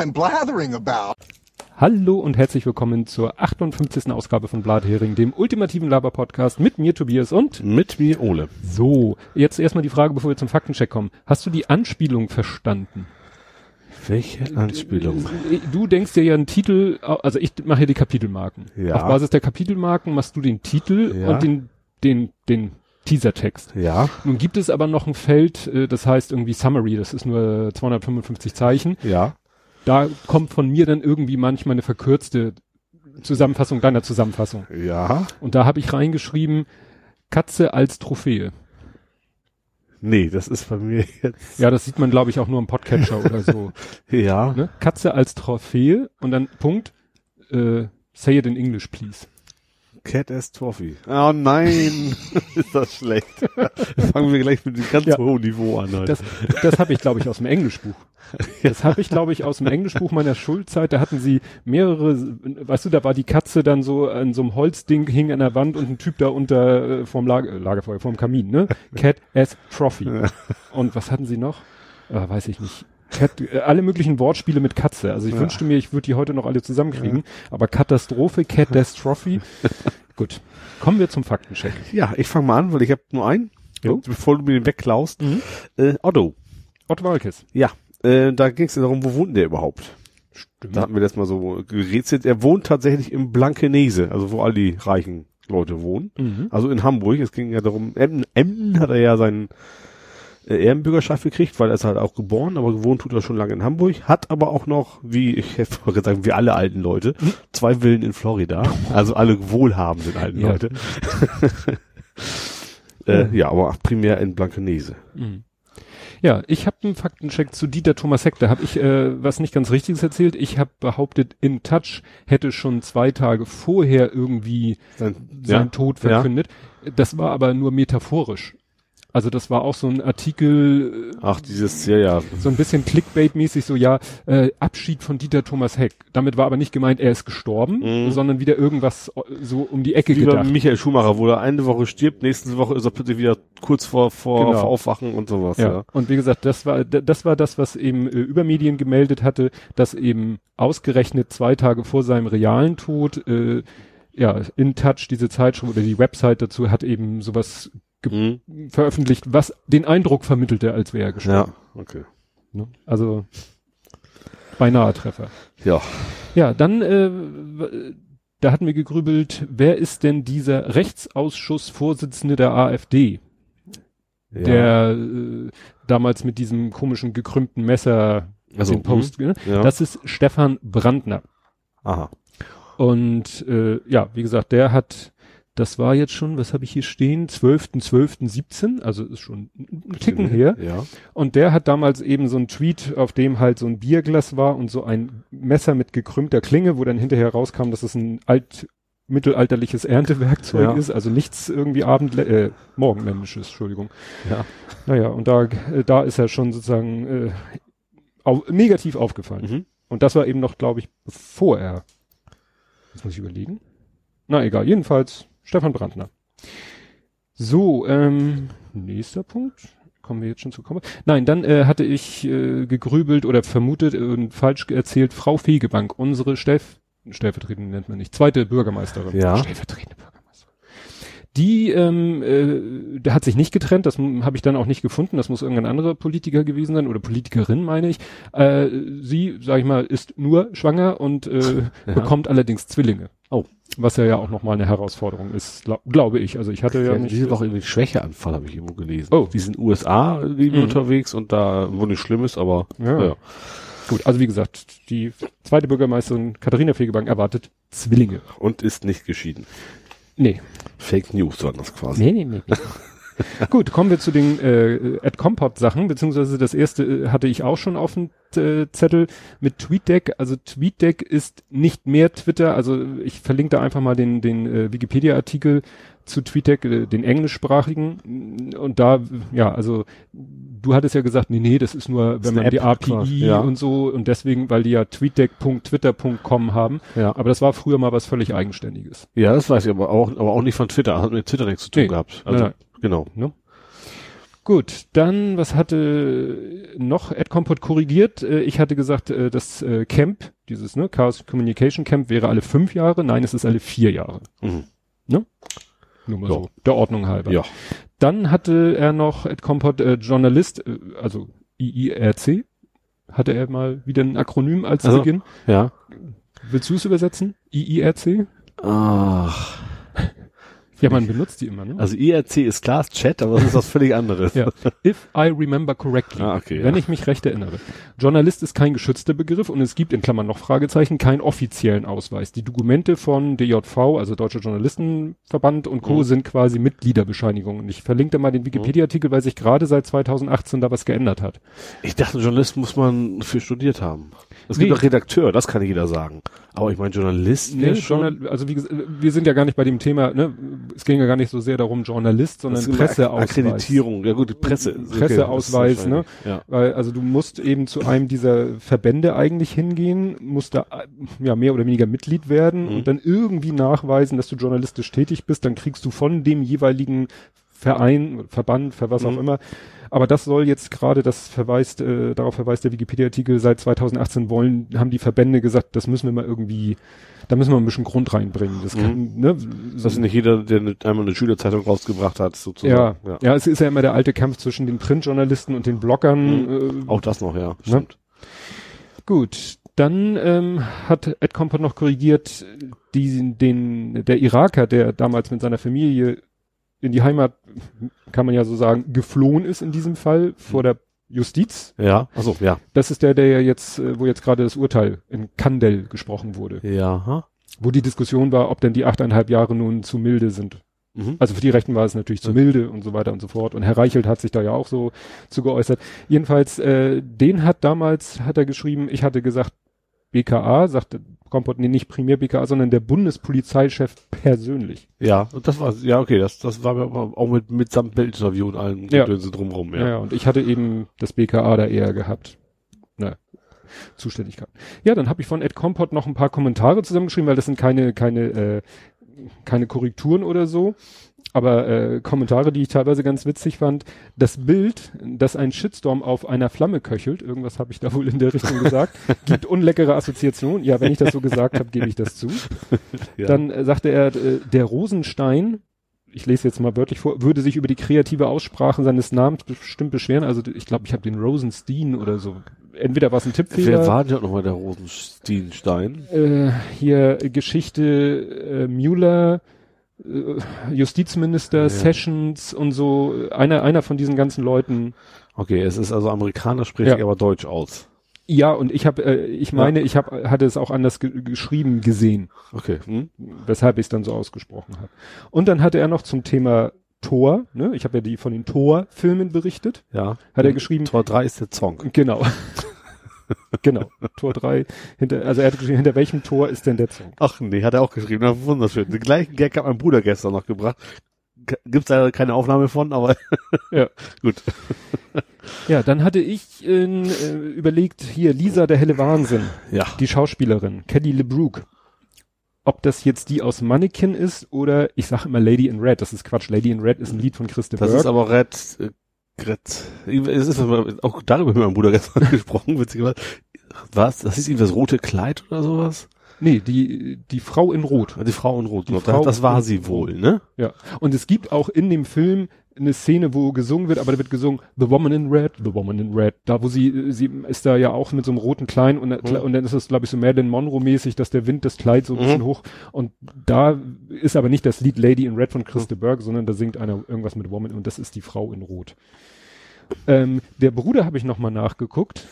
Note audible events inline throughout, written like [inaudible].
I'm blathering about. Hallo und herzlich willkommen zur 58. Ausgabe von Blathering, dem ultimativen Laber-Podcast mit mir Tobias und mit mir Ole. So, jetzt erstmal die Frage, bevor wir zum Faktencheck kommen. Hast du die Anspielung verstanden? Welche Anspielung? Du denkst dir ja einen Titel, also ich mache hier die Kapitelmarken. Ja. Auf Basis der Kapitelmarken machst du den Titel Ja. und den, den, den Teasertext. Ja, Nun gibt es aber noch ein Feld, äh, das heißt irgendwie Summary, das ist nur 255 Zeichen. ja. Da kommt von mir dann irgendwie manchmal eine verkürzte Zusammenfassung deiner Zusammenfassung. Ja. Und da habe ich reingeschrieben, Katze als Trophäe. Nee, das ist bei mir jetzt. Ja, das sieht man, glaube ich, auch nur im Podcatcher oder so. [laughs] Ja. Ne? Katze als Trophäe und dann Punkt, äh, say it in English, please. Cat as Trophy. Oh nein, [laughs] ist das schlecht. [laughs] Fangen wir gleich mit dem ganz Ja. hohen Niveau an. Heute. Das, das habe ich, glaube ich, aus dem Englischbuch. [laughs] Das habe ich, glaube ich, aus dem Englischbuch meiner Schulzeit. Da hatten sie mehrere, weißt du, da war die Katze dann so an so einem Holzding, hing an der Wand und ein Typ da unter äh, vorm Lager, äh, Lagerfeuer, vorm Kamin, ne? Cat as Trophy. Und was hatten sie noch? Äh, weiß ich nicht. Cat, äh, alle möglichen Wortspiele mit Katze. Also ich Ja. wünschte mir, ich würde die heute noch alle zusammenkriegen. Aber Katastrophe, Cat Trophy. [laughs] Gut. Kommen wir zum Faktencheck. ja, ich fange mal an, weil ich habe nur einen. Jo. Bevor du mir den wegklaust. Mhm. Äh, Otto. Otto Walkes. Ja. Äh, da ging es ja darum, wo wohnt der überhaupt? Da hatten wir das mal so gerätselt. Er wohnt tatsächlich im Blankenese, also wo all die reichen Leute wohnen. Mhm. Also in Hamburg. Es ging ja darum, Emden, Emden hat er ja seinen Ehrenbürgerschaft gekriegt, weil er ist halt auch geboren, aber gewohnt tut er schon lange in Hamburg, hat aber auch noch, wie ich [laughs] hätte gesagt, wie alle alten Leute, zwei Villen in Florida. Also alle wohlhabenden alten Ja. Leute. [laughs] äh, ja, aber primär in Blankenese. Mhm. Ja, ich habe einen Faktencheck zu Dieter Thomas Heck. Da habe ich äh, was nicht ganz Richtiges erzählt. Ich habe behauptet, In Touch hätte schon zwei Tage vorher irgendwie Sein, seinen Tod ja. verkündet. Das war aber nur metaphorisch. Also das war auch so ein Artikel, äh, Ach, dieses, ja, ja. so ein bisschen Clickbait-mäßig, so ja, äh, Abschied von Dieter Thomas Heck. Damit war aber nicht gemeint, er ist gestorben, Mhm. sondern wieder irgendwas äh, so um die Ecke Wie gedacht. Michael Schumacher, wo er eine Woche stirbt, nächste Woche ist er plötzlich wieder kurz vor, vor, Genau. vor Aufwachen und sowas, ja. Ja. Und wie gesagt, das war das war das, was eben äh, über Medien gemeldet hatte, dass eben ausgerechnet zwei Tage vor seinem realen Tod äh, ja in Touch diese Zeitschrift oder die Website dazu hat eben sowas Mhm. veröffentlicht, was den Eindruck vermittelte, als wäre er gestorben. Ja, okay. Ne? Also beinahe Treffer. Ja. Ja, dann äh, da hatten wir gegrübelt, wer ist denn dieser Rechtsausschussvorsitzende der AfD? ja. der äh, damals mit diesem komischen gekrümmten Messer Also, den Post, ne? ja. das ist Stefan Brandner. Aha. Und äh, ja, wie gesagt, der hat, das war jetzt schon, was habe ich hier stehen, 12.12.17, also ist schon ein Ticken her. Ja. Und der hat damals eben so einen Tweet, auf dem halt so ein Bierglas war und so ein Messer mit gekrümmter Klinge, wo dann hinterher rauskam, dass es ein alt mittelalterliches Erntewerkzeug Ja. ist, also nichts irgendwie abend äh, morgenmännisches, Entschuldigung. Ja. Naja, und da, äh, da ist er schon sozusagen äh, au negativ aufgefallen. Mhm. Und das war eben noch, glaube ich, bevor er. Jetzt muss ich überlegen. Na egal, jedenfalls Stefan Brandner. So, ähm, nächster Punkt. Kommen wir jetzt schon zu kommen. Nein, dann äh, hatte ich äh, gegrübelt oder vermutet und falsch erzählt, Frau Fegebank, unsere Stellv stellvertretende nennt man nicht, zweite Bürgermeisterin. Ja. Stellvertretende Bürgermeisterin. Die, ähm, äh, der hat sich nicht getrennt, das habe ich dann auch nicht gefunden, das muss irgendein anderer Politiker gewesen sein oder Politikerin, meine ich. Äh, sie, sag ich mal, ist nur schwanger und äh, [laughs] Ja. bekommt allerdings Zwillinge. Oh. Was ja ja auch nochmal eine Herausforderung ist, glaub, glaube ich. Also ich hatte ja, Ja, nicht. diese Woche irgendwie Schwächeanfall habe ich irgendwo gelesen. Oh. Die sind USA Mhm. unterwegs und da, wo nicht schlimm ist, aber Ja. ja. Gut, also wie gesagt, die zweite Bürgermeisterin Katharina Fegebank erwartet Zwillinge. Und ist nicht geschieden. Nee. Fake News waren das quasi. Nee, nee, nee. nee. [laughs] Gut, kommen wir zu den äh, Ad Compot Sachen, beziehungsweise das erste äh, hatte ich auch schon auf dem äh, Zettel mit TweetDeck. Also TweetDeck ist nicht mehr Twitter, also ich verlinke da einfach mal den, den äh, Wikipedia-Artikel zu TweetDeck, äh, den englischsprachigen. Und da, ja, also du hattest ja gesagt, nee, nee, das ist nur, ist wenn man die API quasi, ja. und so und deswegen, weil die ja tweetdeck.twitter.com haben. Ja. Aber das war früher mal was völlig Eigenständiges. Ja, das weiß ich, aber auch, aber auch nicht von Twitter. Hat mit Twitter nichts zu tun Nee. gehabt. Also, Nein, genau. Ne? Gut, dann, was hatte noch Ed Compot korrigiert? Äh, Ich hatte gesagt, äh, das äh, Camp, dieses ne, Chaos Communication Camp wäre alle fünf Jahre. Nein, es ist alle vier Jahre. Mhm. Nur mal Ja. so, der Ordnung halber. Ja. Dann hatte er noch Ed Compot äh, Journalist, äh, also IIRC, hatte er mal wieder ein Akronym als Also- Beginn. Ja. Willst du es übersetzen? IIRC? Ach. Ja, man benutzt die immer, ne? Also IRC ist klar, Chat, aber das ist was völlig anderes. Ja. If I remember correctly. Ah, okay, wenn ja. ich mich recht erinnere. Journalist ist kein geschützter Begriff und es gibt in Klammern noch Fragezeichen keinen offiziellen Ausweis. Die Dokumente von DJV, also Deutscher Journalistenverband und Co. Mhm. sind quasi Mitgliederbescheinigungen. Ich verlinke mal den Wikipedia-Artikel, weil sich gerade seit 2018 da was geändert hat. Ich dachte, Journalist muss man für studiert haben. Es Nee. gibt auch Redakteur, das kann jeder sagen. Aber ich meine, Journalist Nee. Journal also wie gesagt, wir sind ja gar nicht bei dem Thema, ne? es ging ja gar nicht so sehr darum Journalist, sondern Ak- Presseausweis. Akkreditierung, ja gut, Presse. okay, Presseausweis, ist ne? Ja. Weil, also du musst eben zu einem dieser Verbände eigentlich hingehen, musst da äh, ja mehr oder weniger Mitglied werden Mhm. und dann irgendwie nachweisen, dass du journalistisch tätig bist, dann kriegst du von dem jeweiligen Verein, Verband, für was auch Mhm. immer. Aber das soll jetzt gerade, das verweist, äh, darauf verweist der Wikipedia-Artikel, seit 2018 wollen, haben die Verbände gesagt, das müssen wir mal irgendwie, da müssen wir ein bisschen Grund reinbringen. Das kann, ne, Das ist nicht jeder, der einmal eine Schülerzeitung rausgebracht hat, ja, sozusagen. ja, es ist ja immer der alte Kampf zwischen den Printjournalisten und den Bloggern. Äh, Auch das noch, ja. Stimmt. Gut, dann ähm, hat Ed Compot noch korrigiert, die, den, der Iraker, der damals mit seiner Familie in die Heimat, kann man ja so sagen, geflohen ist in diesem Fall vor der Justiz. Ja, also ja. Das ist der, der ja jetzt, äh, wo jetzt gerade das Urteil in Kandel gesprochen wurde, Ja. wo die Diskussion war, ob denn die achteinhalb Jahre nun zu milde sind. Mhm. Also für die Rechten war es natürlich zu milde und so weiter und so fort. Und Herr Reichelt hat sich da ja auch so zu geäußert. Jedenfalls, äh, den hat damals, hat er geschrieben, ich hatte gesagt, BKA, sagte Kompott, nee, nicht primär BKA, sondern der Bundespolizeichef persönlich. Ja, und das war, ja, okay, das, das war mir aber auch mit, mitsamt Bildinterview und allem Ja. Gedönse drumrum, Ja. ja. und ich hatte eben das BKA da eher gehabt. Na, Zuständigkeit. Ja, dann habe ich von Ed Kompott noch ein paar Kommentare zusammengeschrieben, weil das sind keine, keine, äh, keine Korrekturen oder so. Aber äh, Kommentare, die ich teilweise ganz witzig fand. Das Bild, dass ein Shitstorm auf einer Flamme köchelt, irgendwas habe ich da wohl in der Richtung gesagt, [laughs] gibt unleckere Assoziationen. Ja, wenn ich das so gesagt habe, gebe ich das zu. Ja. Dann äh, sagte er, äh, der Rosenstein, ich lese jetzt mal wörtlich vor, würde sich über die kreative Aussprache seines Namens bestimmt beschweren. Also ich glaube, ich habe den Rosenstein oder so. Entweder war es ein Tippfehler. Wer war denn nochmal der Rosensteinstein? äh, hier Geschichte äh, Müller, äh, Justizminister, Ja. Sessions und so. Einer, einer von diesen ganzen Leuten. Okay, es ist also Amerikaner, spricht Ja. aber Deutsch aus. Ja, und ich habe, äh, ich meine, ich habe, hatte es auch anders ge geschrieben gesehen. Okay. Hm? weshalb ich es dann so ausgesprochen habe. Und dann hatte er noch zum Thema Tor, ne? ich habe ja die von den Tor-Filmen berichtet, Ja. hat er geschrieben, Tor 3 ist der Song. genau. [laughs] genau, Tor 3, hinter, also er hat geschrieben, hinter welchem Tor ist denn der Song? Ach nee, hat er auch geschrieben. Na, wunderschön. Den gleichen Gag hat mein Bruder gestern noch gebracht. Gibt's leider keine Aufnahme von, aber [laughs] Ja. gut. Ja, dann hatte ich äh, äh, überlegt, hier, Lisa, der helle Wahnsinn, Ja. die Schauspielerin, Kelly LeBrook. Ob das jetzt die aus Mannequin ist oder, ich sage immer Lady in Red, das ist Quatsch, Lady in Red ist ein Lied von Christa Das Burke. ist aber Red, äh, Red. Es ist auch darüber mit meinem Bruder gestern [laughs] gesprochen, witzigerweise. Was? Das ist ihm das rote Kleid oder sowas? nee, die, die Frau in Rot. Die Frau in Rot. Die Das, Frau das war sie wohl, ne? Ja. Und es gibt auch in dem Film eine Szene, wo gesungen wird, aber da wird gesungen The Woman in Red, The Woman in Red. Da, wo sie, sie ist da ja auch mit so einem roten Kleid und, Mhm. und dann ist es, glaube ich, so Marilyn Monroe-mäßig, dass der Wind das Kleid so ein Mhm. bisschen hoch. Und da ist aber nicht das Lied Lady in Red von Mhm. Christa Burke, sondern da singt einer irgendwas mit Woman und das ist die Frau in Rot. Ähm, der Bruder habe ich nochmal nachgeguckt.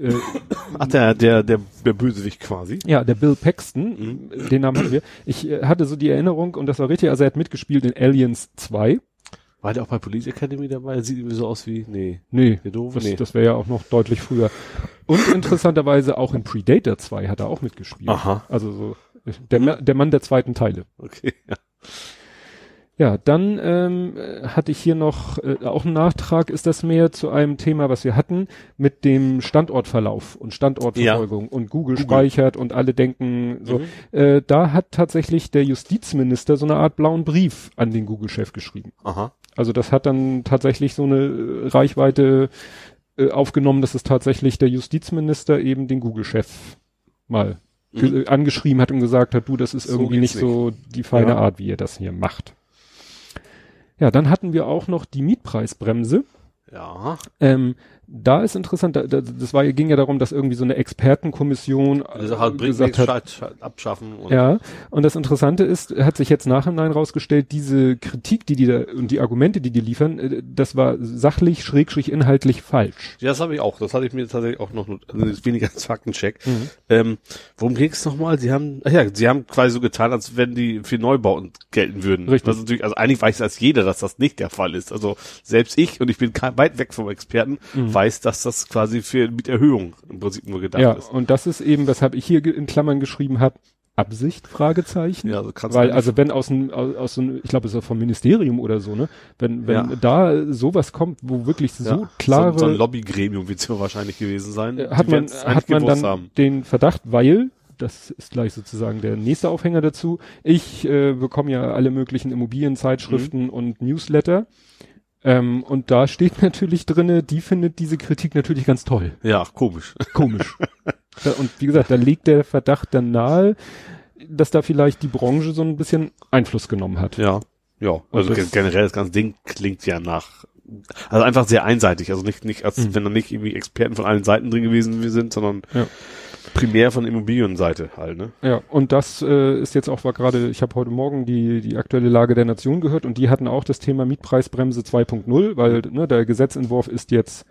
Äh, Ach, der, der, der, der Bösewicht quasi. ja, der Bill Paxton, Mhm. den Namen hatten wir. Ich äh, hatte so die Erinnerung und das war richtig, also er hat mitgespielt in Aliens 2. War der auch bei Police Academy dabei? Sieht irgendwie so aus wie, nee. Nee, Der doofe? das, Nee. das wäre ja auch noch deutlich früher. Und interessanterweise auch in Predator 2 hat er auch mitgespielt. Aha. Also so der, der Mann der zweiten Teile. Okay. Ja. Ja, dann ähm, äh, hatte ich hier noch äh, auch einen Nachtrag, ist das mehr zu einem Thema, was wir hatten, mit dem Standortverlauf und Standortverfolgung und Google, Google. speichert und alle denken so. Mhm. Äh, da hat tatsächlich der Justizminister so eine Art blauen Brief an den Google-Chef geschrieben. Aha. Also das hat dann tatsächlich so eine äh, Reichweite äh, aufgenommen, dass es tatsächlich der Justizminister eben den Google-Chef mal Mhm. angeschrieben hat und gesagt hat, du, das ist So irgendwie geht's nicht so die feine Ja. Art, wie ihr das hier macht. Ja, dann hatten wir auch noch die Mietpreisbremse. Ja. Ähm, da ist interessant, da, da, das war, ging ja darum, dass irgendwie so eine Expertenkommission Sache halt gesagt hat, abschaffen und ja, und das Interessante ist, hat sich jetzt nachhinein rausgestellt, diese Kritik, die die da und die Argumente, die die liefern, äh, das war sachlich, schrägstrich inhaltlich falsch. Ja, das habe ich auch. Das hatte ich mir tatsächlich auch noch, also weniger als Faktencheck. Mhm. Ähm, worum ging es nochmal? Sie haben, ach ja, sie haben quasi so getan, als wenn die für Neubauten gelten würden. Richtig. Das ist natürlich, also eigentlich weiß das jeder, dass das nicht der Fall ist. Also selbst ich, und ich bin weit weg vom Experten, weiß, dass das quasi für Mieterhöhung im Prinzip nur gedacht. Ja, ist. und das ist eben, weshalb ich hier in Klammern geschrieben habe, Absicht, Fragezeichen. Ja, also kannst Weil, du also wenn aus, ein, aus, aus so einem, ich glaube, es ist auch vom Ministerium oder so, ne? Wenn, wenn Ja. da sowas kommt, wo wirklich ja, so klare, so, so ein Lobbygremium wird es ja wahrscheinlich gewesen sein. äh, hat man, hat man dann haben. den Verdacht, weil, das ist gleich sozusagen der nächste Aufhänger dazu, ich äh, bekomme ja alle möglichen Immobilienzeitschriften Mhm. und Newsletter. Ähm, und da steht [laughs] natürlich drinne, die findet diese Kritik natürlich ganz toll. Ja, komisch. Komisch. [laughs] und wie gesagt, da liegt der Verdacht dann nahe, dass da vielleicht die Branche so ein bisschen Einfluss genommen hat. Ja, ja. Also das- gen- generell das ganze Ding klingt ja nach, also einfach sehr einseitig. Also nicht, nicht als Mhm. wenn da nicht irgendwie Experten von allen Seiten drin gewesen sind, sondern Ja. Primär von Immobilienseite halt, ne? Ja, und das äh, ist jetzt auch war gerade, ich habe heute Morgen die die aktuelle Lage der Nation gehört und die hatten auch das Thema Mietpreisbremse 2.0, weil ne, der Gesetzentwurf ist jetzt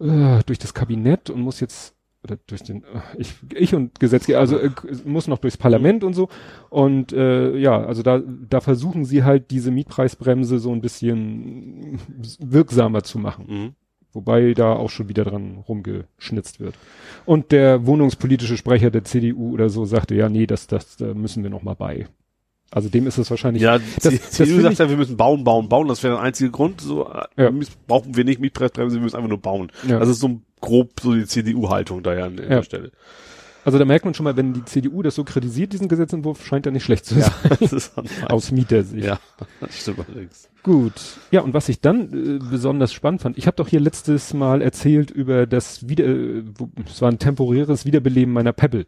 äh, durch das Kabinett und muss jetzt oder durch den äh, ich ich und Gesetzgeber also äh, muss noch durchs Parlament und so und äh, ja also da da versuchen sie halt diese Mietpreisbremse so ein bisschen wirksamer zu machen Mhm. Wobei da auch schon wieder dran rumgeschnitzt wird. Und der wohnungspolitische Sprecher der CDU oder so sagte, ja, nee, das, das, da müssen wir noch mal bei. Also dem ist es wahrscheinlich. Ja, das- die das CDU sagt ja, wir müssen bauen, bauen, bauen. Das wäre der einzige Grund. So äh, Ja. brauchen wir nicht Mietpreisbremse, wir müssen einfach nur bauen. Ja. Das ist so grob so die CDU-Haltung da ja an der Ja. Stelle. Also da merkt man schon mal, wenn die CDU das so kritisiert, diesen Gesetzentwurf, scheint er nicht schlecht zu sein. das ist dann [laughs] Aus Mietersicht. Ja, das stimmt allerdings. Gut. Ja, und was ich dann äh, besonders spannend fand, ich habe doch hier letztes Mal erzählt über das wieder, äh, es war ein temporäres Wiederbeleben meiner Pebble.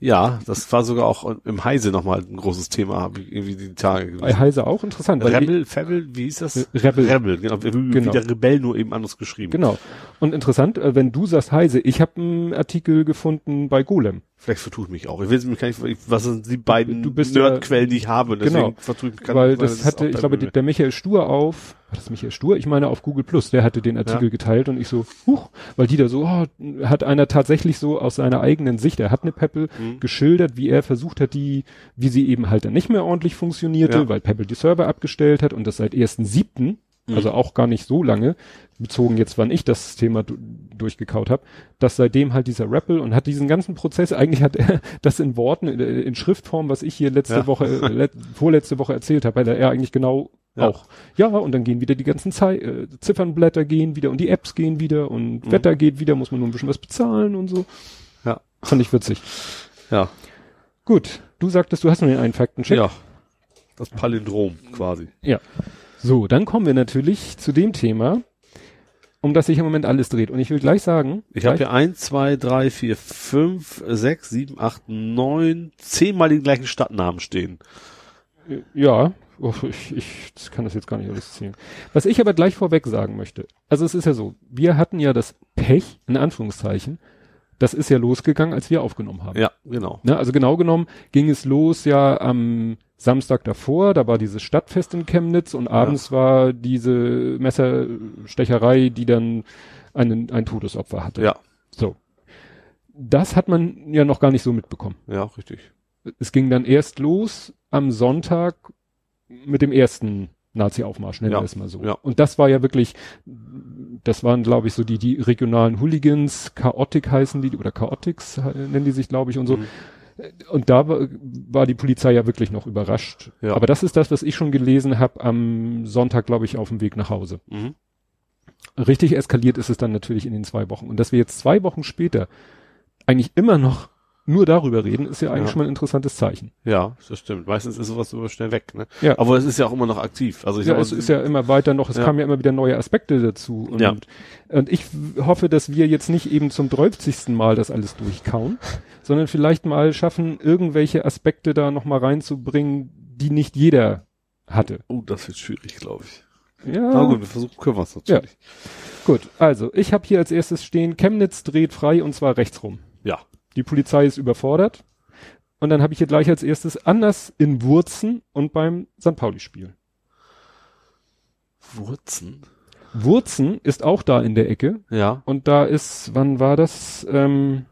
Ja, das war sogar auch im Heise nochmal ein großes Thema, habe ich irgendwie die Tage Bei gelesen. Heise auch interessant. weil Rebel, Febel, wie hieß das? Rebel. Rebel, genau. Wie Genau. der Rebell nur eben anders geschrieben. Genau. Und interessant, äh, wenn du sagst Heise, ich habe einen Artikel gefunden bei Golem. Vielleicht vertue ich mich auch. Ich weiß mich gar nicht, was sind die beiden Du bist Nerdquellen, die ich habe. Deswegen Genau. vertue ich mich kann- weil das hatte, auch ich glaube, der Michael Stur auf, war das Michael Stur? Ich meine auf Google Plus, der hatte den Artikel Ja. geteilt und ich so, huch, weil die da so, oh, hat einer tatsächlich so aus seiner eigenen Sicht, er hat eine Peppel Mhm. geschildert, wie er versucht hat, die, wie sie eben halt dann nicht mehr ordentlich funktionierte, Ja. weil Pebble die Server abgestellt hat und das seit 1.7., Mhm. also auch gar nicht so lange, bezogen jetzt, wann ich das Thema du durchgekaut habe, dass seitdem halt dieser Rappel und hat diesen ganzen Prozess, eigentlich hat er [laughs] das in Worten, in, in Schriftform, was ich hier letzte Ja. Woche, äh, let, [laughs] vorletzte Woche erzählt habe, weil er eigentlich genau Ja. auch. Ja, und dann gehen wieder die ganzen Zei äh, Ziffernblätter gehen wieder und die Apps gehen wieder und Wetter geht wieder, muss man nur ein bisschen was bezahlen und so. Mhm. Ja. Fand ich witzig. Ja. Gut, du sagtest, du hast nur den einen Faktencheck. Ja. Das Palindrom quasi. Ja. So, dann kommen wir natürlich zu dem Thema, um das sich im Moment alles dreht. Und ich will gleich sagen, Ich habe hier eins, zwei, drei, vier, fünf, sechs, sieben, acht, neun, zehnmal den gleichen Stadtnamen stehen. Ja, ich, ich kann das jetzt gar nicht alles zählen. Was ich aber gleich vorweg sagen möchte, also es ist ja so, wir hatten ja das Pech, in Anführungszeichen, das ist ja losgegangen, als wir aufgenommen haben. Ja, genau. Ne, also genau genommen ging es los ja am Samstag davor, da war dieses Stadtfest in Chemnitz und abends war diese Messerstecherei, die dann einen, ein Todesopfer hatte. Ja, So. Das hat man ja noch gar nicht so mitbekommen. ja, richtig. Es ging dann erst los am Sonntag mit dem ersten Nazi-Aufmarsch, nennen Ja, wir es mal so. ja. Und das war ja wirklich, das waren, glaube ich, so die, die regionalen Hooligans, Chaotic heißen die, oder Chaotix äh, nennen die sich, glaube ich, und so. Mhm. Und da war, war die Polizei ja wirklich noch überrascht. Ja. Aber das ist das, was ich schon gelesen habe am Sonntag, glaube ich, auf dem Weg nach Hause. Mhm. Richtig eskaliert ist es dann natürlich in den zwei Wochen. Und dass wir jetzt zwei Wochen später eigentlich immer noch nur darüber reden, ist ja eigentlich Ja. schon mal ein interessantes Zeichen. Ja, das stimmt. Meistens ist sowas immer schnell weg, ne? Ja. Aber es ist ja auch immer noch aktiv. Also ich Ja, sag es ist ja immer weiter noch, es Ja. kamen ja immer wieder neue Aspekte dazu. Und, Ja. und ich hoffe, dass wir jetzt nicht eben zum 30. Mal das alles durchkauen, sondern vielleicht mal schaffen, irgendwelche Aspekte da nochmal reinzubringen, die nicht jeder hatte. Oh, das wird schwierig, glaube ich. Ja, Na gut, wir versuchen, können wir es natürlich. gut. Also, ich habe hier als erstes stehen, Chemnitz dreht frei und zwar rechts rum. Die Polizei ist überfordert. Und dann habe ich hier gleich als erstes anders in Wurzen und beim St. Pauli-Spiel. Wurzen? Wurzen ist auch da in der Ecke. Ja. Und da ist, wann war das? Ähm,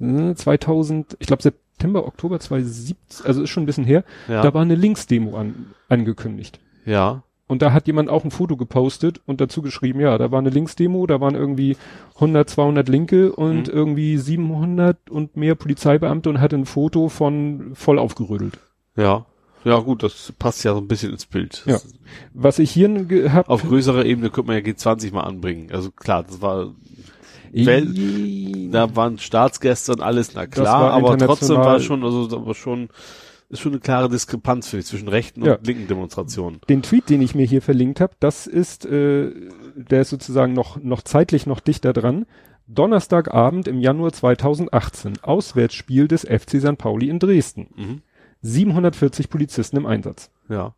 äh, 2000, ich glaube September, Oktober 2017, also ist schon ein bisschen her. Ja. Da war eine Linksdemo an, angekündigt. ja. Und da hat jemand auch ein Foto gepostet und dazu geschrieben, ja, da war eine Linksdemo, da waren irgendwie 100, 200 Linke und Mhm. irgendwie 700 und mehr Polizeibeamte und hatte ein Foto von voll aufgerödelt. Ja. Ja, gut, das passt ja so ein bisschen ins Bild. Ja. Was ich hier gehabt Auf größerer Ebene könnte man ja G20 mal anbringen. Also klar, das war, Wel- da waren Staatsgäste und alles, na war klar, aber trotzdem war schon, also, aber schon, ist schon eine klare Diskrepanz, finde ich, zwischen rechten Ja. und linken Demonstrationen. den Tweet, den ich mir hier verlinkt habe, das ist, äh, der ist sozusagen noch, noch zeitlich noch dichter dran. Donnerstagabend im Januar 2018, Auswärtsspiel des FC St. Pauli in Dresden. Mhm. 740 Polizisten im Einsatz. Ja.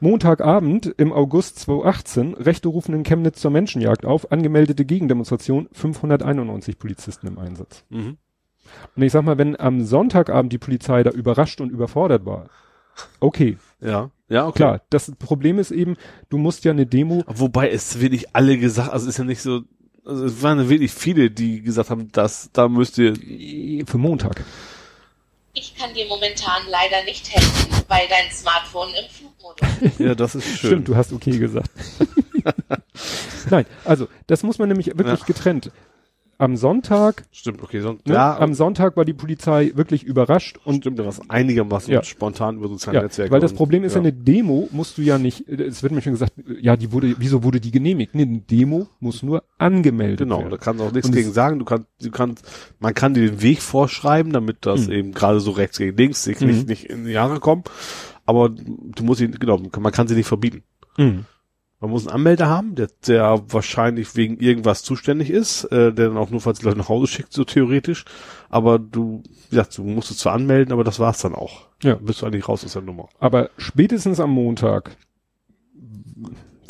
Montagabend im August 2018, Rechte rufen in Chemnitz zur Menschenjagd auf, angemeldete Gegendemonstration, 591 Polizisten im Einsatz. Mhm. Und ich sag mal, wenn am Sonntagabend die Polizei da überrascht und überfordert war, okay, Ja. Ja, okay. klar, das Problem ist eben, du musst ja eine Demo Wobei es wirklich alle gesagt, also es ist ja nicht so, also es waren wirklich viele, die gesagt haben, dass da müsst ihr, für Montag. Ich kann dir momentan leider nicht helfen, weil dein Smartphone im Flugmodus ist. ja, das ist schön. Stimmt, du hast okay gesagt. [laughs] Nein, also das muss man nämlich wirklich Ja. getrennt. Am Sonntag, Stimmt, okay, sonst, ne, ja, am Sonntag war die Polizei wirklich überrascht und stimmt, was einigermaßen Ja. spontan über soziale ja, Netzwerke. weil das und- Problem ist ja. eine Demo musst du ja nicht, es wird mir schon gesagt, ja, die wurde, wieso wurde die genehmigt? Nee, eine Demo muss nur angemeldet Genau, werden. da kannst du auch nichts Und gegen es- sagen. Du kannst, du kannst, man kann dir den Weg vorschreiben, damit das Mhm. eben gerade so rechts gegen links sich nicht, Mhm. nicht in die Jahre kommen. Aber du musst ihn, genau, man kann sie nicht verbieten. Mhm. Man muss einen Anmelder haben, der, der wahrscheinlich wegen irgendwas zuständig ist, äh, der dann auch nur falls die Leute nach Hause schickt, so theoretisch. Aber du, ja, du musst es zwar anmelden, aber das war's dann auch. Ja. Bist du eigentlich raus aus der Nummer. Aber spätestens am Montag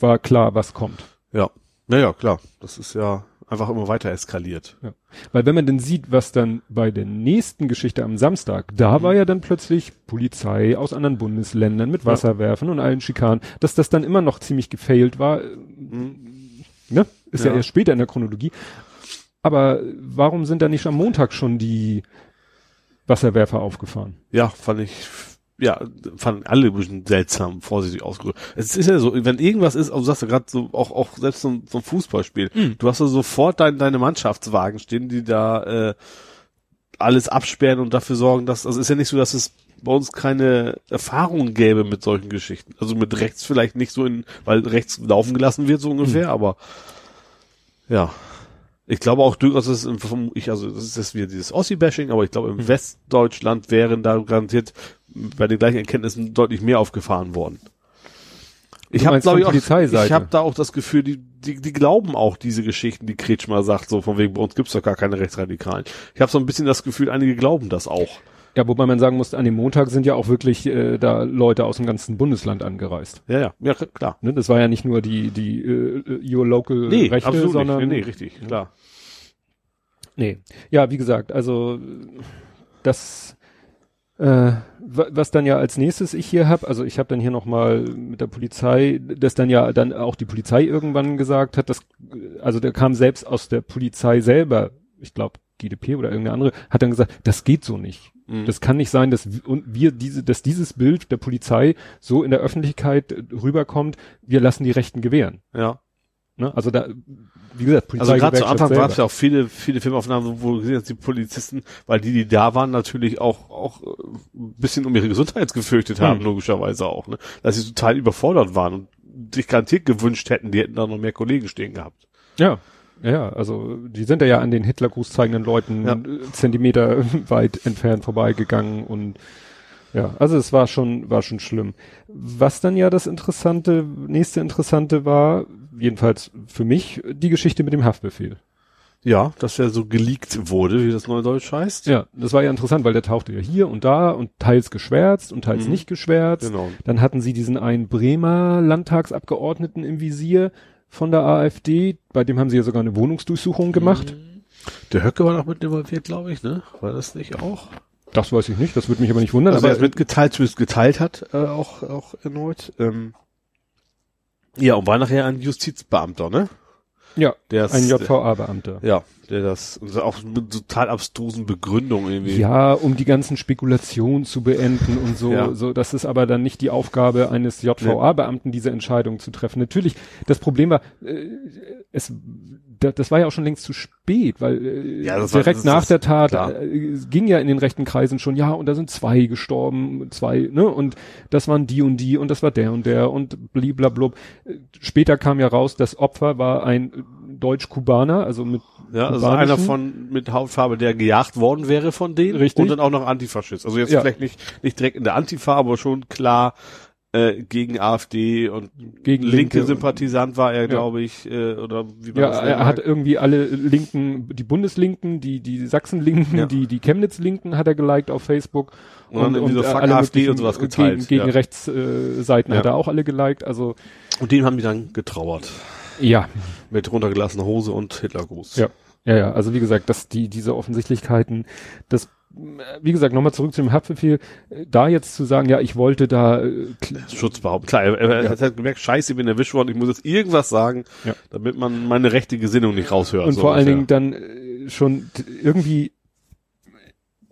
war klar, was kommt. Ja. Naja, klar. Das ist ja einfach immer weiter eskaliert. Weil wenn man dann sieht, was dann bei der nächsten Geschichte am Samstag, da war ja dann plötzlich Polizei aus anderen Bundesländern mit Ja. Wasserwerfen und allen Schikanen, dass das dann immer noch ziemlich gefailt war, äh, ne? Ist ja. Ja. erst später in der Chronologie. Aber warum sind da nicht am Montag schon die Wasserwerfer aufgefahren? Ja, fand ich, ja, fanden alle ein bisschen seltsam, vorsichtig ausgedrückt. Es ist ja so, wenn irgendwas ist, also du sagst ja gerade so, auch, auch selbst so, ein- so ein Fußballspiel, du hast ja sofort dein, deine Mannschaftswagen stehen, die da äh, alles absperren und dafür sorgen, dass, also es ist ja nicht so, dass es bei uns keine Erfahrungen gäbe mit solchen Geschichten. Also mit rechts vielleicht nicht so in, weil rechts laufen gelassen wird, so ungefähr, aber ja. Ich glaube auch durchaus, dass es im- vom, ich, also das ist jetzt wieder dieses Ossi-Bashing, aber ich glaube im Westdeutschland wären da garantiert bei den gleichen Erkenntnissen deutlich mehr aufgefahren worden. Ich habe glaube ich auch, ich habe da auch das Gefühl, die, die, die glauben auch diese Geschichten, die Kretschmer sagt, so von wegen bei uns gibt's doch gar keine Rechtsradikalen. Ich habe so ein bisschen das Gefühl, einige glauben das auch. Ja, wobei man sagen muss, an dem Montag sind ja auch wirklich äh, da Leute aus dem ganzen Bundesland angereist. Ja, ja, ja klar. Ne? Das war ja nicht nur die die äh, Your Local Rechte, absolut sondern nicht. Nee, nee, richtig, klar. Nee. Ja, wie gesagt, also das, äh, wa- was dann ja als nächstes ich hier habe, also ich habe dann hier nochmal mit der Polizei, dass dann ja dann auch die Polizei irgendwann gesagt hat, dass, also der kam selbst aus der Polizei selber, ich glaube GDP oder irgendeine andere, hat dann gesagt, das geht so nicht. Mhm. Das kann nicht sein, dass wir, und wir diese, dass dieses Bild der Polizei so in der Öffentlichkeit äh, rüberkommt, wir lassen die Rechten gewähren. Ja. Ne? Also da, wie gesagt, Also gerade zu Anfang gab es ja auch viele, viele Filmaufnahmen, wo du gesehen hast, die Polizisten, weil die, die da waren, natürlich auch, auch äh, ein bisschen um ihre Gesundheit gefürchtet haben, Hm. logischerweise auch, ne? Dass sie total überfordert waren und sich garantiert gewünscht hätten, die hätten da noch mehr Kollegen stehen gehabt. Ja. Ja, also die sind ja an den Hitlergruß zeigenden Leuten Ja. Zentimeter [laughs] weit entfernt vorbeigegangen und ja, also es war schon, war schon schlimm. Was dann ja das Interessante, nächste Interessante war, jedenfalls für mich, die Geschichte mit dem Haftbefehl. Ja, dass er so geleakt wurde, wie das Neudeutsch heißt. Ja, das war ja interessant, weil der tauchte ja hier und da und teils geschwärzt und teils Mhm. nicht geschwärzt. Genau. Dann hatten sie diesen einen Bremer Landtagsabgeordneten im Visier von der AfD, bei dem haben sie ja sogar eine Wohnungsdurchsuchung gemacht. Der Höcke war noch mit involviert, glaube ich, ne? War das nicht auch? Das weiß ich nicht, das würde mich aber nicht wundern. Also er aber es mitgeteilt, zumindest geteilt hat, äh, auch, auch erneut. Ähm, ja, und war nachher ein Justizbeamter, ne? Ja, Der ein JVA-Beamter. Ja, der das, auch mit total abstrusen Begründungen irgendwie. Ja, um die ganzen Spekulationen zu beenden und so, Ja. so, das ist aber dann nicht die Aufgabe eines JVA-Beamten, diese Entscheidung zu treffen. Natürlich, das Problem war, äh, es, das war ja auch schon längst zu spät, weil äh, Ja, war- direkt das- nach der Tat äh, ging ja in den rechten Kreisen schon, ja, und da sind zwei gestorben, zwei, ne, und das waren die und die und das war der und der und bliblablub. Später kam ja raus, das Opfer war ein Deutsch-Kubaner, also mit Ja, also einer von mit Hautfarbe, der gejagt worden wäre von denen. Richtig. Und dann auch noch Antifaschist. Also jetzt Ja. vielleicht nicht, nicht direkt in der Antifa, aber schon klar äh, gegen AfD und Gegen linke Linke. Sympathisant war er, glaube ich, äh, oder wie man Ja, das er nennen hat irgendwie alle Linken, die Bundeslinken, die, die Sachsenlinken, Ja. die, die Chemnitz-Linken hat er geliked auf Facebook. Und dann irgendwie so äh, Fuck AfD und sowas geteilt, Gegen, gegen ja. Rechtsseiten äh, Ja. hat er auch alle geliked. Also, Und den haben die dann getrauert. ja, Mit runtergelassener Hose und Hitlergruß. ja, ja, ja. Also wie gesagt, dass die, diese Offensichtlichkeiten, das, wie gesagt, nochmal zurück zu dem Haftbefehl, da jetzt zu sagen, ja, ich wollte da, äh, kl- Schutzbehauptung. Klar, er, er Ja. hat halt gemerkt, scheiße, ich bin erwischt worden, ich muss jetzt irgendwas sagen, Ja. damit man meine rechte Gesinnung nicht raushört. und so vor allen. Dingen dann äh, schon irgendwie,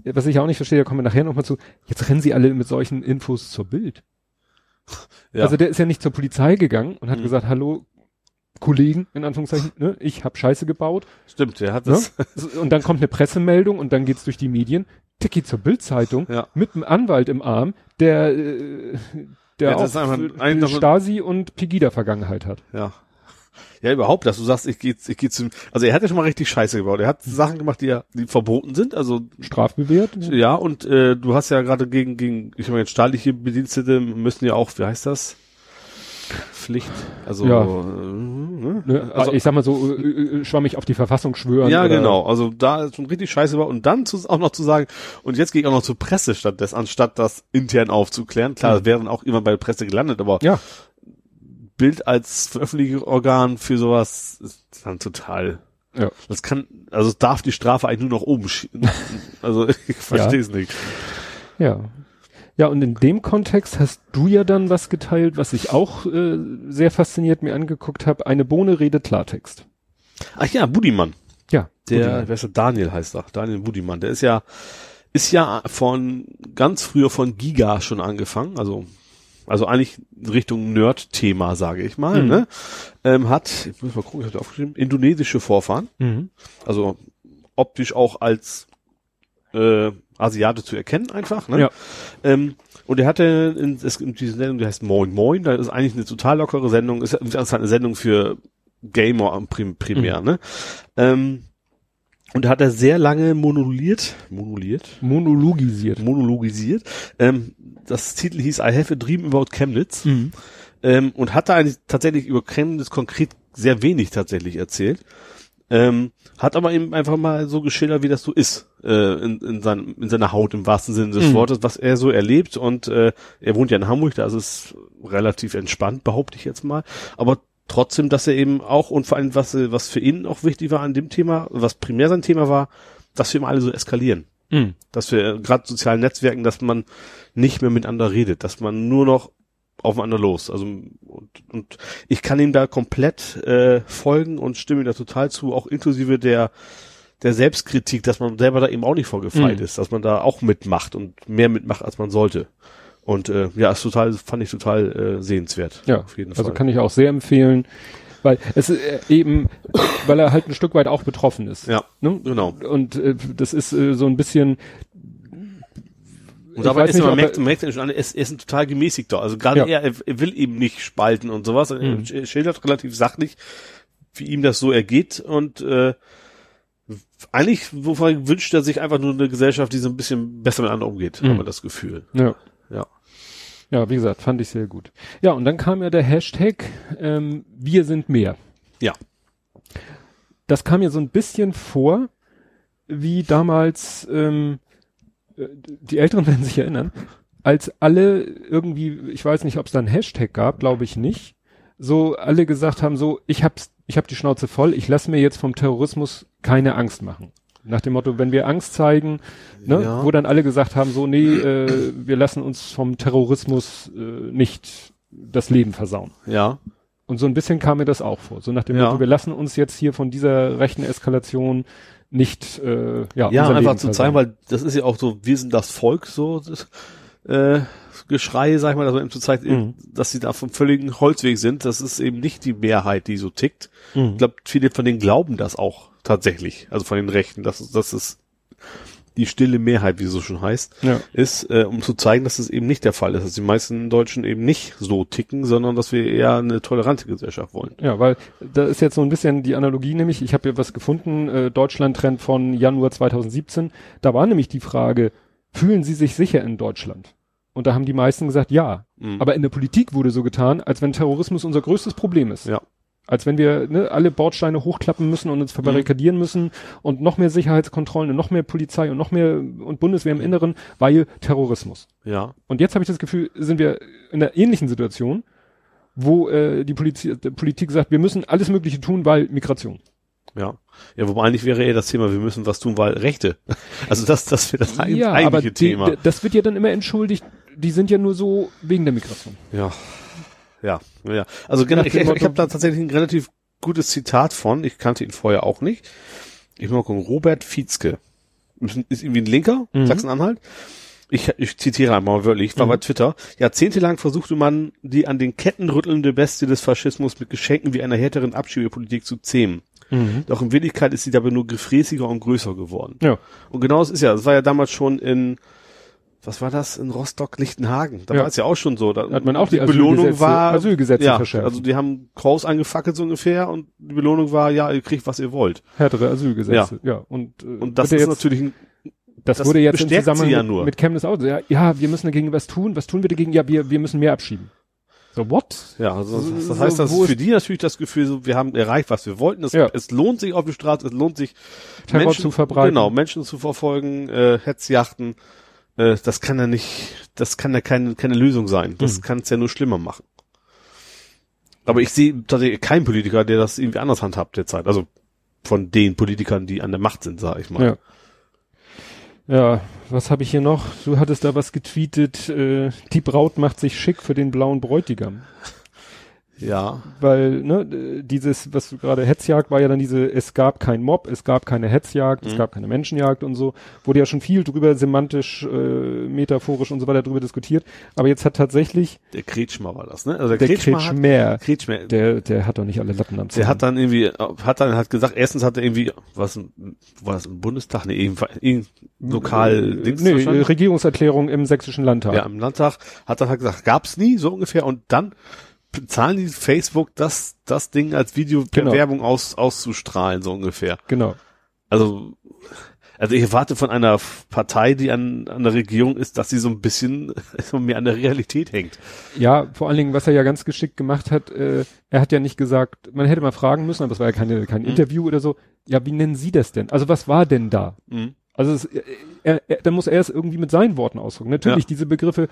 was ich auch nicht verstehe, da kommen wir nachher nochmal zu, jetzt rennen sie alle mit solchen Infos zur Bild. Ja. Also der ist ja nicht zur Polizei gegangen und hat Mhm. gesagt, hallo Kollegen, in Anführungszeichen, ne, ich habe Scheiße gebaut. Stimmt, der hat Ne? das. [laughs] Und dann kommt eine Pressemeldung und dann geht's durch die Medien. Der geht zur Bildzeitung Ja. mit einem Anwalt im Arm, der, äh, der Ja, auch ein- Stasi und Pegida-Vergangenheit hat. Ja. Ja, überhaupt, dass du sagst, ich gehe ich geh zum, also er hat ja schon mal richtig Scheiße gebaut. Er hat Sachen gemacht, die ja, die verboten sind, also, Strafbewehrt. ja, und, äh, du hast ja gerade gegen, gegen, ich meine, jetzt staatliche Bedienstete müssen ja auch, wie heißt das? Pflicht, also, Ja. äh, ne? Ne? Also- ich sag mal so, äh, äh, schwammig auf die Verfassung schwören. Ja, genau. Also da ist schon richtig scheiße war. Und dann zu, auch noch zu sagen, und jetzt gehe ich auch noch zur Presse statt des, anstatt das intern aufzuklären. Klar, Mhm. wären auch immer bei der Presse gelandet, aber Ja, Bild als Veröffentlichungsorgan für sowas ist dann total. Ja. Das kann, also es darf die Strafe eigentlich nur noch oben schieben. [laughs] also ich verstehe es nicht. ja. Ja, und in dem Kontext hast du ja dann was geteilt, was ich auch äh, sehr fasziniert mir angeguckt habe. Eine Bohne redet Klartext. Ach ja, Budimann. Ja, Der, Budimann. wer ist der? Daniel heißt er. Daniel Budimann. Der ist ja, ist ja von ganz früher von Giga schon angefangen. Also, also eigentlich Richtung Nerd-Thema, sage ich mal. Mhm. Ne? Ähm, hat, ich muss mal gucken, ich habe aufgeschrieben, indonesische Vorfahren. Mhm. Also optisch auch als äh, Asiate zu erkennen einfach. Ne? Ja. Ähm, und er hatte in, es gibt diese Sendung, die heißt Moin Moin, da ist eigentlich eine total lockere Sendung, ist, ist halt eine Sendung für Gamer am prim, primär, Mhm. ne? Ähm, und da hat er sehr lange monologiert, monologiert, Monologisiert. monologisiert. Ähm, das Titel hieß I Have a Dream About Chemnitz Mhm. ähm, und hat da eigentlich tatsächlich über Chemnitz konkret sehr wenig tatsächlich erzählt. Ähm, hat aber eben einfach mal so geschildert, wie das so ist, äh, in, in, sein, in seiner Haut im wahrsten Sinne des Mhm. Wortes, was er so erlebt. Und äh, er wohnt ja in Hamburg, da ist es relativ entspannt, behaupte ich jetzt mal. Aber trotzdem, dass er eben auch und vor allem, was, was für ihn auch wichtig war an dem Thema, was primär sein Thema war, dass wir immer alle so eskalieren. Mhm. Dass wir äh, gerade sozialen Netzwerken, dass man nicht mehr miteinander redet, dass man nur noch aufeinander los. Also und, und ich kann ihm da komplett äh, folgen und stimme ihm da total zu, auch inklusive der der Selbstkritik, dass man selber da eben auch nicht vorgefeit Mhm. ist, dass man da auch mitmacht und mehr mitmacht, als man sollte. Und äh, ja, ist total, fand ich total äh, sehenswert. Ja, auf jeden also Fall. kann ich auch sehr empfehlen. Weil es äh, eben, weil er halt ein Stück weit auch betroffen ist. Ja, Ne? genau. Und äh, das ist äh, so ein bisschen. Und dabei ist nicht, man merkt, er- man merkt ja schon an, er ist, er ein total gemäßigter. Also gerade Ja. er, er will eben nicht spalten und sowas. Er Mhm. sch- schildert relativ sachlich, wie ihm das so ergeht und äh, eigentlich wovon wünscht er sich einfach nur eine Gesellschaft, die so ein bisschen besser miteinander umgeht, Mhm. hat man das Gefühl. Ja. Ja. Ja, wie gesagt, fand ich sehr gut. Ja, und dann kam ja der Hashtag ähm, Wir sind mehr. Ja. Das kam mir so ein bisschen vor, wie damals, ähm, äh, die Älteren [laughs] werden sich erinnern, als alle irgendwie, ich weiß nicht, ob es da einen Hashtag gab, glaube ich nicht, so alle gesagt haben, so, ich hab's, ich hab die Schnauze voll, ich lasse mir jetzt vom Terrorismus keine Angst machen. Nach dem Motto, wenn wir Angst zeigen, ne, Ja. wo dann alle gesagt haben, so, nee, äh, wir lassen uns vom Terrorismus äh, nicht das Leben versauen. Ja. Und so ein bisschen kam mir das auch vor. So nach dem Ja. Motto, wir lassen uns jetzt hier von dieser rechten Eskalation nicht, äh, ja, Ja, einfach Leben zu zeigen, weil das ist ja auch so, wir sind das Volk, so das, äh, Geschrei, sag ich mal, dass man eben zu zeigen, Mhm. dass sie da vom völligen Holzweg sind. Das ist eben nicht die Mehrheit, die so tickt. Mhm. Ich glaube, viele von denen glauben das auch tatsächlich, also von den Rechten, dass, dass es die stille Mehrheit, wie es so schon heißt, Ja. ist, äh, um zu zeigen, dass es eben nicht der Fall ist, dass die meisten Deutschen eben nicht so ticken, sondern dass wir eher eine tolerante Gesellschaft wollen. Ja, weil da ist jetzt so ein bisschen die Analogie, nämlich, ich habe hier was gefunden, äh, Deutschland-Trend von Januar 2017. Da war nämlich die Frage, fühlen Sie sich sicher in Deutschland? Und da haben die meisten gesagt, ja. Mhm. Aber in der Politik wurde so getan, als wenn Terrorismus unser größtes Problem ist. Ja. Als wenn wir ne, alle Bordsteine hochklappen müssen und uns verbarrikadieren müssen und noch mehr Sicherheitskontrollen und noch mehr Polizei und noch mehr und Bundeswehr im Inneren, weil Terrorismus. Ja. Und jetzt habe ich das Gefühl, sind wir in einer ähnlichen Situation, wo äh, die Polizi die Politik sagt, wir müssen alles Mögliche tun, weil Migration. Ja. Ja, wobei eigentlich wäre eher das Thema, wir müssen was tun, weil Rechte. [laughs] Also das, das wäre das ja, eigentliche aber die, Thema. das wird ja dann immer entschuldigt, die sind ja nur so wegen der Migration. Ja. Ja, ja. Also genau, ich, ich, ich habe da tatsächlich ein relativ gutes Zitat von. Ich kannte ihn vorher auch nicht. Ich will mal gucken. Robert Fietzke. Ist irgendwie ein Linker, Mhm. Sachsen-Anhalt. Ich, ich zitiere einmal wörtlich, war bei Twitter. Jahrzehntelang versuchte man, die an den Ketten rüttelnde Bestie des Faschismus mit Geschenken wie einer härteren Abschiebepolitik zu zähmen. Doch in Wirklichkeit ist sie dabei nur gefräßiger und größer geworden. Ja. Und genau das ist ja, das war ja damals schon in, was war das, in Rostock-Lichtenhagen. Da Ja. war es ja auch schon so. Da Hat man auch die Belohnung Asylgesetze- war, Asylgesetze ja, verschärft. also die haben Kraus angefackelt so ungefähr und die Belohnung war, ja, ihr kriegt, was ihr wollt. Härtere Asylgesetze. Ja. Und, äh, Und das ist ja jetzt, natürlich ein, das, das wurde jetzt im Zusammenhang ja mit, nur. mit Chemnitz auch. Ja, ja, wir müssen dagegen was tun. Was tun wir dagegen? Ja, wir, wir müssen mehr abschieben. So, what? ja, also So- das so, heißt, das ist für die natürlich das Gefühl, so, wir haben erreicht, was wir wollten. Es, Ja. es lohnt sich auf die Straße, es lohnt sich Terror zu verbreiten. Genau, Menschen zu verfolgen, äh, Hetzjachten. Äh, das kann ja nicht, das kann ja keine, keine Lösung sein. Das Mhm. kann es ja nur schlimmer machen. Aber ich sehe tatsächlich keinen Politiker, der das irgendwie anders handhabt derzeit. Also von den Politikern, die an der Macht sind, sage ich mal. Ja. Ja, was habe ich hier noch? Du hattest da was getweetet, äh, die Braut macht sich schick für den blauen Bräutigam. Ja. Weil, ne, äh, dieses, was du gerade Hetzjagd war ja dann diese, es gab kein Mob, es gab keine Hetzjagd, es Mhm. gab keine Menschenjagd und so. Wurde ja schon viel drüber semantisch, äh, metaphorisch und so weiter drüber diskutiert. Aber jetzt hat tatsächlich Der Kretschmer war das, ne? Also der, der Kretschmer, Kretschmer, hat, Kretschmer der, der, der hat doch nicht alle Latten am Zaun. hat dann irgendwie, hat dann hat gesagt, erstens hat er irgendwie, was, war das im Bundestag? Nee, irgendwie, lokal, äh, Dings nee, wahrscheinlich. Regierungserklärung im sächsischen Landtag. Ja, im Landtag hat er halt gesagt, gab's nie, so ungefähr. Und dann bezahlen die Facebook das, das Ding als Video per Genau. Werbung aus, auszustrahlen, so ungefähr. Genau. Also, also ich erwarte von einer Partei, die an, an der Regierung ist, dass sie so ein bisschen [laughs] so mehr an der Realität hängt. Ja, vor allen Dingen, was er ja ganz geschickt gemacht hat, äh, er hat ja nicht gesagt, man hätte mal fragen müssen, aber das war ja keine, kein Interview oder so. Ja, wie nennen Sie das denn? Also was war denn da? Mhm. Also es, er, er, da muss er es irgendwie mit seinen Worten ausdrücken. Natürlich, Ja. diese Begriffe,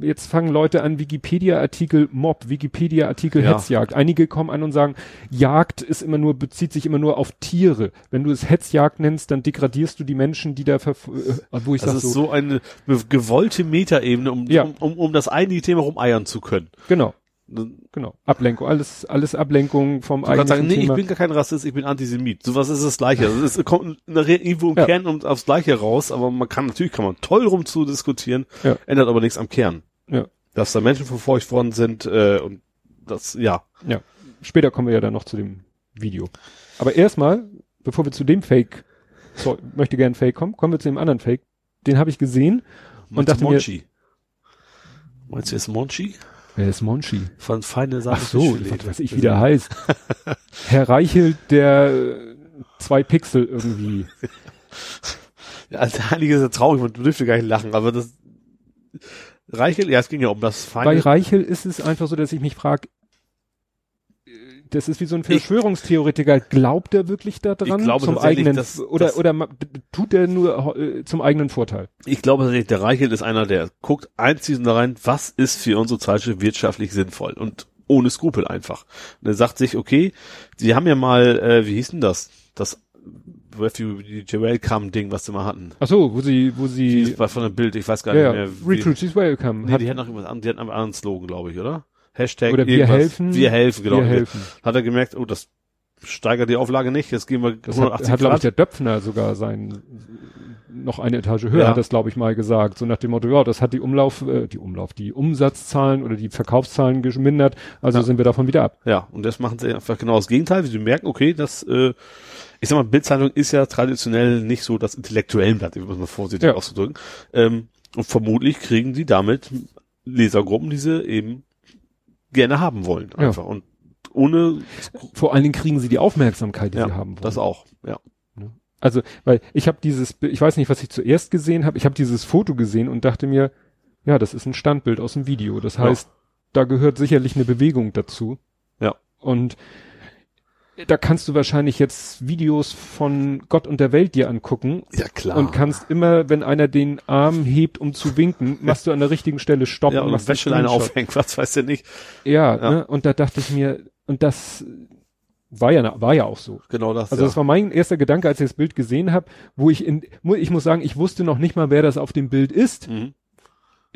äh, jetzt fangen Leute an, Wikipedia-Artikel Mob, Wikipedia-Artikel Ja. Hetzjagd. Einige kommen an und sagen, Jagd ist immer nur, bezieht sich immer nur auf Tiere. Wenn du es Hetzjagd nennst, dann degradierst du die Menschen, die da, verf äh, wo ich Das sag ist so, so eine gewollte Metaebene, um, Ja. um, um, um das eigentliche Thema rumeiern zu können. genau, genau, Ablenkung, alles, alles Ablenkung vom kannst eigentlichen sagen, nee, ich Thema. bin gar kein Rassist, ich bin Antisemit. Sowas ist das Gleiche. Also es kommt irgendwo im Ja. Kern um, aufs Gleiche raus, aber man kann, natürlich kann man toll rum zu diskutieren, Ja. ändert aber nichts am Kern. Ja. Dass da Menschen verfolgt worden sind, äh, und das, ja. Ja. später kommen wir ja dann noch zu dem Video. Aber erstmal, bevor wir zu dem Fake, so, möchte gern Fake kommen, kommen wir zu dem anderen Fake. Den habe ich gesehen und Meinst du dachte mir, Monchi? Meinst du jetzt Monchi? Wer ist Monchi? Von feine Sache. Ach so, was weiß ich, wie der heißt. [laughs] Herr Reichelt, der äh, zwei Pixel irgendwie. Ja, also einige ist ja traurig, man dürfte gar nicht lachen, aber das Reichel, ja, es ging ja um das Bei feine. Reichel ist es einfach so, dass ich mich frage, das ist wie so ein Verschwörungstheoretiker. Glaubt er wirklich daran Ich glaube zum eigenen dass- oder dass- oder tut er nur äh, zum eigenen Vorteil? Ich glaube tatsächlich, der Reichel ist einer, der guckt einziehen da rein, was ist für unsere Zeitschrift wirtschaftlich sinnvoll und ohne Skrupel einfach. Und er sagt sich, okay, sie haben ja mal, äh, wie hieß denn das? Das Refugee Welcome Ding, was sie mal hatten. Ach so, wo sie wo sie Das war von einem Bild, ich weiß gar ja, nicht mehr. wie- Recruits is welcome. Nee, Hat- die hatten noch irgendwas an, die hatten einen anderen Slogan, glaube ich, oder? Hashtag oder wir helfen. Wir helfen, genau. Wir helfen. Hat er gemerkt, oh, das steigert die Auflage nicht, jetzt gehen wir Das hat, 180 hat glaube ich, der Döpfner sogar sein noch eine Etage höher, Ja. hat das, glaube ich, mal gesagt. So nach dem Motto, ja, das hat die Umlauf, äh, die Umlauf, die Umsatzzahlen oder die Verkaufszahlen gemindert, also Ja. sind wir davon wieder ab. Ja, und das machen sie einfach genau das Gegenteil, wie sie merken, okay, das, äh, ich sag mal, Bildzeitung ist ja traditionell nicht so das intellektuellen Blatt, um es mal vorsichtig Ja. auszudrücken. Ähm, und vermutlich kriegen die damit Lesergruppen, die sie eben gerne haben wollen, Ja. einfach. Und ohne, Vor allen Dingen kriegen sie die Aufmerksamkeit, die ja, sie haben wollen. das auch, ja. Also, weil ich habe dieses, ich weiß nicht, was ich zuerst gesehen habe, ich habe dieses Foto gesehen und dachte mir, ja, das ist ein Standbild aus dem Video. Das Ja. heißt, da gehört sicherlich eine Bewegung dazu. Ja. Und da kannst du wahrscheinlich jetzt Videos von Gott und der Welt dir angucken Ja, klar. und kannst immer, wenn einer den Arm hebt, um zu winken, machst du an der richtigen Stelle stoppen. ja, und machst einen Wäscheleine aufhängen, [laughs] was weiß der nicht. Ja, Ja. Ne? und da dachte ich mir, und das war ja, war ja auch so. Genau das. Also ja. das war mein erster Gedanke, als ich das Bild gesehen habe, wo ich in, ich muss sagen, ich wusste noch nicht mal, wer das auf dem Bild ist. mhm.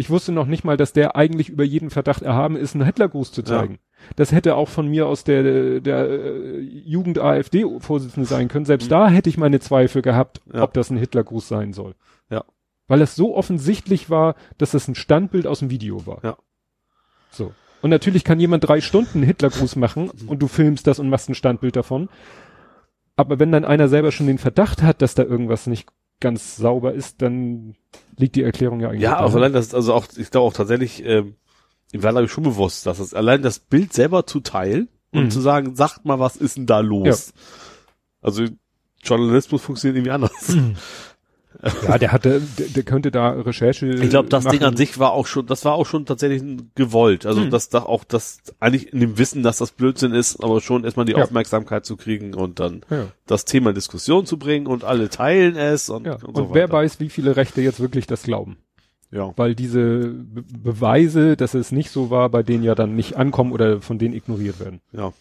Ich wusste noch nicht mal, dass der eigentlich über jeden Verdacht erhaben ist, einen Hitlergruß zu zeigen. Das hätte auch von mir aus der, der äh, Jugend-AfD-Vorsitzende sein können. Selbst Mhm. da hätte ich meine Zweifel gehabt, Ja. ob das ein Hitlergruß sein soll. Ja. Weil es so offensichtlich war, dass das ein Standbild aus dem Video war. Ja. So. Und natürlich kann jemand drei Stunden einen Hitlergruß machen und du filmst das und machst ein Standbild davon. Aber wenn dann einer selber schon den Verdacht hat, dass da irgendwas nicht ganz sauber ist, dann liegt die Erklärung ja eigentlich. Ja, auch allein das, also auch, ich glaube auch tatsächlich, ähm, ich war glaube ich schon bewusst, dass es allein das Bild selber zu teilen und Mhm. zu sagen, sagt mal, was ist denn da los? Also Journalismus funktioniert irgendwie anders. [clears throat] Ja, der hatte, der, der könnte da Recherche. Ich glaube, das machen. Ding an sich war auch schon, das war auch schon tatsächlich gewollt. Also Mhm. das da auch das eigentlich in dem Wissen, dass das Blödsinn ist, aber schon erstmal die Ja. Aufmerksamkeit zu kriegen und dann Ja. das Thema in Diskussion zu bringen und alle teilen es und, Ja. und Und, so wer weiß, wie viele Rechte jetzt wirklich das glauben. Ja. Weil diese Be Beweise, dass es nicht so war, bei denen ja dann nicht ankommen oder von denen ignoriert werden. Ja.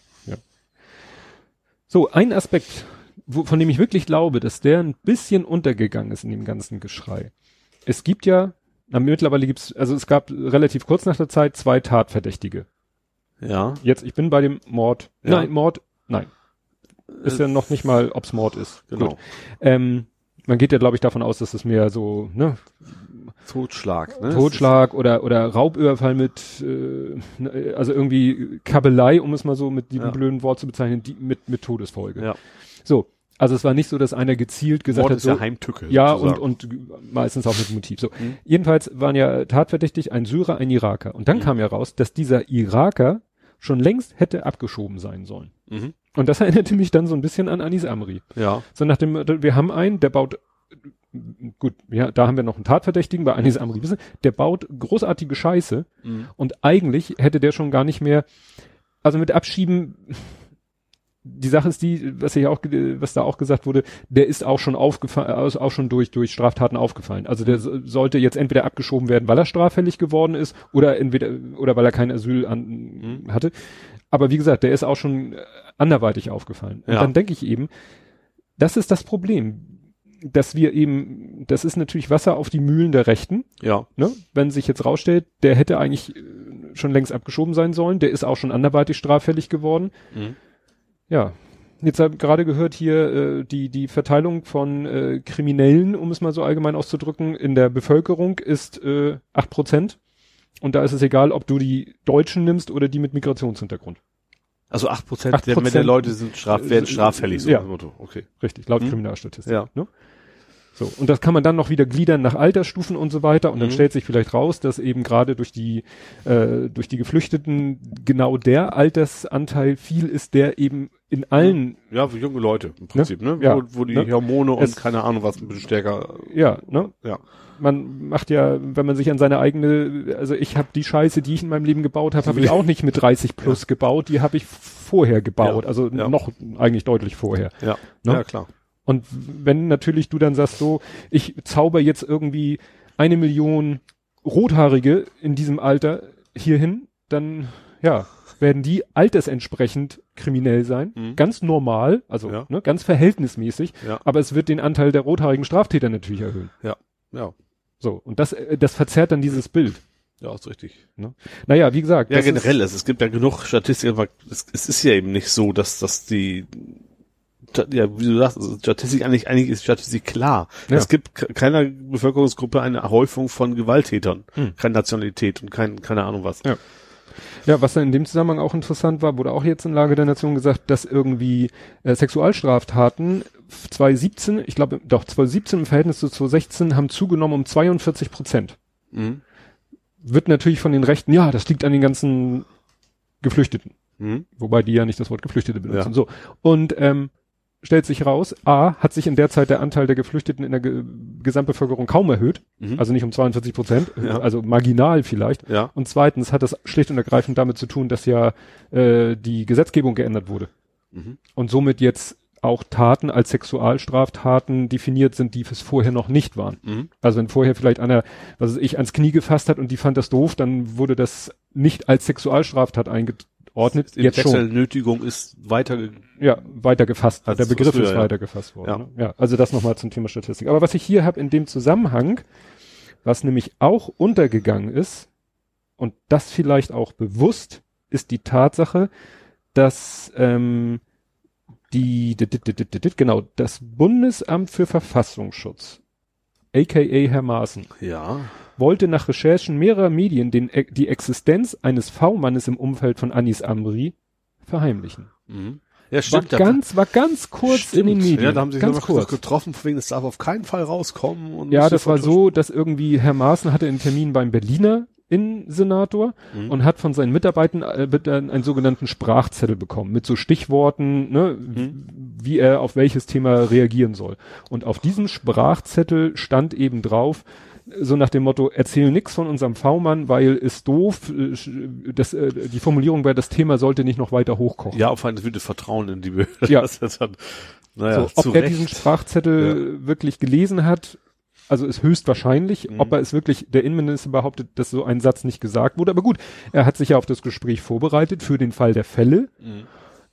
So, ein Aspekt, wo, von dem ich wirklich glaube, dass der ein bisschen untergegangen ist in dem ganzen Geschrei. Es gibt ja, na, mittlerweile gibt's, also es gab relativ kurz nach der Zeit zwei Tatverdächtige. Ja. Jetzt, ich bin bei dem Mord. Ja. Nein, Mord, nein. Ist ja noch nicht mal, ob's Mord ist. Genau. Ähm, man geht ja, glaube ich, davon aus, dass es mehr so, ne, Totschlag, ne? Totschlag oder oder Raubüberfall mit, äh, also irgendwie Kabelei, um es mal so mit diesem Ja. blöden Wort zu bezeichnen, die, mit mit Todesfolge. Ja. So, also es war nicht so, dass einer gezielt gesagt Mord hat, ist so, ja Heimtücke. ja und und meistens auch mit Motiv. So, Mhm. jedenfalls waren ja tatverdächtig ein Syrer, ein Iraker und dann Mhm. kam ja raus, dass dieser Iraker schon längst hätte abgeschoben sein sollen. Mhm. Und das [laughs] erinnerte mich dann so ein bisschen an Anis Amri. Ja. So nach dem, wir haben einen, der baut, gut, ja, da haben wir noch einen Tatverdächtigen bei Anis Amri, wissen, der baut großartige Scheiße Mhm. und eigentlich hätte der schon gar nicht mehr, also mit Abschieben, die Sache ist die, was ja auch, was da auch gesagt wurde, der ist auch schon aufgefallen, also auch schon durch, durch Straftaten aufgefallen. Also der so- sollte jetzt entweder abgeschoben werden, weil er straffällig geworden ist, oder entweder, oder weil er kein Asyl an, Mhm. hatte. Aber wie gesagt, der ist auch schon äh, anderweitig aufgefallen. Und Ja. dann denke ich eben, das ist das Problem, dass wir eben, das ist natürlich Wasser auf die Mühlen der Rechten, Ja. ne? Wenn sich jetzt rausstellt, der hätte eigentlich äh, schon längst abgeschoben sein sollen, der ist auch schon anderweitig straffällig geworden. Mhm. Ja. Jetzt habe ich gerade gehört hier äh, die die Verteilung von äh, Kriminellen, um es mal so allgemein auszudrücken, in der Bevölkerung ist äh, acht Prozent. Und da ist es egal, ob du die Deutschen nimmst oder die mit Migrationshintergrund. Also 8 Prozent 8% der, der Leute sind straf, werden straffällig, so Ja. Motto. Okay. Richtig, laut Mhm. Kriminalstatistik. Ja. Ne? So, und das kann man dann noch wieder gliedern nach Altersstufen und so weiter. Und dann Mhm. stellt sich vielleicht raus, dass eben gerade durch die, äh, durch die Geflüchteten genau der Altersanteil viel ist, der eben in allen, Ja, für junge Leute im Prinzip, ne? Ja. Wo, wo die Ne? Hormone und Es- keine Ahnung was ein bisschen stärker. ja, ne? Ja. Man macht ja, wenn man sich an seine eigene, also ich habe die Scheiße, die ich in meinem Leben gebaut habe, habe ich auch nicht mit 30 plus gebaut, die habe ich vorher gebaut, Ja. also Ja. noch eigentlich deutlich vorher. Ja. Ne? Ja, klar. Und wenn natürlich du dann sagst so, ich zauber jetzt irgendwie eine Million Rothaarige in diesem Alter hierhin, dann ja, werden die altersentsprechend kriminell sein. Mhm. Ganz normal, also Ja. ne, ganz verhältnismäßig, Ja. aber es wird den Anteil der rothaarigen Straftäter natürlich erhöhen. Ja. So, und das, äh, das verzerrt dann dieses Bild. Ja, ist richtig. Naja, wie gesagt. Ja, generell, es, es gibt ja genug Statistiken, aber es, es ist ja eben nicht so, dass, dass die, ja, wie du sagst, also Statistik eigentlich, eigentlich ist Statistik klar. Ja. Es gibt ke- keiner Bevölkerungsgruppe eine Häufung von Gewalttätern. Hm. Keine Nationalität und kein, keine Ahnung was. Ja. Ja, was dann in dem Zusammenhang auch interessant war, wurde auch jetzt in Lage der Nation gesagt, dass irgendwie äh, Sexualstraftaten 2017, ich glaube doch 2017 im Verhältnis zu 2016 haben zugenommen um 42 Prozent. Mhm. Wird natürlich von den Rechten, ja, das liegt an den ganzen Geflüchteten, Mhm. wobei die ja nicht das Wort Geflüchtete benutzen. Ja. So und ähm, stellt sich raus, a hat sich in der Zeit der Anteil der Geflüchteten in der Ge Gesamtbevölkerung kaum erhöht, Mhm. also nicht um 42 Prozent, [laughs] Ja. also marginal vielleicht. ja. Und zweitens hat das schlicht und ergreifend damit zu tun, dass ja äh, die Gesetzgebung geändert wurde. Mhm. Und somit jetzt auch Taten als Sexualstraftaten definiert sind, die es vorher noch nicht waren. Mhm. Also wenn vorher vielleicht einer, was weiß ich, ans Knie gefasst hat und die fand das doof, dann wurde das nicht als Sexualstraftat eingeordnet. Die Jetzt schon. Wechselnötigung ist weiter, Ja, weiter gefasst. Als der Begriff früher, ist ja. weiter gefasst worden. Ja. Ne? ja, also das nochmal zum Thema Statistik. Aber was ich hier habe in dem Zusammenhang, was nämlich auch untergegangen ist, und das vielleicht auch bewusst, ist die Tatsache, dass ähm, die, genau, das Bundesamt für Verfassungsschutz, aka Herr Maaßen, ja. wollte nach Recherchen mehrerer Medien den, die Existenz eines V-Mannes im Umfeld von Anis Amri verheimlichen. Mhm. Ja, War stimmt. da- ganz, war ganz kurz in den Stimmt. Medien. Ja, da haben sie sich ganz kurz getroffen, von wegen, das darf auf keinen Fall rauskommen. Und Ja, das war so, dass irgendwie Herr Maaßen hatte einen Termin beim Berliner Innensenator Mhm. und hat von seinen Mitarbeitern äh, einen, sogenannten Sprachzettel bekommen mit so Stichworten, ne, Mhm. wie er auf welches Thema reagieren soll. Und auf diesem Sprachzettel stand eben drauf, so nach dem Motto, erzähl nix von unserem V-Mann, weil ist doof, äh, das, äh, die Formulierung bei das Thema sollte nicht noch weiter hochkochen. Ja, auf ein würde Vertrauen in die Behörde. Ja. [laughs] Das dann, naja, so, zu ob er Recht. diesen Sprachzettel wirklich gelesen hat, also ist höchstwahrscheinlich, Mhm. ob er es wirklich, der Innenminister behauptet, dass so ein Satz nicht gesagt wurde, aber gut, er hat sich ja auf das Gespräch vorbereitet für den Fall der Fälle. Mhm.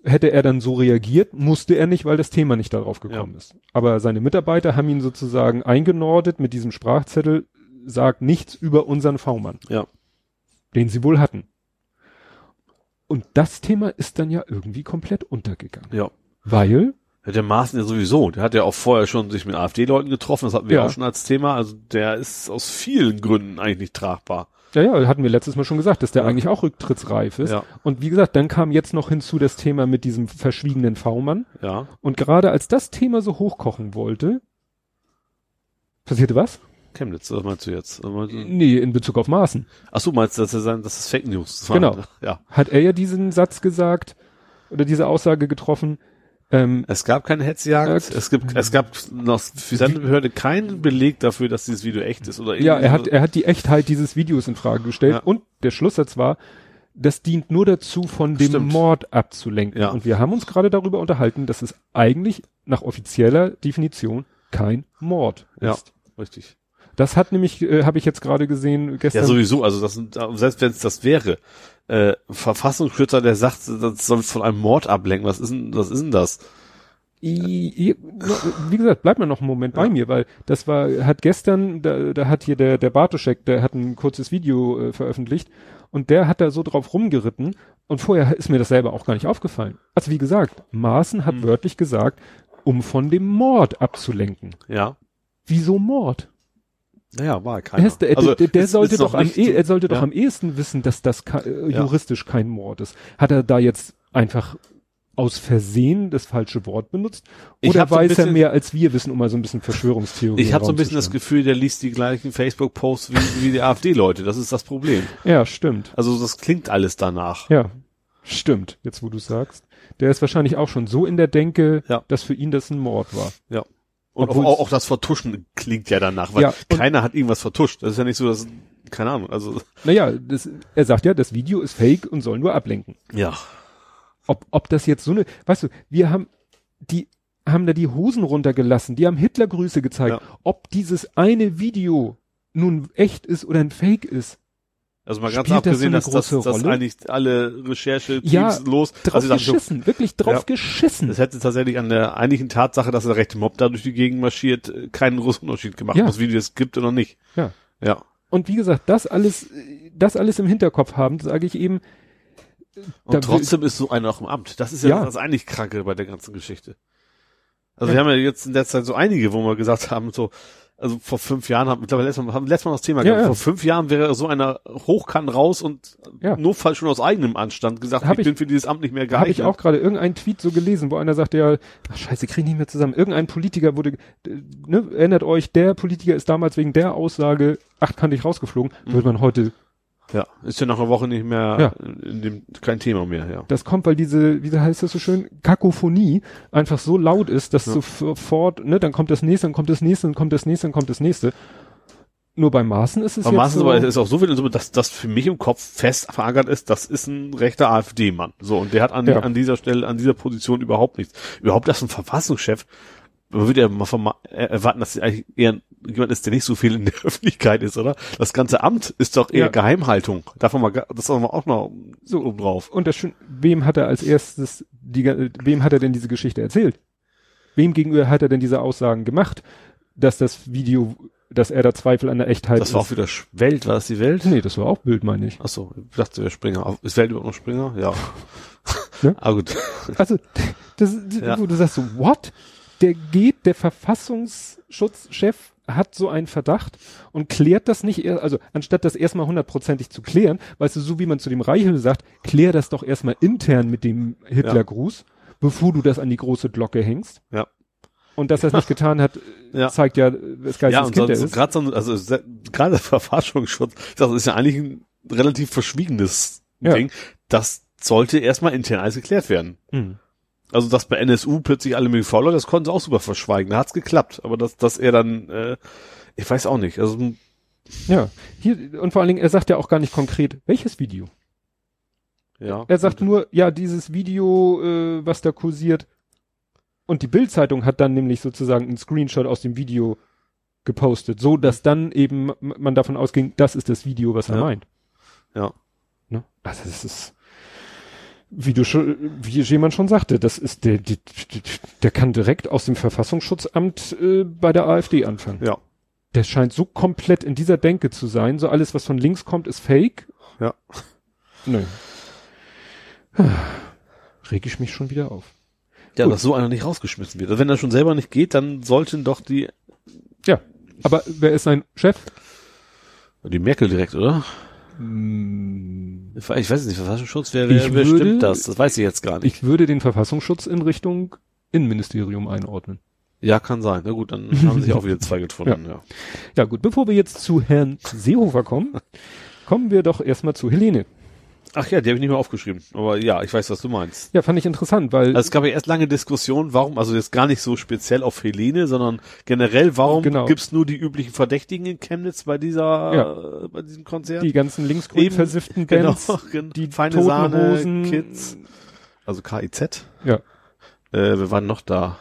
Hätte er dann so reagiert, musste er nicht, weil das Thema nicht darauf gekommen ist. Aber seine Mitarbeiter haben ihn sozusagen eingenordet mit diesem Sprachzettel, sagt nichts über unseren V-Mann, Ja. den sie wohl hatten. Und das Thema ist dann ja irgendwie komplett untergegangen. Ja. Weil Ja, der Maaßen ja sowieso. Der hat ja auch vorher schon sich mit AfD-Leuten getroffen. Das hatten wir Ja. auch schon als Thema. Also der ist aus vielen Gründen eigentlich nicht tragbar. Ja, ja, hatten wir letztes Mal schon gesagt, dass der Ja. eigentlich auch rücktrittsreif ist. Ja. Und wie gesagt, dann kam jetzt noch hinzu das Thema mit diesem verschwiegenen V-Mann. Ja. Und gerade als das Thema so hochkochen wollte, passierte was? Chemnitz, was meinst du jetzt? Nee, in Bezug auf Maßen. Ach so, meinst du, dass er sagen, das ist Fake News? War- Genau. Ja. Hat er ja diesen Satz gesagt oder diese Aussage getroffen, ähm, Es gab keine Hetzjagd. Es gibt, es gab noch für seine Behörde keinen Beleg dafür, dass dieses Video echt ist oder ja, er hat, er hat die Echtheit dieses Videos in Frage gestellt Ja. und der Schlusssatz war, das dient nur dazu, von dem Stimmt. Mord abzulenken. Ja. Und wir haben uns gerade darüber unterhalten, dass es eigentlich nach offizieller Definition kein Mord Ja. ist. so- richtig. Das hat nämlich, äh, habe ich jetzt gerade gesehen, gestern. Ja, sowieso. Also das selbst wenn es das wäre, äh, Verfassungsschützer, der sagt, das soll von einem Mord ablenken. Was ist denn, was ist denn das? I- i- no, Wie gesagt, bleibt mal noch einen Moment bei Ja. mir, weil das war, hat gestern, da, da hat hier der, der Bartoschek, der hat ein kurzes Video äh, veröffentlicht und der hat da so drauf rumgeritten und vorher ist mir das selber auch gar nicht aufgefallen. Also wie gesagt, Maaßen hat Hm. wörtlich gesagt, um von dem Mord abzulenken. Ja. Wieso Mord? Naja, war Er keiner. ist, der, Also, der, der ist- sollte doch am, er sollte doch ja. am ehesten wissen, dass das äh, Ja. juristisch kein Mord ist. Hat er da jetzt einfach aus Versehen das falsche Wort benutzt? Oder hab so weiß er bisschen- mehr als wir wissen, um mal so ein bisschen Verschwörungstheorie Ich habe so ein bisschen das Gefühl, der liest die gleichen Facebook-Posts wie, wie die AfD-Leute. Das ist das Problem. Ja, stimmt. Also das klingt alles danach. Ja, stimmt, jetzt wo du sagst. Der ist wahrscheinlich auch schon so in der Denke, Ja. dass für ihn das ein Mord war. Ja. Und auch, Obwohl's- auch, auch das Vertuschen klingt ja danach, weil Ja, keiner hat irgendwas vertuscht. Das ist ja nicht so, dass, keine Ahnung, also, Naja, das, er sagt ja, das Video ist fake und soll nur ablenken. ja. Ob, ob das jetzt so eine, weißt du, wir haben, die haben da die Hosen runtergelassen, die haben Hitlergrüße gezeigt. Ja. Ob dieses eine Video nun echt ist oder ein Fake ist, Also mal ganz Spielt das abgesehen, so dass dass Rolle? eigentlich alle Recherche-Teams Ja, los, drauf also ich dachte, geschissen, wirklich drauf Ja. geschissen. das hätte tatsächlich an der eigentlichen Tatsache, dass der rechte Mob da durch die Gegend marschiert, äh, keinen großen Unterschied gemacht, Ja. ob es gibt oder nicht. Ja. Ja. Und wie gesagt, das alles, das alles im Hinterkopf haben, sage ich eben. Und trotzdem ist so einer auch im Amt. Das ist ja, Ja. das eigentlich Kranke bei der ganzen Geschichte. Also wir haben ja jetzt in der Zeit so einige, wo wir gesagt haben, so, also vor fünf Jahren haben, mittlerweile letztes Mal, haben letztes Mal das Thema Ja, gehabt, ja. vor fünf Jahren wäre so einer hochkant raus und Ja. notfalls schon aus eigenem Anstand gesagt, Hab ich, ich- bin für dieses Amt nicht mehr Habe geeignet. ich auch gerade irgendeinen Tweet so gelesen, wo einer sagte ja, ach scheiße, krieg ich nicht mehr zusammen. Irgendein Politiker wurde, äh, ne, erinnert euch, der Politiker ist damals wegen der Aussage achtkantig rausgeflogen, Mhm. würde man heute, Ja, ist ja nach einer Woche nicht mehr Ja. in dem kein Thema mehr, ja. das kommt, weil diese, wie heißt das so schön, Kakophonie einfach so laut ist, dass Ja. sofort, ne, dann kommt das nächste, dann kommt das nächste, dann kommt das nächste, dann kommt das nächste. Nur bei Maßen ist es Aber jetzt Maaßen so, aber es ist auch so viel Summe, dass das für mich im Kopf fest verankert ist, das ist ein rechter AfD-Mann. So, und der hat an, Ja. an dieser Stelle, an dieser Position überhaupt nichts. Überhaupt das ein Verfassungschef, man würde ja mal verma- äh, erwarten, dass eigentlich eher jemand ist, der nicht so viel in der [laughs] Öffentlichkeit ist, oder? Das ganze Amt ist doch eher Ja. Geheimhaltung. Davon mal, das ist auch noch so oben drauf. Und das schön, wem hat er als erstes, die, wem hat er denn diese Geschichte erzählt? Wem gegenüber hat er denn diese Aussagen gemacht, dass das Video, dass er da Zweifel an der Echtheit Das war auch wieder Welt, war das die Welt? Nee, das war auch Bild, meine ich. Ach so, ich dachte, der Springer. Ist Welt überhaupt noch Springer? Ja. Ja. [laughs] Ah, gut. Also, das, Ja. wo du sagst so, what? Der geht, der Verfassungsschutzchef hat so einen Verdacht und klärt das nicht, also anstatt das erstmal hundertprozentig zu klären, weißt du, so wie man zu dem Reichel sagt, klär das doch erstmal intern mit dem Hitlergruß, bevor du das an die große Glocke hängst. Ja. Und dass er es nicht getan hat, Ja. zeigt ja, das geistes Ja, und Kind so, ist. gerade so, also gerade der Verfassungsschutz, das ist ja eigentlich ein relativ verschwiegenes Ja. Ding. Das sollte erstmal intern alles geklärt werden. Mhm. Also dass bei NSU plötzlich alle mit Follower, das konnten sie auch super verschweigen. Da hat's geklappt. Aber dass, dass er dann, äh, ich weiß auch nicht. Also Ja, hier, und vor allen Dingen, er sagt ja auch gar nicht konkret, welches Video. ja. Er sagt nur, ja, dieses Video, äh, was da kursiert. Und die Bildzeitung hat dann nämlich sozusagen einen Screenshot aus dem Video gepostet, so dass dann eben man davon ausging, das ist das Video, was er Ja. meint. Ja. Ne? Also das ist, wie du schon, wie jemand schon sagte, das ist der, der, der kann direkt aus dem Verfassungsschutzamt äh, bei der AfD anfangen. Ja. Der scheint so komplett in dieser Denke zu sein, so alles, was von links kommt, ist Fake. Ja. Nö. Reg ich mich schon wieder auf. Ja, Gut. dass so einer nicht rausgeschmissen wird. Also wenn er schon selber nicht geht, dann sollten doch die, Ja. Aber wer ist sein Chef? die Merkel direkt, oder? Hm, Ich weiß nicht, Verfassungsschutz, wer, wer Ich wer würde- das? Das weiß ich jetzt gar nicht. Ich würde den Verfassungsschutz in Richtung Innenministerium einordnen. Ja, kann sein. Na gut, dann haben sich auch wieder zwei gefunden, [laughs] ja. Ja gut, bevor wir jetzt zu Herrn Seehofer kommen, kommen wir doch erstmal zu Helene. Ach ja, die habe ich nicht mehr aufgeschrieben. Aber ja, ich weiß, was du meinst. Ja, fand ich interessant, weil Also es gab ja erst lange Diskussionen, warum, also jetzt gar nicht so speziell auf Helene, sondern generell, warum Genau. gibt's nur die üblichen Verdächtigen in Chemnitz bei dieser, Ja. äh, bei diesem Konzert? die ganzen linksgrün versifften genau, Bands, [laughs] genau. die feine Toten Sahne, Hosen, Kids, also KIZ. Ja. Äh, wir waren noch da.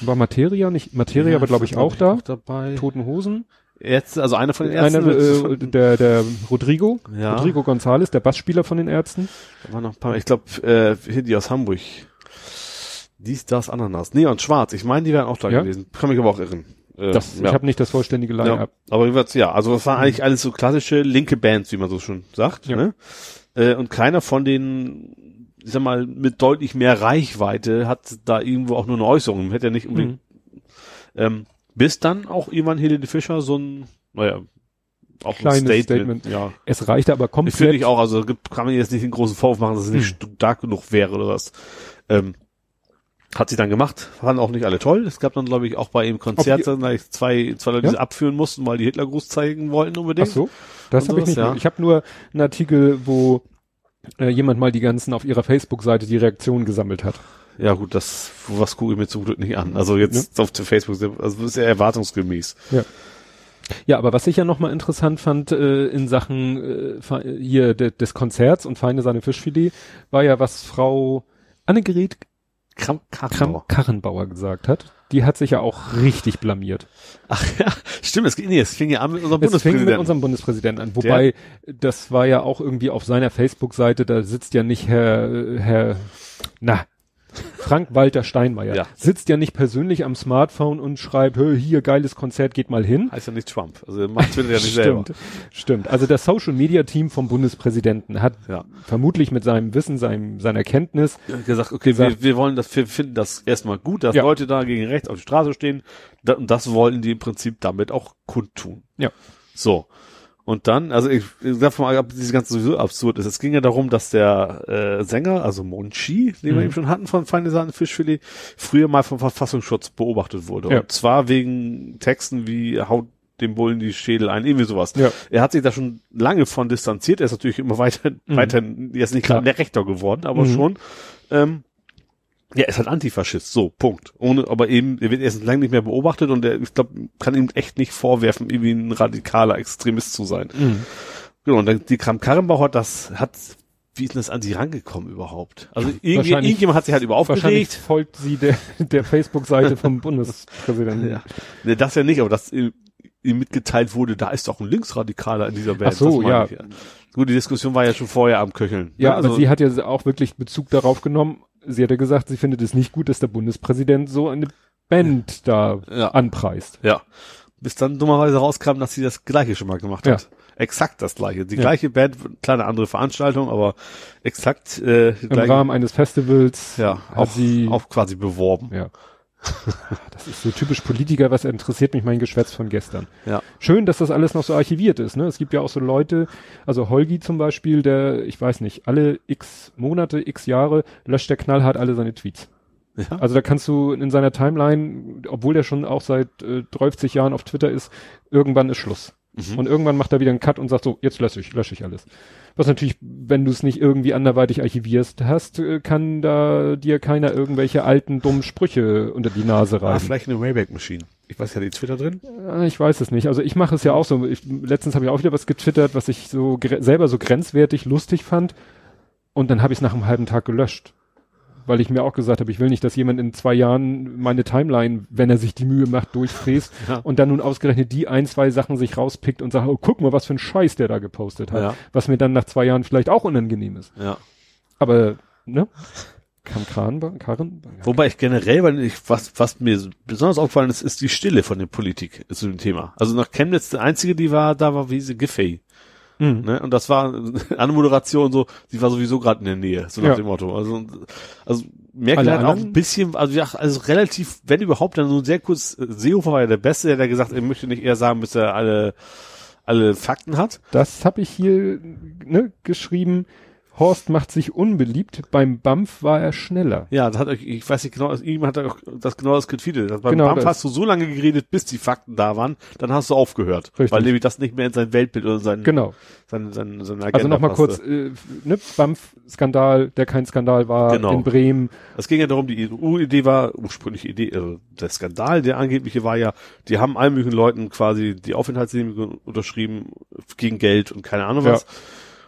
War Materia nicht? Materia Ja, war glaube ich auch da. Auch dabei. Toten Hosen. Ärzte, also einer von den Ärzten. Einer, äh, der, der Rodrigo, Ja. Rodrigo González, der Bassspieler von den Ärzten. Da waren noch ein paar, ich glaube, äh, hier die aus Hamburg. Dies, das, Ananas. Neon Schwarz. Ich meine, die wären auch da Ja? gewesen. Kann mich aber auch irren. Äh, Das, ja. Ich habe nicht das vollständige ja. Line-Up. Aber jedenfalls, ja, also das waren eigentlich alles so klassische linke Bands, wie man so schon sagt. Ja. Ne? Äh, und keiner von denen, ich sag mal, mit deutlich mehr Reichweite hat da irgendwo auch nur eine Äußerung. Hätte ja nicht unbedingt Mhm. Ähm, bis dann auch irgendwann Helene Fischer so ein, naja, auch Kleines Statement. Ja. Es reichte aber Ich komplett. finde ich auch, also gibt- kann man jetzt nicht den großen Vorwurf machen, dass es nicht stark genug wäre oder was. Ähm, hat sie dann gemacht, fanden auch nicht alle toll. Es gab dann, glaube ich, auch bei ihm Konzerte, gleich zwei, zwei Leute, die Ja? sie abführen mussten, weil die Hitlergruß zeigen wollten unbedingt. Ach so, das habe ich nicht. ja. Ich habe nur einen Artikel, wo äh, jemand mal die ganzen auf ihrer Facebook-Seite die Reaktionen gesammelt hat. Ja gut, das was gucke ich mir zum Glück nicht an. Also jetzt auf der Facebook, also ist ja erwartungsgemäß. Ja, aber was ich ja nochmal interessant fand äh, in Sachen äh, hier de, des Konzerts und Feine seine Fischfilet, war ja, was Frau Annegret Kram, Kram Karrenbauer gesagt hat. Die hat sich ja auch richtig blamiert. Ach ja, stimmt, es ging, nee, es fing ja an mit unserem Es fing Bundespräsidenten. mit unserem Bundespräsidenten an. Wobei, das war ja auch irgendwie auf seiner Facebook-Seite, da sitzt ja nicht Herr, äh, Herr, na, Frank-Walter Steinmeier. Ja. Sitzt ja nicht persönlich am Smartphone und schreibt, "Hö, hier, geiles Konzert, geht mal hin. heißt ja nicht Trump. Also macht Twitter ja nicht selber. Stimmt, stimmt. Also das Social Media Team vom Bundespräsidenten hat Ja. vermutlich mit seinem Wissen, seinem, seiner Kenntnis, gesagt, okay, Gesagt- wir, wir wollen das, wir finden das erstmal gut, dass Ja. Leute da gegen rechts auf die Straße stehen. Und das wollten die im Prinzip damit auch kundtun. ja, So. Und dann, also ich, ich sag mal, ob dieses Ganze sowieso absurd ist. Es ging ja darum, dass der äh, Sänger, also Monchi, den wir Mhm. eben schon hatten von Feine Sahne Fischfilet, früher mal vom Verfassungsschutz beobachtet wurde. Ja. Und zwar wegen Texten wie haut dem Bullen die Schädel ein, irgendwie sowas. Ja. Er hat sich da schon lange von distanziert. Er ist natürlich immer weiter, weiter, jetzt nicht Klar. gerade der Rektor geworden, aber Mhm. schon. Ähm, ja, er ist halt Antifaschist, so, Punkt. Ohne, aber eben, er wird erst lange nicht mehr beobachtet und er, ich glaube, kann ihm echt nicht vorwerfen, irgendwie ein radikaler Extremist zu sein. Genau, und dann die Kram Karrenbauer hat das, hat, wie ist denn das an sie rangekommen überhaupt? Also irgendwie, Wahrscheinlich- irgendjemand hat sich halt über wahrscheinlich aufgeregt. folgt sie der, der Facebook-Seite vom [laughs] Bundespräsidenten. Ja. Nee, das ja nicht, aber dass ihm mitgeteilt wurde, da ist doch ein Linksradikaler in dieser Band. Ach so, ja. ich Gut, die Diskussion war ja schon vorher am Köcheln. Ja, also, aber sie hat ja auch wirklich Bezug darauf genommen. Sie hat ja gesagt, sie findet es nicht gut, dass der Bundespräsident so eine Band da Ja. anpreist. Ja. Bis dann dummerweise rauskam, dass sie das Gleiche schon mal gemacht hat. Exakt das Gleiche. Die Ja. gleiche Band, kleine andere Veranstaltung, aber exakt äh, Im gleiche- Rahmen eines Festivals ja, hat auch, sie auch quasi beworben. Ja. [laughs] Das ist so typisch Politiker, was interessiert mich mein Geschwätz von gestern. Ja. Schön, dass das alles noch so archiviert ist. Ne? Es gibt ja auch so Leute, also Holgi zum Beispiel, der, ich weiß nicht, alle x Monate, x Jahre löscht der knallhart alle seine Tweets. Ja. Also da kannst du in seiner Timeline, obwohl der schon auch seit äh, 30 Jahren auf Twitter ist, irgendwann ist Schluss. Mhm. Und irgendwann macht er wieder einen Cut und sagt so, jetzt lösche ich, lösche ich alles. Was natürlich, wenn du es nicht irgendwie anderweitig archivierst hast, äh, kann da dir keiner irgendwelche alten, dummen Sprüche unter die Nase Ah, reiben. vielleicht eine Wayback Machine. Ich weiß ja, die Twitter drin. Ja, ich weiß es nicht. Also ich mache es ja auch so. Ich, letztens habe ich auch wieder was getwittert, was ich so selber so grenzwertig lustig fand. Und dann habe ich es nach einem halben Tag gelöscht. Weil ich mir auch gesagt habe, ich will nicht, dass jemand in zwei Jahren meine Timeline, wenn er sich die Mühe macht, durchfräst [laughs] Ja. und dann nun ausgerechnet die ein, zwei Sachen sich rauspickt und sagt, oh, guck mal, was für ein Scheiß der da gepostet hat. Ja. Was mir dann nach zwei Jahren vielleicht auch unangenehm ist. Ja. Aber, ne? Kam Kran, Karren? Wobei ich generell, weil ich, was, was mir so besonders aufgefallen ist, ist die Stille von der Politik zu dem Thema. Also nach Chemnitz, der einzige, die war, da war wie sie Giffey. Mhm. Ne? Und das war [laughs] eine Moderation so, die war sowieso gerade in der Nähe, so nach Ja. dem Motto. Also, also Merkel hat auch ein bisschen, also, ja, also relativ, wenn überhaupt, dann so sehr kurz, Seehofer war ja der Beste, der hat gesagt, er möchte nicht eher sagen, bis er alle, alle Fakten hat. Das habe ich hier ne, geschrieben. Horst macht sich unbeliebt. Beim BAMF war er schneller. Ja, das hat, euch- ich weiß nicht genau, irgendjemand hat auch das genau das getweetet. Beim Genau BAMF das. hast du so lange geredet, bis die Fakten da waren, dann hast du aufgehört. Richtig. Weil nämlich das nicht mehr in sein Weltbild oder sein, Genau. sein, sein, sein Agenda Also nochmal kurz, äh, ne, BAMF-Skandal, der kein Skandal war Genau. in Bremen. Es ging ja darum, die EU-Idee war, ursprüngliche Idee, also der Skandal, der angebliche war ja, die haben allen möglichen Leuten quasi die Aufenthaltsgenehmigung unterschrieben gegen Geld und keine Ahnung Ja.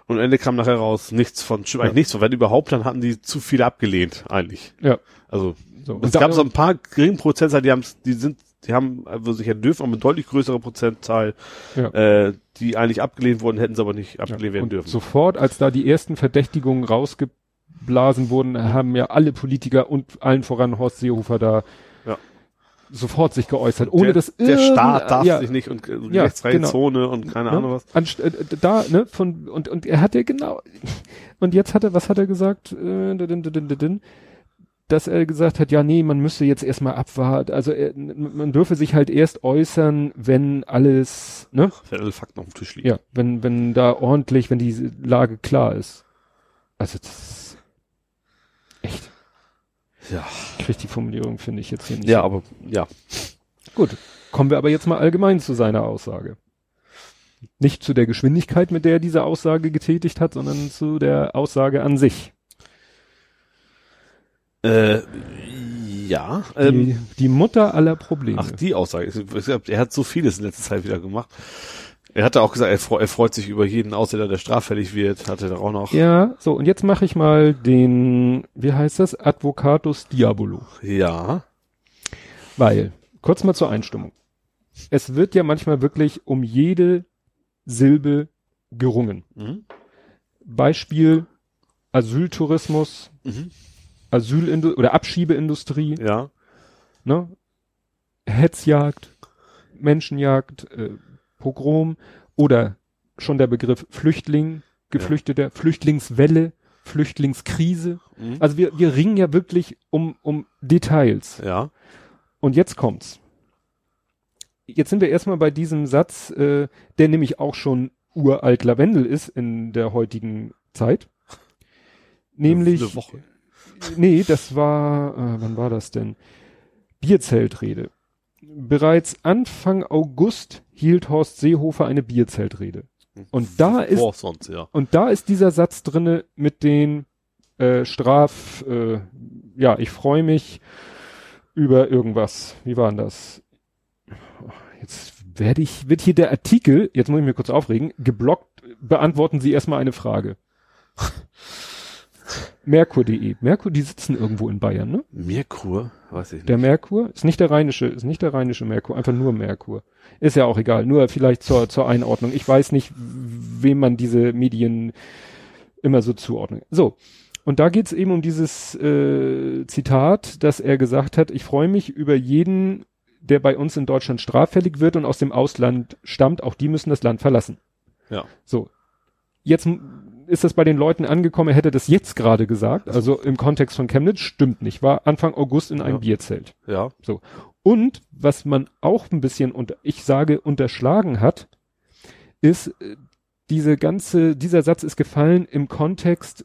Und am Ende kam nachher raus, nichts von, eigentlich nichts von, wenn überhaupt, dann hatten die zu viele abgelehnt, eigentlich. Ja. Also, So. es gab so ein paar geringen Prozentzahl, die haben, die sind, die haben, also sich ja dürfen, aber eine deutlich größere Prozentzahl, Ja. äh, die eigentlich abgelehnt wurden, hätten sie aber nicht abgelehnt werden und dürfen. sofort, als da die ersten Verdächtigungen rausgeblasen wurden, haben ja alle Politiker und allen voran Horst Seehofer da Ja. Sofort sich geäußert, ohne der, dass der Staat darf ja, sich nicht und äh, Ja, rechtsfreie genau. Zone und keine Ahnung ne? was. Anst äh, da, ne, von, und, und er hat ja genau, und jetzt hat er, was hat er gesagt? Äh, dass er gesagt hat, ja, nee, man müsste jetzt erstmal abwarten. Also er, man dürfe sich halt erst äußern, wenn alles, ne? Wenn alle Fakten auf dem Tisch liegen. Ja, wenn, wenn da ordentlich, wenn die Lage klar ist. Also das ist echt. Ja. Ich krieg die Formulierung, finde ich jetzt hier nicht. Ja, aber ja. Gut. Kommen wir aber jetzt mal allgemein zu seiner Aussage. Nicht zu der Geschwindigkeit, mit der er diese Aussage getätigt hat, sondern zu der Aussage an sich. Äh, ja. Die, Ähm, die Mutter aller Probleme. ach, die Aussage. Er hat so vieles in letzter Zeit wieder gemacht. Er hatte auch gesagt, er, freu, er freut sich über jeden Ausländer, der straffällig wird. Hatte er auch noch. Ja, so, und jetzt mache ich mal den, wie heißt das? Advocatus Diabolo. Ja. Weil, kurz mal zur Einstimmung. Es wird ja manchmal wirklich um jede Silbe gerungen. Mhm. Beispiel Asyltourismus, Mhm. Asylindu oder Abschiebeindustrie, Ja. ne? Hetzjagd, Menschenjagd, äh, Pogrom oder schon der Begriff Flüchtling, Geflüchteter, Flüchtlingswelle, Flüchtlingskrise. Mhm. Also wir, wir ringen ja wirklich um, um Details. Ja. Und jetzt kommt's. Jetzt sind wir erstmal bei diesem Satz, äh, der nämlich auch schon uralt Lavendel ist in der heutigen Zeit. Nämlich, Eine Woche. nee, das war, äh, wann war das denn? Bierzeltrede. Bereits Anfang August hielt Horst Seehofer eine Bierzeltrede. Und da ist sonst, ja. und da ist dieser Satz drinne mit den äh, Straf, äh, ja, ich freue mich über irgendwas. Wie war denn das? Jetzt werde ich, wird hier der Artikel, jetzt muss ich mir kurz aufregen, geblockt, beantworten Sie erstmal eine Frage. [laughs] Merkur.de. Merkur, die sitzen irgendwo in Bayern, ne? Merkur, weiß ich nicht. Der Merkur ist nicht der rheinische, ist nicht der rheinische Merkur, einfach nur Merkur. Ist ja auch egal, nur vielleicht zur, zur Einordnung. Ich weiß nicht, wem man diese Medien immer so zuordnet. So. Und da geht's eben um dieses äh, Zitat, dass er gesagt hat, ich freue mich über jeden, der bei uns in Deutschland straffällig wird und aus dem Ausland stammt, auch die müssen das Land verlassen. Ja. So. Jetzt ist das bei den Leuten angekommen, er hätte das jetzt gerade gesagt, also im Kontext von Chemnitz, stimmt nicht, war Anfang August in einem Ja. Bierzelt. Ja. Und was man auch ein bisschen, und ich sage, unterschlagen hat, ist, äh, diese ganze, dieser Satz ist gefallen im Kontext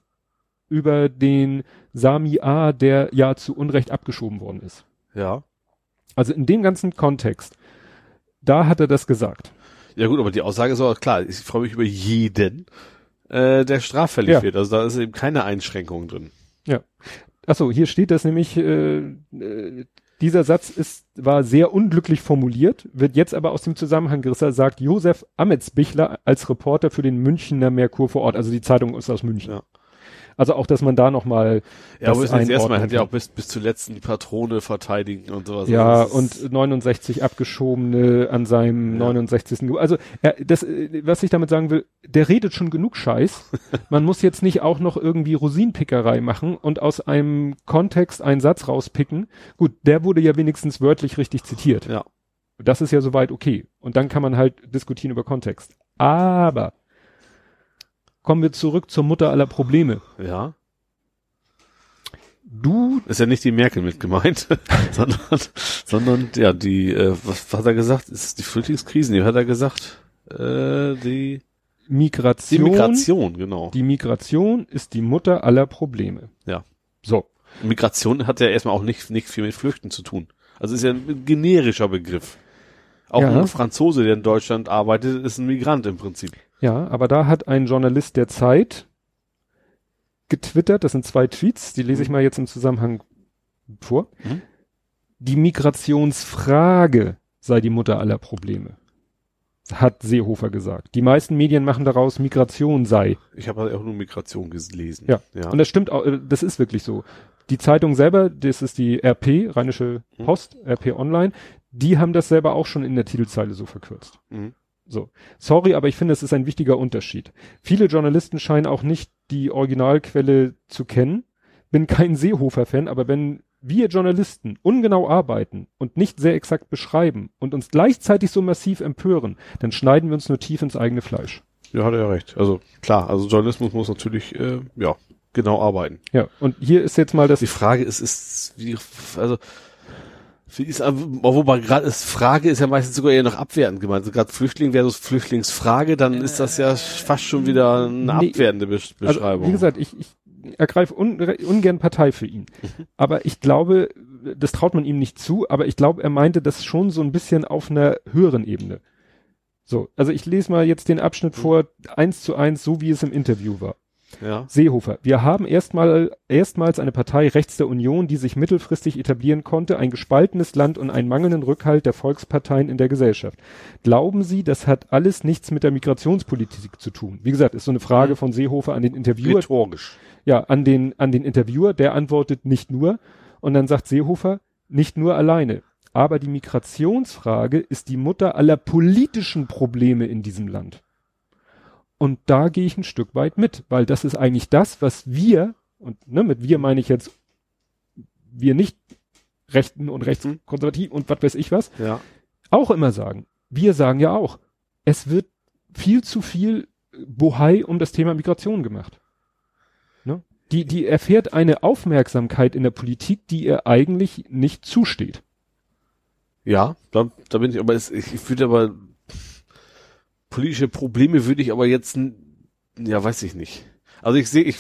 über den Sami A, der ja zu Unrecht abgeschoben worden ist. Ja. Also in dem ganzen Kontext, da hat er das gesagt. Ja gut, aber die Aussage ist auch klar, ich freue mich über jeden, äh, der straffällig Ja. wird. Also da ist eben keine Einschränkung drin. Achso, hier steht das nämlich, äh, äh, dieser Satz ist, war sehr unglücklich formuliert, wird jetzt aber aus dem Zusammenhang gerissen, sagt Josef Ametsbichler als Reporter für den Münchner Merkur vor Ort, also die Zeitung ist aus München. Ja. Also auch, dass man da nochmal Ja, das aber ist nicht das erste Mal, er einordnen hat ja auch bis, bis zuletzt die Patrone verteidigen und sowas. Ja, Also und 69 abgeschobene an seinem Ja. 69. Gebur- Also, er, das, äh, was ich damit sagen will, der redet schon genug Scheiß. [laughs] Man muss jetzt nicht auch noch irgendwie Rosinenpickerei machen und aus einem Kontext einen Satz rauspicken. Gut, der wurde ja wenigstens wörtlich richtig zitiert. Ja. Das ist ja soweit okay. Und dann kann man halt diskutieren über Kontext. Aber kommen wir zurück zur Mutter aller Probleme. Ja. Du, Ist ja nicht die Merkel mit gemeint, [laughs] sondern, sondern, ja, die, äh, was, was hat er gesagt? Ist die Flüchtlingskrise? Nee, was hat er gesagt? Äh, die, die Migration. Migration, genau. Die Migration ist die Mutter aller Probleme. Ja. So. Migration hat ja erstmal auch nicht, nicht viel mit Flüchten zu tun. Also ist ja ein generischer Begriff. Auch Ja. ein Franzose, der in Deutschland arbeitet, ist ein Migrant im Prinzip. Ja, aber da hat ein Journalist der Zeit getwittert, das sind zwei Tweets, die lese ich mal jetzt im Zusammenhang vor. Mhm. Die Migrationsfrage sei die Mutter aller Probleme. Hat Seehofer gesagt. Die meisten Medien machen daraus, Migration sei. Ich habe halt auch nur Migration gelesen. Ja. ja. Und das stimmt auch, äh, das ist wirklich so. Die Zeitung selber, das ist die RP, Rheinische Mhm. Post, RP Online, die haben das selber auch schon in der Titelzeile so verkürzt. Mhm. So. Sorry, aber ich finde, es ist ein wichtiger Unterschied. Viele Journalisten scheinen auch nicht die Originalquelle zu kennen. Bin kein Seehofer-Fan, aber wenn wir Journalisten ungenau arbeiten und nicht sehr exakt beschreiben und uns gleichzeitig so massiv empören, dann schneiden wir uns nur tief ins eigene Fleisch. Ja, hat er ja recht. Also klar, also Journalismus muss natürlich, äh, ja, genau arbeiten. Ja, und hier ist jetzt mal das Die Frage ist, ist, wie, also, ist, wobei gerade ist, Frage ist ja meistens sogar eher noch abwertend gemeint. Also gerade Flüchtling versus Flüchtlingsfrage, dann ist das ja fast schon wieder eine nee. abwertende Besch Beschreibung. Also, wie gesagt, ich, ich ergreife un, ungern Partei für ihn. Aber ich glaube, das traut man ihm nicht zu, aber ich glaube, er meinte das schon so ein bisschen auf einer höheren Ebene. So, also ich lese mal jetzt den Abschnitt vor, eins zu eins, so wie es im Interview war. Ja. Seehofer, wir haben erstmal, erstmals eine Partei rechts der Union, die sich mittelfristig etablieren konnte, ein gespaltenes Land und einen mangelnden Rückhalt der Volksparteien in der Gesellschaft. Glauben Sie, das hat alles nichts mit der Migrationspolitik zu tun? Wie gesagt, ist so eine Frage von Seehofer an den Interviewer. Rhetorisch. Ja, an den, an den Interviewer, der antwortet nicht nur. Und dann sagt Seehofer, nicht nur alleine. Aber die Migrationsfrage ist die Mutter aller politischen Probleme in diesem Land. Und da gehe ich ein Stück weit mit, weil das ist eigentlich das, was wir, und ne, mit wir meine ich jetzt, wir nicht Rechten und Rechtskonservativ und was weiß ich was, Ja. auch immer sagen. Wir sagen ja auch, es wird viel zu viel Bohai um das Thema Migration gemacht. Ne? Die, die erfährt eine Aufmerksamkeit in der Politik, die ihr eigentlich nicht zusteht. Ja, da, da bin ich, aber es, ich, ich würde aber, politische Probleme würde ich aber jetzt, ja, weiß ich nicht. Also ich sehe, ich,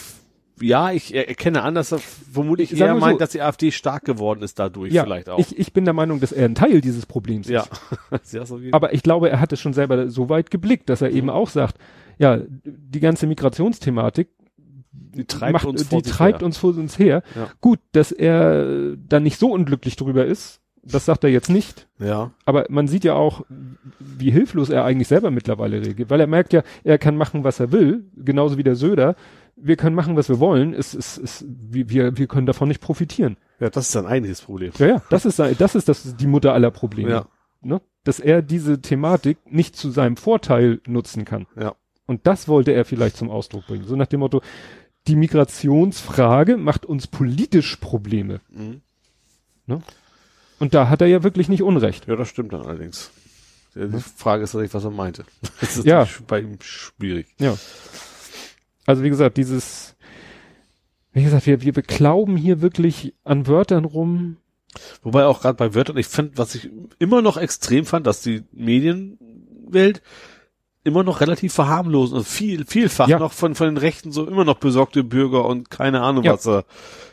ja, ich er- erkenne an, dass er vermutlich eher so- meint, dass die AfD stark geworden ist dadurch vielleicht auch. Ich, ich bin der Meinung, dass er ein Teil dieses Problems ja. ist. [laughs] ja Aber ich glaube, er hat es schon selber so weit geblickt, dass er eben auch sagt, ja, die ganze Migrationsthematik die treibt macht, uns vor die treibt her. uns vor uns her. Ja. Gut, dass er dann nicht so unglücklich drüber ist, das sagt er jetzt nicht. Ja, Aber man sieht ja auch, wie hilflos er eigentlich selber mittlerweile reagiert, weil er merkt ja, er kann machen, was er will, genauso wie der Söder. Wir können machen, was wir wollen. Es, es, es, wir, wir können davon nicht profitieren. ja, das ist ein eigentliches Problem. Ja, ja, das ist, sein- das ist das, die Mutter aller Probleme. Ja. Ne? Dass er diese Thematik nicht zu seinem Vorteil nutzen kann. Ja. Und das wollte er vielleicht zum Ausdruck bringen. So nach dem Motto, die Migrationsfrage macht uns politisch Probleme. Mhm. Und da hat er ja wirklich nicht Unrecht. Ja, das stimmt dann allerdings. Die Frage ist natürlich, was er meinte. [laughs] Das ist Ja. bei ihm schwierig. Ja. Also wie gesagt, dieses, wie gesagt, wir, wir beklauben hier wirklich an Wörtern rum. Wobei auch gerade bei Wörtern, ich fand, was ich immer noch extrem fand, dass die Medienwelt immer noch relativ verharmlosen und viel, vielfach Ja. noch von, von den Rechten so immer noch besorgte Bürger und keine Ahnung Ja. was da,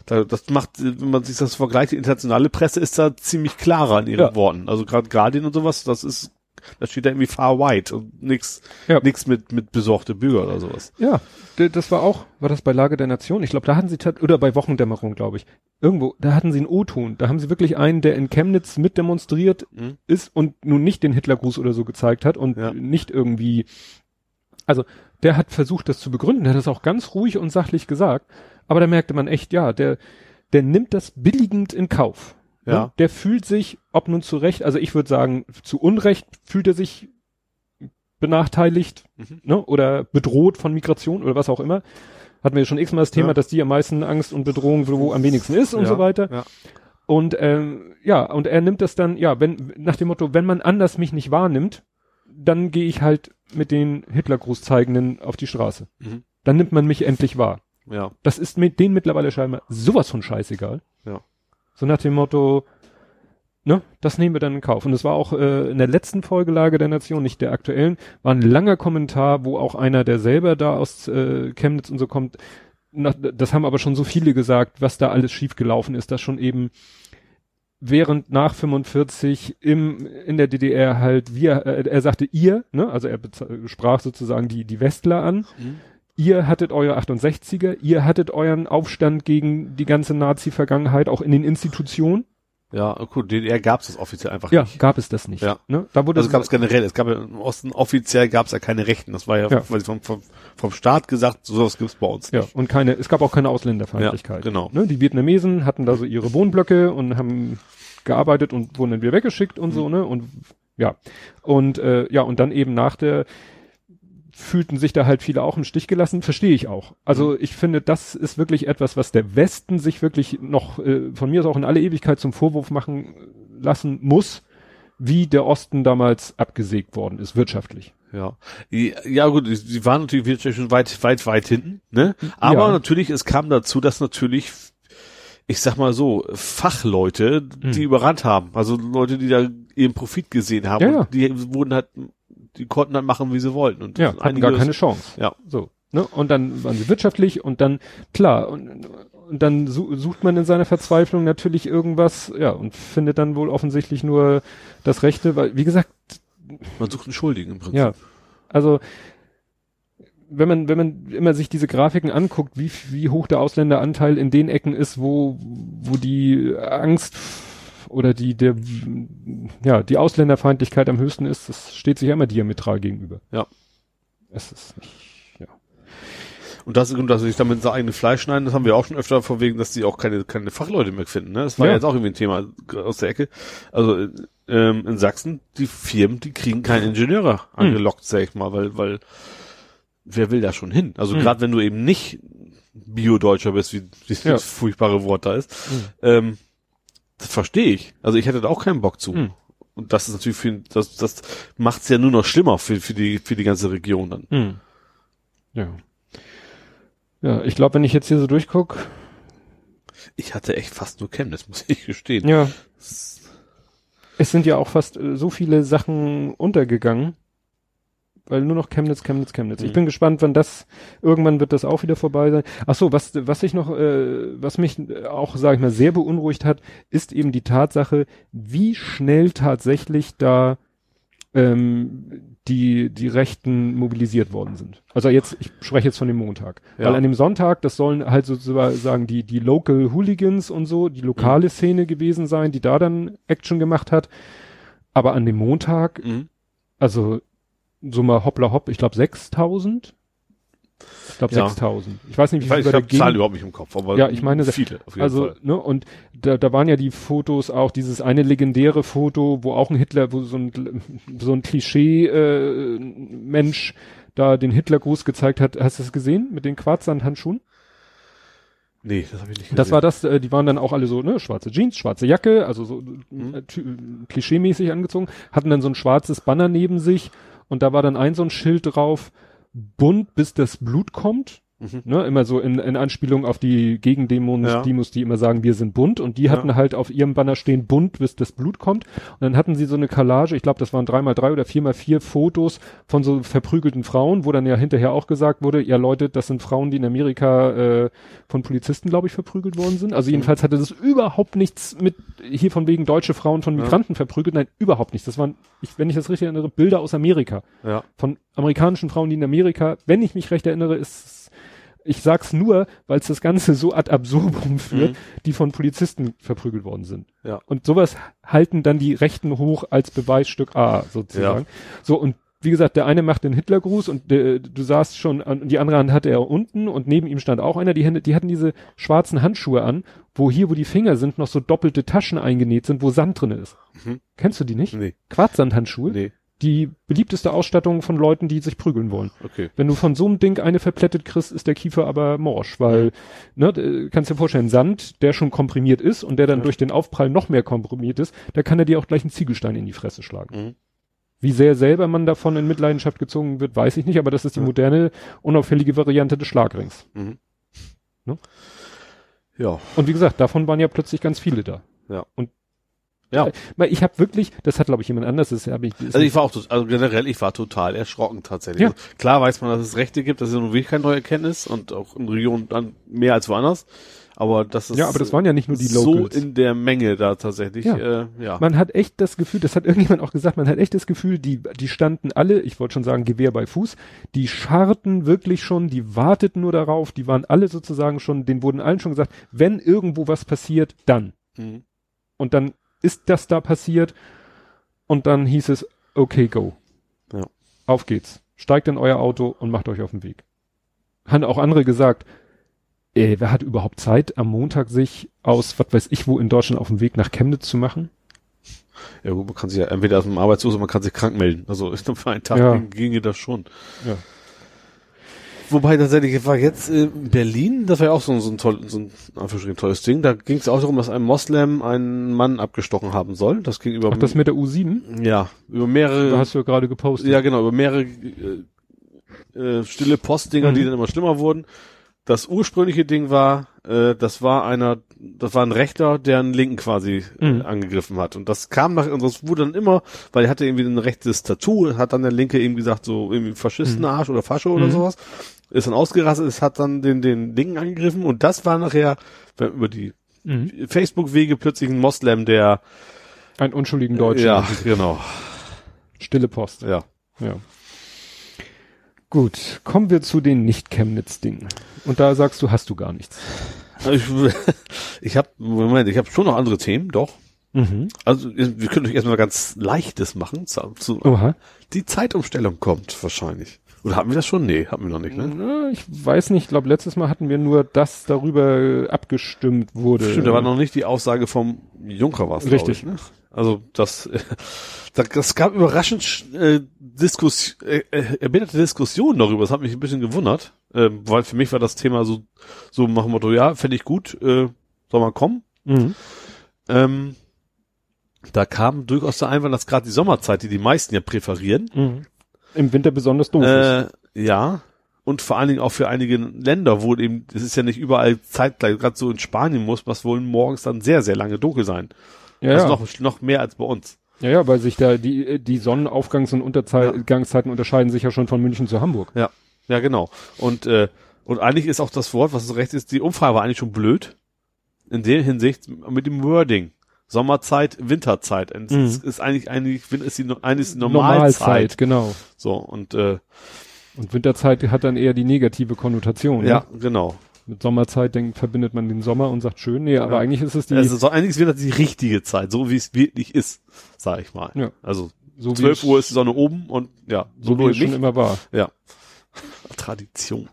da, das macht, wenn man sich das vergleicht, die internationale Presse ist da ziemlich klarer in ihren Ja. Worten. Also gerade Guardian und sowas, das ist, da steht da irgendwie far white und nix, Ja. nix mit, mit besorgte Bürger oder sowas. Ja, das war auch, war das bei Lage der Nation? Ich glaube, da hatten sie, oder bei Wochendämmerung, glaube ich. Irgendwo, da hatten sie einen O-Ton. Da haben sie wirklich einen, der in Chemnitz mitdemonstriert Mhm. ist und nun nicht den Hitlergruß oder so gezeigt hat und Ja. nicht irgendwie, also der hat versucht, das zu begründen, der hat das auch ganz ruhig und sachlich gesagt, aber da merkte man echt, ja, der, der nimmt das billigend in Kauf. Ne? Ja. Der fühlt sich, ob nun zu Recht, also ich würde sagen, zu Unrecht fühlt er sich benachteiligt Mhm. ne? oder bedroht von Migration oder was auch immer. Hatten wir ja schon x-mal das Thema, Ja. dass die am meisten Angst und Bedrohung, wo am wenigsten ist und Ja, so weiter. Ja. Und ähm, ja, und er nimmt das dann, ja, wenn, nach dem Motto, wenn man anders mich nicht wahrnimmt, dann gehe ich halt mit den Hitlergrußzeigenden auf die Straße. Mhm. Dann nimmt man mich endlich wahr. ja. Das ist mit denen mittlerweile scheinbar sowas von scheißegal. Ja. So nach dem Motto, ne, das nehmen wir dann in Kauf. Und es war auch äh, in der letzten Folge Lage der Nation, nicht der aktuellen, war ein langer Kommentar, wo auch einer, der selber da aus äh, Chemnitz und so kommt, nach, das haben aber schon so viele gesagt, was da alles schief gelaufen ist, dass schon eben während nach 45 im in der DDR halt wir äh, er sagte ihr, ne, also er sprach sozusagen die die Westler an. Mhm. Ihr hattet euer 68er, ihr hattet euren Aufstand gegen die ganze Nazi-Vergangenheit auch in den Institutionen. Ja, gut, DDR gab es das offiziell einfach Ja, nicht. gab es das nicht. Ja. Ne? Da wurde Also gab es generell, es gab ja im Osten offiziell gab es ja keine Rechten. Das war ja, Ja. vom, vom, vom Staat gesagt, sowas gibt's bei uns ja nicht. und keine, es gab auch keine Ausländerfeindlichkeit. Ja, genau. Ne? Die Vietnamesen hatten da so ihre Wohnblöcke und haben gearbeitet und wurden dann wieder weggeschickt und so, ne? Und ja. Und äh, ja, und dann eben nach der fühlten sich da halt viele auch im Stich gelassen, verstehe ich auch. Also ich finde, das ist wirklich etwas, was der Westen sich wirklich noch äh, von mir aus auch in alle Ewigkeit zum Vorwurf machen lassen muss, wie der Osten damals abgesägt worden ist, wirtschaftlich. Ja. Ja, gut, sie waren natürlich wirtschaftlich schon weit, weit, weit hinten, ne? Aber Ja. natürlich, es kam dazu, dass natürlich, ich sag mal so, Fachleute, die überrannt haben. Also Leute, die da ihren Profit gesehen haben. Ja, ja. Die wurden halt, die konnten halt machen, wie sie wollten. Und Ja, hatten gar keine Chance. Ja. So. Ne? Und dann waren sie wirtschaftlich und dann, klar, und, und dann su sucht man in seiner Verzweiflung natürlich irgendwas, ja, und findet dann wohl offensichtlich nur das Rechte, weil, wie gesagt, Man sucht einen Schuldigen im Prinzip. ja, also, wenn man, wenn man immer sich diese Grafiken anguckt, wie, wie hoch der Ausländeranteil in den Ecken ist, wo, wo die Angst oder die, der, ja, die Ausländerfeindlichkeit am höchsten ist, das steht sich ja immer diametral gegenüber. Ja. Es ist nicht, ja. Und das, und dass sie sich damit ins eigene Fleisch schneiden, das haben wir auch schon öfter vorwegen, dass die auch keine, keine Fachleute mehr finden. Ne? Das war Ja. jetzt auch irgendwie ein Thema aus der Ecke. Also ähm, in Sachsen, die Firmen, die kriegen keine Ingenieure angelockt, sag ich mal, weil, weil wer will da schon hin? Also Hm. gerade wenn du eben nicht Bio-Deutscher bist, wie, wie Ja. das furchtbare Wort da ist, Hm. ähm, verstehe ich. Also ich hätte da auch keinen Bock zu. Hm. Und das ist natürlich für, das, das macht's ja nur noch schlimmer für, für die, für die ganze Region dann. Hm. Ja. Ja, ich glaube, wenn ich jetzt hier so durchguck, Ich hatte echt fast nur Chemnitz, [laughs] muss ich gestehen. ja, es sind ja auch fast äh, so viele Sachen untergegangen, weil nur noch Chemnitz, Chemnitz, Chemnitz. Ich Mhm. bin gespannt, wann das, irgendwann wird das auch wieder vorbei sein. Ach so, was, was ich noch, äh, was mich auch, sage ich mal, sehr beunruhigt hat, ist eben die Tatsache, wie schnell tatsächlich da ähm, die, die Rechten mobilisiert worden sind. Also jetzt, ich spreche jetzt von dem Montag. Ja. Weil an dem Sonntag, das sollen halt sozusagen die, die Local Hooligans und so, die lokale Szene gewesen sein, die da dann Action gemacht hat. Aber an dem Montag, Mhm. also so mal hoppla hopp, ich glaube 6000. Ich glaube Ja. 6000. Ich weiß nicht, wie Ich, viel weiß, ich der habe Zahlen Gegend- überhaupt nicht im Kopf, aber Ja, ich meine, viele also, Fall. ne, und da, da waren ja die Fotos auch, dieses eine legendäre Foto, wo auch ein Hitler, wo so ein, so ein Klischee-Mensch da den Hitlergruß gezeigt hat. Hast du das gesehen mit den Quarzsandhandschuhen? Nee, das habe ich nicht gesehen. Das war das, äh, die waren dann auch alle so, ne, schwarze Jeans, schwarze Jacke, also so Mhm. äh, klischeemäßig angezogen, hatten dann so ein schwarzes Banner neben sich und da war dann ein so ein Schild drauf, bunt bis das Blut kommt. Mhm. Ne, immer so in, in Anspielung auf die Gegendemos, Ja. Demos, die immer sagen, wir sind bunt und die hatten Ja. halt auf ihrem Banner stehen, bunt, bis das Blut kommt. Und dann hatten sie so eine Collage, ich glaube, das waren dreimal drei oder viermal vier Fotos von so verprügelten Frauen, wo dann ja hinterher auch gesagt wurde, ja Leute, das sind Frauen, die in Amerika äh, von Polizisten, glaube ich, verprügelt worden sind. Also jedenfalls hatte das überhaupt nichts mit hier von wegen deutsche Frauen von Ja. Migranten verprügelt. Nein, überhaupt nichts. Das waren, ich, wenn ich das richtig erinnere, Bilder aus Amerika Ja. von amerikanischen Frauen, die in Amerika, wenn ich mich recht erinnere, ist ich sag's nur, weil es das Ganze so ad absurdum führt, Mhm. die von Polizisten verprügelt worden sind. Ja. Und sowas halten dann die Rechten hoch als Beweisstück A sozusagen. So und wie gesagt, der eine macht den Hitlergruß und der, du sahst schon, an, die andere Hand hatte er unten und neben ihm stand auch einer, die Hände, die hatten diese schwarzen Handschuhe an, wo hier, wo die Finger sind, noch so doppelte Taschen eingenäht sind, wo Sand drin ist. Mhm. Kennst du die nicht? Nee, Quarzsandhandschuhe? nee, Die beliebteste Ausstattung von Leuten, die sich prügeln wollen. okay. Wenn du von so einem Ding eine verplättet kriegst, ist der Kiefer aber morsch, weil, ne, äh, kannst dir vorstellen, Sand, der schon komprimiert ist und der dann Ja. durch den Aufprall noch mehr komprimiert ist, da kann er dir auch gleich einen Ziegelstein in die Fresse schlagen. Mhm. Wie sehr selber man davon in Mitleidenschaft gezogen wird, weiß ich nicht, aber das ist die Ja. moderne, unauffällige Variante des Schlagrings. Mhm. Ne? Ja, Und wie gesagt, davon waren ja plötzlich ganz viele da. Ja. Und Ja. Weil ich habe wirklich, das hat glaube ich jemand anders, das habe ich, das also ich war auch, also generell, ich war total erschrocken tatsächlich. Ja. Also klar weiß man, dass es Rechte gibt, das ist nun wirklich keine neue Erkenntnis und auch in Regionen dann mehr als woanders. Aber das ist ja, aber das waren ja nicht nur die so Locals. in der Menge da tatsächlich. Ja. Äh, ja. Man hat echt das Gefühl, das hat irgendjemand auch gesagt, man hat echt das Gefühl, die, die standen alle, ich wollte schon sagen, Gewehr bei Fuß, die scharrten wirklich schon, die warteten nur darauf, die waren alle sozusagen schon, denen wurden allen schon gesagt, wenn irgendwo was passiert, dann. Mhm. Und dann ist das da passiert und dann hieß es, okay, go. Ja. Auf geht's. Steigt in euer Auto und macht euch auf den Weg. Haben auch andere gesagt, äh, wer hat überhaupt Zeit, am Montag sich aus, was weiß ich wo in Deutschland auf den Weg nach Chemnitz zu machen? Ja gut, man kann sich ja entweder aus dem Arbeitslos oder man kann sich krank melden. Also ich glaube, [laughs] für einen Tag Ja. ging- ginge das schon. Ja. Wobei tatsächlich war jetzt in Berlin, das war ja auch so, ein- so ein, toll, so ein Anführungsstrichen tolles Ding. Da ging es auch darum, dass ein Moslem einen Mann abgestochen haben soll. Das ging über Ach, das mit der U7? ja über mehrere Da hast du ja gerade gepostet. ja genau über mehrere äh, äh, stille Postdinger, Mhm. die dann immer schlimmer wurden. Das ursprüngliche Ding war, äh, das war einer, das war ein Rechter, der einen Linken quasi Mhm. äh, angegriffen hat. Und das kam nach, und das wurde dann immer, weil er hatte irgendwie ein rechtes Tattoo, hat dann der Linke eben gesagt, so irgendwie Faschistenarsch oder Fascho oder Mhm. sowas. Ist dann ausgerastet, ist, hat dann den, den Linken angegriffen und das war nachher über die Mhm. Facebook-Wege plötzlich ein Moslem, der Einen unschuldigen Deutschen. ja, genau, Stille Post. ja. Ja. Gut, kommen wir zu den Nicht-Chemnitz-Dingen. Und da sagst du, hast du gar nichts. Ich, [laughs] ich habe Moment, ich habe schon noch andere Themen, doch. Mhm. Also wir können euch erstmal ganz leichtes machen. Zu, zu, Oha. Die Zeitumstellung kommt wahrscheinlich. Oder hatten wir das schon? Nee, hatten wir noch nicht, ne? Na, ich weiß nicht, ich glaube, letztes Mal hatten wir nur, dass darüber abgestimmt wurde. Stimmt, da war noch nicht die Aussage vom Juncker was. Richtig. Ich, ne? Also das, [laughs] das, gab überraschend äh, Diskus, äh, äh, erbiterte Diskussionen darüber. Das hat mich ein bisschen gewundert, äh, weil für mich war das Thema so so nach dem Motto, ja, fände ich gut, äh, soll mal kommen. Mhm. Ähm, da kam durchaus der Einwand, dass gerade die Sommerzeit, die die meisten ja präferieren, Mhm. Im Winter besonders doof ist. äh, ja, und vor allen Dingen auch für einige Länder, wo eben, es ist ja nicht überall zeitgleich, gerade so in Spanien muss, was wohl morgens dann sehr, sehr lange dunkel sein. Ja, also ja. noch, noch mehr als bei uns. ja, ja, weil sich da die, die Sonnenaufgangs- und Untergangszeiten unterscheiden sich ja schon von München zu Hamburg. Ja, ja, genau. Und, äh, und eigentlich ist auch das Wort, was so recht ist, die Umfrage war eigentlich schon blöd. In der Hinsicht mit dem Wording. Sommerzeit, Winterzeit. Und Mhm. Ist eigentlich, eigentlich, ist die, eigentlich ist die Normalzeit. genau. So, und, äh, Und Winterzeit hat dann eher die negative Konnotation. ja, Ne? genau. Mit Sommerzeit denkt, verbindet man den Sommer und sagt schön, nee, aber Ja. eigentlich ist es die, Also so, eigentlich wird das die richtige Zeit, so wie es wirklich ist, sag ich mal. Ja. Also so wie 12 es, Uhr ist die Sonne oben und ja, so wie null es schon immer war. Ja. [laughs] Tradition.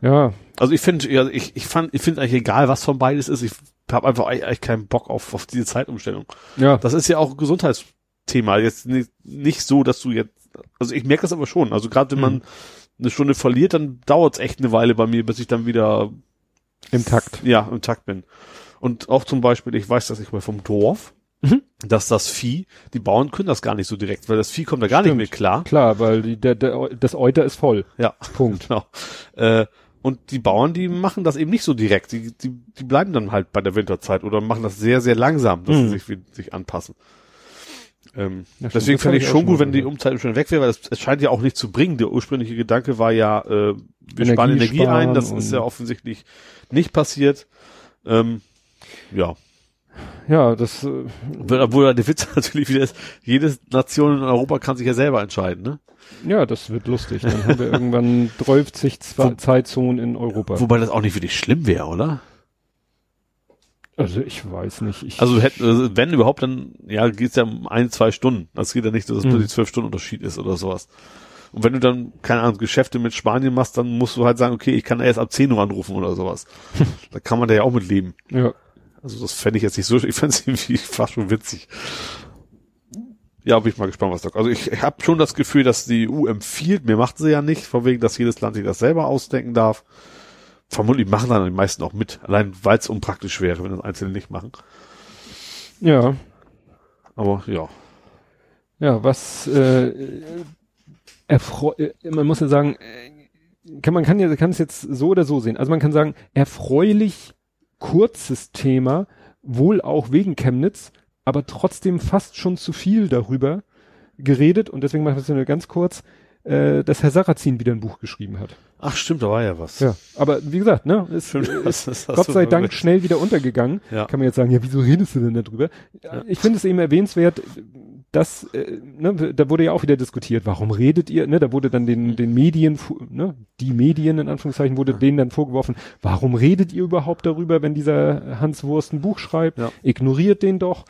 Ja, Also ich finde, ja, ich, ich fand, ich finde eigentlich egal, was von beides ist. Ich habe einfach eigentlich keinen Bock auf, auf diese Zeitumstellung. ja, Das ist ja auch ein Gesundheitsthema. Jetzt nicht, nicht so, dass du jetzt, also ich merke das aber schon. Also gerade wenn man Mhm. eine Stunde verliert, dann dauert es echt eine Weile bei mir, bis ich dann wieder im Takt. ja im Takt bin. Und auch zum Beispiel, ich weiß, dass ich mal vom Dorf, Mhm. dass das Vieh, die Bauern können das gar nicht so direkt, weil das Vieh kommt da gar Stimmt. nicht mehr klar. Klar, weil die, der, der, das Euter ist voll. Ja, Punkt. [laughs] genau. Äh, und die Bauern, die machen das eben nicht so direkt. Die, die, die bleiben dann halt bei der Winterzeit oder machen das sehr, sehr langsam, dass Mhm. sie sich, sich anpassen. Ähm, Ja, deswegen fände ich schon gut, wenn die. Umzeit schon weg wäre, weil es, es scheint ja auch nicht zu bringen. Der ursprüngliche Gedanke war ja, äh, wir Energie sparen Energie ein. Das sparen ist ja offensichtlich nicht passiert. Ähm, ja, Ja, das, äh, obwohl der Witz [laughs] natürlich wieder ist, jede Nation in Europa kann sich ja selber entscheiden, ne? Ja, das wird lustig. Dann haben wir irgendwann 30 Zwa- Zeitzonen in Europa. Wobei das auch nicht wirklich schlimm wäre, oder? Also ich weiß nicht. Ich, Also hätten, also wenn überhaupt, dann ja geht's ja um ein, zwei Stunden. Das geht ja nicht, dass es Mhm. plötzlich zwölf Stunden Unterschied ist oder sowas. Und wenn du dann, keine Ahnung, Geschäfte mit Spanien machst, dann musst du halt sagen, okay, ich kann erst ab 10 Uhr anrufen oder sowas. [laughs] da kann man da ja auch mit leben. ja, Also das fände ich jetzt nicht so, ich fände es [laughs] irgendwie fast schon witzig. Ja, bin ich mal gespannt, was da kommt. Also ich, habe schon das Gefühl, dass die EU empfiehlt, mir macht sie ja nicht, von wegen, dass jedes Land sich das selber ausdenken darf. Vermutlich machen dann die meisten auch mit, allein weil es unpraktisch wäre, wenn das Einzelne nicht machen. ja, Aber ja. ja, was äh, erfreu äh, man muss ja sagen, äh, kann man kann ja kann es jetzt so oder so sehen. Also man kann sagen, erfreulich kurzes Thema, wohl auch wegen Chemnitz, aber trotzdem fast schon zu viel darüber geredet und deswegen machen wir es nur ganz kurz, äh, dass Herr Sarrazin wieder ein Buch geschrieben hat. Ach stimmt, da war ja was. Ja, aber wie gesagt, ne, ist, Stimmt, ist das- das hast Gott sei Dank schnell wieder untergegangen. Ja. Kann man jetzt sagen, ja, wieso redest du denn darüber? Ja. Ich finde es eben erwähnenswert, dass, äh, ne, da wurde ja auch wieder diskutiert, warum redet ihr, ne, da wurde dann den, den Medien, ne, die Medien in Anführungszeichen, wurde denen dann vorgeworfen, warum redet ihr überhaupt darüber, wenn dieser Hans Wurst ein Buch schreibt? Ja. Ignoriert den doch.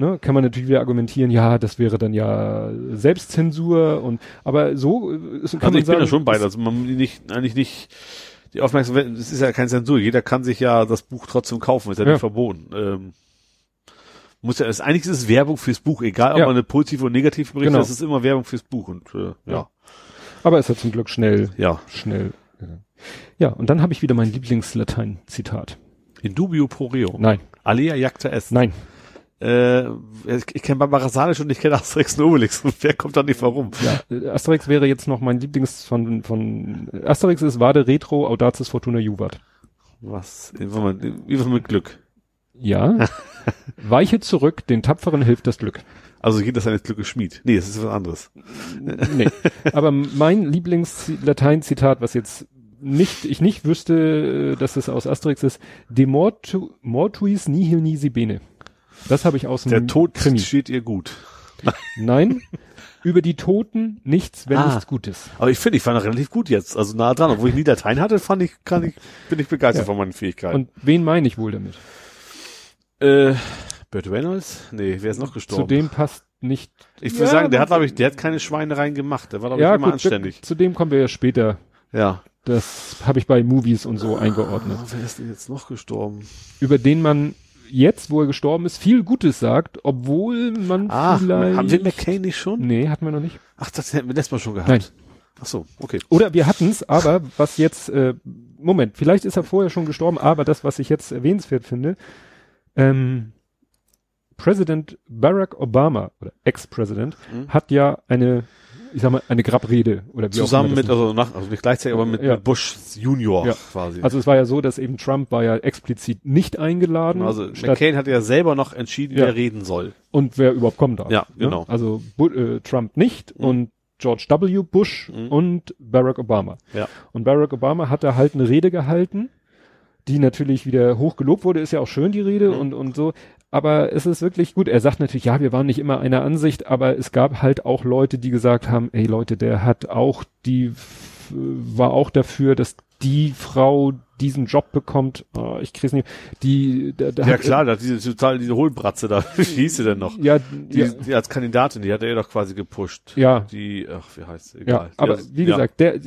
Ne, kann man natürlich wieder argumentieren, ja, das wäre dann ja Selbstzensur und aber so äh, ist- kann Also man ich sagen, bin ja schon bei, ist- also man nicht, eigentlich nicht, die Aufmerksamkeit, es ist ja kein Zensur, jeder kann sich ja das Buch trotzdem kaufen, ist ja, Ja. nicht verboten. Ähm, muss ja, es, eigentlich ist es Werbung fürs Buch, egal ob Ja. man eine positive oder negative berichtet, Genau. es ist immer Werbung fürs Buch und äh, ja, aber es hat zum Glück schnell ja. schnell Ja, und dann habe ich wieder mein Lieblingslatein-Zitat. In dubio pro reo. Nein, Alea jacta est. nein. Äh, ich kenne Barbara Salisch und ich kenne Asterix und Obelix. [laughs] Wer kommt da nicht warum? Ja, Asterix wäre jetzt noch mein Lieblings von, von Asterix ist Vade Retro Audaces Fortuna Juvat. Was? Wie was mit Glück? Ja. [laughs] Weiche zurück, den Tapferen hilft das Glück. Also geht das eines Glückes Schmied. Nee, das ist was anderes. [laughs] Nee. Aber mein Lieblings-Latein-Zitat, was jetzt nicht, ich nicht wüsste, äh, dass es aus Asterix ist, de mortu, mortuis nihil nisi bene. Das habe ich aus dem Der Tod Krimi. steht ihr gut. Nein, über die Toten nichts, wenn Ah. nichts Gutes. Aber ich finde, ich fand das relativ gut jetzt. Also nah dran. Obwohl ich nie Latein hatte, fand ich, kann ich, bin ich begeistert Ja. von meinen Fähigkeiten. Und wen meine ich wohl damit? äh, Burt Reynolds? Nee, wer ist noch gestorben? Zu dem passt nicht. ich würde Ja, sagen, der hat, glaube ich, der hat keine Schweinereien gemacht. Der war, glaube ich, Ja, immer gut, anständig. zu dem kommen wir ja später. Ja. Das habe ich bei Movies und so eingeordnet. Ah, wer ist denn jetzt noch gestorben? Über den man jetzt, wo er gestorben ist, viel Gutes sagt, obwohl man Ah, vielleicht... haben wir McCain nicht schon? Nee, hatten wir noch nicht. Ach, das hätten wir letztes Mal schon gehabt. Nein. Ach so, okay. Oder wir hatten's, aber was jetzt, äh, Moment, vielleicht ist er vorher schon gestorben, aber das, was ich jetzt erwähnenswert finde, ähm, Präsident Barack Obama oder Ex-Präsident Mhm. hat ja eine, ich sag mal, eine Grabrede oder wie Zusammen auch mit, also nach, also nicht gleichzeitig, aber mit, Ja. mit Bush Junior Ja. quasi. Also es war ja so, dass eben Trump war ja explizit nicht eingeladen. Also McCain hat ja selber noch entschieden, Ja. wer reden soll. und wer überhaupt kommen darf. Ja, ne? genau. Also Bu äh, Trump nicht Mhm. und George W. Bush Mhm. und Barack Obama. Ja. Und Barack Obama hat da halt eine Rede gehalten, die natürlich wieder hoch gelobt wurde, ist ja auch schön die Rede Mhm. und, und so. Aber es ist wirklich gut. Er sagt natürlich, ja, wir waren nicht immer einer Ansicht, aber es gab halt auch Leute, die gesagt haben, ey Leute, der hat auch die, war auch dafür, dass die Frau diesen Job bekommt. Oh, ich krieg's nicht. Die, der, der Ja hat, klar, da diese total diese Hohlbratze da, [laughs] wie hieß sie denn noch? Ja, Die, ja, die als Kandidatin, die hat er doch quasi gepusht. ja, Die, ach, wie heißt sie? Ja, Egal. aber wie ja. gesagt, der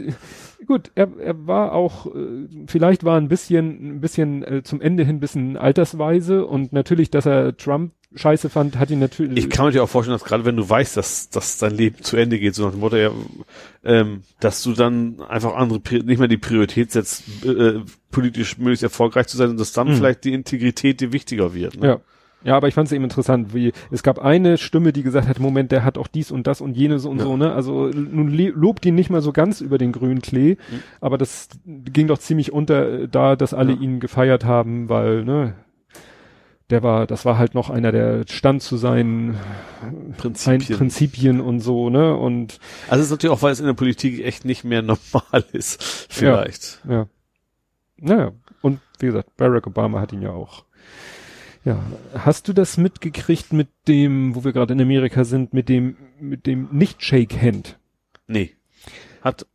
gut, er, er war auch äh, vielleicht war ein bisschen ein bisschen äh, zum Ende hin ein bisschen altersweise und natürlich, dass er Trump scheiße fand, hat ihn natürlich Ich kann mir dir auch vorstellen, dass gerade wenn du weißt, dass, dass dein Leben zu Ende geht, so nach dem Motto, ja, ähm, dass du dann einfach andere, nicht mehr die Priorität setzt, äh, politisch möglichst erfolgreich zu sein und dass dann Mhm. vielleicht die Integrität dir wichtiger wird. Ne? ja. Ja, aber ich fand es eben interessant, wie es gab eine Stimme, die gesagt hat, Moment, der hat auch dies und das und jenes und Ja. so, ne? Also nun lobt ihn nicht mal so ganz über den grünen Klee, Mhm. aber das ging doch ziemlich unter äh, da, dass alle Ja. ihn gefeiert haben, weil, ne, der war, das war halt noch einer, der stand zu seinen Prinzipien. Prinzipien, und so, ne? Und Also es ist natürlich auch, weil es in der Politik echt nicht mehr [laughs] normal ist, vielleicht. ja. Naja, und wie gesagt, Barack Obama hat ihn ja auch. Ja, hast du das mitgekriegt mit dem, wo wir gerade in Amerika sind, mit dem, mit dem Nicht-Shake-Hand? Nee. Hat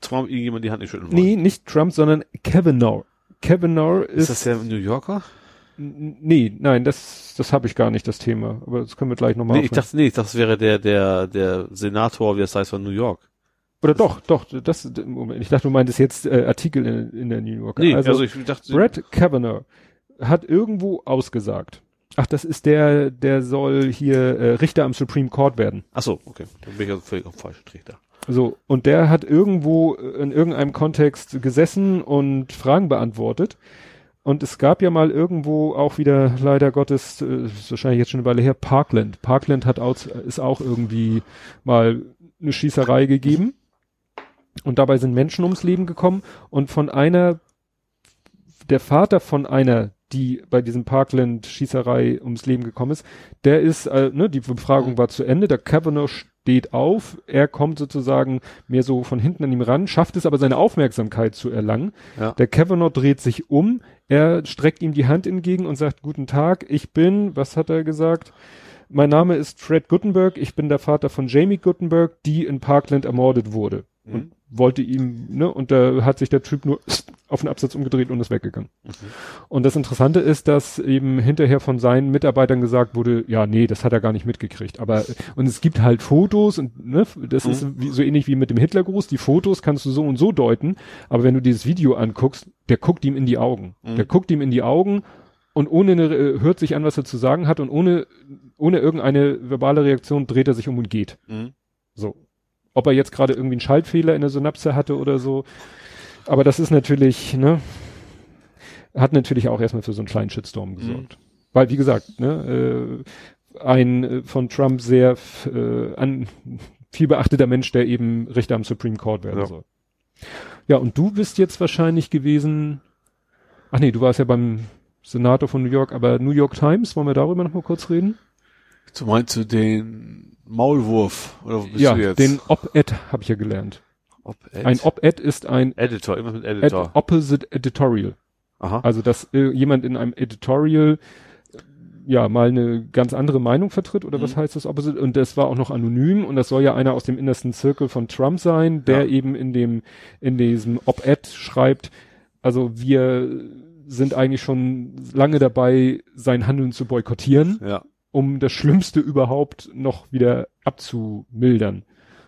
Trump irgendjemand die Hand nicht schütteln wollen? Nee, nicht Trump, sondern Kavanaugh. Kavanaugh ist, Ist das der New Yorker? Nee, nein, das, das habe ich gar nicht, das Thema. Aber das können wir gleich nochmal Nee, ich dachte, nee, das wäre der, der, der Senator, wie das heißt, von New York. Oder doch, doch, das, Moment, ich dachte, du meintest jetzt äh, Artikel in, in der New Yorker. Nee, also, ich dachte, Brett Kavanaugh hat irgendwo ausgesagt. Ach, das ist der, der soll hier äh, Richter am Supreme Court werden. ach so, okay. Dann bin ich also völlig auf falschen Trichter. So, und der hat irgendwo in irgendeinem Kontext gesessen und Fragen beantwortet. Und es gab ja mal irgendwo auch wieder, leider Gottes, äh, ist wahrscheinlich jetzt schon eine Weile her, Parkland. Parkland hat auch, ist auch irgendwie mal eine Schießerei gegeben. Und dabei sind Menschen ums Leben gekommen. Und von einer, der Vater von einer, die bei diesem Parkland-Schießerei ums Leben gekommen ist, der ist, äh, ne, die Befragung war zu Ende, der Kavanaugh steht auf, er kommt sozusagen mehr so von hinten an ihm ran, schafft es aber seine Aufmerksamkeit zu erlangen. Ja. Der Kavanaugh dreht sich um, er streckt ihm die Hand entgegen und sagt, guten Tag, ich bin, was hat er gesagt? Mein Name ist Fred Gutenberg, ich bin der Vater von Jamie Gutenberg, die in Parkland ermordet wurde. Mhm. Und wollte ihm, ne, und da hat sich der Typ nur auf den Absatz umgedreht und ist weggegangen. Mhm. Und das Interessante ist, dass eben hinterher von seinen Mitarbeitern gesagt wurde, ja, nee, das hat er gar nicht mitgekriegt. Aber, und es gibt halt Fotos und, ne, das Mhm. ist wie, so ähnlich wie mit dem Hitlergruß. Die Fotos kannst du so und so deuten. Aber wenn du dieses Video anguckst, der guckt ihm in die Augen. Mhm. Der guckt ihm in die Augen und ohne eine, äh, hört sich an, was er zu sagen hat und ohne, ohne irgendeine verbale Reaktion dreht er sich um und geht. Mhm. So. Ob er jetzt gerade irgendwie einen Schaltfehler in der Synapse hatte oder so. aber das ist natürlich, ne, hat natürlich auch erstmal für so einen kleinen Shitstorm gesorgt. Weil, wie gesagt, ne, äh, ein äh, von Trump sehr äh, an, viel beachteter Mensch, der eben Richter am Supreme Court werden Ja. soll. Ja, und du bist jetzt wahrscheinlich gewesen, ach nee, du warst ja beim Senator von New York, aber New York Times, wollen wir darüber noch mal kurz reden? Du meinst du den Maulwurf? Oder wo bist ja, du jetzt? den Op-Ed habe ich ja gelernt. Op-Ed? Ein Op-Ed ist ein Editor, immer mit Ed Editor. Opposite Editorial. Aha. Also, dass äh, jemand in einem Editorial äh, ja mal eine ganz andere Meinung vertritt oder was Mhm. heißt das Opposite? Und das war auch noch anonym und das soll ja einer aus dem innersten Circle von Trump sein, der Ja. eben in dem in diesem Op-Ed schreibt, also wir sind eigentlich schon lange dabei, sein Handeln zu boykottieren, Ja. Um das Schlimmste überhaupt noch wieder abzumildern.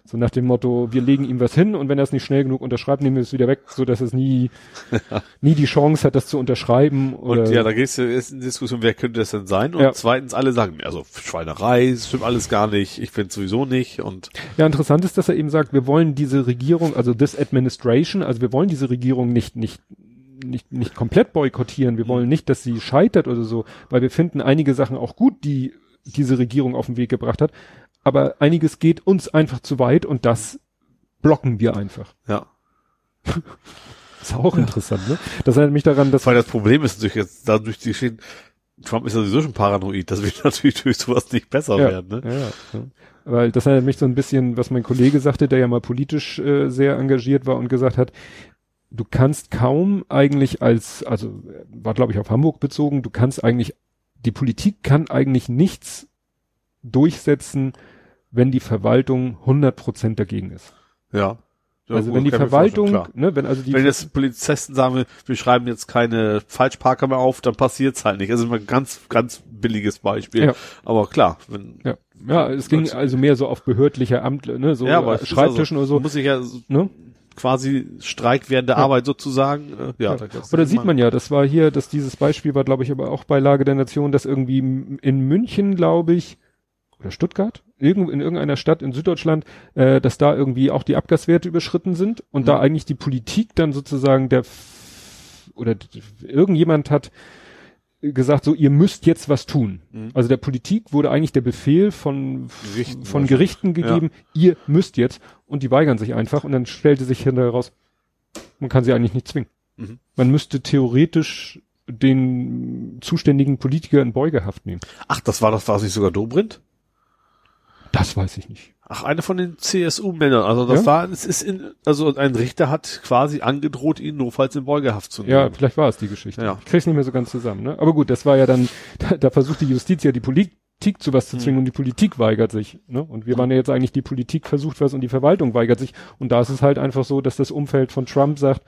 So nach dem Motto, wir legen ihm was hin und wenn er es nicht schnell genug unterschreibt, nehmen wir es wieder weg, so dass es nie, [laughs] nie die Chance hat, das zu unterschreiben. Oder, Und ja, da gehst du erst in Diskussion, wer könnte das denn sein? Und Ja. zweitens, alle sagen, also Schweinerei, das stimmt alles gar nicht, ich finde sowieso nicht. Und ja, interessant ist, dass er eben sagt, wir wollen diese Regierung, also this administration, also wir wollen diese Regierung nicht, nicht, nicht, nicht komplett boykottieren. Wir wollen nicht, dass sie scheitert oder so, weil wir finden einige Sachen auch gut, die diese Regierung auf den Weg gebracht hat. Aber einiges geht uns einfach zu weit und das blocken wir einfach. ja. [laughs] ist auch interessant, ne? Das erinnert mich daran, dass Weil das Problem ist natürlich jetzt dadurch die Geschichten, Trump ist ja sowieso schon paranoid, das wird [laughs] natürlich durch sowas nicht besser ja, werden. Ne? Ja, ja, ja. Weil das erinnert mich so ein bisschen, was mein Kollege sagte, der ja mal politisch äh, sehr engagiert war und gesagt hat, du kannst kaum eigentlich als, also war glaube ich auf Hamburg bezogen, du kannst eigentlich, die Politik kann eigentlich nichts durchsetzen, wenn die Verwaltung 100 Prozent dagegen ist. Ja. Ja, also gut, wenn die Verwaltung, ne, wenn also die, Wenn jetzt Polizisten sagen, wir- schreiben jetzt keine Falschparker mehr auf, dann passiert's halt nicht. Das ist immer ein ganz, ganz billiges Beispiel. Ja. Aber klar, wenn, ja, ja, es ging also mehr so auf behördlicher Amt, ne, so ja, aber Schreibtischen also, oder so, Muss ich ja ne? Quasi Streik während der Ja. Arbeit sozusagen, äh, ja. Ja. da Oder du sieht man ja, das war hier, dass dieses Beispiel war, glaube ich, aber auch bei Lage der Nation, dass irgendwie in München, glaube ich, oder Stuttgart, irgend, in irgendeiner Stadt in Süddeutschland, äh, dass da irgendwie auch die Abgaswerte überschritten sind und Mhm. da eigentlich die Politik dann sozusagen der oder irgendjemand hat gesagt, so ihr müsst jetzt was tun. Mhm. Also der Politik wurde eigentlich der Befehl von Gerichten von. Gerichten gegeben, ihr müsst jetzt und die weigern sich einfach und dann stellte sich hinterher raus, man kann sie eigentlich nicht zwingen. Mhm. Man müsste theoretisch den zuständigen Politiker in Beugehaft nehmen. Ach, das war doch, war es nicht sogar Dobrindt? Das weiß ich nicht. Ach, eine von den CSU-Männern. Also das Ja? war, es ist in, also ein Richter hat quasi angedroht, ihn notfalls in Beugehaft zu nehmen. Ja, vielleicht war es die Geschichte. Ja. Ich krieg's nicht mehr so ganz zusammen. Ne? Aber gut, das war ja dann, [laughs] da, da versucht die Justiz ja die Politik zu was zu zwingen und die Politik weigert sich. Ne? Und wir waren ja jetzt eigentlich, die Politik versucht was und die Verwaltung weigert sich. Und da ist es halt einfach so, dass das Umfeld von Trump sagt,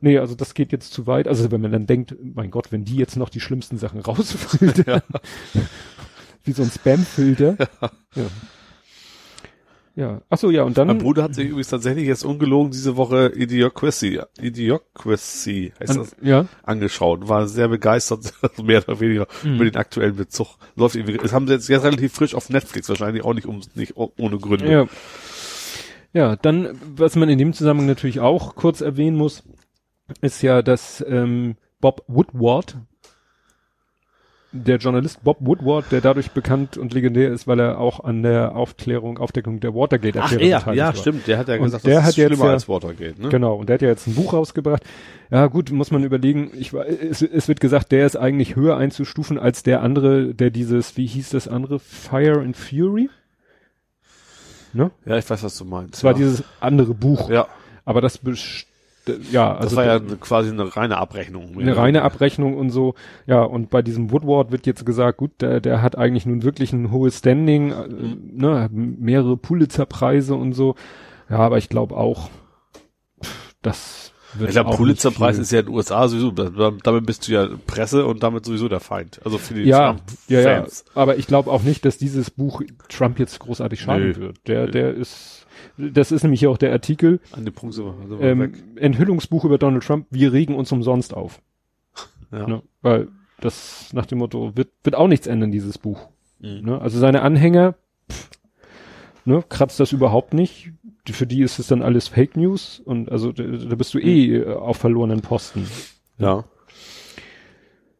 nee, also das geht jetzt zu weit. Also wenn man dann denkt, mein Gott, wenn die jetzt noch die schlimmsten Sachen rausfiltern, [laughs] [laughs] wie so ein Spam-Filter. [laughs] Ja. Ja. Ach so, ja, und dann. Mein Bruder hat sich übrigens tatsächlich jetzt ungelogen diese Woche Idiocracy, Idiocracy heißt an, das, ja. angeschaut. War sehr begeistert, [laughs] mehr oder weniger Mhm. über den aktuellen Bezug. Läuft irgendwie, das haben sie jetzt, jetzt relativ frisch auf Netflix, wahrscheinlich auch nicht um, nicht ohne Gründe. Ja. Ja, dann, was man in dem Zusammenhang natürlich auch kurz erwähnen muss, ist ja, dass ähm, Bob Woodward, der Journalist Bob Woodward, der dadurch bekannt und legendär ist, weil er auch an der Aufklärung, Aufdeckung der Watergate-Affäre ja, beteiligt ja, war. stimmt. Der hat ja Und gesagt, der das hat ist schlimmer ja- als Watergate, ne? Genau, und der hat ja jetzt ein Buch rausgebracht. Ja, gut, muss man überlegen. Ich, es, es wird gesagt, der ist eigentlich höher einzustufen als der andere, der dieses, wie hieß das andere, Fire and Fury? Ne? Ja, ich weiß, was du meinst. Das war ja. dieses andere Buch. ja, Aber das, best- ja, also das war ja der- quasi eine reine Abrechnung. eine reine Abrechnung und so. Ja, und bei diesem Woodward wird jetzt gesagt, gut, der, der hat eigentlich nun wirklich ein hohes Standing, äh, ne, hat mehrere Pulitzerpreise und so. Ja, aber ich glaube auch, das wird Ich glaube, auch Pulitzerpreis ist ja in den USA sowieso, da- damit bist du ja Presse und damit sowieso der Feind. Also für die ja, ja, ja, Trump-Fans. aber ich glaube auch nicht, dass dieses Buch Trump jetzt großartig schaden Nö. wird. Der, Nö. der ist, das ist nämlich auch der Artikel, An dem Punkt sind wir, sind wir weg. ähm, Enthüllungsbuch über Donald Trump, wir regen uns umsonst auf. Ja. Ne? Weil das nach dem Motto wird, wird auch nichts ändern, dieses Buch. Mhm. Ne? Also seine Anhänger, pff, ne, kratzt das überhaupt nicht. für die ist es dann alles Fake News und also da, da bist du eh äh, auf verlorenen Posten. Ja.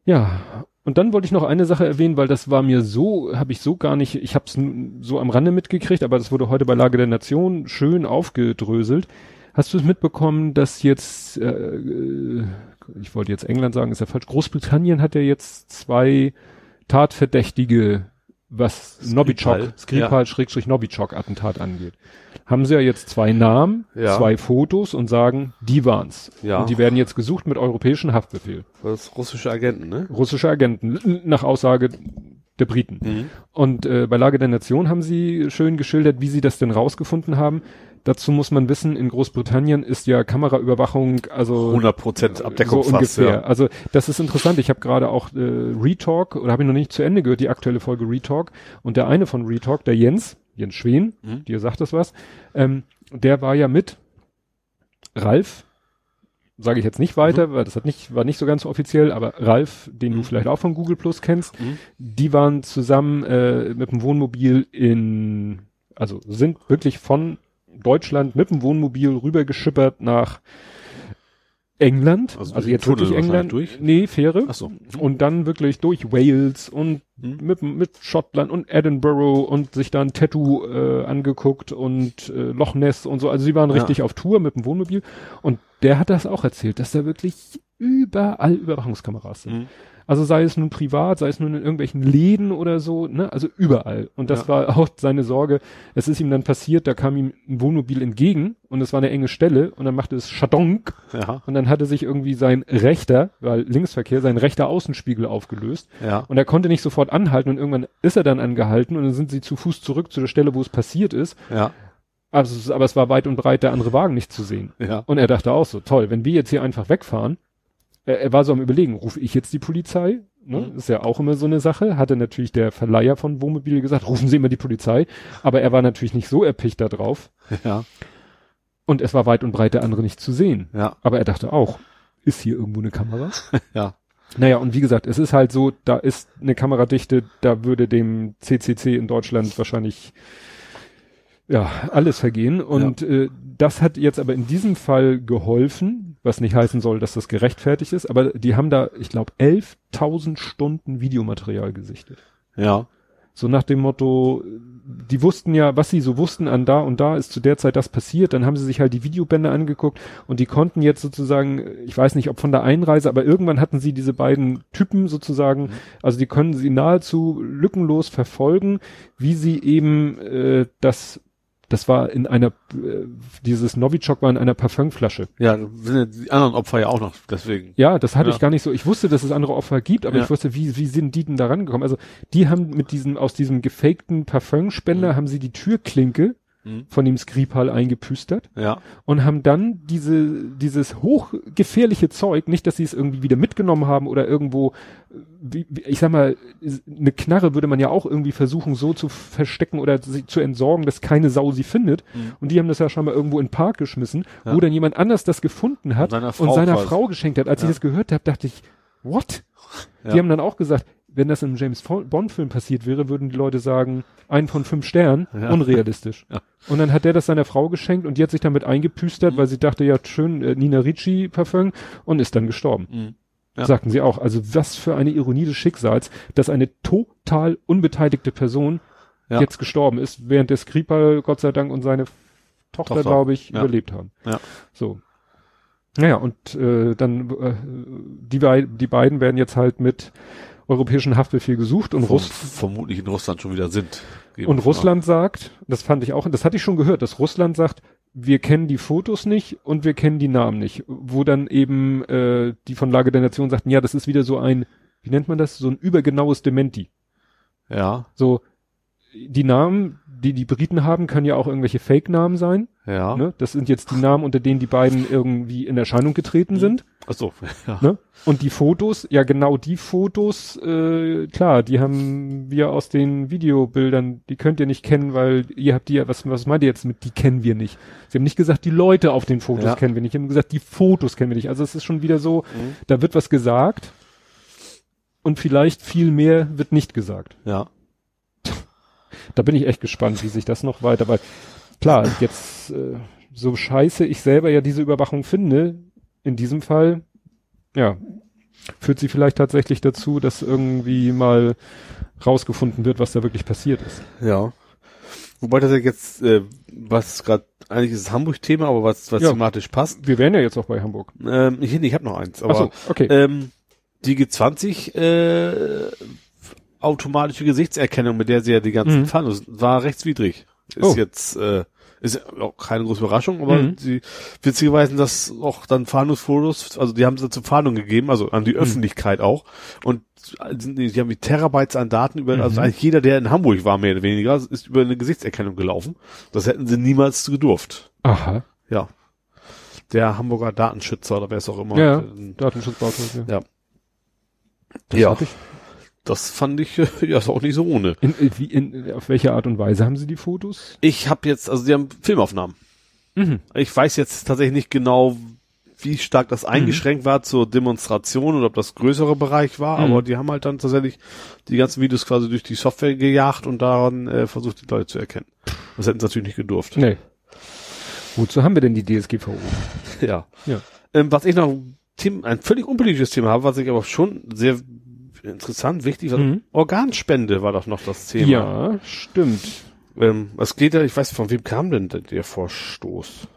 Ja, und dann wollte ich noch eine Sache erwähnen, weil das war mir so, habe ich so gar nicht, ich habe es so am Rande mitgekriegt, aber das wurde heute bei Lage der Nation schön aufgedröselt. Hast du es mitbekommen, dass jetzt, äh, ich wollte jetzt England sagen, ist ja falsch, Großbritannien hat ja jetzt zwei Tatverdächtige, was Skripal, Novichok, Skripal Schrägstrich Novichok Attentat angeht. Haben sie ja jetzt zwei Namen, Ja. zwei Fotos und sagen, die waren's. Ja. Und die werden jetzt gesucht mit europäischen Haftbefehl Das russische Agenten, ne? russische Agenten, nach Aussage der Briten. Mhm. Und äh, bei Lage der Nation haben sie schön geschildert, wie sie das denn rausgefunden haben. Dazu muss man wissen, in Großbritannien ist ja Kameraüberwachung, also 100% Abdeckung so fast, ungefähr. ja. Also das ist interessant. Ich habe gerade auch äh, Retalk, oder habe ich noch nicht zu Ende gehört, die aktuelle Folge Retalk. Und der eine von Retalk, der Jens, Jens Schwen, Mhm. dir sagt das was, ähm, der war ja mit Ralf, sage ich jetzt nicht weiter, weil das hat nicht, war nicht so ganz offiziell, aber Ralf, den du Mhm. vielleicht auch von Google Plus kennst, Mhm. die waren zusammen äh, mit dem Wohnmobil in, also sind wirklich von Deutschland mit dem Wohnmobil rübergeschippert nach England, Also also, durch jetzt Tunnel wirklich England, durch? nee, Fähre, Ach so. und dann wirklich durch Wales und Mhm. mit, mit Schottland und Edinburgh und sich da ein Tattoo äh, angeguckt und äh, Loch Ness und so. Also sie waren Ja. richtig auf Tour mit dem Wohnmobil und der hat das auch erzählt, dass da wirklich überall Überwachungskameras sind. Mhm. Also sei es nun privat, sei es nun in irgendwelchen Läden oder so, ne, also überall. Und das Ja. war auch seine Sorge. Es ist ihm dann passiert, da kam ihm ein Wohnmobil entgegen und es war eine enge Stelle und dann machte es Schadonk Ja. und dann hatte sich irgendwie sein rechter, weil Linksverkehr, sein rechter Außenspiegel aufgelöst Ja. und er konnte nicht sofort anhalten und irgendwann ist er dann angehalten und dann sind sie zu Fuß zurück zu der Stelle, wo es passiert ist. Ja. Also, aber es war weit und breit der andere Wagen nicht zu sehen. Ja. Und er dachte auch so, toll, wenn wir jetzt hier einfach wegfahren, er, war so am überlegen, rufe ich jetzt die Polizei? Ne? Mhm. Ist ja auch immer so eine Sache. Hatte natürlich der Verleiher von Wohnmobil gesagt, rufen Sie immer die Polizei. Aber er war natürlich nicht so erpicht da drauf. [laughs] Ja. Und es war weit und breit der andere nicht zu sehen. Ja. Aber er dachte auch, ist hier irgendwo eine Kamera? [laughs] Ja. Naja, und wie gesagt, es ist halt so, da ist eine Kameradichte, da würde dem CCC in Deutschland wahrscheinlich ja alles vergehen. Und äh, das hat jetzt aber in diesem Fall geholfen, was nicht heißen soll, dass das gerechtfertigt ist, aber die haben da, ich glaube, 11.000 Stunden Videomaterial gesichtet. Ja. So nach dem Motto, die wussten ja, was sie so wussten an da und da ist zu der Zeit das passiert, dann haben sie sich halt die Videobänder angeguckt und die konnten jetzt sozusagen, ich weiß nicht, ob von der Einreise, aber irgendwann hatten sie diese beiden Typen sozusagen, also die können sie nahezu lückenlos verfolgen, wie sie eben äh, das das war in einer, äh, dieses Novichok war in einer Parfümflasche. Ja, sind ja die anderen Opfer ja auch noch, deswegen. Ja, das hatte Ja. ich gar nicht so. Ich wusste, dass es andere Opfer gibt, aber Ja. ich wusste, wie, wie sind die denn da rangekommen? Also, die haben mit diesem, aus diesem gefakten Parfümspender haben sie die Türklinke Mhm. von dem Skripal eingepüstert Ja. und haben dann diese, dieses hochgefährliche Zeug, nicht, dass sie es irgendwie wieder mitgenommen haben oder irgendwo, wie, ich sag mal, eine Knarre würde man ja auch irgendwie versuchen, so zu verstecken oder zu entsorgen, dass keine Sau sie findet. Mhm. Und die haben das ja schon mal irgendwo in den Park geschmissen, Ja. wo dann jemand anders das gefunden hat Und seiner und Frau seiner quasi. Frau geschenkt hat. Als Ja. ich das gehört habe, dachte ich, what? Die haben dann auch gesagt, wenn das im James Bond Film passiert wäre, würden die Leute sagen, ein von fünf Sternen, Ja. unrealistisch. Ja. Und dann hat der das seiner Frau geschenkt und die hat sich damit eingepüstert, Mhm. weil sie dachte, ja schön, äh, Nina Ricci Parfum und ist dann gestorben. Mhm. Ja. Sagten sie auch. Also was für eine Ironie des Schicksals, dass eine total unbeteiligte Person jetzt gestorben ist, während der Skripal, Gott sei Dank, und seine Tochter, Tochter. glaube ich, überlebt haben. Ja. So. Naja, und äh, dann äh, die, die beiden werden jetzt halt mit europäischen Haftbefehl gesucht und, Russ vermutlich in Russland schon wieder sind. Und Russland sagt, das fand ich auch, das hatte ich schon gehört, dass Russland sagt, wir kennen die Fotos nicht und wir kennen die Namen nicht. Wo dann eben äh, die von Lage der Nation sagten, ja, das ist wieder so ein, wie nennt man das, so ein übergenaues Dementi. Ja. So, die Namen, die die Briten haben, können ja auch irgendwelche Fake-Namen sein. Ja. Ne? Das sind jetzt die Namen, unter denen die beiden irgendwie in Erscheinung getreten sind. Ach so. [laughs] Ja. Ne? Und die Fotos, ja genau die Fotos, äh, klar, die haben wir aus den Videobildern, die könnt ihr nicht kennen, weil ihr habt die ja, was, was meint ihr jetzt mit, die kennen wir nicht? Sie haben nicht gesagt, die Leute auf den Fotos Ja. kennen wir nicht, sie haben gesagt, die Fotos kennen wir nicht. Also es ist schon wieder so, Mhm. da wird was gesagt und vielleicht viel mehr wird nicht gesagt. Ja. Da bin ich echt gespannt, wie sich das noch weiter, weil klar, jetzt äh, so scheiße ich selber ja diese Überwachung finde, in diesem Fall, ja, führt sie vielleicht tatsächlich dazu, dass irgendwie mal rausgefunden wird, was da wirklich passiert ist. Ja. Wobei das ja jetzt, äh, was gerade, eigentlich ist es Hamburg-Thema, aber was, was Ja. thematisch passt. Wir wären ja jetzt auch bei Hamburg. Ähm, ich ich habe noch eins, aber Ach so, okay. ähm, die G20 äh, automatische Gesichtserkennung, mit der sie ja die ganzen Mhm. Fahnen, war rechtswidrig. Ist Oh. jetzt äh, ist auch keine große Überraschung, aber Mhm. die witzigerweise dass auch dann Fahndungsfotos, also die haben sie zur Fahndung gegeben, also an die Mhm. Öffentlichkeit auch und die, die haben die Terabytes an Daten über, also Mhm. eigentlich jeder, der in Hamburg war, mehr oder weniger, ist über eine Gesichtserkennung gelaufen. Das hätten sie niemals gedurft. Aha. Ja. Der Hamburger Datenschützer oder wer es auch immer. Ja, äh, Datenschutzbeauftragte. Ja. Das Ja. hatte ich. Das fand ich [laughs] ja ist auch nicht so ohne. In, äh, wie, in, auf welche Art und Weise haben Sie die Fotos? Ich habe jetzt, also die haben Filmaufnahmen. Mhm. Ich weiß jetzt tatsächlich nicht genau, wie stark das eingeschränkt war zur Demonstration oder ob das größere Bereich war, Mhm. aber die haben halt dann tatsächlich die ganzen Videos quasi durch die Software gejagt und daran äh, versucht, die Leute zu erkennen. Das hätten sie natürlich nicht gedurft. Nee. Wozu haben wir denn die DSGVO? [laughs] Ja. Ja. Ähm, was ich noch ein Thema, ein völlig unpolitisches Thema habe, was ich aber schon sehr interessant, wichtig Mhm. Organspende war doch noch das Thema. Ja, stimmt. Ähm, es geht ja, ich weiß, von wem kam denn der, der Vorstoß?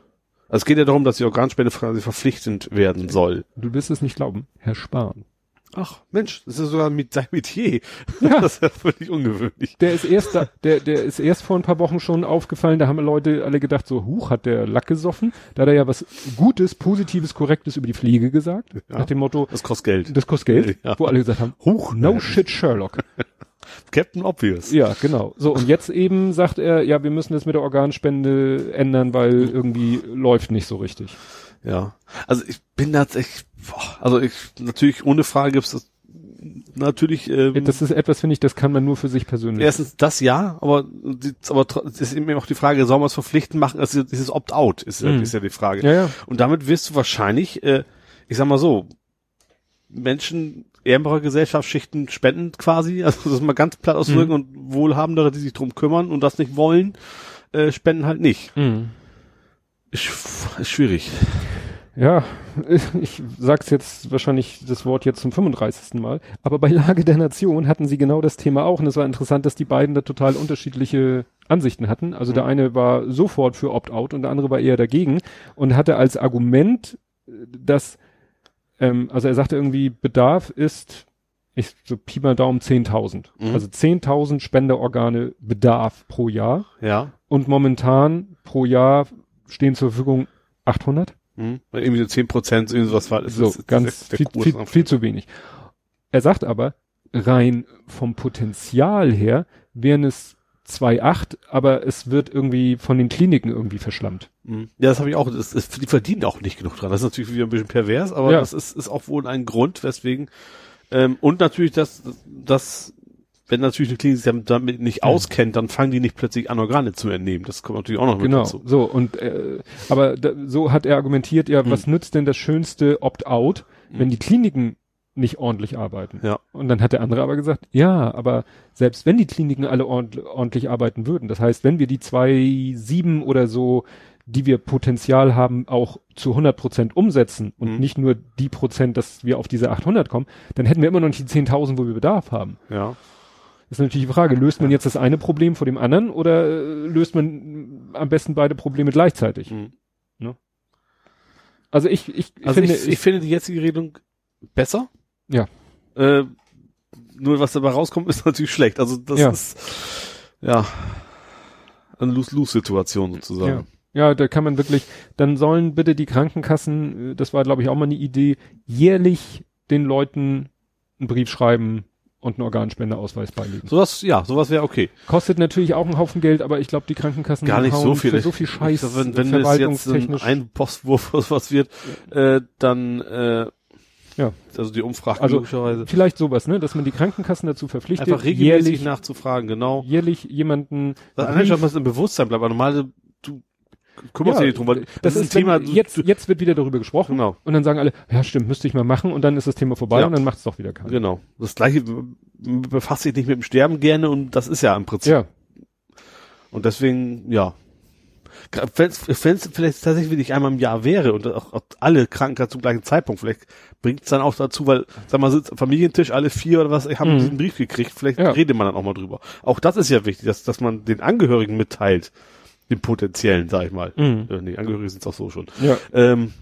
Also es geht ja darum, dass die Organspende quasi verpflichtend werden soll. Du wirst es nicht glauben. Herr Spahn. Ach, Mensch, das ist sogar mit sein Metier. Ja. [laughs] Das ist ja völlig ungewöhnlich. Der ist erst da, der, der ist erst vor ein paar Wochen schon aufgefallen, da haben Leute alle gedacht, so, huch, hat der Lack gesoffen. Da hat er ja was Gutes, Positives, Korrektes über die Pflege gesagt. Ja. Nach dem Motto, Das kostet Geld. das kostet Geld. Ja. Wo alle gesagt haben, huch, no shit Sherlock. [laughs] Captain Obvious. Ja, genau. So, und jetzt eben sagt er, ja, wir müssen das mit der Organspende ändern, weil irgendwie läuft nicht so richtig. Ja. Also ich bin tatsächlich, boah, also ich, natürlich ohne Frage gibt's das, natürlich, ähm, Das ist etwas, finde ich, das kann man nur für sich persönlich. Erstens das ja, aber, die- aber es ist eben auch die Frage, soll man es verpflichtend machen? Also dieses Opt-out ist, Mhm. ist ja die Frage. Ja, ja. Und damit wirst du wahrscheinlich, äh, ich sag mal so, Menschen ärmerer Gesellschaftsschichten spenden quasi, [laughs] also das mal ganz platt ausdrücken und Wohlhabendere, die sich drum kümmern und das nicht wollen, äh, spenden halt nicht. Mhm. Ist, schwierig. Ja, [laughs] ich sag's jetzt wahrscheinlich das Wort jetzt zum 35. Mal, aber bei Lage der Nation hatten sie genau das Thema auch und es war interessant, dass die beiden da total unterschiedliche Ansichten hatten. Also der eine war sofort für Opt-out und der andere war eher dagegen und hatte als Argument, dass, ähm, also er sagte irgendwie, Bedarf ist, ich so Pi mal Daumen 10.000. Mhm. Also 10.000 Spenderorgane Bedarf pro Jahr Ja. und momentan pro Jahr stehen zur Verfügung 800. Hm. Weil Irgendwie so 10 Prozent, irgendwas war, So, ganz viel, viel, viel zu wenig. Er sagt aber, rein vom Potenzial her wären es 2,8, aber es wird irgendwie von den Kliniken irgendwie verschlammt. Mhm. Ja, das habe ich auch. Das, das, die verdienen auch nicht genug dran. Das ist natürlich wieder ein bisschen pervers, aber Ja. das ist, ist auch wohl ein Grund, weswegen. Ähm, und natürlich, dass, dass wenn natürlich eine Klinik sich damit- nicht auskennt, dann fangen die nicht plötzlich an, Organe zu entnehmen. Das kommt natürlich auch noch mit Genau, dazu. so und äh, aber da, so hat er argumentiert, ja, Hm. was nützt denn das schönste Opt-out, wenn die Kliniken nicht ordentlich arbeiten? Ja. Und dann hat der andere aber gesagt, ja, aber selbst wenn die Kliniken alle ordentlich, ordentlich arbeiten würden, das heißt, wenn wir die zwei sieben oder so, die wir Potenzial haben, auch zu 100 Prozent umsetzen und Mhm. nicht nur die Prozent, dass wir auf diese 800 kommen, dann hätten wir immer noch nicht die 10.000, wo wir Bedarf haben. Ja. Das ist natürlich die Frage, löst man jetzt das eine Problem vor dem anderen oder äh, löst man am besten beide Probleme gleichzeitig? Mhm. Also ich, ich, ich Also finde, ich, ich finde die jetzige Regelung besser. Ja. Äh, nur was dabei rauskommt, ist [laughs] natürlich schlecht. Also das Ja. ist ja eine Lose-Lose-Situation sozusagen. ja, ja, da kann man wirklich, dann sollen bitte die Krankenkassen, äh, das war glaube ich auch mal eine Idee, jährlich den Leuten einen Brief schreiben und einen Organspendeausweis beilegen. Sowas, ja, sowas wäre okay. Kostet natürlich auch einen Haufen Geld, aber ich glaube, die Krankenkassen Gar nicht so viel. für so viel Scheiß glaub, wenn, wenn es jetzt ein, ein Postwurf was wird, äh, dann äh, Ja. also die Umfrage Also, logischerweise Vielleicht sowas, ne, dass man die Krankenkassen dazu verpflichtet, einfach regelmäßig jährlich, nachzufragen, genau. jährlich jemanden Das allein schon was im Bewusstsein bleibt, aber normale du kümmerst Ja, dich nicht drum, weil das, ist ein Thema. Jetzt, jetzt wird wieder darüber gesprochen genau, und dann sagen alle, ja stimmt, müsste ich mal machen und dann ist das Thema vorbei Ja. und dann macht es doch wieder keiner. genau. Das gleiche befasst sich nicht mit dem Sterben gerne und das ist ja im Prinzip Ja, und deswegen ja. Wenn es vielleicht tatsächlich nicht einmal im Jahr wäre und auch, auch alle Krankenkassen zum gleichen Zeitpunkt, vielleicht bringt es dann auch dazu, weil, sag mal, sitzt am Familientisch alle vier oder was, haben Mhm. diesen Brief gekriegt, vielleicht Ja. redet man dann auch mal drüber. Auch das ist ja wichtig, dass, dass man den Angehörigen mitteilt, den potenziellen, sag ich mal. Mhm. Äh, nee, Angehörige sind es auch so schon. Ja. Ähm,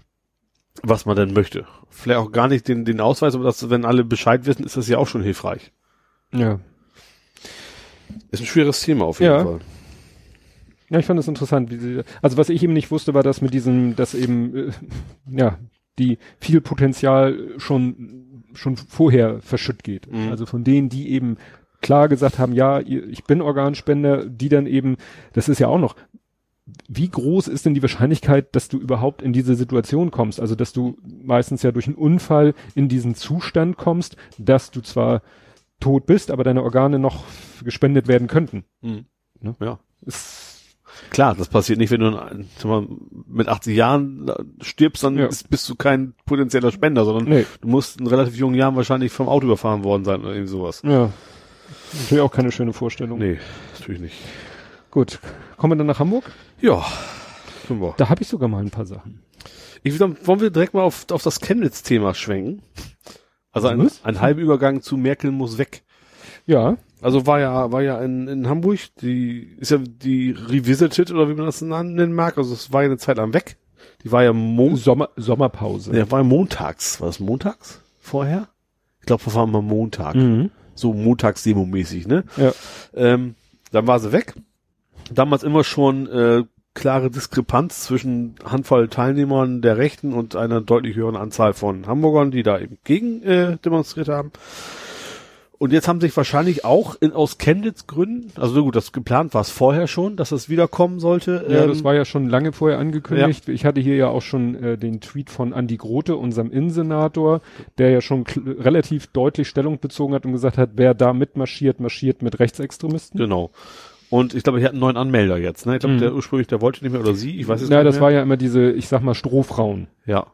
was man denn möchte. Vielleicht auch gar nicht den, den Ausweis, aber das, wenn alle Bescheid wissen, ist das ja auch schon hilfreich. Ja. Ist ein schweres Thema auf jeden Ja. Fall. Ja, ich fand es interessant. Wie sie, also was ich eben nicht wusste, war das mit diesem, dass eben, äh, ja, die viel Potenzial schon, schon vorher verschütt geht. Mhm. Also von denen, die eben klar gesagt haben, ja, ich bin Organspender, die dann eben, das ist ja auch noch, wie groß ist denn die Wahrscheinlichkeit, dass du überhaupt in diese Situation kommst? Also, dass du meistens ja durch einen Unfall in diesen Zustand kommst, dass du zwar tot bist, aber deine Organe noch gespendet werden könnten. Mhm. Ne? Ja. Ist, Klar, das passiert nicht, wenn du mal, mit 80 Jahren stirbst, dann Ja. ist, bist du kein potenzieller Spender, sondern nee. du musst in relativ jungen Jahren wahrscheinlich vom Auto überfahren worden sein oder irgendwie sowas. Ja. Natürlich auch keine schöne Vorstellung. Nee, natürlich nicht. Gut. Kommen wir dann nach Hamburg? Ja, wir. Da habe ich sogar mal ein paar Sachen. Ich will, wollen wir direkt mal auf, auf das Chemnitz-Thema schwenken? Also ein, ein halber Übergang zu Merkel muss weg. Ja. Also war ja, war ja in, in Hamburg, die ist ja die Revisited oder wie man das nennen mag. Also es war ja eine Zeit lang weg. Die war ja Mon Sommer, Sommerpause. ja, war ja montags. War das montags vorher? Ich glaube, das war mal Montag. Mhm. So montags-demo-mäßig, ne? Ja. Ähm, dann war sie weg. Damals immer schon äh, klare Diskrepanz zwischen Handvoll Teilnehmern der Rechten und einer deutlich höheren Anzahl von Hamburgern, die da eben gegen äh, demonstriert haben. Und jetzt haben sich wahrscheinlich auch in, aus Chemnitz-Gründen, also so gut, das geplant war es vorher schon, dass es wiederkommen sollte. Ja, ähm, das war ja schon lange vorher angekündigt. Ich hatte hier ja auch schon äh, den Tweet von Andi Grote, unserem Innensenator, der ja schon relativ deutlich Stellung bezogen hat und gesagt hat, wer da mitmarschiert, marschiert mit Rechtsextremisten. Genau. Und ich glaube, ich hatte einen neuen Anmelder jetzt. Ne? Ich glaube, Mhm. der ursprünglich, der wollte nicht mehr oder sie, ich weiß es Ja, nicht das mehr. war ja immer diese, ich sag mal, Strohfrauen. Ja.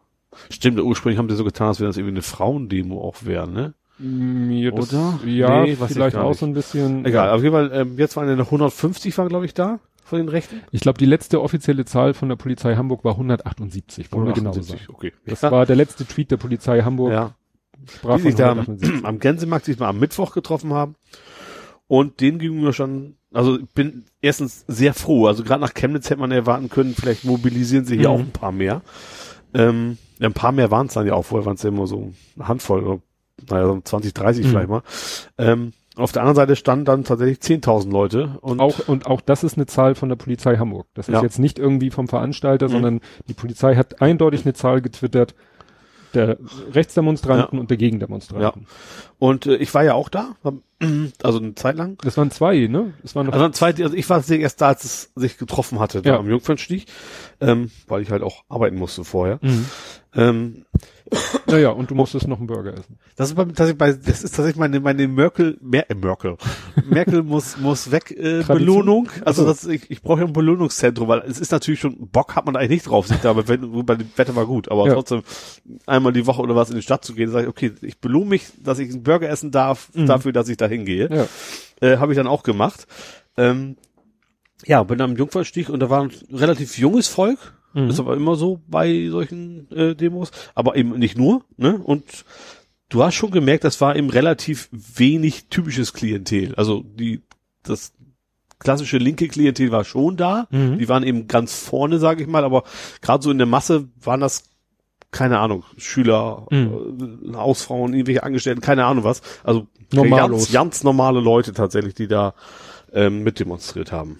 Stimmt, ursprünglich haben sie so getan, als wenn das irgendwie eine Frauendemo auch wäre, ne? Mir das, Oder? Ja, Nee, vielleicht auch nicht. so ein bisschen. Egal, auf jeden Fall, ähm, jetzt waren eine 150 waren, glaube ich, da von den Rechten. Ich glaube, die letzte offizielle Zahl von der Polizei Hamburg war 178, wollen wir genau 178, sagen. okay. Das ja. war der letzte Tweet der Polizei Hamburg. ja. Sprach Die sich da am, 178. [clears throat] am Gänsemarkt sich mal am Mittwoch getroffen haben. Und denen ging mir schon, also ich bin erstens sehr froh. Also gerade nach Chemnitz hätte man erwarten können, vielleicht mobilisieren sie hier Mhm. auch ein paar mehr. Ähm, ein paar mehr waren es dann ja auch, vorher waren es ja immer so eine Handvoll, oder, naja, so 20, 30 Mhm. vielleicht mal. Ähm, auf der anderen Seite standen dann tatsächlich 10.000 Leute. Und auch, und auch das ist eine Zahl von der Polizei Hamburg. Das ist Ja. jetzt nicht irgendwie vom Veranstalter, Mhm. sondern die Polizei hat eindeutig eine Zahl getwittert der Rechtsdemonstranten und der Gegendemonstranten. Und äh, ich war ja auch da, [clears throat] also eine Zeit lang. Das waren zwei, ne? Das waren noch, Also, zwei, also ich war erst da, als es sich getroffen hatte, da Ja. am Jungfernstieg, ähm, weil ich halt auch arbeiten musste vorher. mhm. Ähm, naja, und du musstest noch einen Burger essen. das ist bei, tatsächlich bei, das ist tatsächlich meine, meine Merkel, Mer, äh, Merkel, Merkel muss, muss weg, äh, Tradition? Belohnung. Also das, ich, ich brauche ja ein Belohnungszentrum, weil es ist natürlich schon, Bock hat man eigentlich nicht drauf, sich da, aber wenn, bei dem Wetter war gut, aber Ja. trotzdem einmal die Woche oder was in die Stadt zu gehen, sage ich, okay, ich belohne mich, dass ich einen Burger essen darf, Mhm. dafür, dass ich da hingehe. Ja. äh, habe ich dann auch gemacht. Ähm, ja, bin am Jungfernstieg und da war ein relativ junges Volk. Mhm. Ist aber immer so bei solchen äh, Demos. Aber eben nicht nur. Ne? Und du hast schon gemerkt, das war eben relativ wenig typisches Klientel. Also die das klassische linke Klientel war schon da. Mhm. Die waren eben ganz vorne, sage ich mal. Aber gerade so in der Masse waren das keine Ahnung, Schüler, äh, Hausfrauen, irgendwelche Angestellten, keine Ahnung was. Also Normalos. ganz, ganz normale Leute tatsächlich, die da ähm, mitdemonstriert haben.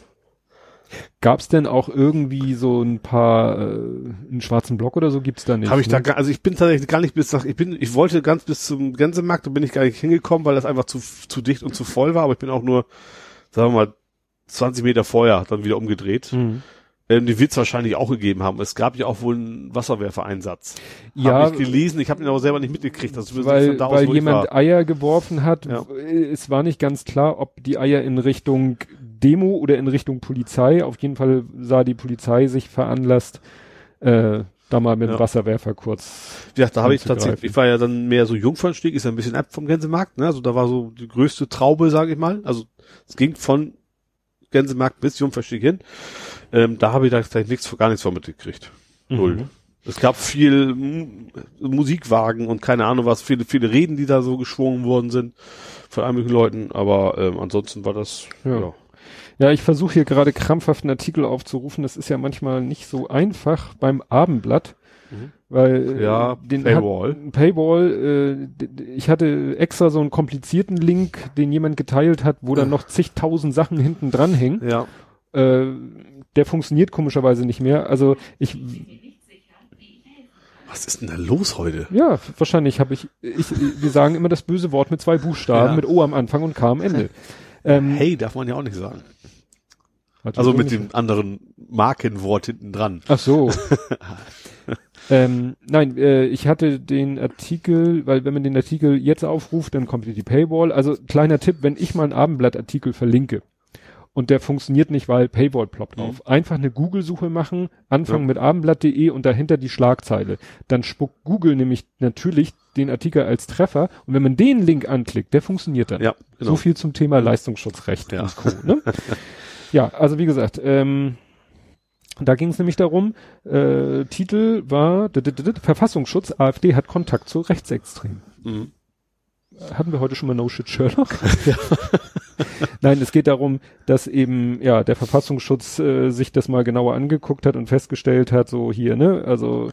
Gab's denn auch irgendwie so ein paar, äh, einen schwarzen Block oder so gibt's da nicht? Habe ich da, ne? gar, also ich bin tatsächlich gar nicht bis nach, ich bin, ich wollte ganz bis zum Gänsemarkt, da bin ich gar nicht hingekommen, weil das einfach zu, zu dicht und zu voll war, aber ich bin auch nur, sagen wir mal, 20 Meter vorher dann wieder umgedreht. Mhm. Ähm, die wird's wahrscheinlich auch gegeben haben. Es gab ja auch wohl einen Wasserwerfereinsatz. Ja, Hab ich gelesen, ich habe ihn aber selber nicht mitgekriegt. Das weil, von da weil jemand. Eier geworfen hat. Ja. W- Es war nicht ganz klar, ob die Eier in Richtung Demo oder in Richtung Polizei. Auf jeden Fall sah die Polizei sich veranlasst, äh, da mal mit dem Ja. Wasserwerfer kurz. Ja, da habe ich tatsächlich, ich war ja dann mehr so Jungfernstieg, ist ja ein bisschen ab vom Gänsemarkt, ne? Also da war so die größte Traube, sage ich mal. Also es ging von Gänsemarkt bis Jungfernstieg hin. Ähm, da habe ich da tatsächlich nichts, gar nichts von mitgekriegt. Null. Mhm. Es gab viel M Musikwagen und keine Ahnung was, viele, viele Reden, die da so geschwungen worden sind von einigen Leuten, aber ähm, ansonsten war das, Ja. ja. Ja, ich versuche hier gerade krampfhaft einen Artikel aufzurufen. Das ist ja manchmal nicht so einfach beim Abendblatt, weil äh, Ja, den Paywall. Hat, Paywall. Äh, ich hatte extra so einen komplizierten Link, den jemand geteilt hat, wo dann [laughs] noch zigtausend Sachen hinten dran hängen. Ja. Äh, der funktioniert komischerweise nicht mehr. Also ich, Was ist denn da los heute? ja, wahrscheinlich habe ich, ich, wir sagen immer das böse Wort mit zwei Buchstaben, Ja. mit O am Anfang und K am Ende. [laughs] Ähm, Hey, darf man ja auch nicht sagen. Also so mit dem anderen Markenwort hinten dran. Ach so. [laughs] ähm, nein, äh, ich hatte den Artikel, weil wenn man den Artikel jetzt aufruft, dann kommt die Paywall. Also kleiner Tipp, wenn ich mal einen Abendblattartikel verlinke und der funktioniert nicht, weil Paywall ploppt auf, einfach eine Google-Suche machen, anfangen Ja. mit abendblatt.de und dahinter die Schlagzeile. Dann spuckt Google nämlich natürlich den Artikel als Treffer und wenn man den Link anklickt, der funktioniert dann. Ja, genau. So viel zum Thema Leistungsschutzrecht Ja. und Co. Ne? [laughs] ja, also wie gesagt, ähm, da ging es nämlich darum, äh, Titel war Verfassungsschutz, AfD hat Kontakt zu Rechtsextremen. Mhm. Hatten wir heute schon mal No Shit Sherlock? [laughs] Nein, es geht darum, dass eben ja der Verfassungsschutz äh, sich das mal genauer angeguckt hat und festgestellt hat, so hier, ne, also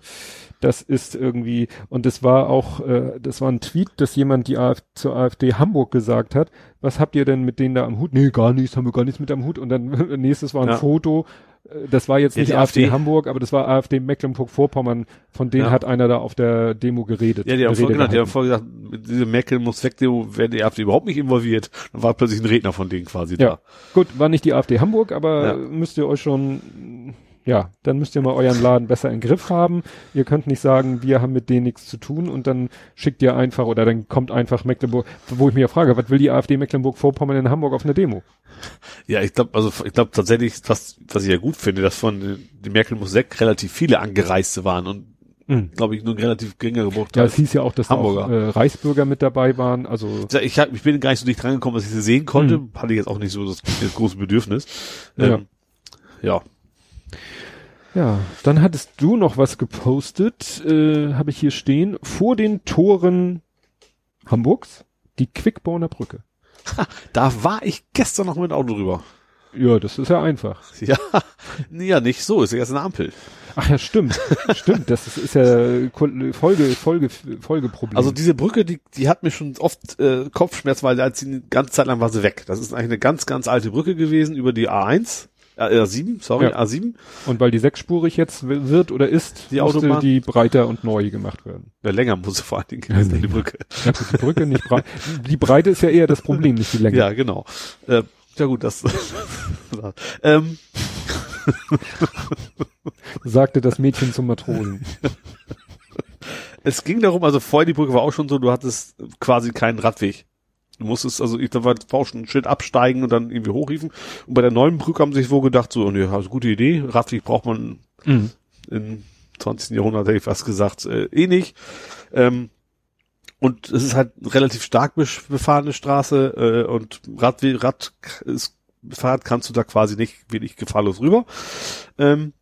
das ist irgendwie und es war auch, äh, das war ein Tweet, dass jemand die AfD, zur AfD Hamburg gesagt hat, was habt ihr denn mit denen da am Hut? Nee, gar nichts, haben wir gar nichts mit am Hut und dann [laughs] nächstes war ein Ja. Foto, äh, das war jetzt Ja, nicht AfD, AfD. Hamburg, aber das war AfD Mecklenburg-Vorpommern, von denen Ja. hat einer da auf der Demo geredet. Ja, die haben, vorher, genau, die haben vorher gesagt, mit dieser Merkel muss weg, Demo werden die AfD überhaupt nicht involviert. Dann war plötzlich ein Redner von denen quasi Ja, da. gut, war nicht die AfD Hamburg, aber müsst ihr euch schon, ja, dann müsst ihr mal euren Laden besser im Griff haben. Ihr könnt nicht sagen, wir haben mit denen nichts zu tun und dann schickt ihr einfach oder dann kommt einfach Mecklenburg, wo ich mich ja frage, was will die AfD Mecklenburg-Vorpommern in Hamburg auf eine Demo? Ja, ich glaube, also ich glaube tatsächlich, was, was ich ja gut finde, dass von die Merkel muss weg relativ viele Angereiste waren und Mhm. glaube ich nur ein relativ geringer Ja, Bruchteil. es hieß ja auch, dass da auch Hamburger. äh, Reichsbürger mit dabei waren, also ich, hab, ich bin gar nicht so dicht rangekommen, dass ich sie sehen konnte. Mhm. Hatte ich jetzt auch nicht so das, das große Bedürfnis. Ja. Ähm, ja. Ja, dann hattest du noch was gepostet, äh, habe ich hier stehen, vor den Toren Hamburgs, die Quickborner Brücke. [laughs] Da war ich gestern noch mit dem Auto drüber. Ja, das ist ja einfach. [laughs] Ja, ja, nicht so, ist ja erst eine Ampel. Ach ja, stimmt. [laughs] stimmt, das ist, ist ja Folge, Folge, Folgeproblem. Also diese Brücke, die, die hat mir schon oft äh, Kopfschmerz, weil als sie eine ganze Zeit lang war sie weg. Das ist eigentlich eine ganz, ganz alte Brücke gewesen über die A1, äh, A7, sorry, Ja. A7. Und weil die sechsspurig jetzt wird oder ist, Die musste Autobahn? die breiter und neu gemacht werden. Ja, länger muss vor allen Dingen gewesen, sein, die Brücke. Ja, die Brücke nicht breit. [laughs] Die Breite ist ja eher das Problem, nicht die Länge. Ja, genau. Äh, ja gut, das. [laughs] ähm, Sagte das Mädchen zum Matrosen. [laughs] es ging darum, also vorher die Brücke war auch schon so, du hattest quasi keinen Radweg. Du musstest, also ich, da war war schon ein Schild absteigen und dann irgendwie hochriefen. Und bei der neuen Brücke haben sie sich wohl gedacht, so, ne, also gute Idee, Radweg braucht man Mhm. im 20. Jahrhundert, hätte ich fast gesagt, äh, eh nicht. Ähm, und es ist halt eine relativ stark befahrene Straße äh, und Radweg, Rad ist Fahrrad kannst du da quasi nicht wenig gefahrlos rüber. Ähm,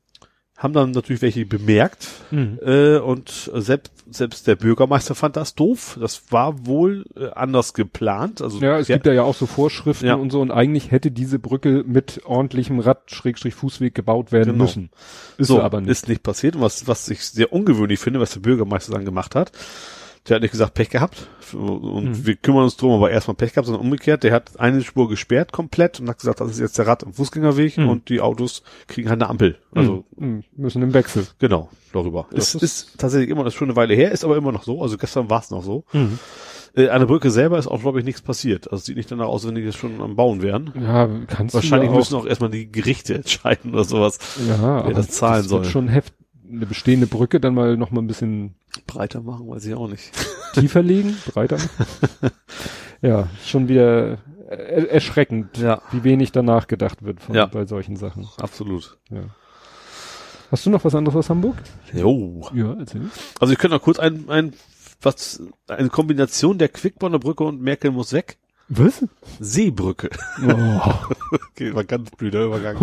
haben dann natürlich welche bemerkt Mhm. äh, und selbst selbst der Bürgermeister fand das doof. Das war wohl äh, anders geplant. Also Ja, es der- gibt da ja auch so Vorschriften Ja. und so und eigentlich hätte diese Brücke mit ordentlichem Rad-Fußweg gebaut werden Genau. müssen. Ist so, aber nicht. ist nicht passiert. Und was, was ich sehr ungewöhnlich finde, was der Bürgermeister dann gemacht hat, der hat nicht gesagt, Pech gehabt und Mhm. wir kümmern uns drum, aber erstmal Pech gehabt, sondern umgekehrt. Der hat eine Spur gesperrt komplett und hat gesagt, das ist jetzt der Rad- und Fußgängerweg Mhm. und die Autos kriegen halt eine Ampel. Also Mhm. müssen im Wechsel. genau, darüber. Das Das ist- ist, tatsächlich immer, das schon eine Weile her, ist aber immer noch so. Also gestern war es noch so. Mhm. Äh, an der Brücke selber ist auch, glaube ich, nichts passiert. Also sieht nicht danach aus, wenn die jetzt schon am Bauen wären. Ja, kannst Wahrscheinlich du ja müssen auch erstmal die Gerichte [laughs] entscheiden oder sowas. ja, wer das zahlen das wird soll. schon heft eine bestehende Brücke dann mal noch mal ein bisschen Breiter machen, weiß ich auch nicht. [laughs] tiefer legen, breiter machen. [laughs] ja, schon wieder er erschreckend, Ja. wie wenig danach gedacht wird von, Ja. bei solchen Sachen. Absolut. Ja. Hast du noch was anderes aus Hamburg? Jo. Ja, erzähl. Also ich könnte noch kurz ein, ein, was, eine Kombination der Quickborner Brücke und Merkel muss weg. Was? Seebrücke. Oh. [laughs] Okay, war ganz blöder Übergang.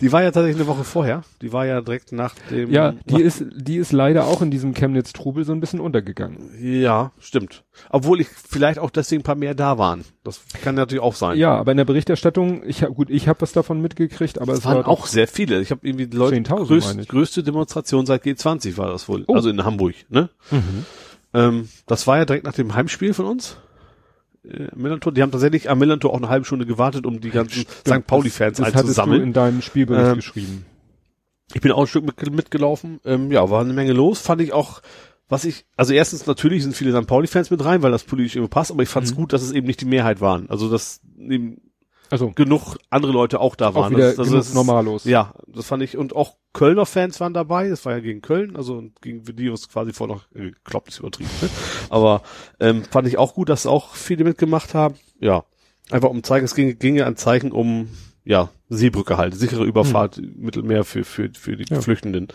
die war ja tatsächlich eine Woche vorher. Die war ja direkt nach dem. Ja, die ist, die ist leider auch in diesem Chemnitz-Trubel so ein bisschen untergegangen. Ja, stimmt. Obwohl ich vielleicht auch deswegen ein paar mehr da waren. Das kann natürlich auch sein. Ja, aber in der Berichterstattung, ich hab, gut, ich habe was davon mitgekriegt, aber es waren war auch sehr viele. Ich habe irgendwie die Leute 10.000 meine größt, ich. größte Demonstration seit G20 war das wohl. Oh. Also in Hamburg, ne? Mhm. Ähm, das war ja direkt nach dem Heimspiel von uns. Äh, Millantor, die haben tatsächlich am Millantor auch eine halbe Stunde gewartet, um die ganzen St. Pauli-Fans das, das hattest du einzusammeln. in deinem Spielbericht Ähm, geschrieben. Ich bin auch ein Stück mit, mitgelaufen. Ähm, ja, war eine Menge los. Fand ich auch, was ich, also erstens natürlich sind viele St. Pauli-Fans mit rein, weil das politisch irgendwie passt, aber ich fand es Mhm. gut, dass es eben nicht die Mehrheit waren. Also, dass eben Also genug andere Leute auch da auch waren. wieder das, genug das ist- normallos. Ja, das fand ich, und auch Kölner Fans waren dabei, das war ja gegen Köln, also gegen Videos quasi vor noch, äh, gekloppt ist übertrieben, ne? aber ähm, fand ich auch gut, dass auch viele mitgemacht haben. Ja, einfach um zu zeigen, es ging, ging ja ein Zeichen um, ja, Seebrücke halt, sichere Überfahrt Mittelmeer für, für, für die Ja. Flüchtenden.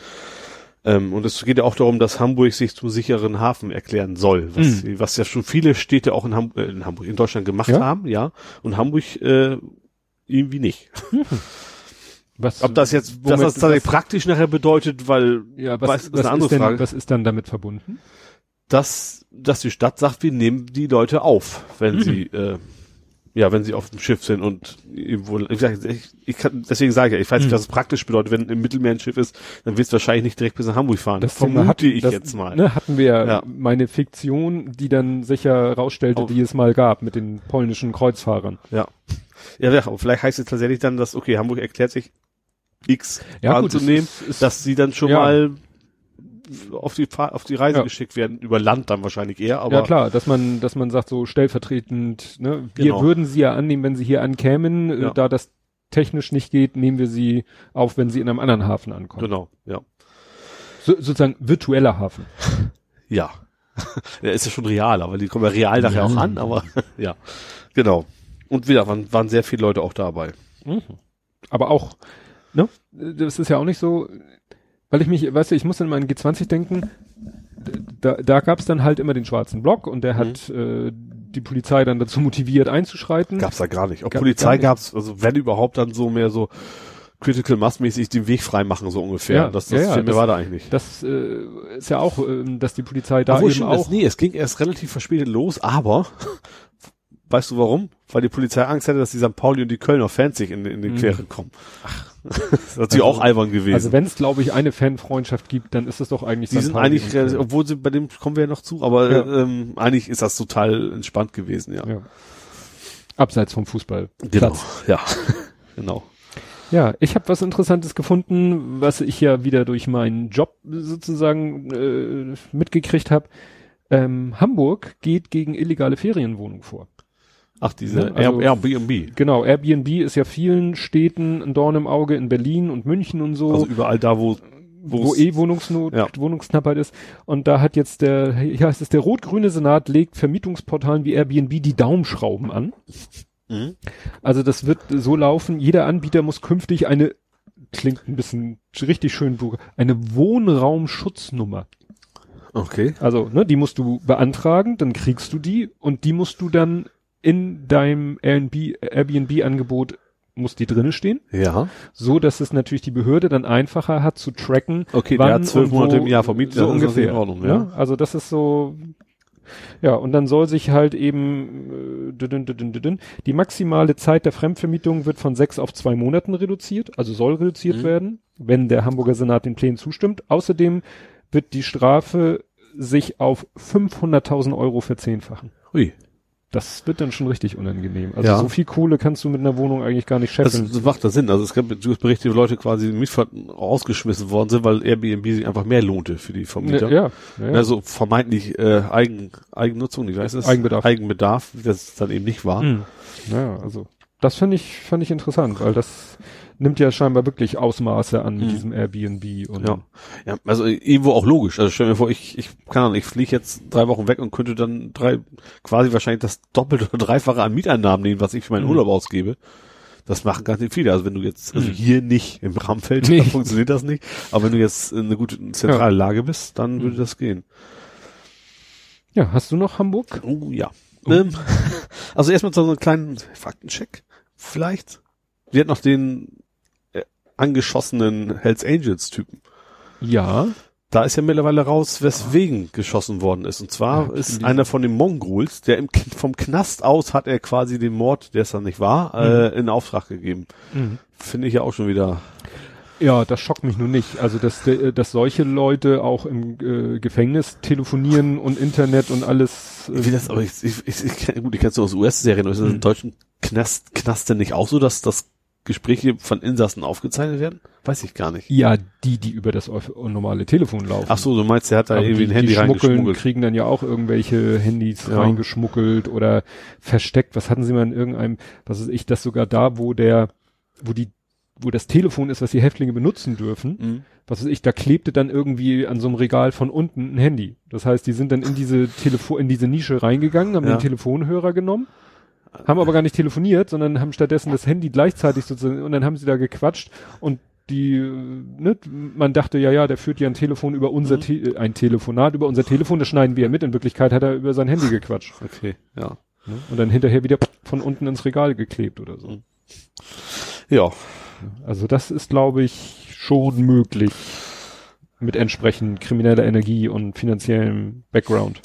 Ähm, und es geht ja auch darum, dass Hamburg sich zum sicheren Hafen erklären soll, was, Mhm. was ja schon viele Städte auch in, Ham äh, in Hamburg, in Deutschland gemacht Ja? haben, ja, und Hamburg äh, irgendwie nicht. [laughs] Was, Ob das jetzt, womit- das tatsächlich praktisch nachher bedeutet, weil ja, weiß, was, ist was, eine andere ist denn, Frage. was ist dann damit verbunden? dass, dass die Stadt sagt, wir nehmen die Leute auf, wenn Mhm. sie, äh, ja, wenn sie auf dem Schiff sind und irgendwo, ich, ich, ich kann, deswegen sage ich ja, ich weiß nicht, Mhm. was es praktisch bedeutet, wenn im Mittelmeer ein Schiff ist, dann wirst du wahrscheinlich nicht direkt bis nach Hamburg fahren. Das vermute hat- ich das, jetzt mal. Ne, hatten wir Ja. meine Fiktion, die dann sicher rausstellte, Auf- die es mal gab mit den polnischen Kreuzfahrern. Ja. Ja, ja, vielleicht heißt es tatsächlich dann, dass, okay, Hamburg erklärt sich X Ja, gut, anzunehmen, es ist- es- dass sie dann schon Ja. mal auf die, Fahr auf die Reise Ja. geschickt werden, über Land dann wahrscheinlich eher, aber ja klar, dass man, dass man sagt so stellvertretend, ne, wir Genau. würden sie ja annehmen, wenn sie hier ankämen, äh, Ja. da das technisch nicht geht, nehmen wir sie auf, wenn sie in einem anderen Hafen ankommen. genau, ja. So, sozusagen virtueller Hafen. [laughs] Ja. [laughs] Der ist ja schon real, aber die kommen ja real nachher Ja. auch an, aber [laughs] ja. Genau. Und wieder waren, waren sehr viele Leute auch dabei. Mhm. Aber auch, ne, das ist ja auch nicht so, weil ich mich, weißt du, ich muss an meinen G20 denken, da, da gab es dann halt immer den schwarzen Block und der Mhm. hat äh, die Polizei dann dazu motiviert einzuschreiten. Gab's da gar nicht. Auch Gab- gar Polizei nicht. gab's, also wenn überhaupt dann so mehr so critical massmäßig den Weg frei machen, so ungefähr. Ja, das ja, das ja, mehr das- war da eigentlich nicht. Das äh, ist ja auch, ähm, dass die Polizei da Obwohl eben stimmt, auch. es, nee, es ging erst relativ verspätet los, aber weißt du warum? Weil die Polizei Angst hatte, dass die St. Pauli und die Kölner Fans sich in, in die Mhm. Quere kommen. Ach. [laughs] das ist natürlich Also- auch albern gewesen. Also wenn es, glaube ich, eine Fanfreundschaft gibt, dann ist es doch eigentlich die St. sind Pauli eigentlich, obwohl sie bei dem kommen wir ja noch zu, aber Ja. äh, ähm, eigentlich ist das total entspannt gewesen, ja. ja. Abseits vom Fußball. Genau, [laughs] ja, genau. Ja, ich habe was Interessantes gefunden, was ich ja wieder durch meinen Job sozusagen äh, mitgekriegt habe. Ähm, Hamburg geht gegen illegale Ferienwohnungen vor. Ach, diese Ja, also- Air- Airbnb. Genau, Airbnb ist ja vielen Städten ein Dorn im Auge, in Berlin und München und so, Also überall da, wo, wo eh Wohnungsnot, Ja. Wohnungsknappheit ist. Und da hat jetzt der, hier heißt es, der rot-grüne Senat legt Vermietungsportalen wie Airbnb die Daumenschrauben an. Mhm. Also das wird so laufen, jeder Anbieter muss künftig eine, klingt ein bisschen richtig schön, eine Wohnraumschutznummer. Okay. Also, ne, die musst du beantragen, dann kriegst du die und die musst du dann in deinem Airbnb, Airbnb-Angebot muss die drinne stehen, Ja. so dass es natürlich die Behörde dann einfacher hat zu tracken. Okay, wann der hat zwölf Monate im Jahr vermietet, so ungefähr. in Ordnung, ne? ja. Also das ist so, ja, und dann soll sich halt eben äh, die maximale Zeit der Fremdvermietung wird von sechs auf zwei Monaten reduziert, also soll reduziert Mhm. werden, wenn der Hamburger Senat den Plänen zustimmt. Außerdem wird die Strafe sich auf 500.000 Euro verzehnfachen. Hui. Das wird dann schon richtig unangenehm. Also Ja. so viel Kohle kannst du mit einer Wohnung eigentlich gar nicht Das, scheffeln. das macht das Sinn. Also es gab Berichte, wo Leute quasi Mietver rausgeschmissen worden sind, weil Airbnb sich einfach mehr lohnte für die Vermieter. ja, ja, ja. Also vermeintlich äh, Eigen, Eigennutzung, ich weiß es. Eigenbedarf. Eigenbedarf, wie das dann eben nicht war. Hm. Ja, also das finde ich, fand ich interessant, weil das nimmt ja scheinbar wirklich Ausmaße an mit Mhm. diesem Airbnb und Ja. ja, also irgendwo auch logisch. Also stell mir vor, ich, ich kann Ahnung, ich fliege jetzt drei Wochen weg und könnte dann drei, quasi wahrscheinlich das Doppelte oder Dreifache an Mieteinnahmen nehmen, was ich für meinen Mhm. Urlaub ausgebe. Das machen ganz viele. Also wenn du jetzt, also Mhm. hier nicht, im Rahmenfeld Nee. funktioniert das nicht. Aber wenn du jetzt in eine gute zentrale Lage bist, dann würde Mhm. das gehen. ja, hast du noch Hamburg? Oh ja. Oh. Ähm, [laughs] Also erstmal so einen kleinen Faktencheck. Vielleicht. Wir hatten noch den angeschossenen Hells Angels Typen. Ja. Da ist ja mittlerweile raus, weswegen geschossen worden ist. Und zwar Ja, ist einer von den Mongols, der im, vom Knast aus hat er quasi den Mord, der es dann nicht war, äh, in Auftrag gegeben. Finde ich ja auch schon wieder. Ja, das schockt mich nun nicht. Also, dass, äh, dass solche Leute auch im äh, Gefängnis telefonieren und Internet und alles. äh, Wie das, aber ich, ich, ich, ich gut, ich kenn's nur aus US-Serien, aber ist das in deutschen Knast, Knast denn nicht auch so, dass das Gespräche von Insassen aufgezeichnet werden? Weiß ich gar nicht. ja, die, die über das normale Telefon laufen. Ach so, du meinst, der hat da Aber irgendwie die, ein Handy die schmuggeln, kriegen dann ja auch irgendwelche Handys Ja. reingeschmuggelt oder versteckt. Was hatten sie mal in irgendeinem, was ist ich, das sogar da, wo der, wo die, wo das Telefon ist, was die Häftlinge benutzen dürfen, Mhm. was weiß ich, da klebte dann irgendwie an so einem Regal von unten ein Handy. Das heißt, die sind dann in diese Telefon, in diese Nische reingegangen, haben Ja. den Telefonhörer genommen, haben aber gar nicht telefoniert, sondern haben stattdessen das Handy gleichzeitig sozusagen, und dann haben sie da gequatscht und die, ne, man dachte, ja, ja, der führt ja ein Telefon über unser, Te äh, ein Telefonat über unser Telefon, das schneiden wir ja mit. In Wirklichkeit hat er über sein Handy gequatscht. Okay, ja. Ne? Und dann hinterher wieder von unten ins Regal geklebt oder so. Ja, Also das ist, glaube ich, schon möglich mit entsprechend krimineller Energie und finanziellem Background.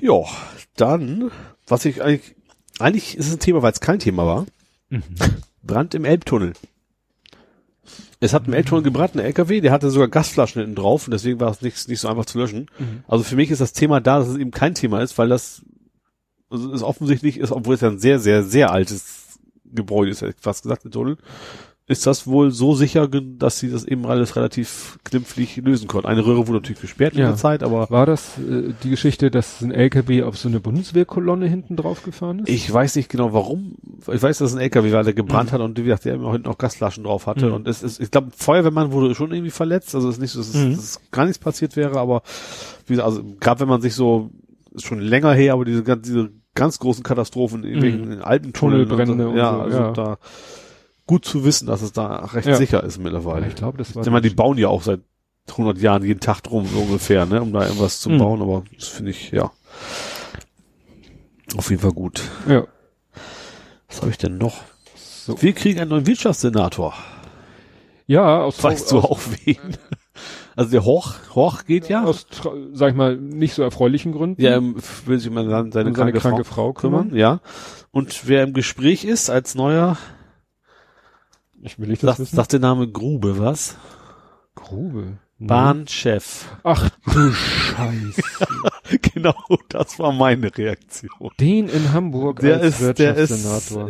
Ja, dann, was ich eigentlich, eigentlich ist es ein Thema, weil es kein Thema war. Brand im Elbtunnel. Es hat im Elbtunnel gebrannt, ein LKW, der hatte sogar Gasflaschen hinten drauf und deswegen war es nicht, nicht so einfach zu löschen. Also für mich ist das Thema da, dass es eben kein Thema ist, weil das also es offensichtlich ist, obwohl es ja ein sehr, sehr, sehr altes Gebäude ist, hätte ich fast gesagt, der Tunnel, ist das wohl so sicher, dass sie das eben alles relativ glimpflich lösen konnten. Eine Röhre wurde natürlich gesperrt in Ja. der Zeit, aber War das äh, die Geschichte, dass ein LKW auf so eine Bundeswehrkolonne hinten drauf gefahren ist? Ich weiß nicht genau warum. Ich weiß, dass es ein LKW war, der gebrannt [clears throat] hat und wie gesagt, der immer hinten auch Gasflaschen drauf hatte. Mhm. Und es ist, ich glaube, Feuerwehrmann wurde schon irgendwie verletzt. Also es ist nicht so, dass, es, Mhm. dass gar nichts passiert wäre, aber wie gesagt, also gerade wenn man sich so, ist schon länger her, aber diese, ganz- diese ganz großen Katastrophen in irgendwelchen Alpentunneln Tunnelbrände und und so, ja, so, also ja. da gut zu wissen, dass es da recht Ja. sicher ist mittlerweile. ich glaube, das war. Ich meine, die bauen ja auch seit 100 Jahren jeden Tag drum so ungefähr, ne, um da irgendwas zu Mhm. bauen, aber das finde ich, ja, auf jeden Fall gut. ja. Was habe ich denn noch? So. Wir kriegen einen neuen Wirtschaftssenator. Ja, aus, Weißt du aus, auch wen? Also der Horch, Horch geht ja. aus, tra- sag ich mal, nicht so erfreulichen Gründen. Ja, ähm, will sich mal seine, seine, Um seine kranke, kranke Frau, Frau kümmern. Ja. Und wer im Gespräch ist als neuer, Ich will nicht das sagt, wissen. sagt der Name Grube, was? Grube. Bahnchef. Ach du Scheiße. [laughs] genau, das war meine Reaktion. Den in Hamburg Der als ist, der ist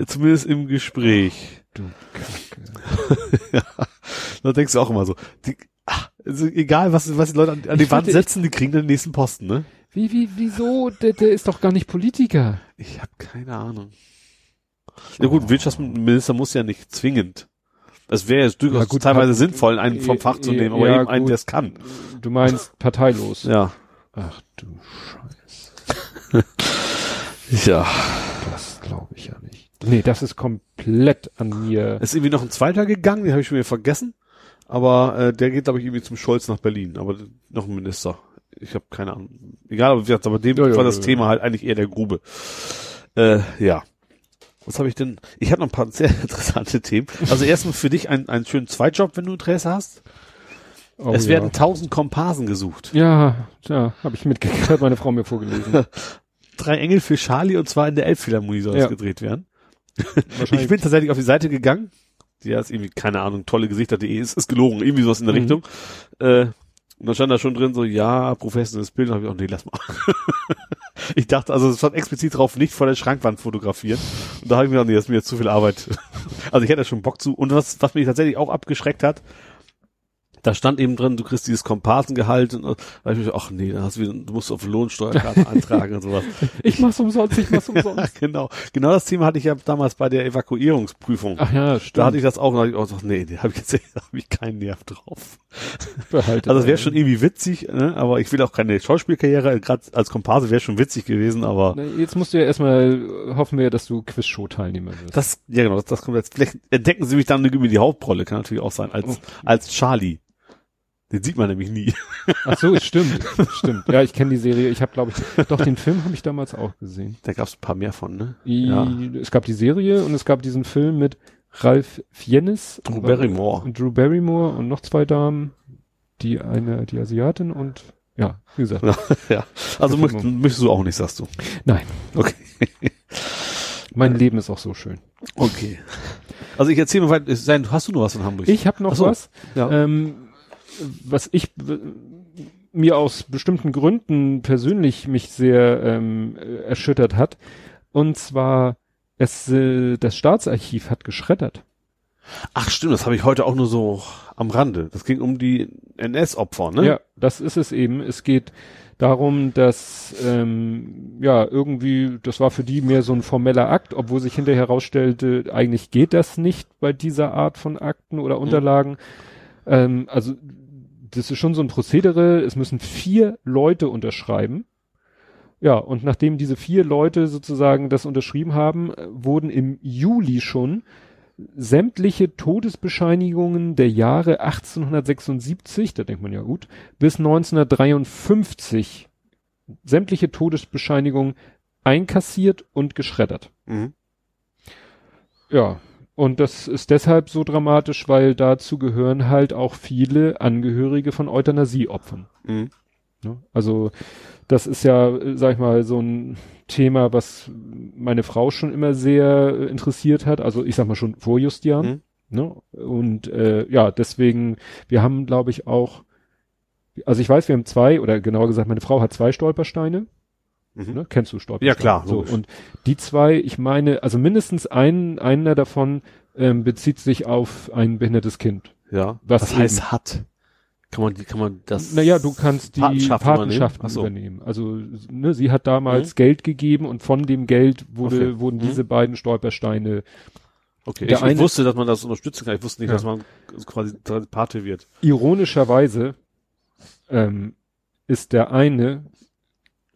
zumindest im Gespräch. du Kacke. [laughs] Da denkst du auch immer so, die, ach, also egal was, was die Leute an, an die Wand setzen, die kriegen den nächsten Posten, ne? Wie, wie, wieso? Der, der ist doch gar nicht Politiker. Ich habe keine Ahnung. Ja gut, Wirtschaftsminister muss ja nicht zwingend. Es wäre jetzt durchaus gut, teilweise sinnvoll, einen vom Fach zu nehmen, aber Ja, eben einen, der es kann. Du meinst [laughs] parteilos. Ja. Ach du Scheiße. [laughs] Ja. Das glaube ich ja nicht. Nee, das ist komplett an mir. Es ist irgendwie noch ein zweiter gegangen, den habe ich schon wieder vergessen. Aber äh, der geht, glaube ich, irgendwie zum Scholz nach Berlin. Aber noch ein Minister. Ich habe keine Ahnung. Egal, aber, aber dem Ja, war das ja, ja. Thema halt eigentlich eher der Grube. Äh, ja. Was habe ich denn? Ich habe noch ein paar sehr [laughs] interessante Themen. Also erstmal für dich einen, einen schönen Zweitjob, wenn du Interesse hast. Oh, es ja. werden tausend Komparsen gesucht. Ja, ja, habe ich mitgekriegt, hat meine Frau mir vorgelesen. [laughs] Drei Engel für Charlie und zwar in der Elbphilharmonie soll Ja. gedreht werden. Ich bin tatsächlich auf die Seite gegangen. Die ist irgendwie, keine Ahnung, tolle Gesichter.de ist, ist gelogen, irgendwie sowas in der Mhm. Richtung. Äh, und dann stand da schon drin so, ja, professionelles Bild. Und hab ich auch, nee, lass mal. [laughs] ich dachte, also es stand explizit drauf, nicht vor der Schrankwand fotografieren. Und da habe ich mir gedacht, nee, das ist mir jetzt zu viel Arbeit. [laughs] also ich hätte da schon Bock zu. Und was, was mich tatsächlich auch abgeschreckt hat, da stand eben drin, du kriegst dieses Komparsengehalt und da hab ich gedacht, ach nee, dann hast du, wieder, du musst auf Lohnsteuerkarte [laughs] antragen und sowas. ich mach's umsonst, ich mach's umsonst. [laughs] genau. Genau das Thema hatte ich ja damals bei der Evakuierungsprüfung. Ach ja, stimmt. Da hatte ich das auch, und da hab ich auch gesagt, nee, da habe ich jetzt [laughs] da hab ich keinen Nerv drauf. behalten. Also es wäre schon irgendwie witzig, ne? aber ich will auch keine Schauspielkarriere, gerade als Komparse wäre schon witzig gewesen, aber Na, Jetzt musst du ja erstmal, hoffen wir, dass du Quizshow-Teilnehmer wirst. das, ja genau, das, das kommt jetzt, vielleicht entdecken sie mich dann über die Hauptrolle, kann natürlich auch sein, als, Oh. als Charlie. Den sieht man nämlich nie. Ach so, stimmt, stimmt. Ja, ich kenne die Serie. Ich habe, glaube ich, doch den Film habe ich damals auch gesehen. Da gab es ein paar mehr von, ne? Ja. Es gab die Serie und es gab diesen Film mit Ralph Fiennes Drew Barrymore. und Drew Barrymore und noch zwei Damen, die eine, die Asiatin und ja, wie gesagt. [laughs] ja. Also möcht, möchtest du auch nicht, sagst du. Nein, Okay. mein Leben ist auch so schön. Okay. Also ich erzähle mal weiter. Hast du noch was von Hamburg? Ich habe noch so. was, Ja. ähm, was ich mir aus bestimmten Gründen persönlich mich sehr ähm, äh, erschüttert hat. Und zwar, es, äh, das Staatsarchiv hat geschreddert. Ach stimmt, das habe ich heute auch nur so am Rande. Das ging um die NS-Opfer, ne? Ja, das ist es eben. Es geht darum, dass ähm, ja irgendwie, das war für die mehr so ein formeller Akt, obwohl sich hinterher herausstellte, eigentlich geht das nicht bei dieser Art von Akten oder Unterlagen. Ähm, also das ist schon so ein Prozedere. Es müssen vier Leute unterschreiben. Ja, und nachdem diese vier Leute sozusagen das unterschrieben haben, wurden im Juli schon sämtliche Todesbescheinigungen der Jahre 1876, da denkt man ja gut, bis 1953 sämtliche Todesbescheinigungen einkassiert und geschreddert. Mhm. Ja, und das ist deshalb so dramatisch, weil dazu gehören halt auch viele Angehörige von Euthanasieopfern. Mhm. Also das ist ja, sag ich mal, so ein Thema, was meine Frau schon immer sehr äh, interessiert hat. Also ich sag mal schon vor Justian. Mhm. Ne? Und äh, ja, deswegen, wir haben, glaube ich, auch, also ich weiß, wir haben zwei, oder genauer gesagt, meine Frau hat zwei Stolpersteine. Mhm. Ne? Kennst du Stolpersteine? Ja, klar, So, logisch. und die zwei, ich meine, also mindestens ein, einer davon ähm, bezieht sich auf ein behindertes Kind. Ja. Was eben- heißt hat? Kann man kann man das? Naja, du kannst die Patenschaft Patenschaften übernehmen? übernehmen. So. Also ne, sie hat damals Mhm. Geld gegeben und von dem Geld wurde, Okay. wurden Mhm. diese beiden Stolpersteine. Okay. Ich, eine- ich wusste, dass man das unterstützen kann. Ich wusste nicht, Ja. dass man quasi Pate wird. Ironischerweise ähm, ist der eine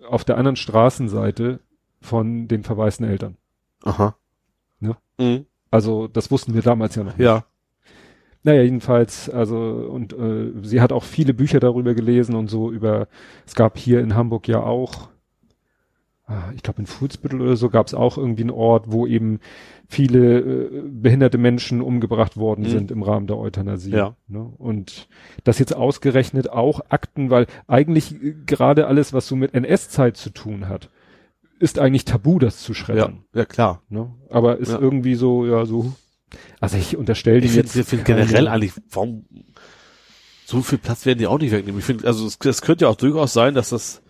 auf der anderen Straßenseite von den verwaisten Eltern. Aha. Ja. Mhm. Also das wussten wir damals ja noch. nicht. Ja. Naja, jedenfalls, also und äh, sie hat auch viele Bücher darüber gelesen und so über, es gab hier in Hamburg ja auch, ich glaube in Fuhlsbüttel oder so gab es auch irgendwie einen Ort, wo eben viele äh, behinderte Menschen umgebracht worden Mhm. sind im Rahmen der Euthanasie. Ja. Ne? Und das jetzt ausgerechnet auch Akten, weil eigentlich äh, gerade alles, was so mit NS-Zeit zu tun hat, ist eigentlich tabu, das zu Ja. schreddern. Ja, klar. Ne? Aber ist Ja. irgendwie so, ja, so. Also ich unterstelle Ich dir finde jetzt. ich find keine- generell eigentlich, warum so viel Platz werden die auch nicht wegnehmen. Ich finde, also es, es könnte ja auch durchaus sein, dass das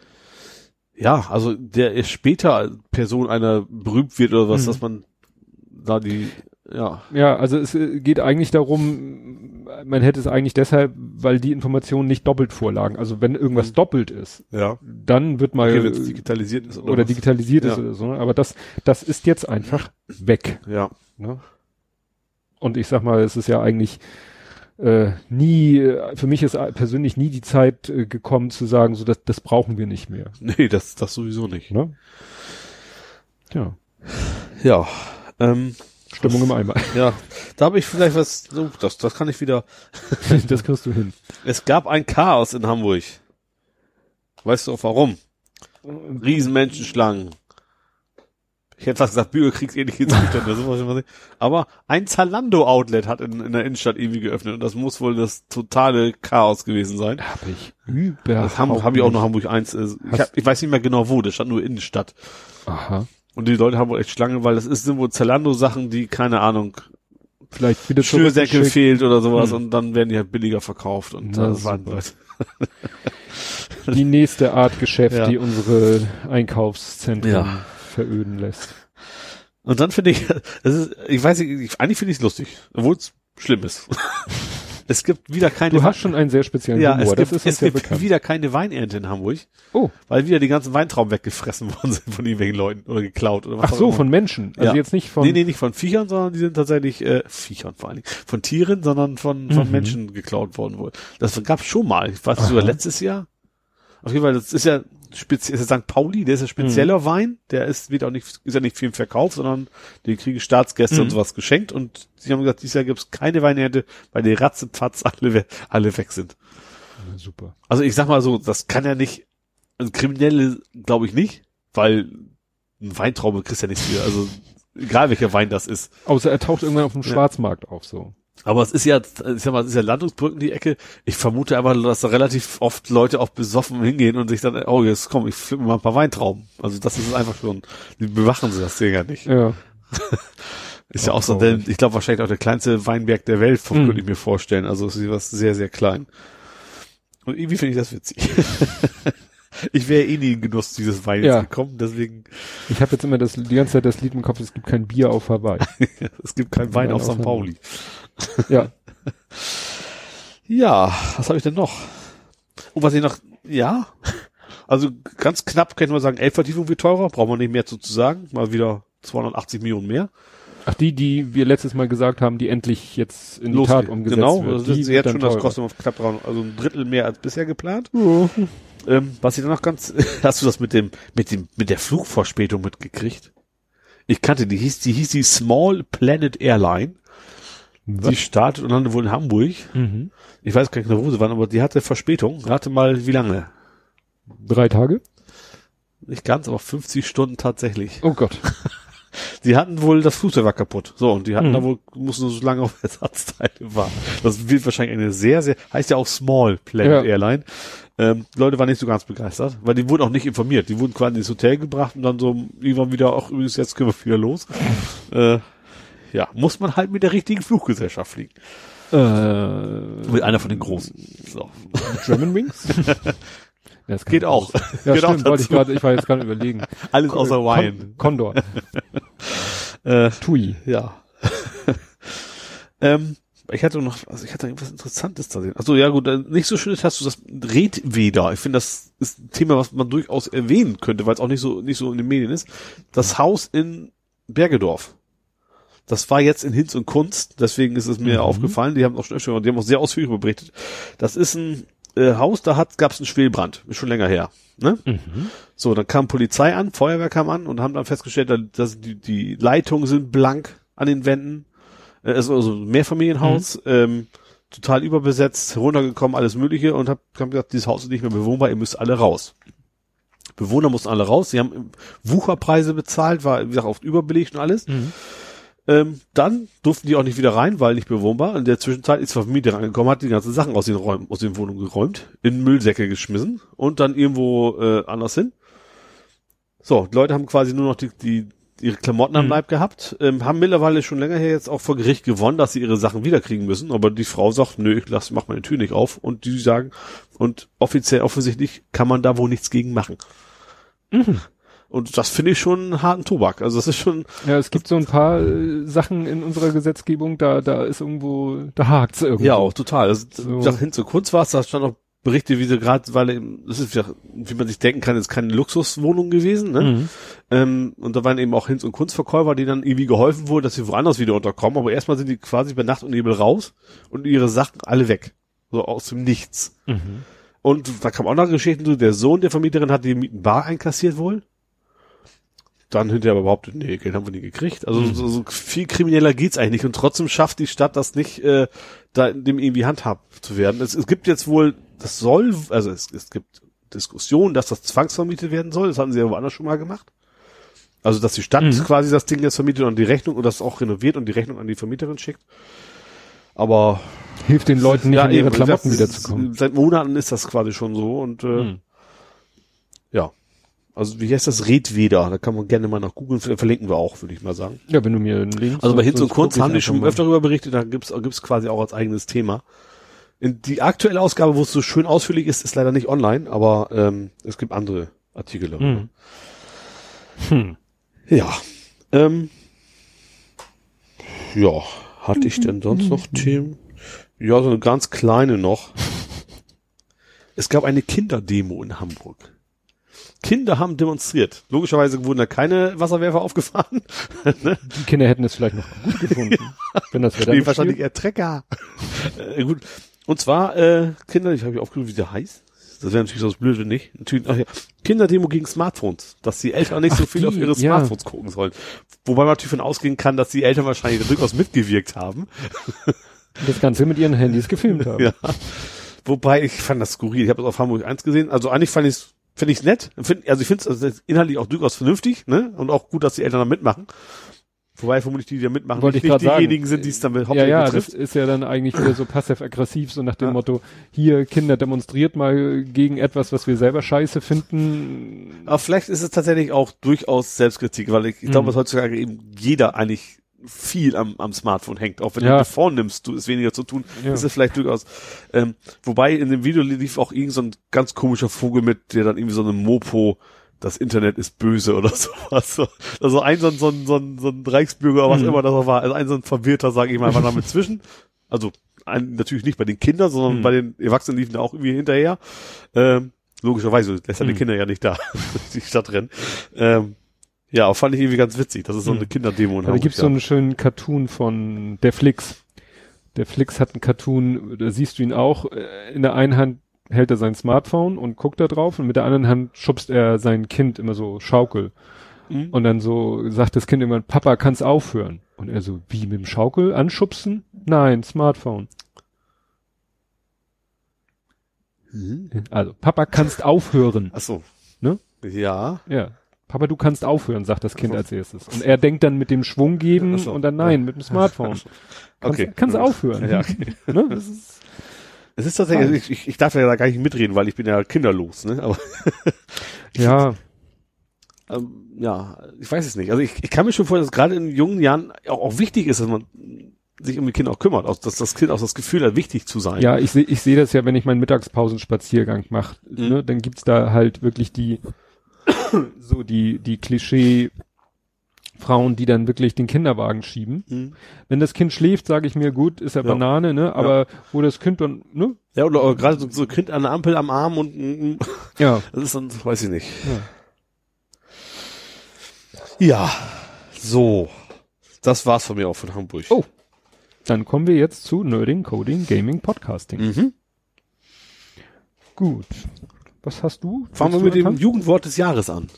ja, also der ist später Person einer berühmt wird oder was, Mhm. dass man da die ja Ja, also es äh, geht eigentlich darum, man hätte es eigentlich deshalb, weil die Informationen nicht doppelt vorlagen. Also wenn irgendwas Mhm. doppelt ist, ja dann wird mal okay, digitalisiert ist oder, oder digitalisiert ist Ja. oder so. ne? Aber das, das ist jetzt einfach weg. ja Ne? Und ich sag mal, es ist ja eigentlich äh, nie, äh, für mich ist äh, persönlich nie die Zeit äh, gekommen zu sagen, so das, das brauchen wir nicht mehr. [laughs] nee das das sowieso nicht Ne? Ja, ja ähm, Stimmung im Eimer. [laughs] ja da habe ich vielleicht was so das das kann ich wieder [laughs] das kriegst du hin. es gab ein Chaos in Hamburg weißt du auch warum Riesenmenschenschlangen. Ich hätte fast gesagt, bürgerkriegsähnliche [laughs] Zustände, sowas immer nicht. Aber ein Zalando-Outlet hat in, in der Innenstadt irgendwie geöffnet und das muss wohl das totale Chaos gewesen sein. Habe ich über. Das haben, habe ich auch noch Hamburg 1. äh, Ich, hab, ich weiß nicht mehr genau wo, das stand nur Innenstadt. Aha. Und die Leute haben wohl echt Schlange, weil das ist, sind wohl Zalando-Sachen, die, keine Ahnung, Vielleicht wieder Schnürsenkel zurückgeschickt. fehlt oder sowas Hm. und dann werden die halt billiger verkauft und Na, das [laughs] waren. Leute. Die nächste Art Geschäft, Ja. die unsere Einkaufszentren Ja. Veröden lässt. Und dann finde ich, das ist, ich weiß nicht, ich, eigentlich finde ich es lustig, obwohl es schlimm ist. [laughs] es gibt wieder keine Du hast schon einen sehr speziellen ja, Humor, es gibt, es gibt wieder keine Weinernte in Hamburg, Oh, weil wieder die ganzen Weintrauben weggefressen [laughs] worden sind von irgendwelchen Leuten oder geklaut oder was ach auch so, immer. von Menschen. Also Ja. jetzt nicht von. nee, nee, nicht von Viechern, sondern die sind tatsächlich, äh, Viechern vor allen Dingen, von Tieren, sondern von, von Mhm. Menschen geklaut worden wohl. Das gab's schon mal, ich weiß nicht, sogar letztes Jahr. Auf jeden Fall, das ist ja speziell, ist ja St. Pauli, der ist ja spezieller Mhm. Wein, der ist, wird auch nicht, ist ja nicht viel im Verkauf, sondern die kriegen Staatsgäste Mhm. und sowas geschenkt und sie haben gesagt, dieses Jahr gibt's keine Weinernte, weil die Ratzefatz alle, alle weg sind. Super. Also ich sag mal so, das kann ja nicht, also Kriminelle glaube ich nicht, weil ein Weintraube kriegst ja nichts für. Also egal welcher Wein das ist. Außer er taucht irgendwann auf dem Ja. Schwarzmarkt auf, so. Aber es ist ja, ich sag mal, es ist ja Landungsbrücken die Ecke. Ich vermute einfach, dass da relativ oft Leute auch besoffen hingehen und sich dann, oh jetzt komm, ich flippe mal ein paar Weintrauben. Also das ist einfach schon, die bewachen sie das Ding ja nicht. Ja. [laughs] Ist ja Auch so, traurig. ich glaube wahrscheinlich auch der kleinste Weinberg der Welt, Mhm. könnte ich mir vorstellen. Also es ist was sehr, sehr klein. Und irgendwie finde ich das witzig. [laughs] ich wäre eh nie in Genuss dieses Weines Ja. gekommen, deswegen, Ich habe jetzt immer das, die ganze Zeit das Lied im Kopf, es gibt kein Bier auf Hawaii. [laughs] es gibt keinen Wein Wein auf auf St. Pauli. Ja. [laughs] Ja, was habe ich denn noch? Und was ich noch, ja, also ganz knapp kann ich mal sagen, Elbvertiefung wird teurer, brauchen wir nicht mehr zu, sagen, mal wieder 280 Millionen mehr. Ach, die, die wir letztes Mal gesagt haben, die endlich jetzt in die Losgeht. Tat umgesetzt genau, wird. das die ist wird jetzt schon, das kostet uns knapp dran, also ein Drittel mehr als bisher geplant. Ja. Ähm, was ich dann noch ganz, [laughs] hast du das mit dem, mit dem, mit der Flugverspätung mitgekriegt? Ich kannte die, hieß, die hieß die Small Planet Airline. Die startet und landete wohl in Hamburg. Mhm. Ich weiß gar nicht genau, wo sie waren, aber die hatte Verspätung. Rate mal, wie lange? Drei Tage? Nicht ganz, aber 50 Stunden tatsächlich. Oh Gott. [laughs] Die hatten wohl, das Flugzeug war kaputt. So, und die hatten Mhm. da wohl, mussten so lange auf [laughs] Ersatzteile warten. Das wird wahrscheinlich eine sehr, sehr, heißt ja auch Small Planet Ja. Airline. Ähm, Leute waren nicht so ganz begeistert, weil die wurden auch nicht informiert. Die wurden quasi ins Hotel gebracht und dann so irgendwann wieder, auch übrigens, jetzt können wir wieder los. [laughs] äh, ja, muss man halt mit der richtigen Fluggesellschaft fliegen. Äh, Mit einer von den großen. So. German Wings? [laughs] Ja, das Geht auch. Ja, Geht auch stimmt, wollte ich gerade, ich war jetzt gerade überlegen. [laughs] Alles außer Kon Wine. Condor. [laughs] Äh, Tui. Ja. ähm, ich hatte noch, also ich hatte irgendwas Interessantes da sehen. Also ja gut, nicht so schön ist, hast du das Redweder. Ich finde, das ist ein Thema, was man durchaus erwähnen könnte, weil es auch nicht so nicht so in den Medien ist. Das Haus in Bergedorf. Das war jetzt in Hinz und Kunst, deswegen ist es mir Mhm. aufgefallen. Die haben auch schon die haben auch sehr ausführlich berichtet. Das ist ein äh, Haus, da hat gab es einen Schwelbrand, ist schon länger her. Ne? Mhm. So, dann kam Polizei an, Feuerwehr kam an und haben dann festgestellt, da- dass die, die Leitungen sind blank an den Wänden. Äh, Es ist also ein Mehrfamilienhaus, ähm, total überbesetzt, runtergekommen, alles Mögliche und hab, haben gesagt, dieses Haus ist nicht mehr bewohnbar, ihr müsst alle raus. Bewohner mussten alle raus, sie haben Wucherpreise bezahlt, war wie gesagt oft überbelegt und alles. Mhm. Ähm, dann durften die auch nicht wieder rein, weil nicht bewohnbar. In der Zwischenzeit ist die Vermieter angekommen, hat die ganzen Sachen aus den Räumen, aus den Wohnungen geräumt, in Müllsäcke geschmissen und dann irgendwo äh, anders hin. So, die Leute haben quasi nur noch die, die ihre Klamotten am Mhm. Leib gehabt, ähm, haben mittlerweile schon länger her jetzt auch vor Gericht gewonnen, dass sie ihre Sachen wiederkriegen müssen, aber die Frau sagt, nö, ich lass, mach meine Tür nicht auf und die sagen, und offiziell offensichtlich kann man da wohl nichts gegen machen. Mhm. Und das finde ich schon einen harten Tobak. Also das ist schon, Ja, es gibt so ein paar äh, Sachen in unserer Gesetzgebung, da, da ist irgendwo, da hakt's irgendwo. Ja, auch total. Also, So. wie gesagt, hin zu kurz war es, da stand auch Berichte, wie sie gerade, weil eben, das ist ja, wie man sich denken kann, ist keine Luxuswohnung gewesen, ne? Mhm. Ähm, und da waren eben auch Hinz- und Kunstverkäufer, die dann irgendwie geholfen wurden, dass sie woanders wieder unterkommen, aber erstmal sind die quasi bei Nacht und Nebel raus und ihre Sachen alle weg. So aus dem Nichts. Mhm. Und da kam auch noch Geschichten zu, der Sohn der Vermieterin hat die Mieten bar einkassiert wohl. Dann hinterher aber behauptet, nee, Geld haben wir nie gekriegt. Also Mhm. so, so viel krimineller geht's eigentlich nicht. Und trotzdem schafft die Stadt das nicht, äh, da dem irgendwie handhabt zu werden. Es, es gibt jetzt wohl, das soll, also es, es gibt Diskussionen, dass das zwangsvermietet werden soll. Das hatten sie ja woanders schon mal gemacht. Also, dass die Stadt Mhm. quasi das Ding jetzt vermietet und die Rechnung und das auch renoviert und die Rechnung an die Vermieterin schickt. Aber Hilft den Leuten nicht, in ihre Klamotten wiederzukommen. Seit Monaten ist das quasi schon so und äh, Mhm. ja. Also wie heißt das Redweder? Da kann man gerne mal nach googeln, verlinken wir auch, würde ich mal sagen. Ja, wenn du mir einen Link Also bei Hitz und Kunst haben die schon mal. öfter darüber berichtet, da gibt's gibt's quasi auch als eigenes Thema. In die aktuelle Ausgabe, wo es so schön ausführlich ist, ist leider nicht online, aber ähm, es gibt andere Artikel darüber. Mhm. Hm. Ja. Ähm, ja, hatte ich denn sonst noch Themen? Ja, so eine ganz kleine noch. [laughs] Es gab eine Kinderdemo in Hamburg. Kinder haben demonstriert. Logischerweise wurden da keine Wasserwerfer aufgefahren. [laughs] ne? Die Kinder hätten es vielleicht noch gut gefunden, [laughs] wenn das Wetter Nee, wahrscheinlich eher Trecker. [laughs] äh, gut. Und zwar, äh, Kinder, ich habe hier aufgerufen, wie der heißt. Das wäre natürlich so das Blöde nicht. Natürlich, ach ja, Kinderdemo gegen Smartphones. Dass die Eltern nicht so Ach, viel die, auf ihre ja. Smartphones gucken sollen. Wobei man natürlich von ausgehen kann, dass die Eltern wahrscheinlich durchaus mitgewirkt haben. Das Ganze mit ihren Handys gefilmt haben. Ja. Wobei ich fand das skurril. Ich habe es auf Hamburg 1 gesehen. Also eigentlich fand ich es finde ich nett. Find, also ich finde es also inhaltlich auch durchaus vernünftig, ne? Und auch gut, dass die Eltern da mitmachen. Wobei vermutlich die, die da mitmachen, Wollte nicht, ich nicht diejenigen sagen. sind, die es dann Ja, hauptsächlich ja, betrifft. das ist ja dann eigentlich wieder so passiv-aggressiv, so nach dem Ja. Motto, hier, Kinder, demonstriert mal gegen etwas, was wir selber scheiße finden. Aber vielleicht ist es tatsächlich auch durchaus Selbstkritik, weil ich, ich glaube, Mhm. dass heutzutage eben jeder eigentlich viel am, am Smartphone hängt. Auch wenn Ja. du dir vornimmst, du es weniger zu tun, Ja. ist es vielleicht durchaus. Ähm, wobei in dem Video lief auch irgend so ein ganz komischer Vogel mit, der dann irgendwie so eine Mopo, das Internet ist böse oder [laughs] sowas. So, also ein so ein, so ein, so ein, so ein Reichsbürger, was Mhm. immer das auch war, also ein so ein Verwirrter, sage ich mal, war damit zwischen. Also ein, natürlich nicht bei den Kindern, sondern Mhm. bei den Erwachsenen liefen da auch irgendwie hinterher. Ähm, logischerweise lässt er die Mhm. Kinder ja nicht da, [laughs] die Stadt rennen. Ähm, ja, auch fand ich irgendwie ganz witzig. Das ist so eine Mhm. Kinderdemo in Da Hamburg. gibt's so ja. einen schönen Cartoon von der Flix. Der Flix hat einen Cartoon, da siehst du ihn auch, äh, in der einen Hand hält er sein Smartphone und guckt da drauf und mit der anderen Hand schubst er sein Kind immer so Schaukel. Mhm. Und dann so sagt das Kind irgendwann, Papa, kann's aufhören? Und er so, wie mit dem Schaukel anschubsen? Nein, Smartphone. Mhm. Also, Papa, kannst aufhören. Ach so. Ne? Ja. Ja. Papa, du kannst aufhören, sagt das Kind als erstes. Und er denkt dann mit dem Schwung geben so. und dann nein, mit dem Smartphone. Kannst, Okay. kannst aufhören. Ja, okay. [laughs] ne? das ist, Es ist tatsächlich, ich, ich, darf ja da gar nicht mitreden, weil ich bin ja kinderlos, ne? Aber [laughs] ja, ähm, ja, ich weiß es nicht. Also ich, ich kann mir schon vorstellen, dass gerade in jungen Jahren auch, auch wichtig ist, dass man sich um die Kinder auch kümmert, auch, dass das Kind auch das Gefühl hat, wichtig zu sein. ja, ich sehe ich seh das ja, wenn ich meinen Mittagspausenspaziergang mache. Mhm. Ne? Dann gibt's da halt wirklich die, so die, die Klischee, Frauen, die dann wirklich den Kinderwagen schieben. Mhm. Wenn das Kind schläft, sage ich mir, gut, ist ja Ja. Banane, ne? Aber wo das Kind dann, ne? Ja, oder, oder gerade so, so Kind an der Ampel am Arm und mm, Ja. [laughs] das ist dann, weiß ich nicht. Ja, so. Das war's von mir auch von Hamburg. Oh. Dann kommen wir jetzt zu Nerding, Coding, Gaming, Podcasting. Mhm. Gut. Was hast du? Fangen wir mit dem? Jugendwort des Jahres an.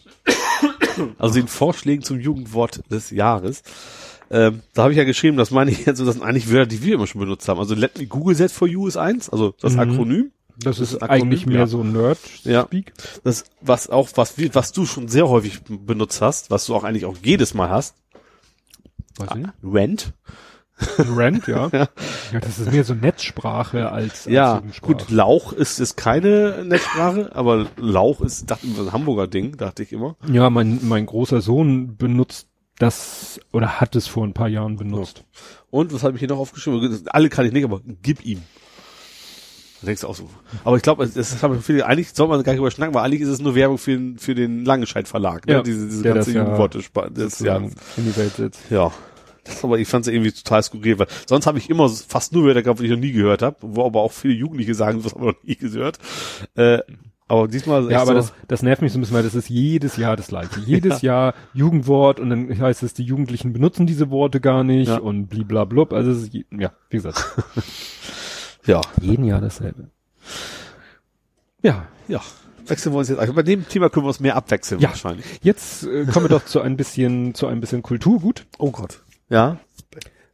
also den Vorschlägen zum Jugendwort des Jahres. Ähm, da habe ich ja geschrieben, das meine ich [laughs] jetzt, so, das sind eigentlich Wörter, die wir immer schon benutzt haben. Also Let Me Google Set for You ist eins, also das Mhm. Akronym. Das ist Akronym, eigentlich mehr ja. so Nerd-Speak. Das, was auch, was wir, was du schon sehr häufig benutzt hast, was du auch eigentlich auch jedes Mal hast. Weiß ich. Rent. Rant, [laughs] ja. ja. das ist mehr so Netzsprache als, Ja, gut, Lauch ist, ist keine Netzsprache, aber Lauch ist, dachte ich, ein Hamburger Ding, dachte ich immer. Ja, mein, mein großer Sohn benutzt das oder hat es vor ein paar Jahren benutzt. Und was habe ich hier noch aufgeschrieben? Alle kann ich nicht, aber gib ihm. Da denkst du auch so. Aber ich glaube, das haben viele, eigentlich soll man gar nicht überschnacken, weil eigentlich ist es nur Werbung für, den- für den Langenscheid Verlag, ne? Ja, diese, diese ganze ja Jugendworte. spa- Das, ja, in die Welt setzt. ja. Das, aber ich fand es irgendwie total skurril, weil sonst habe ich immer fast nur Wörter gehabt, die ich noch nie gehört habe, wo aber auch viele Jugendliche sagen, das haben wir noch nie gehört. Äh, aber diesmal Ja, echt aber so, das, das nervt mich so ein bisschen, weil das ist jedes Jahr das gleiche. Jedes [laughs] Jahr Jugendwort und dann heißt es, die Jugendlichen benutzen diese Worte gar nicht Ja. und bliblablub. Also es ist, ja, wie gesagt, [laughs] ja, jeden Jahr dasselbe. Ja, ja. Wechseln wir uns jetzt. Also bei dem Thema können wir uns mehr abwechseln Ja. wahrscheinlich. jetzt äh, kommen wir doch zu ein bisschen, zu ein bisschen Kulturgut. Oh Gott. Ja.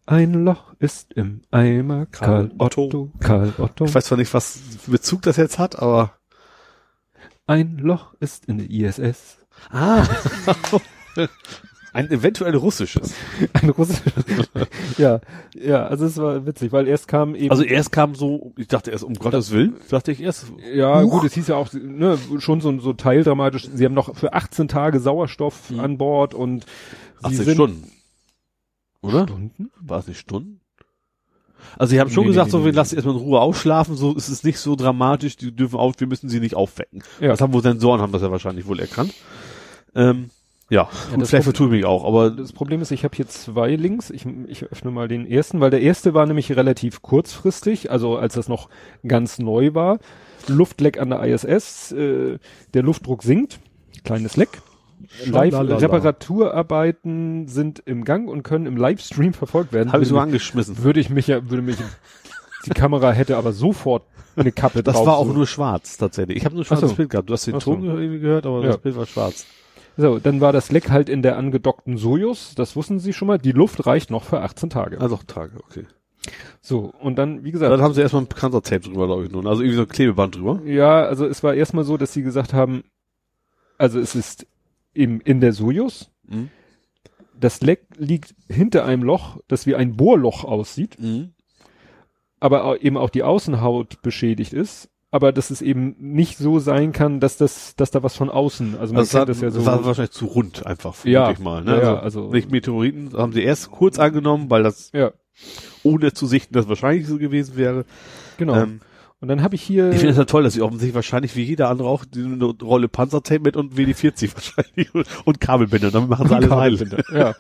Ein Loch ist im Eimer, Karl, Karl Otto. Otto, Karl Otto. Ich weiß zwar nicht, was Bezug das jetzt hat, aber Ein Loch ist in der ISS. Ah. [laughs] Ein eventuell russisches. [laughs] Ein russisches. ja, ja, also es war witzig, weil erst kam eben. Also erst kam so, ich dachte erst, um Gottes Willen, dachte ich erst. ja, Huch. gut, es hieß ja auch ne, schon so, so teildramatisch. Sie haben noch für 18 Tage Sauerstoff Mhm. an Bord und sie 18 sind Stunden. Oder? Stunden? War es nicht Stunden? Also sie haben schon Nee, gesagt, nee, so, wir nee. lassen sie erstmal in Ruhe ausschlafen, so ist es nicht so dramatisch, die dürfen auf, wir müssen sie nicht aufwecken. Ja. Das haben wohl Sensoren, haben das ja wahrscheinlich wohl erkannt. Ähm, ja, und das vielleicht vertue ich mich auch, aber Das Problem ist, ich habe hier zwei Links. Ich, ich öffne mal den ersten, weil der erste war nämlich relativ kurzfristig, also als das noch ganz neu war. Luftleck an der ISS, äh, der Luftdruck sinkt, kleines Leck. Live Schalalala. Reparaturarbeiten sind im Gang und können im Livestream verfolgt werden. habe ich so angeschmissen. würde ich mich ja, würde mich, die Kamera hätte aber sofort eine Kappe [laughs] Das drauf. war auch so. nur schwarz, tatsächlich. Ich habe nur ein schwarzes so. Bild gehabt. Du hast den Ach so. Ton irgendwie gehört, aber Ja. das Bild war schwarz. So, dann war das Leck halt in der angedockten Sojus, das wussten Sie schon mal. Die Luft reicht noch für 18 Tage. Also Tage, okay. So, und dann, wie gesagt. Dann haben sie erstmal ein Panzertape drüber, glaube ich, nun. Also irgendwie so ein Klebeband drüber. Ja, also es war erstmal so, dass sie gesagt haben, also es ist eben in der Sojus. Mhm. Das Leck liegt hinter einem Loch, das wie ein Bohrloch aussieht, Mhm. aber eben auch die Außenhaut beschädigt ist. Aber dass es eben nicht so sein kann, dass das, dass da was von außen, also man Also kennt das ja so. war wahrscheinlich zu rund einfach, Ja. ich mal. Ne? Ja, also, also- nicht Meteoriten, haben sie erst kurz angenommen, weil das ja, ohne zu sichten das wahrscheinlich so gewesen wäre. genau. Ähm, und dann habe ich hier. ich finde es ja toll, dass sie offensichtlich wahrscheinlich wie jeder andere auch die, eine Rolle Panzertape mit und WD-40 [laughs] wahrscheinlich und, Kabelbinder. Damit machen sie alles heil. Ja.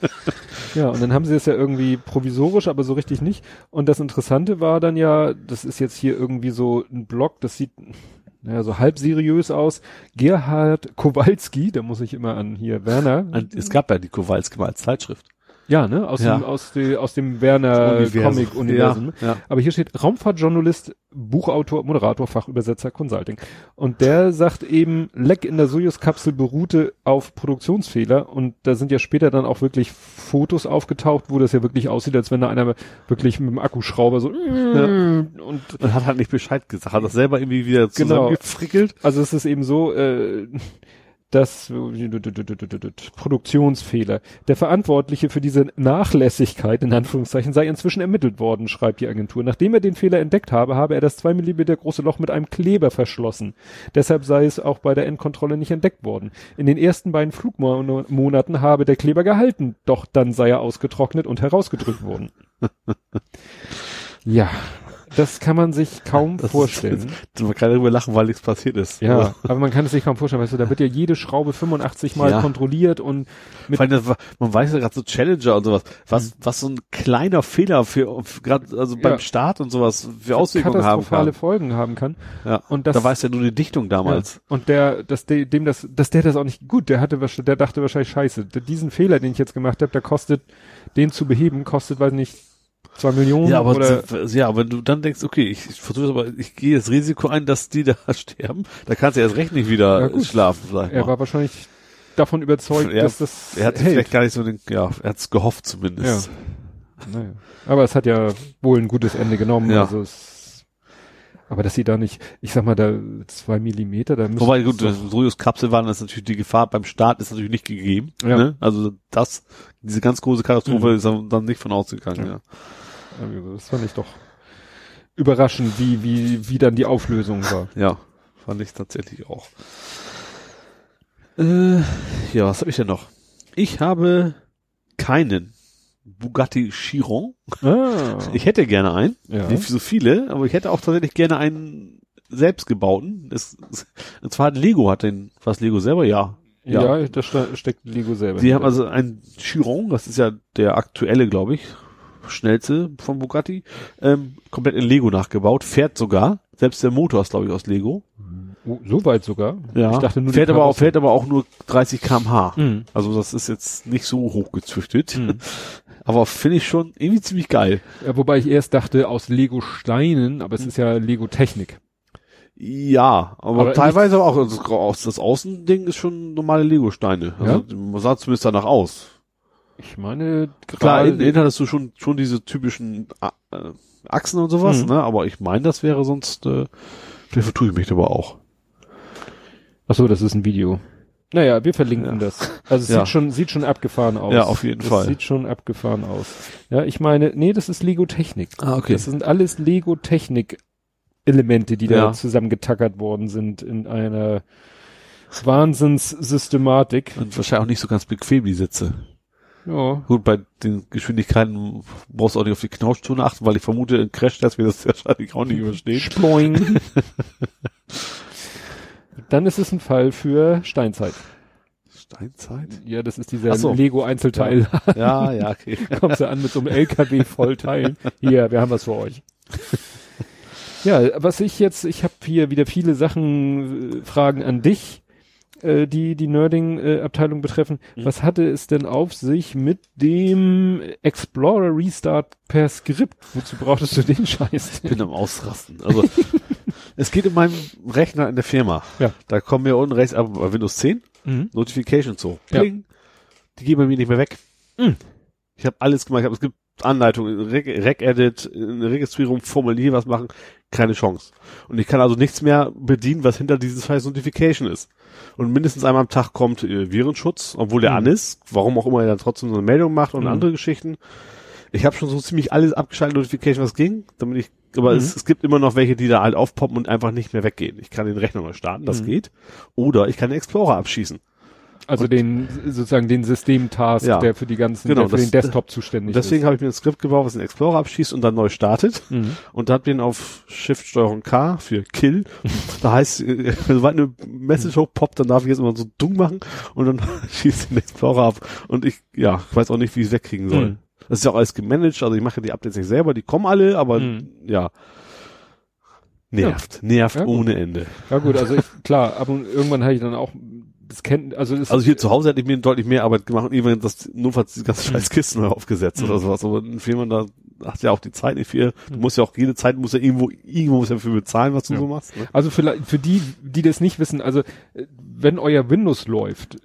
ja, und dann haben sie es ja irgendwie provisorisch, aber so richtig nicht. Und das Interessante war dann ja, das ist jetzt hier irgendwie so ein Blog, das sieht naja, so halb seriös aus. Gerhard Kowalski, da muss ich immer an hier Werner. Es gab ja die Kowalski mal als Zeitschrift. Ja, ne? Aus Ja. dem, aus, de, aus dem Werner Universum. Comic-Universum. Ja, ja. Aber hier steht Raumfahrtjournalist, Buchautor, Moderator, Fachübersetzer, Consulting. Und der sagt eben, Leck in der Soyuz-Kapsel beruhte auf Produktionsfehler. Und da sind ja später dann auch wirklich Fotos aufgetaucht, wo das ja wirklich aussieht, als wenn da einer wirklich mit dem Akkuschrauber so und Und hat halt nicht Bescheid gesagt. Hat das selber irgendwie wieder Genau. zusammengefrickelt. also es ist eben so, äh, das Produktionsfehler. Der Verantwortliche für diese Nachlässigkeit, in Anführungszeichen, sei inzwischen ermittelt worden, schreibt die Agentur. Nachdem er den Fehler entdeckt habe, habe er das zwei Millimeter große Loch mit einem Kleber verschlossen. Deshalb sei es auch bei der Endkontrolle nicht entdeckt worden. In den ersten beiden Flugmonaten habe der Kleber gehalten, doch dann sei er ausgetrocknet und herausgedrückt worden. [laughs] ja, das kann man sich kaum Das vorstellen. Ist, man kann darüber lachen, weil nichts passiert ist. Ja, aber man kann es sich kaum vorstellen, weißt du, da wird ja jede Schraube 85 Mal Ja. kontrolliert und mit, allem, das war- man weiß ja gerade so Challenger und sowas, was, was so ein kleiner Fehler für, gerade also beim Ja. Start und sowas für Auswirkungen haben kann. Folgen haben kann. Ja. Und das, da weiß ja nur die Dichtung damals. Ja. Und der, dass de, dem das, dass der das auch nicht gut, der hatte, der dachte wahrscheinlich Scheiße, diesen Fehler, den ich jetzt gemacht habe, der kostet, den zu beheben, kostet, weiß nicht, zwei Millionen Ja, aber oder ja, aber du dann denkst, okay, ich, ich versuche aber, ich gehe das Risiko ein, dass die da [laughs] sterben, da kannst du erst recht nicht wieder Ja, schlafen, sag er war wahrscheinlich davon überzeugt, Er- dass das er hat hält. vielleicht gar nicht so den, ja, er hat's gehofft zumindest. Naja. Aber es hat ja wohl ein gutes Ende genommen. Ja. Also es, aber dass sie da nicht, ich sag mal, da zwei Millimeter, da müssen Wobei, gut, Sojus Kapsel waren, ist natürlich die Gefahr beim Start ist natürlich nicht gegeben. Ja. Ne? Also das, diese ganz große Katastrophe Mhm. ist dann dann nicht von ausgegangen, Ja. ja. Das fand ich doch überraschend, wie, wie, wie dann die Auflösung war. Ja, fand ich tatsächlich auch. Äh, ja, was habe ich denn noch? Ich habe keinen Bugatti Chiron. Ah, Ich hätte gerne einen, ja. nicht so viele, aber ich hätte auch tatsächlich gerne einen selbstgebauten. Und zwar hat Lego hat den, was Lego selber, ja. ja, Ja. da ste- steckt Lego selber. Die haben also einen Chiron, das ist ja der aktuelle, glaube ich, schnellste von Bugatti, ähm, komplett in Lego nachgebaut, fährt sogar. Selbst der Motor ist, glaube ich, aus Lego. oh, so weit sogar. Ja. Ich dachte nur fährt aber auch, fährt aber auch nur 30 kmh. Mhm. Also das ist jetzt nicht so hochgezüchtet. Mhm. [laughs] Aber finde ich schon irgendwie ziemlich geil. Ja, wobei ich erst dachte aus Lego Steinen, aber es ist ja Lego Technik. Ja, aber, Aber teilweise auch, also das, Au- das Außending ist schon normale Lego-Steine. Also man sah zumindest danach aus. Ich meine, Klar, gerade- innen, innen hattest du schon, schon diese typischen äh, Achsen und sowas, Mhm. ne? Aber ich meine, das wäre sonst, äh, vielleicht vertue ich mich aber auch. Ach so, das ist ein Video. Naja, wir verlinken Ja. das. Also es Ja. sieht schon, sieht schon abgefahren aus. Ja, auf jeden das Fall. Sieht schon abgefahren aus. Ja, ich meine, nee, das ist Lego Technik. Ah, okay. Das sind alles Lego Technik Elemente, die da Ja. zusammengetackert worden sind in einer Wahnsinnssystematik. Und wahrscheinlich auch nicht so ganz bequem, die Sitze. Ja. Gut, bei den Geschwindigkeiten brauchst du auch nicht auf die Knautschzone achten, weil ich vermute, in Crash-Tests wird das wahrscheinlich auch nicht überstehen. Sploing. [laughs] Dann ist es ein Fall für Steinzeit. Steinzeit? Ja, das ist dieser so. Lego-Einzelteil. Ja, ja, okay. [laughs] kommst du an mit so einem LKW voll Teilen. Hier, wir haben was für euch. Ja, was ich jetzt, ich habe hier wieder viele Sachen, äh, Fragen an dich, äh, die die Nerding-Abteilung betreffen. Mhm. Was hatte es denn auf sich mit dem Explorer Restart per Skript? Wozu brauchtest du den Scheiß? Ich bin am Ausrasten. Also, [laughs] es geht um meinen Rechner in der Firma. Ja. Da kommen wir unten rechts, aber bei Windows 10, Mhm. Notifications so. Ja. Die gehen bei mir nicht mehr weg. Ich habe alles gemacht. Ich hab, es gibt Anleitungen, Rec-Edit, eine Registrierung, Formulier, was machen, keine Chance. Und ich kann also nichts mehr bedienen, was hinter dieses Scheiß Notification ist. Und mindestens einmal am Tag kommt äh, Virenschutz, obwohl der Mhm. an ist, warum auch immer er dann trotzdem so eine Meldung macht und Mhm. andere Geschichten. Ich habe schon so ziemlich alles abgeschaltet, Notification, was ging, damit ich, aber Mhm. es, es gibt immer noch welche, die da halt aufpoppen und einfach nicht mehr weggehen. Ich kann den Rechner neu starten, das Mhm. geht. Oder ich kann den Explorer abschießen. Also den, sozusagen den Systemtask, Ja. der für die ganzen, Genau, der für das- den Desktop zuständig Und deswegen ist. habe ich mir ein Skript gebaut, was den Explorer abschießt und dann neu startet. Mhm. Und da hat den auf Shift Steuerung K für Kill. [laughs] da heißt, äh, sobald eine Message hochpoppt, dann darf ich jetzt immer so dumm machen und dann [laughs] schießt den Explorer ab. Und ich, ja, ich weiß auch nicht, wie ich es wegkriegen soll. Mhm. Das ist ja auch alles gemanagt, also ich mache die Updates nicht selber, die kommen alle, aber Mhm. ja. Nervt, nervt Ja, ohne Ende. Ja gut, also ich, klar, aber irgendwann habe ich dann auch das kennt, also das Also hier zu Hause hätte ich mir deutlich mehr Arbeit gemacht und irgendwann das notfalls die Mhm. ganze scheiß Kisten neu aufgesetzt oder sowas. Aber ein Firma da hat ja auch die Zeit nicht für. Du musst ja auch jede Zeit muss ja irgendwo irgendwo muss ja für bezahlen, was du Mhm. Ja. so machst. Ne? Also vielleicht für die, die das nicht wissen, also äh, wenn euer Windows läuft,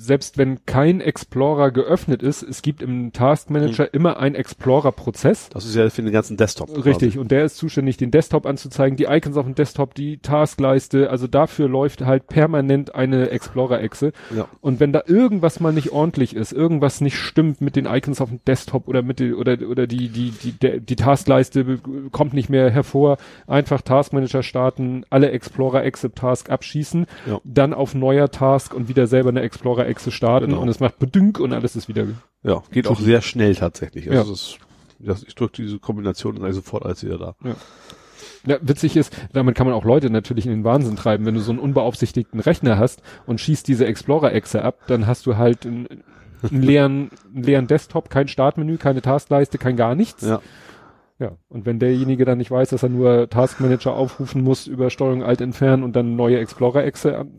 selbst wenn kein Explorer geöffnet ist, es gibt im Task Manager Mhm. immer einen Explorer-Prozess. Das ist ja für den ganzen Desktop. Richtig, und der ist zuständig, den Desktop anzuzeigen, die Icons auf dem Desktop, die Taskleiste, also dafür läuft halt permanent eine Explorer-Echse. Quasi. Ja. Und wenn da irgendwas mal nicht ordentlich ist, irgendwas nicht stimmt mit den Icons auf dem Desktop oder mit den, oder, oder die, die, die, der, die Taskleiste kommt nicht mehr hervor, einfach Taskmanager starten, alle Explorer Exit Task abschießen, Ja. dann auf neuer Task und wieder selber eine Explorer Exe starten Genau. und es macht bedünk und alles ist wieder. ja, geht auch sehr schnell tatsächlich. Ja. Also das, das, ich drücke diese Kombination und dann sofort alles wieder da. Ja, witzig ist, damit kann man auch Leute natürlich in den Wahnsinn treiben. Wenn du so einen unbeaufsichtigten Rechner hast und schießt diese Explorer-Echse ab, dann hast du halt einen, einen leeren, einen leeren Desktop, kein Startmenü, keine Taskleiste, kein gar nichts. Ja. Ja. Und wenn derjenige dann nicht weiß, dass er nur Taskmanager aufrufen muss über Steuerung Alt entfernen und dann neue Explorer-Echse, an-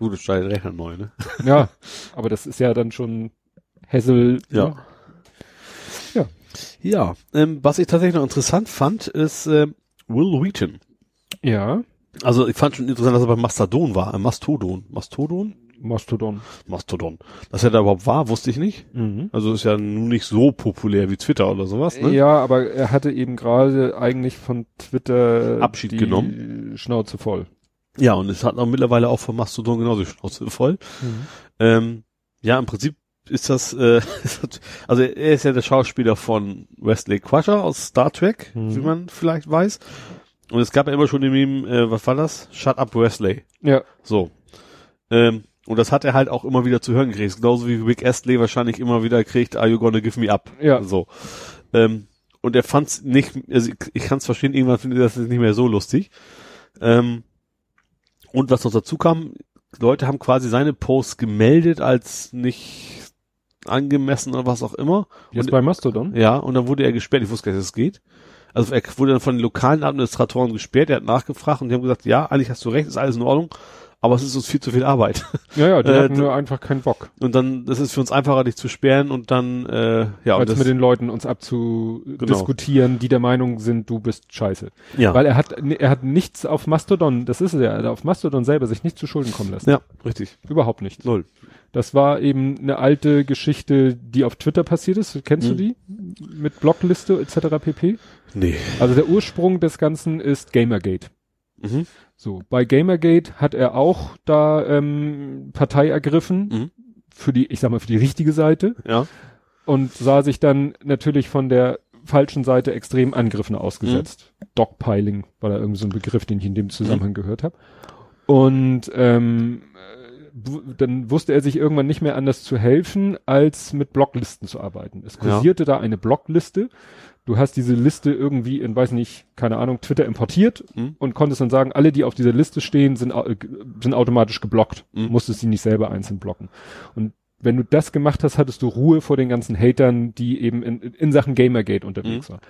Gut, es steigt Rechner neu, ne? [laughs] ja, aber das ist ja dann schon Hassel. Ja. Ja, ähm, was ich tatsächlich noch interessant fand, ist ähm, Will Wheaton. Ja. Also ich fand schon interessant, dass er bei Mastodon war. Äh, Mastodon. Mastodon? Mastodon. Mastodon. Dass er da überhaupt war, wusste ich nicht. Mhm. Also ist ja nun nicht so populär wie Twitter oder sowas, ne? Ja, aber er hatte eben gerade eigentlich von Twitter Abschied genommen. Schnauze voll. Ja, und es hat auch mittlerweile auch von Mastodon genauso die Schnauze voll. Ähm, ja, im Prinzip ist das, äh, [laughs] also er ist ja der Schauspieler von Wesley Crusher aus Star Trek, Mhm. wie man vielleicht weiß. Und es gab ja immer schon in ihm, äh, was war das? Shut up Wesley. Ja. So. Ähm, und das hat er halt auch immer wieder zu hören gekriegt. Genauso wie Rick Astley wahrscheinlich immer wieder kriegt, are you gonna give me up? Ja. So. Ähm, und er fand's nicht, also ich, ich kann es verstehen, irgendwann findet er das nicht mehr so lustig. Ähm, und was noch dazu kam, Leute haben quasi seine Posts gemeldet als nicht angemessen oder was auch immer. Jetzt Und- bei Mastodon? Ja, und dann wurde er gesperrt. Ich wusste gar nicht, dass es geht. Also er wurde dann von den lokalen Administratoren gesperrt. Er hat nachgefragt und die haben gesagt, ja, eigentlich hast du recht, ist alles in Ordnung, aber es ist uns viel zu viel Arbeit. [laughs] Ja, ja, die Äh, hatten nur einfach keinen Bock. Und dann, das ist für uns einfacher, dich zu sperren und dann, äh, ja, und als das, mit den Leuten uns abzudiskutieren, die der Meinung sind, du bist scheiße. ja, Weil er hat, er hat nichts auf Mastodon, das ist es ja, er hat auf Mastodon selber sich nicht zu Schulden kommen lassen. ja, richtig, Überhaupt nicht. null. Das war eben eine alte Geschichte, die auf Twitter passiert ist. Kennst du Mhm. die? Mit Blockliste etc. pp. Nee. Also der Ursprung des Ganzen ist Gamergate. Mhm. So, bei Gamergate hat er auch da ähm, Partei ergriffen Mhm. für die, ich sag mal, für die richtige Seite Ja, und sah sich dann natürlich von der falschen Seite extrem Angriffen ausgesetzt. Dogpiling war da irgendwie so ein Begriff, den ich in dem Zusammenhang gehört habe. Und ähm, äh, dann wusste er sich irgendwann nicht mehr anders zu helfen, als mit Blocklisten zu arbeiten. Es Ja. kursierte da eine Blockliste. Du hast diese Liste irgendwie in, weiß nicht, keine Ahnung, Twitter importiert Mhm. und konntest dann sagen, alle, die auf dieser Liste stehen, sind, sind automatisch geblockt. Mhm. Musstest sie nicht selber einzeln blocken. Und wenn du das gemacht hast, hattest du Ruhe vor den ganzen Hatern, die eben in, in Sachen Gamergate unterwegs Mhm. waren.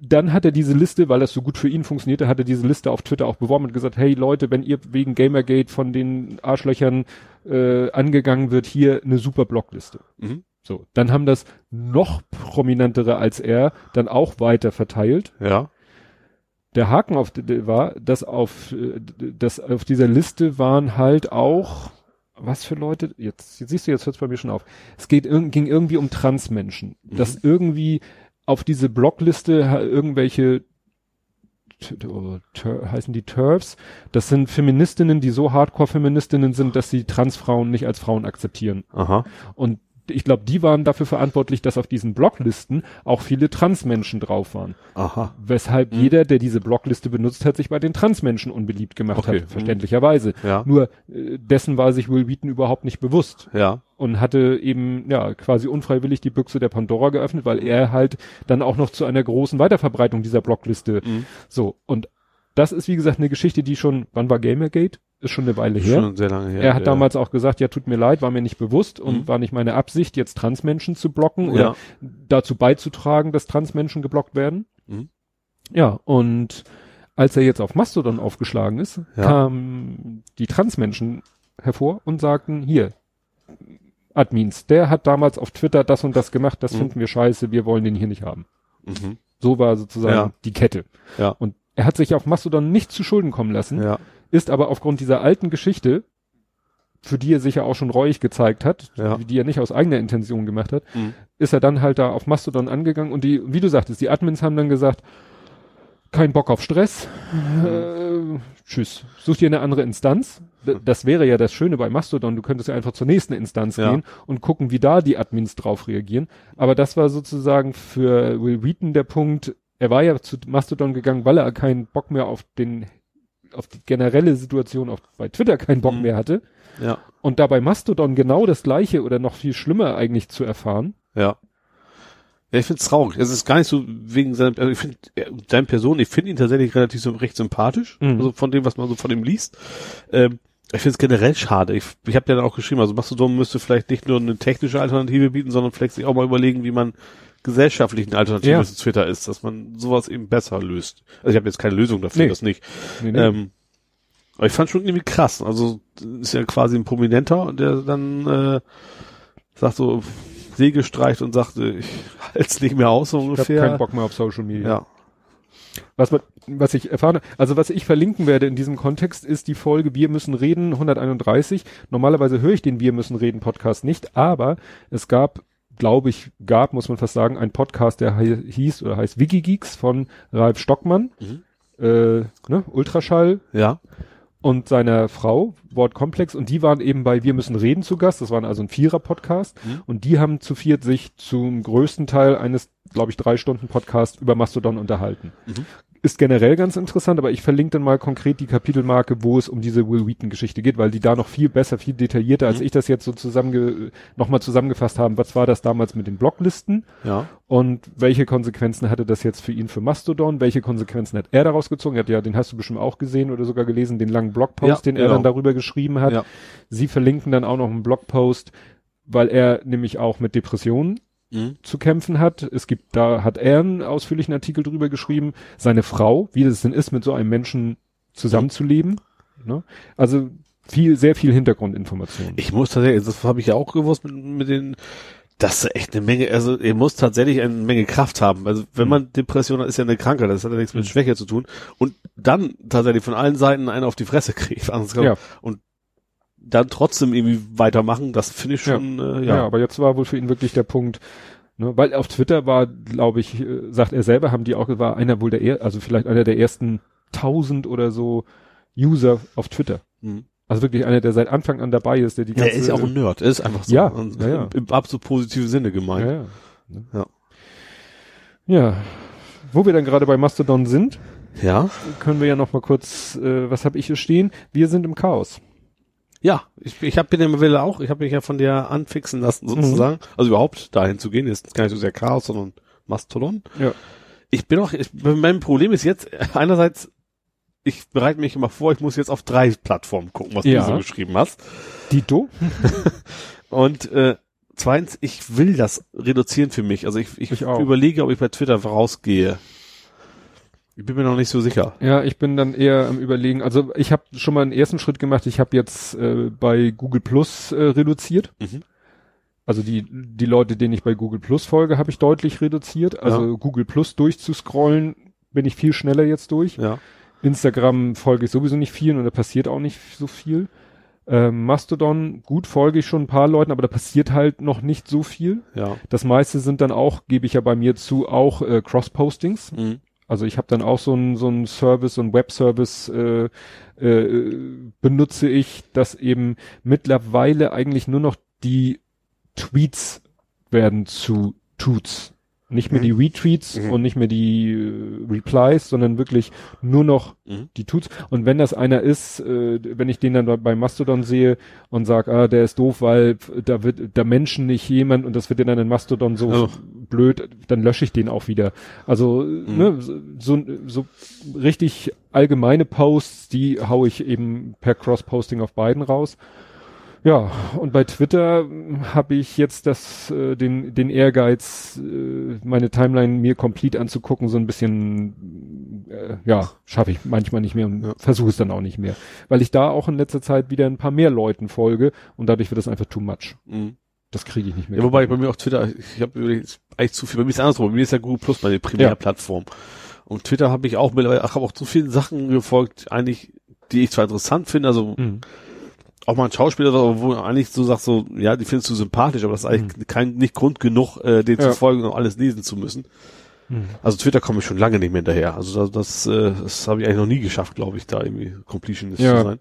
Dann hat er diese Liste, weil das so gut für ihn funktionierte, hat er diese Liste auf Twitter auch beworben und gesagt, hey Leute, wenn ihr wegen Gamergate von den Arschlöchern äh, angegangen wird, hier eine super Blockliste. Mhm. So, dann haben das noch prominentere als er dann auch weiter verteilt. ja, Der Haken auf war, dass auf, äh, dass auf dieser Liste waren halt auch was für Leute, jetzt, jetzt siehst du, jetzt hört es bei mir schon auf. Es geht, ging irgendwie um Transmenschen. Mhm. Dass irgendwie auf diese Blockliste irgendwelche heißen die TERFs. Das sind Feministinnen, die so Hardcore-Feministinnen sind, dass sie Transfrauen nicht als Frauen akzeptieren. Aha. Und ich glaube, die waren dafür verantwortlich, dass auf diesen Blocklisten auch viele Transmenschen drauf waren. Aha. Weshalb mhm. jeder, der diese Blockliste benutzt hat, sich bei den Transmenschen unbeliebt gemacht okay. hat, mhm. verständlicherweise. Ja. Nur äh, dessen war sich Will Wheaton überhaupt nicht bewusst. Ja. Und hatte eben, ja, quasi unfreiwillig die Büchse der Pandora geöffnet, weil er halt dann auch noch zu einer großen Weiterverbreitung dieser Blockliste mhm. so. Und das ist, wie gesagt, eine Geschichte, die schon, wann war Gamergate? Ist schon eine Weile her. Schon sehr lange her. Er hat ja. damals auch gesagt, ja, tut mir leid, war mir nicht bewusst und mhm. war nicht meine Absicht, jetzt Transmenschen zu blocken oder ja. dazu beizutragen, dass Transmenschen geblockt werden. Mhm. Ja, und als er jetzt auf Mastodon aufgeschlagen ist, ja. kamen die Transmenschen hervor und sagten, hier, Admins, der hat damals auf Twitter das und das gemacht, das mhm. finden wir scheiße, wir wollen den hier nicht haben. Mhm. So war sozusagen die Kette. Ja. Und er hat sich auf Mastodon nicht zu Schulden kommen lassen. Ja ist aber aufgrund dieser alten Geschichte, für die er sich ja auch schon reuig gezeigt hat, ja. die er nicht aus eigener Intention gemacht hat, mhm. ist er dann halt da auf Mastodon angegangen und die, wie du sagtest, die Admins haben dann gesagt, kein Bock auf Stress, mhm. äh, tschüss, such dir eine andere Instanz. Das wäre ja das Schöne bei Mastodon, du könntest ja einfach zur nächsten Instanz ja. gehen und gucken, wie da die Admins drauf reagieren. Aber das war sozusagen für Will Wheaton der Punkt, er war ja zu Mastodon gegangen, weil er keinen Bock mehr auf den auf die generelle Situation auf, bei Twitter keinen Bock mhm. mehr hatte. Ja. Und dabei Mastodon genau das gleiche oder noch viel schlimmer eigentlich zu erfahren. Ja. Ja, ich find's traurig. Es ist gar nicht so wegen seiner, also ich finde seine Person, ich finde ihn tatsächlich relativ so recht sympathisch, mhm. also von dem, was man so von ihm liest. Ähm, ich finde es generell schade. Ich, ich habe ja dann auch geschrieben, also Mastodon müsste vielleicht nicht nur eine technische Alternative bieten, sondern vielleicht sich auch mal überlegen, wie man gesellschaftlichen Alternative ja. zu Twitter ist, dass man sowas eben besser löst. Also ich habe jetzt keine Lösung dafür, nee. das nicht. Nee, nee. Ähm, aber ich fand schon irgendwie krass. Also ist ja quasi ein Prominenter, der dann äh, sagt so Säge streicht und sagt, ich halte nicht mehr aus so ungefähr. Ich hab keinen Bock mehr auf Social Media. Ja. Was, was ich erfahren, also was ich verlinken werde in diesem Kontext ist die Folge Wir müssen reden 131. Normalerweise höre ich den Wir müssen reden Podcast nicht, aber es gab glaube ich, gab, muss man fast sagen, ein Podcast, der hieß oder heißt Wikigeeks von Ralf Stockmann, mhm. äh, ne, Ultraschall. Ja. Und seiner Frau, Wortkomplex, und die waren eben bei Wir müssen reden zu Gast, das waren also ein Vierer-Podcast, mhm. und die haben zu viert sich zum größten Teil eines, glaube ich, drei Stunden Podcast über Mastodon unterhalten. Mhm ist generell ganz interessant, aber ich verlinke dann mal konkret die Kapitelmarke, wo es um diese Will Wheaton Geschichte geht, weil die da noch viel besser, viel detaillierter, als mhm. ich das jetzt so zusammenge nochmal zusammengefasst haben. Was war das damals mit den Blocklisten? Ja. Und welche Konsequenzen hatte das jetzt für ihn für Mastodon? Welche Konsequenzen hat er daraus gezogen? Er hat ja, den hast du bestimmt auch gesehen oder sogar gelesen, den langen Blogpost, ja, den genau. er dann darüber geschrieben hat. Ja. Sie verlinken dann auch noch einen Blogpost, weil er nämlich auch mit Depressionen mhm. zu kämpfen hat. Es gibt, da hat er einen ausführlichen Artikel drüber geschrieben, seine Frau, wie das denn ist, mit so einem Menschen zusammenzuleben. Ne? Also viel, sehr viel Hintergrundinformation. Ich muss tatsächlich, das habe ich ja auch gewusst mit, mit den, das ist echt eine Menge, also er muss tatsächlich eine Menge Kraft haben. Also wenn man Depression hat, ist ja eine Krankheit, das hat ja nichts mit mhm. Schwäche zu tun. Und dann tatsächlich von allen Seiten einen auf die Fresse kriegt. [laughs] Ja. Und dann trotzdem irgendwie weitermachen, das finde ich schon, ja. Äh, ja. ja. aber jetzt war wohl für ihn wirklich der Punkt, ne, weil auf Twitter war, glaube ich, äh, sagt er selber, haben die auch, war einer wohl der, er, also vielleicht einer der ersten tausend oder so User auf Twitter. Mhm. Also wirklich einer, der seit Anfang an dabei ist, der die ganze... Er ist ja auch ein Nerd, er ist einfach so. Ja, ja, ja. Im absolut positiven Sinne gemeint. Ja, ja. ja. ja. Wo wir dann gerade bei Mastodon sind, ja. können wir ja noch mal kurz, äh, was habe ich hier stehen? Wir sind im Chaos. Ja, ich, ich hab, bin ja Wille auch, ich habe mich ja von dir anfixen lassen sozusagen. Mhm. Also überhaupt dahin zu gehen, ist gar nicht so sehr Chaos, sondern Mastodon. Ja. Ich bin auch, ich, mein Problem ist jetzt, einerseits, ich bereite mich immer vor, ich muss jetzt auf drei Plattformen gucken, was ja. du so geschrieben hast. Dito. [laughs] Und äh, zweitens, ich will das reduzieren für mich. Also ich, ich, ich überlege, ob ich bei Twitter rausgehe. Ich bin mir noch nicht so sicher. Ja, ich bin dann eher am überlegen. Also ich habe schon mal einen ersten Schritt gemacht. Ich habe jetzt äh, bei Google Plus äh, reduziert. Mhm. Also die die Leute, denen ich bei Google Plus folge, habe ich deutlich reduziert. Also ja. Google Plus durchzuscrollen bin ich viel schneller jetzt durch. Ja. Instagram folge ich sowieso nicht viel und da passiert auch nicht so viel. Äh, Mastodon, gut, folge ich schon ein paar Leuten, aber da passiert halt noch nicht so viel. Ja. Das meiste sind dann auch, gebe ich ja bei mir zu, auch äh, Cross-Postings. Mhm. Also ich habe dann auch so ein so ein Service, so ein Web-Service äh, äh, benutze ich, dass eben mittlerweile eigentlich nur noch die Tweets werden zu Toots. Nicht mehr Mhm. die Retweets Mhm. und nicht mehr die äh, Replies, sondern wirklich nur noch Mhm. die Toots. Und wenn das einer ist, äh, wenn ich den dann bei- bei Mastodon sehe und sag, ah, der ist doof, weil da wird da Menschen nicht jemand und das wird dann in Mastodon so Oh. blöd, dann lösche ich den auch wieder. Also Mhm. ne, so, so richtig allgemeine Posts, die hau ich eben per Cross-Posting auf beiden raus. Ja, und bei Twitter habe ich jetzt das, äh, den, den Ehrgeiz, äh, meine Timeline mir komplett anzugucken, so ein bisschen, äh, ja, schaffe ich manchmal nicht mehr und Ja. versuche es dann auch nicht mehr. Weil ich da auch in letzter Zeit wieder ein paar mehr Leuten folge und dadurch wird das einfach too much. Mhm. Das kriege ich nicht mehr. Ja, wobei bei mir auch Twitter, ich habe eigentlich zu viel, bei mir ist es andersrum, bei mir ist ja Google Plus meine Primärplattform. Und Twitter habe ich auch mittlerweile, ach, habe auch so viele Sachen gefolgt, eigentlich, die ich zwar interessant finde, also Mhm. Auch mal ein Schauspieler, wo du eigentlich so sagst, so, ja, die findest du sympathisch, aber das ist eigentlich kein, nicht Grund genug, äh, den Mhm. Ja. zu folgen und alles lesen zu müssen. Mhm. Also Twitter komme ich schon lange nicht mehr hinterher. Also das, das, äh, das habe ich eigentlich noch nie geschafft, glaube ich, da irgendwie Completionist Ja. zu sein.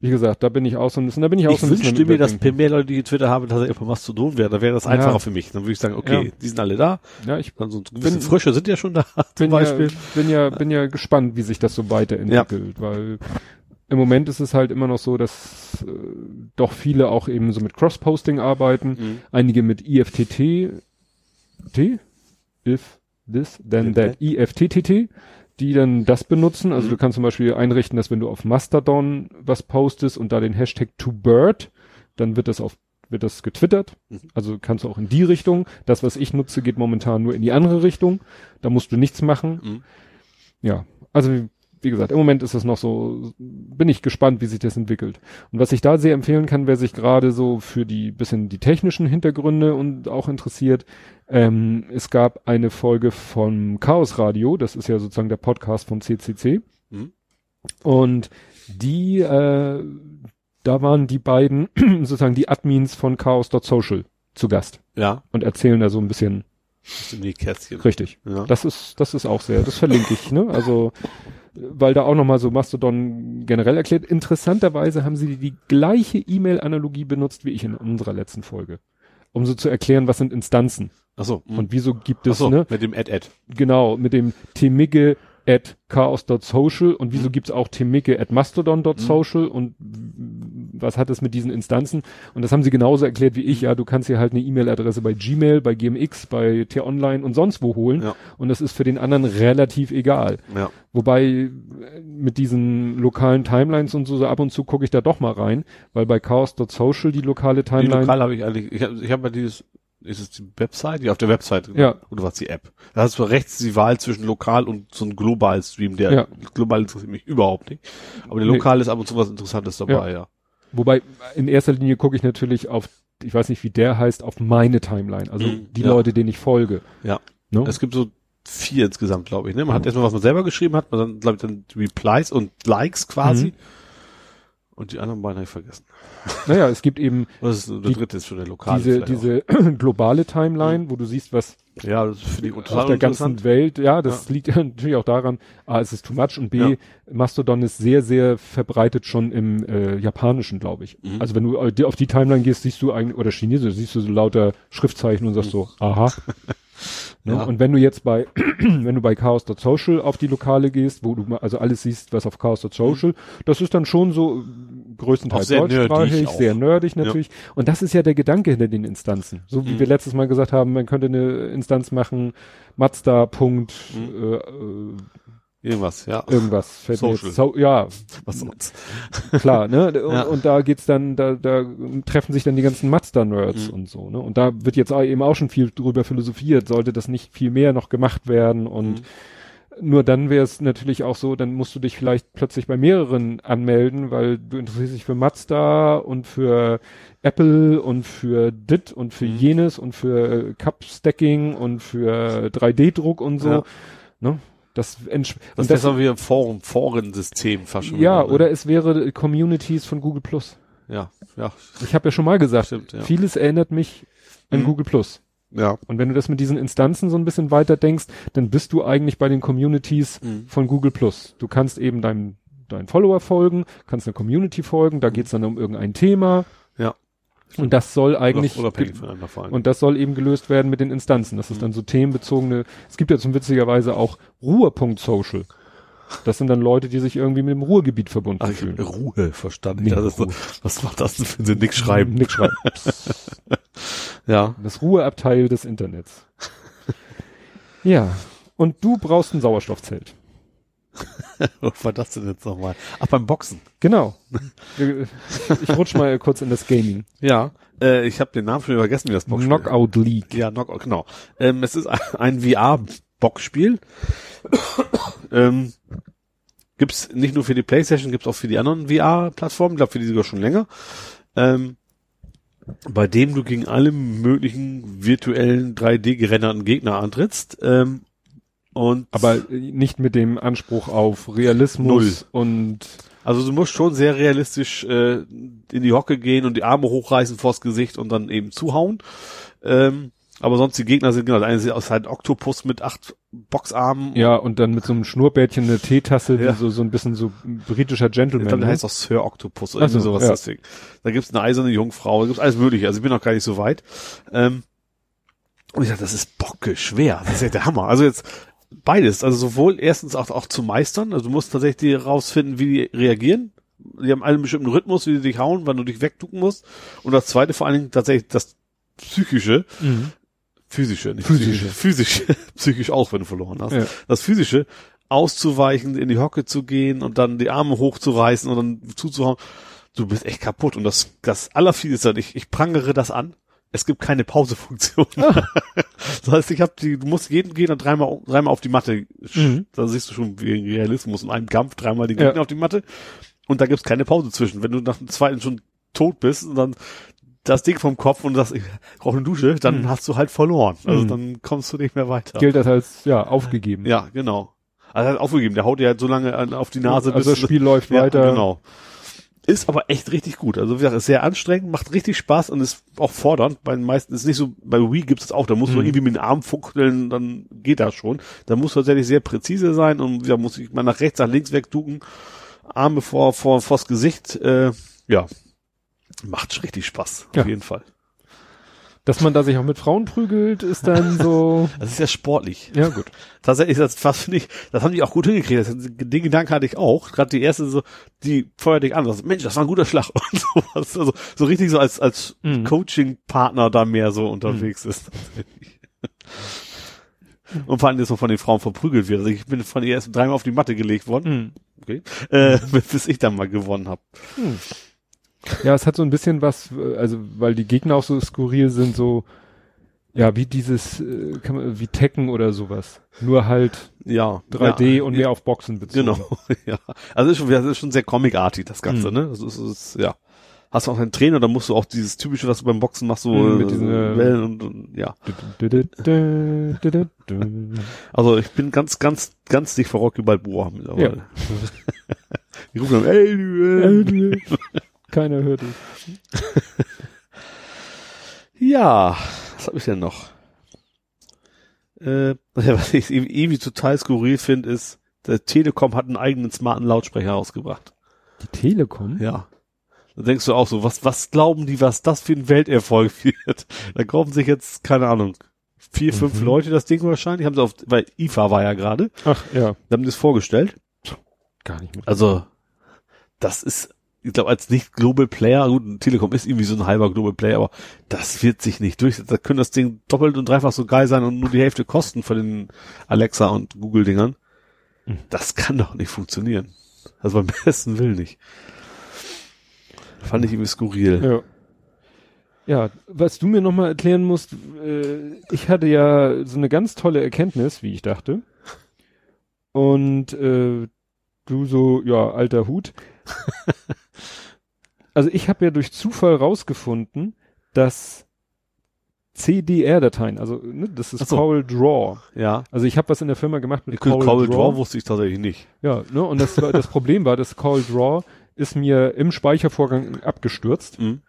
Wie gesagt, da bin ich auch so ein bisschen, da bin ich auch Ich so ein bisschen. wünschte am mir, dass mehr Leute, die Twitter haben, tatsächlich einfach Mastodon wären. Da wäre das Ja. einfacher für mich. Dann würde ich sagen, okay, Ja. die sind alle da. Ja, ich Dann so ein Bin- Frösche sind ja schon da, [laughs] zum bin ja, Beispiel. bin ja, bin ja gespannt, wie sich das so weiterentwickelt, weil im Moment ist es halt immer noch so, dass äh, doch viele auch eben so mit Cross-Posting arbeiten, Mhm. einige mit IFTT, T? If this, then that, IFTTT, die dann das benutzen. Also Mhm. du kannst zum Beispiel einrichten, dass wenn du auf Mastodon was postest und da den Hashtag ToBird, dann wird das auf wird das getwittert. Mhm. Also kannst du auch in die Richtung. Das, was ich nutze, geht momentan nur in die andere Richtung. Da musst du nichts machen. Mhm. Ja, also wie, gesagt, im Moment ist es noch so, bin ich gespannt, wie sich das entwickelt. Und was ich da sehr empfehlen kann, wer sich gerade so für die bisschen die technischen Hintergründe und auch interessiert, ähm, es gab eine Folge vom Chaos Radio, das ist ja sozusagen der Podcast vom CCC. Mhm. Und die, äh, da waren die beiden [clears throat] sozusagen die Admins von Chaos.social zu Gast Ja, und erzählen da so ein bisschen das sind die Kästchen. richtig. Ja. Das ist, das ist auch sehr, das verlinke ich, ne? Also, weil da auch nochmal so Mastodon generell erklärt. Interessanterweise haben sie die gleiche E-Mail-Analogie benutzt wie ich in unserer letzten Folge. Um so zu erklären, was sind Instanzen Ach so. und wieso gibt Ach es, so, ne? mit dem Ad-Ad. Genau, mit dem temigge at chaos.social und wieso gibt's auch temigge at mastodon.social und w- was hat es mit diesen Instanzen? Und das haben sie genauso erklärt wie ich, ja, du kannst hier halt eine E-Mail-Adresse bei Gmail, bei GMX, bei T-Online und sonst wo holen Ja. und das ist für den anderen relativ egal. Ja. Wobei äh, mit diesen lokalen Timelines und so, so ab und zu gucke ich da doch mal rein, weil bei chaos.social die lokale Die Timeline lokal habe ich eigentlich, ich habe ich hab ja dieses, ist es die Website? Ja, auf der Website. Ja. Oder was die App? Da hast du rechts die Wahl zwischen lokal und so einem global Stream, der Ja. global interessiert mich überhaupt nicht. Aber der Nee. lokal ist ab und zu was Interessantes dabei, ja. Wobei, in erster Linie gucke ich natürlich auf, ich weiß nicht, wie der heißt, auf meine Timeline. Also Mhm, die ja. Leute, denen ich folge. Ja. Ne? Es gibt so vier insgesamt, glaube ich. Ne? Man hat erstmal, was man selber geschrieben hat, man dann, glaube ich, dann Replies und Likes quasi. Mhm. Und die anderen beiden habe ich vergessen. Naja, es gibt eben [laughs] Was ist, der dritte ist schon der lokale. diese, diese [clears throat] globale Timeline, wo du siehst, was. Ja, das finde ich auf total der ganzen. Welt, ja, das liegt ja [laughs] natürlich auch daran, A, es ist too much und B, Ja. Mastodon ist sehr, sehr verbreitet schon im äh, Japanischen, glaube ich. Mhm. Also wenn du äh, auf die Timeline gehst, siehst du eigentlich, oder Chinesisch, siehst du so lauter Schriftzeichen und sagst so, aha. [laughs] Ne? Ja. Und wenn du jetzt bei, [clears throat] wenn du bei chaos.social auf die Lokale gehst, wo du also alles siehst, was auf chaos.social, das ist dann schon so äh, größtenteils sehr deutschsprachig, sehr nerdig natürlich. Und das ist ja der Gedanke hinter den Instanzen. So wie Mhm. wir letztes Mal gesagt haben, man könnte eine Instanz machen, Mazda. Punkt, Mhm. äh, äh, Irgendwas, ja. irgendwas. Fällt Social. So, ja, Was sonst? [laughs] klar, ne? [laughs] Und, Ja. und da geht's dann, da, da treffen sich dann die ganzen Mazda-Nerds Mhm. und so, ne? Und da wird jetzt auch eben auch schon viel drüber philosophiert, sollte das nicht viel mehr noch gemacht werden und Mhm. nur dann wäre es natürlich auch so, dann musst du dich vielleicht plötzlich bei mehreren anmelden, weil du interessierst dich für Mazda und für Apple und für DIT und für Mhm. jenes und für äh, Cup-Stacking und für 3D-Druck und so, Ja. ne? Das, Das und ist aber wieder ein Foren, Forensystem fast schon. ja, wieder, ne? oder es wäre Communities von Google Plus. Ja, ja, Ich habe ja schon mal gesagt, Stimmt, ja. vieles erinnert mich an Mhm. Google Plus. ja. Und wenn du das mit diesen Instanzen so ein bisschen weiter denkst, dann bist du eigentlich bei den Communities Mhm. von Google Plus. Du kannst eben deinem deinen Follower folgen, kannst einer Community folgen, da geht's dann um irgendein Thema. Ja. Und das soll eigentlich und das soll eben gelöst werden mit den Instanzen. Das ist dann so themenbezogene. Es gibt ja zum witzigerweise auch Ruhr.social. Das sind dann Leute, die sich irgendwie mit dem Ruhrgebiet verbunden Ach, fühlen. Ruhe verstanden. Nee, das ist so, Ruhe. was macht das denn für Sinn? Nix schreiben. Nix schreiben. [laughs] Ja. Das Ruheabteil des Internets. ja. Und du brauchst ein Sauerstoffzelt. [laughs] Was war das denn jetzt nochmal? Ach, beim Boxen. Genau. Ich rutsch mal kurz in das Gaming. Ja. Äh, ich habe den Namen schon vergessen, wie das Boxspiel Knockout League. Ja, Knockout, genau. Ähm, es ist ein VR-Boxspiel. ähm, gibt's nicht nur für die Playstation, gibt's auch für die anderen VR-Plattformen, ich glaube für die sogar schon länger. Ähm, bei dem du gegen alle möglichen virtuellen 3D gerenderten Gegner antrittst. Ähm, und Aber nicht mit dem Anspruch auf Realismus und Also du musst schon sehr realistisch äh, in die Hocke gehen und die Arme hochreißen vors Gesicht und dann eben zuhauen. Ähm, aber sonst die Gegner sind genau, das eine ist halt ein Oktopus mit acht Boxarmen. ja, und dann mit so einem Schnurrbärtchen eine Teetasse, Ja. so, so ein bisschen so britischer Ich Gentleman. der ne? heißt auch Sir Octopus oder so, sowas. ja. Deswegen. Da gibt's eine eiserne Jungfrau, da gibt's alles mögliche. Also ich bin noch gar nicht so weit. Ähm, und ich dachte, das ist bocke schwer. Das ist ja der Hammer. Also jetzt beides. Also sowohl erstens auch, auch zu meistern. Also du musst tatsächlich rausfinden, wie die reagieren. Die haben einen bestimmten Rhythmus, wie die dich hauen, wann du dich wegducken musst. Und das zweite vor allen Dingen tatsächlich das psychische, Mhm. physische, nicht Physische. physische, [laughs] psychisch auch, wenn du verloren hast. Ja. Das physische, auszuweichen, in die Hocke zu gehen und dann die Arme hochzureißen und dann zuzuhauen. Du bist echt kaputt. Und das, das Allerfieseste, ist, ich, ich prangere das an. Es gibt keine Pausefunktion. Ah. [laughs] das heißt, ich habe die, du musst jeden Gegner dreimal, dreimal auf die Matte. Mhm. Da siehst du schon wie Realismus in einem Kampf dreimal den Ja. Gegner auf die Matte. Und da gibt's keine Pause zwischen. Wenn du nach dem zweiten schon tot bist und dann das Ding vom Kopf und sagst, ich brauche eine Dusche, dann Mhm. hast du halt verloren. Also Mhm. dann kommst du nicht mehr weiter. Gilt das als, ja, aufgegeben. Ja, genau. Also aufgegeben, der haut dir halt so lange an- auf die Nase, also das Spiel läuft ja, weiter. Genau. Ist aber echt richtig gut. Also wie gesagt, ist sehr anstrengend, macht richtig Spaß und ist auch fordernd. Bei den meisten ist nicht so, bei Wii gibt's es auch, da musst du Mhm. irgendwie mit dem Arm fuchteln, dann geht das schon. Da muss tatsächlich sehr präzise sein und da muss ich mal nach rechts, nach links wegducken, Arme vor, vor, vors Gesicht, äh, ja. Macht richtig Spaß, Ja. auf jeden Fall. Dass man da sich auch mit Frauen prügelt, ist dann so, [laughs] Das ist ja sportlich. ja gut. Tatsächlich, das was finde ich, das haben die auch gut hingekriegt. Das, den Gedanken hatte ich auch. Gerade die erste so, die feuert dich an. Das, Mensch, das war ein guter Schlag [laughs] und sowas. Also so richtig so als als Mhm. Coaching-Partner da mehr so unterwegs ist. tatsächlich. Und vor allem, dass man von den Frauen verprügelt wird. Also ich bin von ihr erst dreimal auf die Matte gelegt worden, Mhm. okay, äh, [laughs] bis ich dann mal gewonnen habe. Ja, es hat so ein bisschen was, äh, also weil die Gegner auch so skurril sind, so ja, wie dieses, äh, kann man, wie Tekken oder sowas. Nur halt Ja. 3D ja, und ja, mehr auf Boxen bezogen. Genau, [laughs] ja. Also ist schon, das ist schon sehr comicartig, das Ganze, Mhm. ne? Das ist, ist, ja. Hast du auch einen Trainer, da musst du auch dieses typische, was du beim Boxen machst, so Mhm, mit äh, diesen, äh, Wellen und, und ja. [laughs] Also ich bin ganz, ganz, ganz dicht vor Rocky Balboa mittlerweile. Ja. [laughs] Die rufen dann, ey, hört es. [laughs] Ja, was habe ich denn noch? Äh, [laughs] was ich irgendwie total skurril finde, ist, der Telekom hat einen eigenen smarten Lautsprecher rausgebracht. Die Telekom? Ja. Da denkst du auch so, was, was glauben die, was das für ein Welterfolg [laughs] wird? Da kaufen sich jetzt, keine Ahnung, vier, fünf Mhm. Leute das Ding wahrscheinlich, haben sie auf, weil IFA war ja gerade, Ach, ja. da haben die es vorgestellt. Gar nicht mit. Also, das ist, ich glaube, als nicht Global Player, gut, Telekom ist irgendwie so ein halber Global Player, aber das wird sich nicht durchsetzen. Da können das Ding doppelt und dreifach so geil sein und nur die Hälfte kosten von den Alexa und Google Dingern. Mhm. Das kann doch nicht funktionieren. Also [laughs] beim besten Willen nicht. Fand ich irgendwie skurril. Ja. Ja, was du mir nochmal erklären musst, äh, ich hatte ja so eine ganz tolle Erkenntnis, wie ich dachte. Und äh, du so, ja, alter Hut. [laughs] also ich habe ja durch Zufall rausgefunden, dass CDR-Dateien, also ne, das ist so. Coral Draw. Ja. Also ich habe was in der Firma gemacht mit Cold Coral, Draw Draw. wusste ich tatsächlich nicht. Ja, ne, und das, war, das Problem war, dass Coral Draw ist mir im Speichervorgang abgestürzt. Mhm.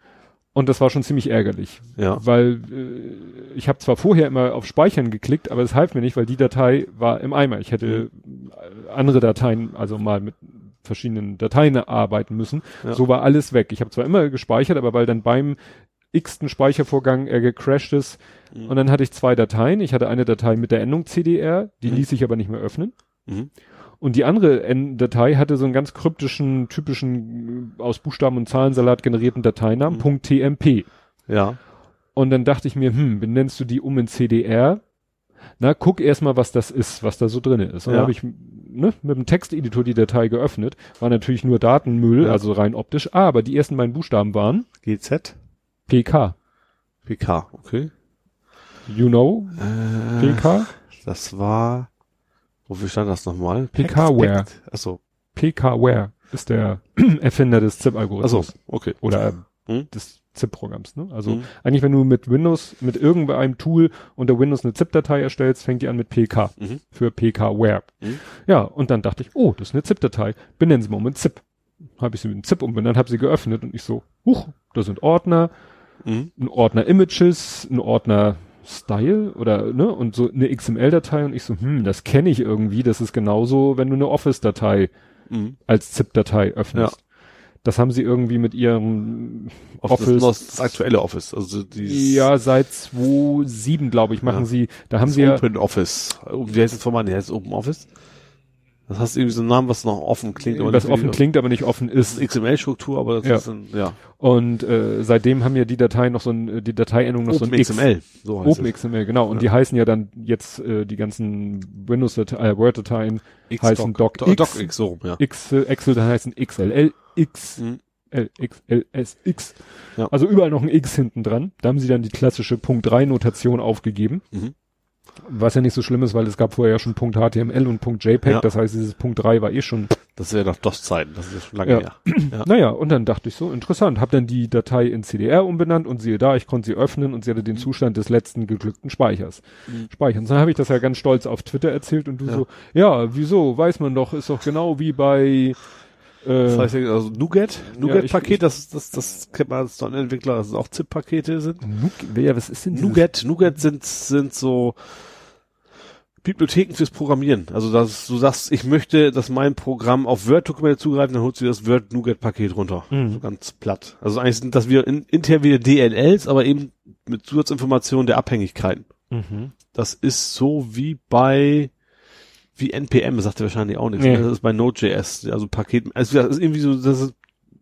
Und das war schon ziemlich ärgerlich. Ja. Weil äh, ich habe zwar vorher immer auf Speichern geklickt, aber es half mir nicht, weil die Datei war im Eimer. Ich hätte äh, andere Dateien, also mal mit verschiedenen Dateien arbeiten müssen. Ja. So war alles weg. Ich habe zwar immer gespeichert, aber weil dann beim x-ten Speichervorgang er gecrashed ist Mhm. und dann hatte ich zwei Dateien. Ich hatte eine Datei mit der Endung CDR, die Mhm. ließ sich aber nicht mehr öffnen. Mhm. Und die andere Datei hatte so einen ganz kryptischen, typischen äh, aus Buchstaben und Zahlensalat generierten Dateinamen, Mhm. .tmp. Ja. Und dann dachte ich mir, hm, benennst du die um in CDR? Na, guck erstmal, was das ist, was da so drin ist. Und Ja. habe ich ne, mit dem Texteditor die Datei geöffnet. War natürlich nur Datenmüll, Ja. also rein optisch, aber die ersten beiden Buchstaben waren GZ? PK. PK, okay. You know? Äh, PK? Das war, wofür stand das nochmal? PK-Ware. Achso, PK-Ware ist der [clears throat] Erfinder des ZIP-Algorithmus. achso, okay. Oder äh, Hm? des ZIP-Programms. Ne? Also Hm. eigentlich, wenn du mit Windows, mit irgendeinem Tool unter Windows eine ZIP-Datei erstellst, fängt die an mit PK Mhm. für PK-Ware. Mhm. Ja, und dann dachte ich, oh, das ist eine ZIP-Datei. Benennen Sie mal mit ZIP. Habe ich sie mit einem ZIP umbenannt, habe sie geöffnet und ich so, huch, da sind Ordner, Mhm. ein Ordner Images, ein Ordner Style oder ne und so eine XML-Datei und ich so, hm, das kenne ich irgendwie. Das ist genauso, wenn du eine Office-Datei Mhm. als ZIP-Datei öffnest. Das haben sie irgendwie mit ihrem Office. Das, das aktuelle Office. Also dieses ja, seit 2007, glaube ich, machen Ja. sie, da haben das sie ja, Open Office. Wie heißt das Format? Nee, heißt Open Office? Das heißt irgendwie so einen Namen, was noch offen klingt. was nicht offen klingt, aber nicht offen Das ist. XML-Struktur, aber das Ja. ist ein, ja. Und äh, seitdem haben ja die Dateien noch so ein, die Dateiendung noch so ein Open X. XML. So heißt Open es. XML, genau. Und Ja. die heißen ja dann jetzt äh, die ganzen Windows-Dateien, äh, Word-Dateien heißen Doc, DocX. DocX, so rum, ja. X, äh, Excel, dann heißen XLL, X, Mhm. X, X. Ja. Also überall noch ein X hinten dran. Da haben sie dann die klassische Punkt 3 Notation aufgegeben. Mhm. Was ja nicht so schlimm ist, weil es gab vorher ja schon Punkt HTML und Punkt JPEG. Ja. Das heißt, dieses Punkt 3 war eh schon. Das ist ja noch DOS-Zeiten, das ist ja schon lange Ja. her. [clears throat] Ja. Naja, und dann dachte ich so, interessant. Hab dann die Datei in CDR umbenannt und siehe da, ich konnte sie öffnen und sie hatte den Zustand des letzten geglückten Speichers. Mhm. Speichern. Dann habe ich das ja ganz stolz auf Twitter erzählt und du so, ja, wieso? Weiß man doch, ist doch genau wie bei Das äh, heißt, ja, also Nougat, Nougat-Paket, ich- das, das, das kennt man als Entwickler, dass es auch ZIP-Pakete sind. Nuk wer, was ist denn Nougat, Nougat sind, sind so Bibliotheken fürs Programmieren. Also, dass du sagst, ich möchte, dass mein Programm auf Word-Dokumente zugreift, dann holst du dir das Word-Nougat-Paket runter. Mhm. So ganz platt. Also eigentlich sind das wir in, intern wieder DLLs, aber eben mit Zusatzinformationen der Abhängigkeiten. Mhm. Das ist so wie bei wie NPM, sagt er wahrscheinlich auch nichts. Nee. ne? Das ist bei Node.js, also Paket, also das ist irgendwie so, das sind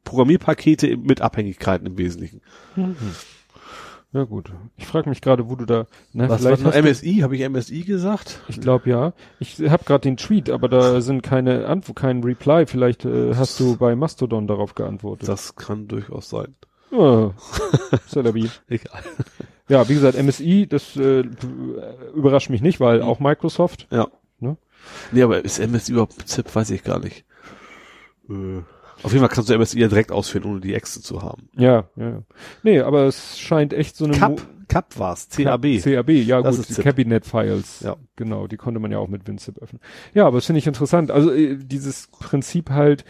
Programmierpakete mit Abhängigkeiten im Wesentlichen. Mhm. Ja gut. Ich frage mich gerade, wo du da. Na, Was, vielleicht was MSI? Habe ich MSI gesagt? Ich glaube ja. Ich habe gerade den Tweet, aber da sind keine Antwort, kein Reply. Vielleicht äh, hast du bei Mastodon darauf geantwortet. Das kann durchaus sein. Oh, [laughs] Celebi. Egal. Ja, wie gesagt, MSI, das äh, überrascht mich nicht, weil auch Microsoft. Ja. Ne? Nee, aber ist MSI überhaupt ZIP? Weiß ich gar nicht. Äh, auf jeden Fall kannst du MSI ja direkt ausführen, ohne die Äxte zu haben. Ja, ja. ja. Nee, aber es scheint echt so eine CAP, Mo- CAP war's, CAB. CAB, ja Das gut, ist die ZIP. Cabinet Files. Ja. Genau, die konnte man ja auch mit WinZip öffnen. Ja, aber das finde ich interessant. Also äh, dieses Prinzip halt,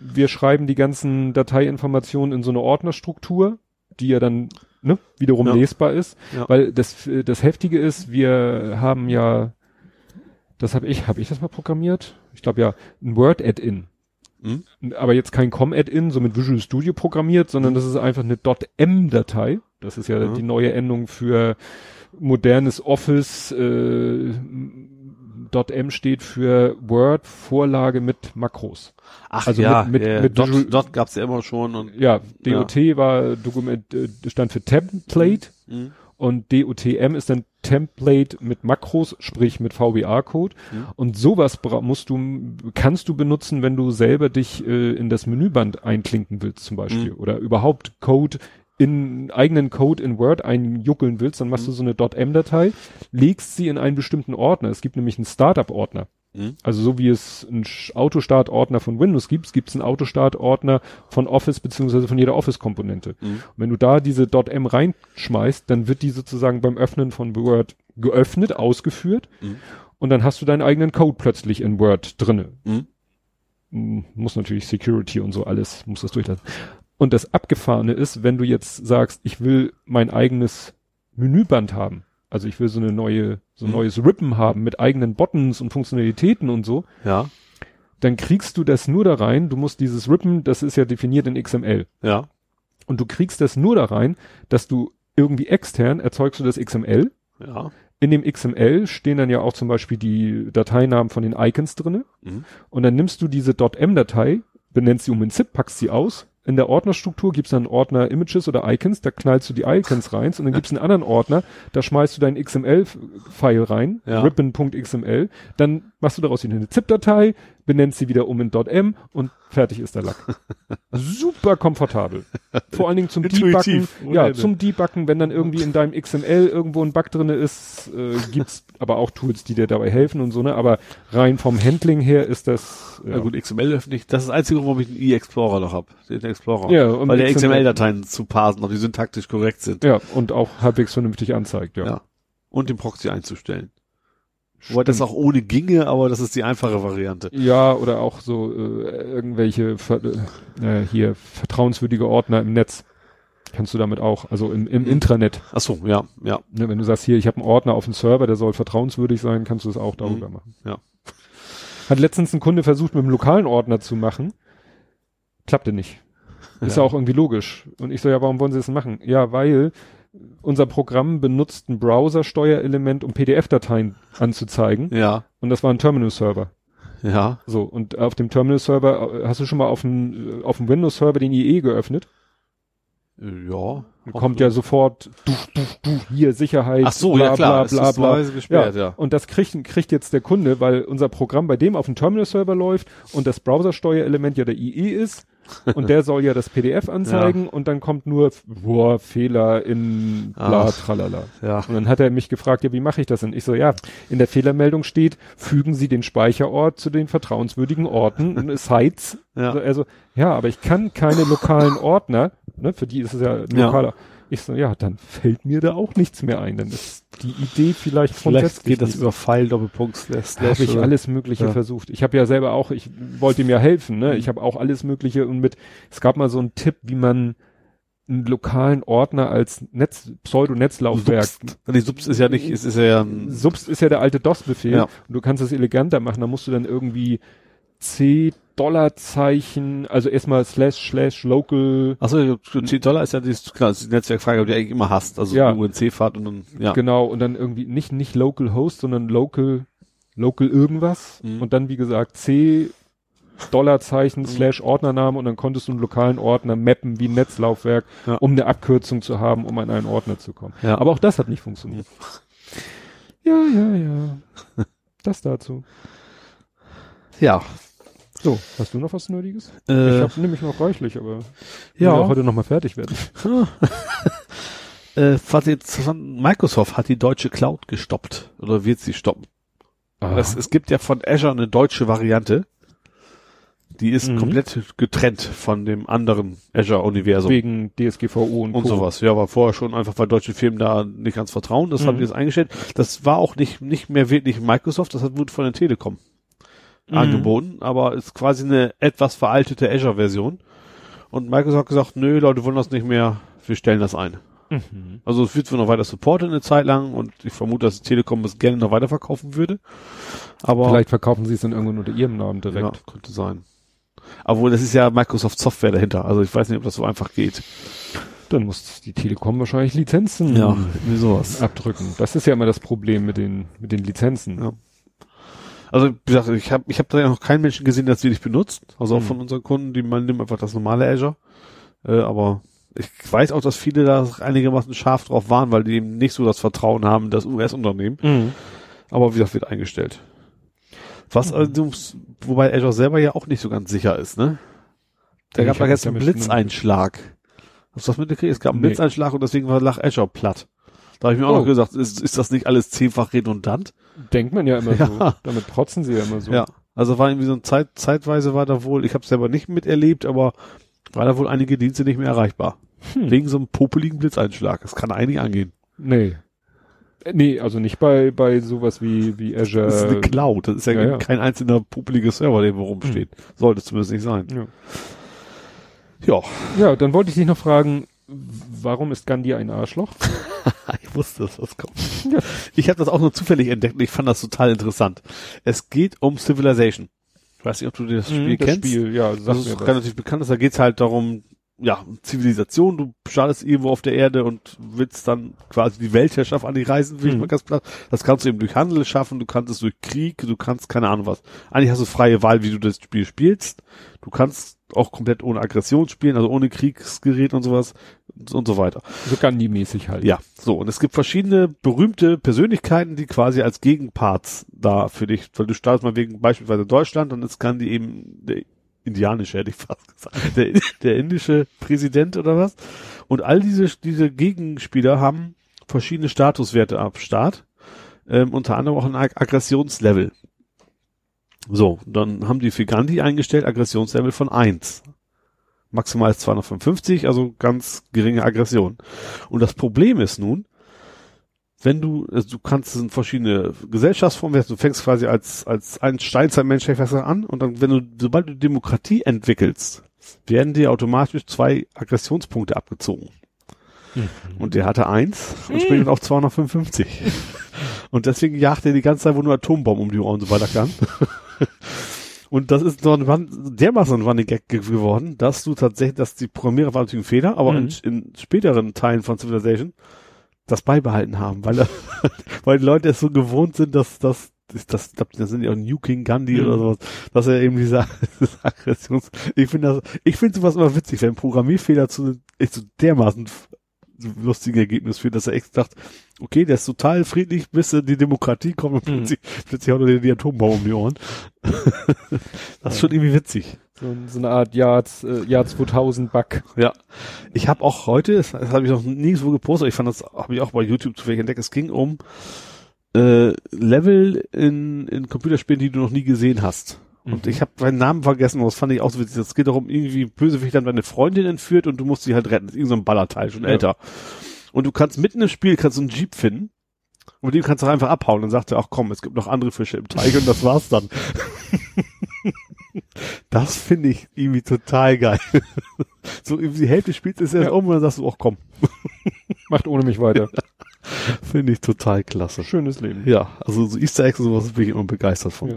wir schreiben die ganzen Dateiinformationen in so eine Ordnerstruktur, die ja dann ne, wiederum Ja. lesbar ist. Ja. Weil das, äh, das Heftige ist, wir haben ja, das habe ich, habe ich das mal programmiert? Ich glaube ja, ein Word-Add-in. Hm? Aber jetzt kein Com-Add-in, so mit Visual Studio programmiert, sondern das ist einfach eine .m-Datei. Das ist ja Ja. die neue Endung für modernes Office. Äh, .m steht für Word Vorlage mit Makros. Ach Also ja, mit- mit- ja, mit Dot, Visual- Dot gab's ja immer schon und Ja, DOT war Dokument äh, stand für Template Mhm. und DOTM ist dann Template mit Makros, sprich mit VBA-Code. Mhm. Und sowas musst du, kannst du benutzen, wenn du selber dich äh, in das Menüband einklinken willst, zum Beispiel. Mhm. Oder überhaupt Code in eigenen Code in Word einjuckeln willst, dann machst du so eine .m-Datei, legst sie in einen bestimmten Ordner. Es gibt nämlich einen Startup-Ordner. Mhm. Also so wie es einen Autostart-Ordner von Windows gibt, gibt es einen Autostart-Ordner von Office beziehungsweise von jeder Office-Komponente. Mhm. Wenn du da diese .m reinschmeißt, dann wird die sozusagen beim Öffnen von Word geöffnet, ausgeführt Mhm. und dann hast du deinen eigenen Code plötzlich in Word drinne. Mhm. muss natürlich Security und so alles, muss das durchlassen. Und das Abgefahrene ist, wenn du jetzt sagst, ich will mein eigenes Menüband haben. Also ich will so eine neue, so ein Mhm. neues Rippen haben mit eigenen Buttons und Funktionalitäten und so, Ja, dann kriegst du das nur da rein. Du musst dieses Rippen, das ist ja definiert in XML. ja, Und du kriegst das nur da rein, dass du irgendwie extern erzeugst du das XML. ja. In dem XML stehen dann ja auch zum Beispiel die Dateinamen von den Icons drinne. Mhm. Und dann nimmst du diese .m-Datei, benennst sie um in ZIP, packst sie aus. In der Ordnerstruktur gibt's dann einen Ordner Images oder Icons, da knallst du die Icons rein und dann gibt's einen anderen Ordner, da schmeißt du deinen XML-File rein, Ja. ribbon.xml, dann machst du daraus eine ZIP-Datei, benennst sie wieder um in .m und fertig ist der Lack. [laughs] Super komfortabel. Vor allen Dingen zum Debuggen. Intuitiv, ohne Ja, zum Debuggen, wenn dann irgendwie in deinem XML irgendwo ein Bug drinne ist, äh, gibt's aber auch Tools, die dir dabei helfen und so, ne, aber rein vom Handling her ist das, Ja. gut, XML öffne ich. Das ist das Einzige, warum ich einen e-Explorer noch hab. Den Explorer. Ja, um Weil der XML XML-Dateien zu parsen, ob die syntaktisch korrekt sind. Ja, und auch halbwegs vernünftig anzeigt, ja. Ja. Und den Proxy einzustellen. Wobei das auch ohne ginge, aber das ist die einfache Variante. Ja, oder auch so äh, irgendwelche ver äh, hier vertrauenswürdige Ordner im Netz. Kannst du damit auch, also im, im Intranet. Ach so, ja, ja. Ne, wenn du sagst, hier, ich habe einen Ordner auf dem Server, der soll vertrauenswürdig sein, kannst du das auch darüber Mhm, machen. ja. Hat letztens ein Kunde versucht, mit einem lokalen Ordner zu machen. Klappte nicht. Ist ja. Ja. auch irgendwie logisch. Und ich so, ja, warum wollen Sie das machen? Ja, weil unser Programm benutzt ein Browser-Steuerelement, um PDF-Dateien anzuzeigen. Ja, Und das war ein Terminal-Server. ja. So, und auf dem Terminal-Server, äh, hast du schon mal auf dem, äh, auf dem Windows-Server den IE geöffnet? Äh, Ja. Kommt ja sofort, du, du, du, hier Sicherheit, Ach so, bla, ja klar. bla, bla, ist bla. normalerweise gesperrt, ja. Und das kriegt, kriegt jetzt der Kunde, weil unser Programm bei dem auf dem Terminal-Server läuft und das Browser-Steuerelement ja der IE ist und der soll ja das PDF anzeigen und dann kommt nur, boah, Fehler in bla, Ach. tralala. Ja. Und dann hat er mich gefragt, ja, wie mache ich das denn? Ich so, ja, in der Fehlermeldung steht, fügen Sie den Speicherort zu den vertrauenswürdigen Orten, und Sites. Ja. Also, also, ja, aber ich kann keine lokalen Ordner, ne, für die ist es ja ein Ja. Ich so, ja, dann fällt mir da auch nichts mehr ein, dann ist die Idee vielleicht Vielleicht grundsätzlich geht das über File, Doppelpunkt, Slash, Da habe ich oder- alles Mögliche Ja. versucht. Ich habe ja selber auch, ich wollte ihm ja helfen, ne? Mhm. Ich habe auch alles Mögliche und mit, es gab mal so einen Tipp, wie man einen lokalen Ordner als Netz, Pseudo-Netzlaufwerk. Subst. Nee, Subst ist ja nicht, es ist ja ein, Subst ist ja der alte DOS-Befehl Ja. und du kannst es eleganter machen. Da musst du dann irgendwie C Dollarzeichen, also erstmal slash slash local, achso, 10 Dollar ist ja dieses, klar, das ist die Netzwerkfrage, die du eigentlich immer hast, also Ja. UNC-Fahrt und dann, ja. genau, und dann irgendwie nicht, nicht local host, sondern local, local irgendwas Mhm. und dann wie gesagt C Dollarzeichen slash Ordnername und dann konntest du einen lokalen Ordner mappen wie ein Netzlaufwerk, Ja. um eine Abkürzung zu haben, um an einen Ordner zu kommen. Ja. Aber auch das hat nicht funktioniert. [laughs] Ja, ja, ja. Das dazu. Ja. So, hast du noch was Nerdiges? Ich Äh, habe nämlich noch reichlich, aber ja. will auch heute noch mal fertig werden. [laughs] äh, was jetzt, Microsoft hat die deutsche Cloud gestoppt. Oder wird sie stoppen? Es, es gibt ja von Azure eine deutsche Variante. Die ist Mhm. komplett getrennt von dem anderen Azure-Universum. Wegen DSGVO und, und Co. sowas. Ja, war vorher schon einfach, weil deutsche Firmen da nicht ganz vertrauen. Das haben Mhm. die jetzt eingestellt. Das war auch nicht, nicht mehr wirklich Microsoft, das hat wurde von der Telekom Mhm. angeboten, aber ist quasi eine etwas veraltete Azure-Version. Und Microsoft hat gesagt, nö, Leute wollen das nicht mehr, wir stellen das ein. Mhm. Also es wird wohl noch weiter supportet eine Zeit lang und ich vermute, dass die Telekom es gerne noch weiterverkaufen würde. Aber Vielleicht verkaufen sie es dann irgendwo unter ihrem Namen direkt. ja, könnte sein. Obwohl, das ist ja Microsoft Software dahinter. Also ich weiß nicht, ob das so einfach geht. Dann muss die Telekom wahrscheinlich Lizenzen irgendwie sowas. abdrücken. Das ist ja immer das Problem mit den, mit den Lizenzen. Ja. Also wie gesagt, ich habe ich hab da ja noch keinen Menschen gesehen, der es wirklich benutzt. Also auch Hm. von unseren Kunden, die man nimmt einfach das normale Azure. Äh, aber ich weiß auch, dass viele da einigermaßen scharf drauf waren, weil die eben nicht so das Vertrauen haben, das US-Unternehmen. Mhm. Aber wie gesagt, wird eingestellt. Was Mhm. allerdings, wobei Azure selber ja auch nicht so ganz sicher ist, ne? Da Ich gab ja jetzt einen Blitzeinschlag. Hast du das mitgekriegt? Es gab einen Nee. Blitzeinschlag und deswegen war lag Azure platt. Da habe ich mir auch Oh. noch gesagt, ist, ist das nicht alles zehnfach redundant? Denkt man ja immer [laughs] so. Ja. Damit protzen sie ja immer so. Ja. Also war irgendwie so ein Zeit, zeitweise war da wohl, ich habe es selber nicht miterlebt, aber war da wohl einige Dienste nicht mehr erreichbar. Hm. Wegen so einem popeligen Blitzeinschlag. Das kann eigentlich angehen. Nee. Äh, Nee, also nicht bei, bei sowas wie, wie Azure. Das ist eine Cloud. Das ist ja, ja, ja. kein einzelner publiker Server, der irgendwo rumsteht. Sollte es zumindest nicht sein. Ja. Ja. Ja, dann wollte ich dich noch fragen, warum ist Gandhi ein Arschloch? [laughs] ich wusste, dass das kommt. Ich habe das auch nur zufällig entdeckt und ich fand das total interessant. Es geht um Civilization. Ich weiß nicht, ob du das Spiel Hm, das kennst. Spiel, ja, sag das mir ist was. relativ bekannt. ist. Da geht's halt darum, ja, Zivilisation, du startest irgendwo auf der Erde und willst dann quasi die Weltherrschaft an die Reisen, will ich Mhm. mal ganz platt. Das kannst du eben durch Handel schaffen, du kannst es durch Krieg, du kannst keine Ahnung was. Eigentlich hast du freie Wahl, wie du das Spiel spielst. Du kannst auch komplett ohne Aggression spielen, also ohne Kriegsgerät und sowas und so weiter. So Gandhi-mäßig halt. Ja, so. Und es gibt verschiedene berühmte Persönlichkeiten, die quasi als Gegenparts da für dich, weil du startest mal wegen beispielsweise Deutschland, dann ist Gandhi eben der indianische, hätte ich fast gesagt, der, der indische Präsident oder was. Und all diese, diese Gegenspieler haben verschiedene Statuswerte am Start, ähm, unter anderem auch ein Ag Aggressionslevel. So, dann haben die für Gandhi eingestellt Aggressionslevel von 1. Maximal ist 255, also ganz geringe Aggression. Und das Problem ist nun, wenn du, also du kannst es in verschiedene Gesellschaftsformen, du fängst quasi als, als ein Steinzeitmensch an und dann, wenn du, sobald du Demokratie entwickelst, werden dir automatisch zwei Aggressionspunkte abgezogen. Und der hatte eins und springt auf 255. und deswegen jagt er die ganze Zeit, wo nur Atombomben um die Ohren so weiter kann. [laughs] Und das ist so ein Run, dermaßen ein Running Gag geworden, dass du tatsächlich, dass die Programmierer war natürlich ein Fehler, aber Mhm. in, in späteren Teilen von Civilization das beibehalten haben, weil, [laughs] weil die Leute es so gewohnt sind, dass das das, das, das sind ja auch New King Gandhi Mhm. oder sowas, dass er eben diese [laughs] diese Aggressions, ich finde das, ich finde sowas immer witzig, wenn Programmierfehler zu echt so dermaßen lustigen Ergebnis führt, dass er echt sagt, okay, der ist total friedlich, bis die Demokratie kommt und Mhm. plötzlich, plötzlich haut er dir die Atombombe um die Ohren. [laughs] das ist schon irgendwie witzig. So, so eine Art Jahr, äh, Jahr 2000 Bug. Ja. Ich habe auch heute, das, das habe ich noch nirgendwo gepostet, ich fand das, habe ich auch bei YouTube zufällig entdeckt, es ging um äh, Level in, in Computerspielen, die du noch nie gesehen hast. Und Mhm. ich habe meinen Namen vergessen, das fand ich auch so witzig. Es geht darum, irgendwie Bösewicht dann deine Freundin entführt und du musst sie halt retten. Das ist irgend so ein Ballerteil, schon Ja. älter. Und du kannst mitten im Spiel kannst du einen Jeep finden. Und mit dem kannst du einfach abhauen. Dann sagt er, ach komm, es gibt noch andere Fische im Teich und das war's dann. [laughs] das finde ich irgendwie total geil. so irgendwie die Hälfte spielt es erst Ja. um und dann sagst du, ach komm, [laughs] Macht ohne mich weiter. finde ich total klasse. Schönes Leben. Ja, also so Easter Eggs und sowas bin ich immer begeistert von. Ja.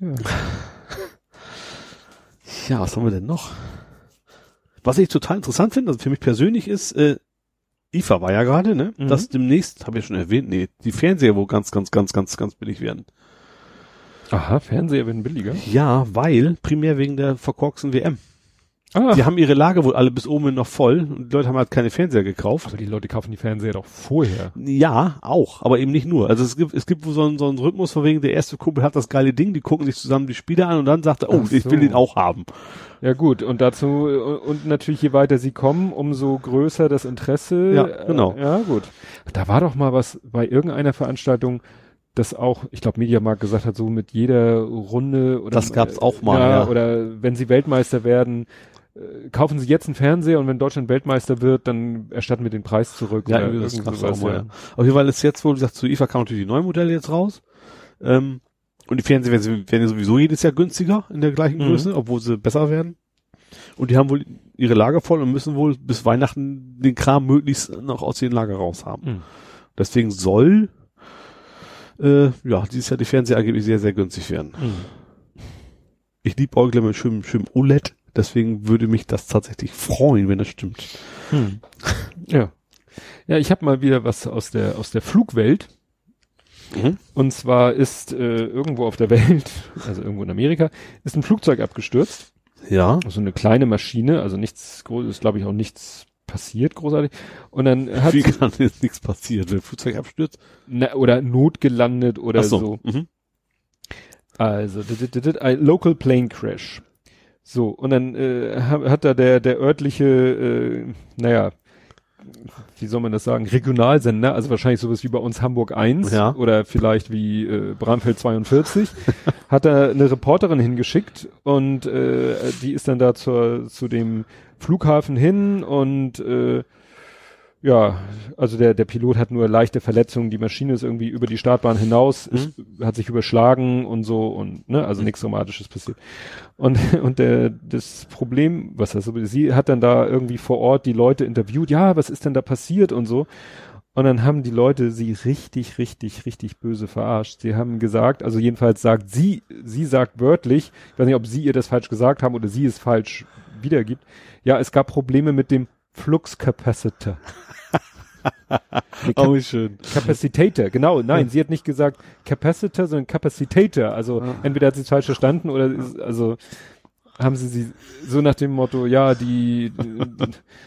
Ja. [laughs] Ja, was haben wir denn noch? Was ich total interessant finde, also für mich persönlich ist, äh, IFA war ja gerade, ne? Mhm. Das demnächst, habe ich ja schon erwähnt, nee, die Fernseher wo ganz, ganz, ganz, ganz, ganz billig werden. Aha, Fernseher werden billiger. Ja, weil, primär wegen der verkorksten WM. Ah, Die haben ihre Lager wohl alle bis oben noch voll und die Leute haben halt keine Fernseher gekauft. aber die Leute kaufen die Fernseher doch vorher. Ja, auch, aber eben nicht nur. Also es gibt, es gibt so einen, so einen Rhythmus von wegen, der erste Kumpel hat das geile Ding, die gucken sich zusammen die Spiele an und dann sagt er, oh, Ach ich so. will den auch haben. Ja gut, und dazu, äh, und natürlich je weiter sie kommen, umso größer das Interesse. Ja, Äh, genau. Ja, gut. Da war doch mal was bei irgendeiner Veranstaltung, das auch, ich glaube, Mediamarkt gesagt hat, so mit jeder Runde oder Das gab's auch mal, ja, ja. Oder wenn sie Weltmeister werden, äh, kaufen sie jetzt einen Fernseher und wenn Deutschland Weltmeister wird, dann erstatten wir den Preis zurück. Ja, oder das gab's sowas, auch mal, ja. Auf jeden Fall ist jetzt wohl, wie gesagt, zu IFA kam natürlich die neuen Modelle jetzt raus. Ähm, und die Fernseher werden, werden ja sowieso jedes Jahr günstiger in der gleichen Mhm. Größe, obwohl sie besser werden. Und die haben wohl ihre Lager voll und müssen wohl bis Weihnachten den Kram möglichst noch aus den Lager raus haben. Mhm. Deswegen soll äh, ja dieses Jahr die Fernseher angeblich sehr, sehr günstig werden. Mhm. Ich liebe Eugle mit schönem, schönem OLED, deswegen würde mich das tatsächlich freuen, wenn das stimmt. Hm. Ja. Ja, ich habe mal wieder was aus der aus der Flugwelt. Mhm. Und zwar ist äh, irgendwo auf der Welt, also irgendwo in Amerika, ist ein Flugzeug abgestürzt. Ja. So eine kleine Maschine, also nichts großes, glaube ich auch nichts passiert großartig. Und dann hat Wie kann jetzt nichts passieren, wenn ein Flugzeug abstürzt? na, oder notgelandet oder Ach so. Mhm. Also ein Local Plane Crash. So und dann äh, hat, da der der örtliche, äh, naja, wie soll man das sagen, Regionalsender, also wahrscheinlich sowas wie bei uns Hamburg 1 Ja. oder vielleicht wie äh, Bramfeld 42, [laughs] hat da eine Reporterin hingeschickt und äh, die ist dann da zur, zu dem Flughafen hin und äh, ja, also der, der Pilot hat nur leichte Verletzungen, die Maschine ist irgendwie über die Startbahn hinaus, Mhm. ist, hat sich überschlagen und so und ne, also nichts Dramatisches passiert. Und, [laughs] und der, das Problem, was das so, sie hat dann da irgendwie vor Ort die Leute interviewt, ja, was ist denn da passiert und so. Und dann haben die Leute sie richtig, richtig, richtig böse verarscht. Sie haben gesagt, also jedenfalls sagt sie, sie sagt wörtlich, ich weiß nicht, ob sie ihr das falsch gesagt haben oder sie es falsch wiedergibt. Ja, es gab Probleme mit dem Flux Capacitor. Nee, [laughs] Cap Oh, schön. Capacitator, genau. Nein, sie hat nicht gesagt Capacitor, sondern Capacitator. Also entweder hat sie es falsch verstanden oder ist, also haben sie sie so nach dem Motto, ja, die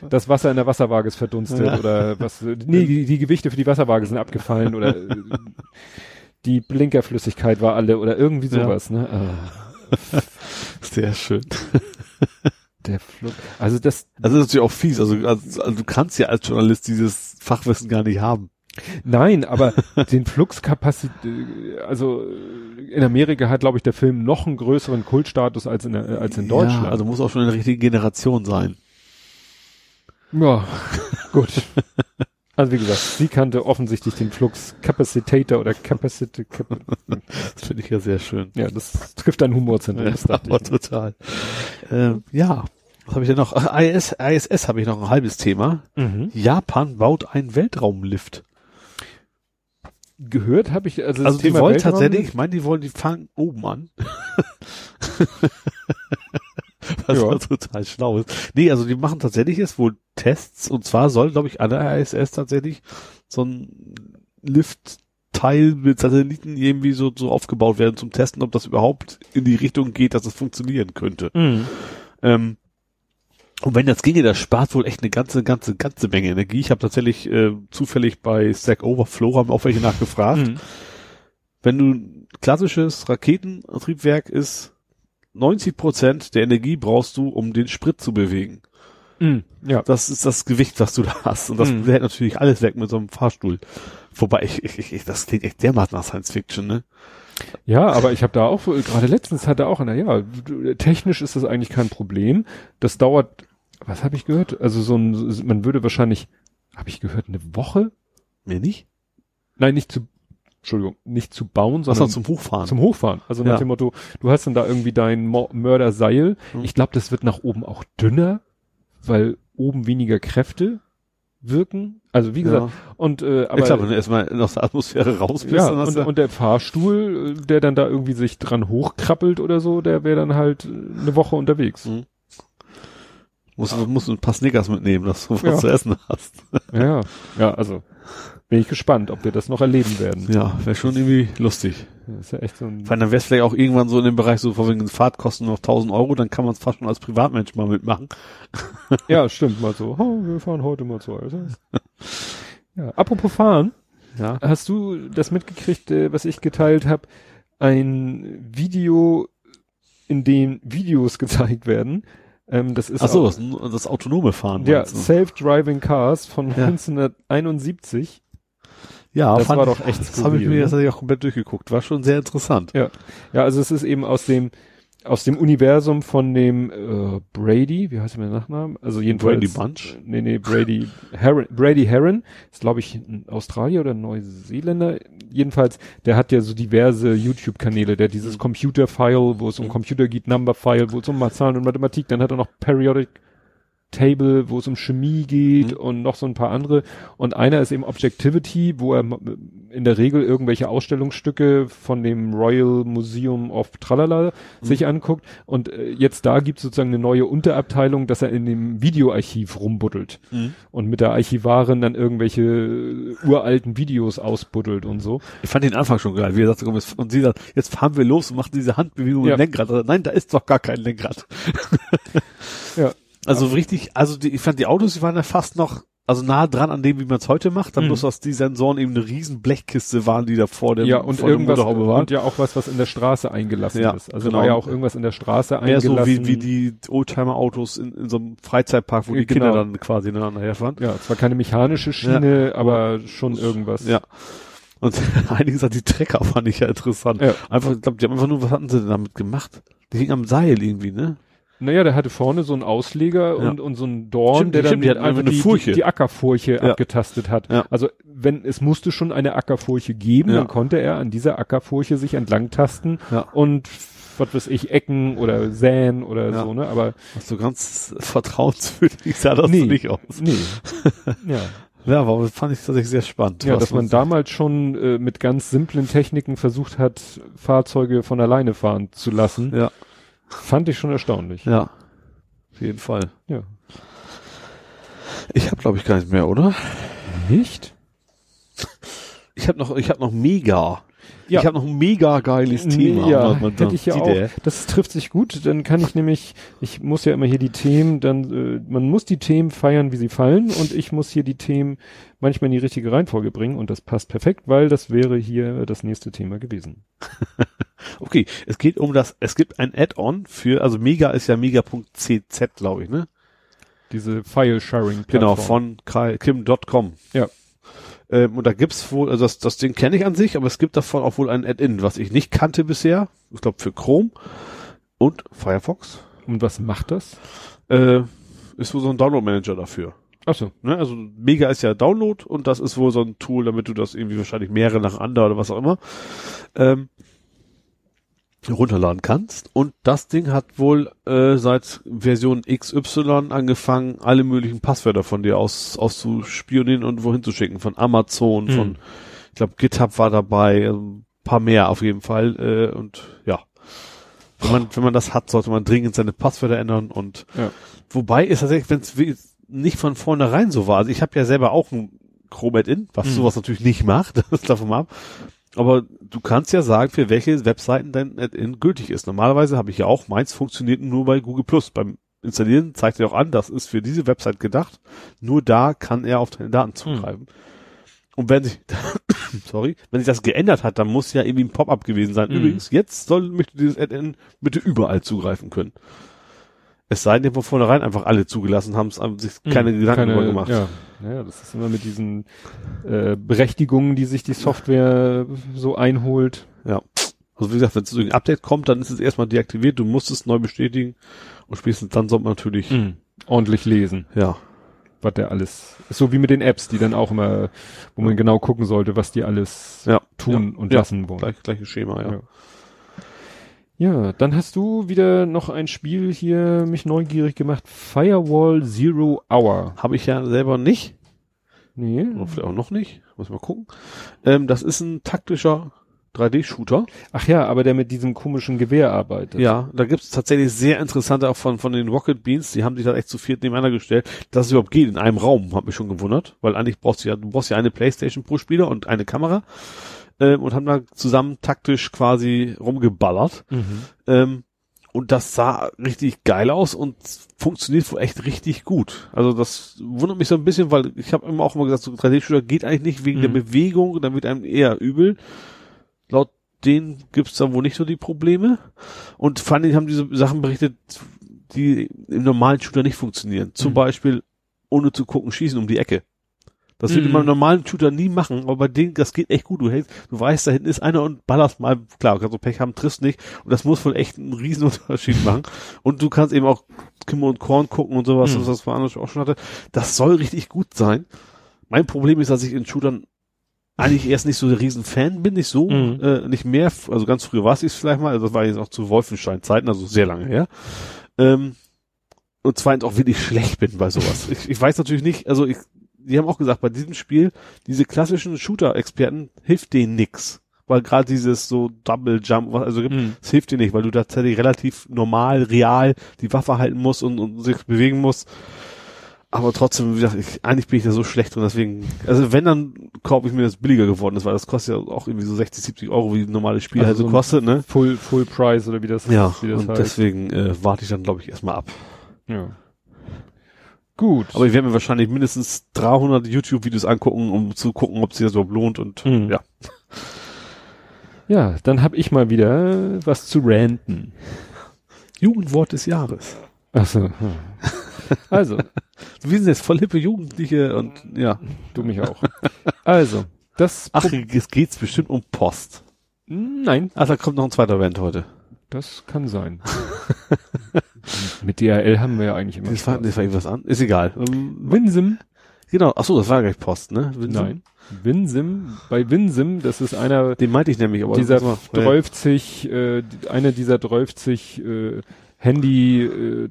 das Wasser in der Wasserwaage ist verdunstet Ja. oder was nee, die, die Gewichte für die Wasserwaage sind abgefallen oder die Blinkerflüssigkeit war alle oder irgendwie Ja. sowas, ne? Ah, [laughs] Sehr schön. Der Flug. Also das Also das ist natürlich auch fies. Also, also, also du kannst ja als Journalist dieses Fachwissen gar nicht haben. Nein, aber [laughs] den Fluxkapazität, also in Amerika hat, glaube ich, der Film noch einen größeren Kultstatus als in, der, als in Deutschland. Ja, also muss auch schon eine richtige Generation sein. ja, [laughs] gut. Also wie gesagt, sie kannte offensichtlich den Flux Capacitator oder Capacity. Cap Das finde ich ja sehr schön. ja, das trifft dein Humorzentrum. das dachte aber [laughs] ich. total. Ähm, ja, was habe ich denn noch? Ach, IS, ISS habe ich noch ein halbes Thema. Mhm. Japan baut einen Weltraumlift. Gehört habe ich, also, Also die Thema wollen Weltraum- tatsächlich, ich meine, die wollen, die fangen oben an. [laughs] Was Ja. ja. total schlau ist. Nee, also die machen tatsächlich jetzt wohl Tests und zwar soll, glaube ich, an der ISS tatsächlich so ein Liftteil mit Satelliten irgendwie so, so aufgebaut werden zum Testen, ob das überhaupt in die Richtung geht, dass es funktionieren könnte. Mhm. Ähm, und wenn das ginge, das spart wohl echt eine ganze, ganze, ganze Menge Energie. Ich habe tatsächlich äh, zufällig bei Stack Overflow haben auch welche nachgefragt. Mhm. Wenn du ein klassisches Raketentriebwerk ist, 90 Prozent der Energie brauchst du, um den Sprit zu bewegen. Mhm. Ja. Das ist das Gewicht, was du da hast. Und das Mhm. hält natürlich alles weg mit so einem Fahrstuhl. Wobei, ich, ich, ich, das klingt echt dermaßen nach Science Fiction, ne? Ja, aber ich habe da auch, gerade letztens hatte auch einer, ja, du- technisch ist das eigentlich kein Problem. Das dauert, was habe ich gehört? Also so ein, man würde wahrscheinlich, habe ich gehört, eine Woche? Mir nicht? Nein, nicht zu, Entschuldigung, nicht zu bauen, sondern zum Hochfahren? zum Hochfahren. Also nach Ja. dem Motto, du hast dann da irgendwie dein Mo Mörderseil. Mhm. Ich glaube, das wird nach oben auch dünner, weil oben weniger Kräfte wirken. Also wie gesagt, und äh, aber ja, klar, wenn du erstmal aus der Atmosphäre raus bist, ja, und, und der Fahrstuhl, der dann da irgendwie sich dran hochkrabbelt oder so, der wäre dann halt äh, eine Woche unterwegs. Mhm. Musst, du musst ein paar Snickers mitnehmen, dass du was Ja. zu essen hast. Ja, ja, also bin ich gespannt, ob wir das noch erleben werden. Ja, wäre schon irgendwie lustig. Das ist ja echt so ein, Weil dann wäre es vielleicht auch irgendwann so in dem Bereich so, von wegen Fahrtkosten noch 1000 Euro, dann kann man es fast schon als Privatmensch mal mitmachen. [laughs] ja, stimmt, mal so. Oh, wir fahren heute mal zu also. Ja, apropos fahren, Ja. hast du das mitgekriegt, äh, was ich geteilt habe? Ein Video, in dem Videos gezeigt werden. Ähm, das ist Ach so, auch- das, das autonome Fahren. ja? Self-Driving Cars von Ja. 1971. ja das war doch echt Das habe ich skurril, mir ne? tatsächlich auch komplett durchgeguckt. War schon sehr interessant. Ja, ja, also es ist eben aus dem aus dem Universum von dem äh, Brady, wie heißt der Nachname? Also jedenfalls Brady Bunch? Nee, nee, Brady Heron, Brady Heron, ist glaube ich ein Australier oder Neuseeländer. Jedenfalls, der hat ja so diverse YouTube Kanäle, der dieses Mhm. Computer File, wo es um Computer geht, Number File, wo es um Zahlen und Mathematik, dann hat er noch Periodic Table, wo es um Chemie geht Mhm. und noch so ein paar andere. Und einer ist eben Objectivity, wo er in der Regel irgendwelche Ausstellungsstücke von dem Royal Museum of Tralala sich anguckt. Und äh, jetzt da gibt es sozusagen eine neue Unterabteilung, dass er in dem Videoarchiv rumbuddelt Mhm. und mit der Archivarin dann irgendwelche äh, uralten Videos ausbuddelt und so. Ich fand den Anfang schon geil, wie er jetzt, und sie sagt, jetzt fahren wir los und machen diese Handbewegung Ja. im Lenkrad. Also, nein, da ist doch gar kein Lenkrad. Ja. [laughs] Also richtig, also die, ich fand die Autos, die waren ja fast noch, also nah dran an dem, wie man es heute macht, dann Mhm. bloß, dass die Sensoren eben eine riesen Blechkiste waren, die da vor dem, ja, und vor der irgendwas, Motorhaube waren. und ja auch was, was in der Straße eingelassen Ja, ist. Also genau. war ja auch irgendwas in der Straße Mehr eingelassen. so wie, wie die Oldtimer-Autos in, in so einem Freizeitpark, wo die Genau. Kinder dann quasi ineinander herfahren. Ja, zwar keine mechanische Schiene, aber schon irgendwas. Ja. Und [laughs] einige sagen, die Trecker fand ich ja interessant. Ja. Einfach, ich glaube, die haben einfach nur, was hatten sie denn damit gemacht? Die hingen am Seil irgendwie, ne? Naja, der hatte vorne so einen Ausleger Ja. und, und so einen Dorn, Stimmt, der dann stimmt, die hatten einfach eine die, Furche. die, die Ackerfurche Ja. abgetastet hat. Ja. Also wenn es musste schon eine Ackerfurche geben, dann konnte er an dieser Ackerfurche sich entlang tasten Ja. und was weiß ich, Ecken oder säen oder so, ne? Aber So ganz vertrauenswürdig sah das Nee. nicht aus. nee. [laughs] ja. Ja, aber fand ich tatsächlich sehr spannend. Ja, dass man damals schon äh, mit ganz simplen Techniken versucht hat, Fahrzeuge von alleine fahren zu lassen, Ja, fand ich schon erstaunlich. ja. Auf jeden Fall. Ja. Ich habe glaube ich gar nicht mehr, oder? Nicht? Ich habe noch, ich habe noch mega. Ja. Ich habe noch ein mega geiles Thema. Ja, hätte ich ja auch. Das trifft sich gut, dann kann ich nämlich, ich muss ja immer hier die Themen, dann, äh, man muss die Themen feiern, wie sie fallen und ich muss hier die Themen manchmal in die richtige Reihenfolge bringen und das passt perfekt, weil das wäre hier das nächste Thema gewesen. [laughs] Okay, es geht um das, es gibt ein Add-on für, also Mega ist ja mega.cz, glaube ich, ne? Diese File-Sharing. Genau, von Kim.com. Ja. Ähm, und da gibt's wohl, also das, das Ding kenne ich an sich, aber es gibt davon auch wohl ein Add-in, was ich nicht kannte bisher. Ich glaube für Chrome und Firefox. Und was macht das? Äh, ist wohl so ein Download-Manager dafür. Achso. Ne? Also Mega ist ja Download und das ist wohl so ein Tool, damit du das irgendwie wahrscheinlich mehrere nacheinander oder was auch immer ähm, runterladen kannst. Und das Ding hat wohl äh, seit Version XY angefangen, alle möglichen Passwörter von dir aus auszuspionieren und wohin zu schicken. Von Amazon, Hm. von ich glaube GitHub war dabei, ein paar mehr auf jeden Fall. Äh, und ja. Wenn man, wenn man das hat, sollte man dringend seine Passwörter ändern und Ja. wobei ist tatsächlich, wenn es nicht von vornherein so war. Also ich habe ja selber auch ein Chrome Add-in, was Mhm. sowas natürlich nicht macht, [laughs] das davon ab. Aber du kannst ja sagen, für welche Webseiten dein Add-in gültig ist. Normalerweise habe ich ja auch, meins funktioniert nur bei Google Plus. Beim Installieren zeigt er auch an, das ist für diese Website gedacht. Nur da kann er auf deine Daten zugreifen. Und wenn sich, [coughs] sorry, wenn sich das geändert hat, dann muss ja irgendwie ein Pop-up gewesen sein. Mhm. Übrigens, jetzt soll möchte dieses Add-in bitte überall zugreifen können. Es sei denn, von vornherein einfach alle zugelassen haben, es haben sich keine Hm, Gedanken keine- darüber gemacht. Ja. Naja, das ist immer mit diesen äh, Berechtigungen, die sich die Software so einholt. Ja. Also wie gesagt, wenn so ein Update kommt, dann ist es erstmal deaktiviert, du musst es neu bestätigen und spätestens dann soll man natürlich, Ordentlich lesen, ja, was der alles. Ist so wie mit den Apps, die dann auch immer, wo man genau gucken sollte, was die alles ja, tun ja, und ja, lassen wollen. Gleich, gleiches Schema, ja. Ja. Ja, dann hast du wieder noch ein Spiel hier mich neugierig gemacht. Firewall Zero Hour. Habe ich ja selber nicht, Nee. oder vielleicht auch noch nicht, muss mal gucken. Ähm, das ist ein taktischer 3D-Shooter. Ach ja, aber der mit diesem komischen Gewehr arbeitet. Ja, da gibt es tatsächlich sehr interessante auch von, von den Rocket Beans, die haben sich da echt zu viert nebeneinander gestellt, dass es überhaupt geht in einem Raum, hat mich schon gewundert, weil eigentlich brauchst du ja, du brauchst ja eine Playstation pro Spieler und eine Kamera, ähm, und haben da zusammen taktisch quasi rumgeballert, Mhm. ähm, und das sah richtig geil aus und funktioniert wohl echt richtig gut. Also das wundert mich so ein bisschen, weil ich habe immer auch immer gesagt, so 3D-Shooter geht eigentlich nicht wegen der Mhm. Bewegung, dann wird einem eher übel. Laut denen gibt's da wohl nicht so die Probleme. Und vor Dingen haben diese Sachen berichtet, die im normalen Shooter nicht funktionieren. Zum Mhm. Beispiel, ohne zu gucken, schießen um die Ecke. Das würde Mhm. man im normalen Shooter nie machen, aber bei denen, das geht echt gut. Du hältst, du weißt, da hinten ist einer und ballerst mal, klar, kannst du Pech haben, triffst nicht. Und das muss wohl echt einen riesen [laughs] Unterschied machen. Und du kannst eben auch Kimme und Korn gucken und sowas, Mhm. was das woanders auch schon hatte. Das soll richtig gut sein. Mein Problem ist, dass ich in Shootern eigentlich erst nicht so der riesen Fan bin, nicht so, Mhm. äh, nicht mehr, also ganz früher war es jetzt vielleicht mal, also das war jetzt auch zu Wolfenstein-Zeiten, also sehr lange her. Ähm, und zweitens auch wirklich schlecht bin bei sowas. ich, ich weiß natürlich nicht, also ich, die haben auch gesagt, bei diesem Spiel, diese klassischen Shooter-Experten hilft denen nix. Weil gerade dieses so Double Jump, was also gibt, Mhm. es hilft dir nicht, weil du tatsächlich relativ normal, real die Waffe halten musst und, und sich bewegen musst. Aber trotzdem, wie gesagt, ich, eigentlich bin ich da so schlecht drin, deswegen, also wenn, dann kaufe ich mir das billiger geworden ist, weil das kostet ja auch irgendwie so 60, 70 Euro, wie ein normales Spiel Also halt so kostet, ne? Full, Full Price oder wie das, Ja, wie das und heißt. deswegen äh, warte ich dann, glaube ich, erstmal ab. ja. Gut. Aber ich werde mir wahrscheinlich mindestens 300 YouTube-Videos angucken, um zu gucken, ob sich das überhaupt lohnt und Mhm. ja. [laughs] ja, dann habe ich mal wieder was zu ranten. Jugendwort des Jahres. Achso. hm. [laughs] Also, Wir sind jetzt voll hippe Jugendliche und ja. du mich auch. Also, das Ach, es geht's bestimmt um Post. Nein, Ach, da kommt noch ein zweiter Event heute. Das kann sein. [laughs] Mit DHL haben wir ja eigentlich immer. Das war, das war irgendwas an. Ist egal. Ähm, Winsim? genau. Ach so, das war gleich Post, ne? Winsim? Nein. Winsim, bei Winsim, das ist einer Den meinte ich nämlich, aber dieser das war- ja. 12, äh, einer dieser 12 äh, Handy äh,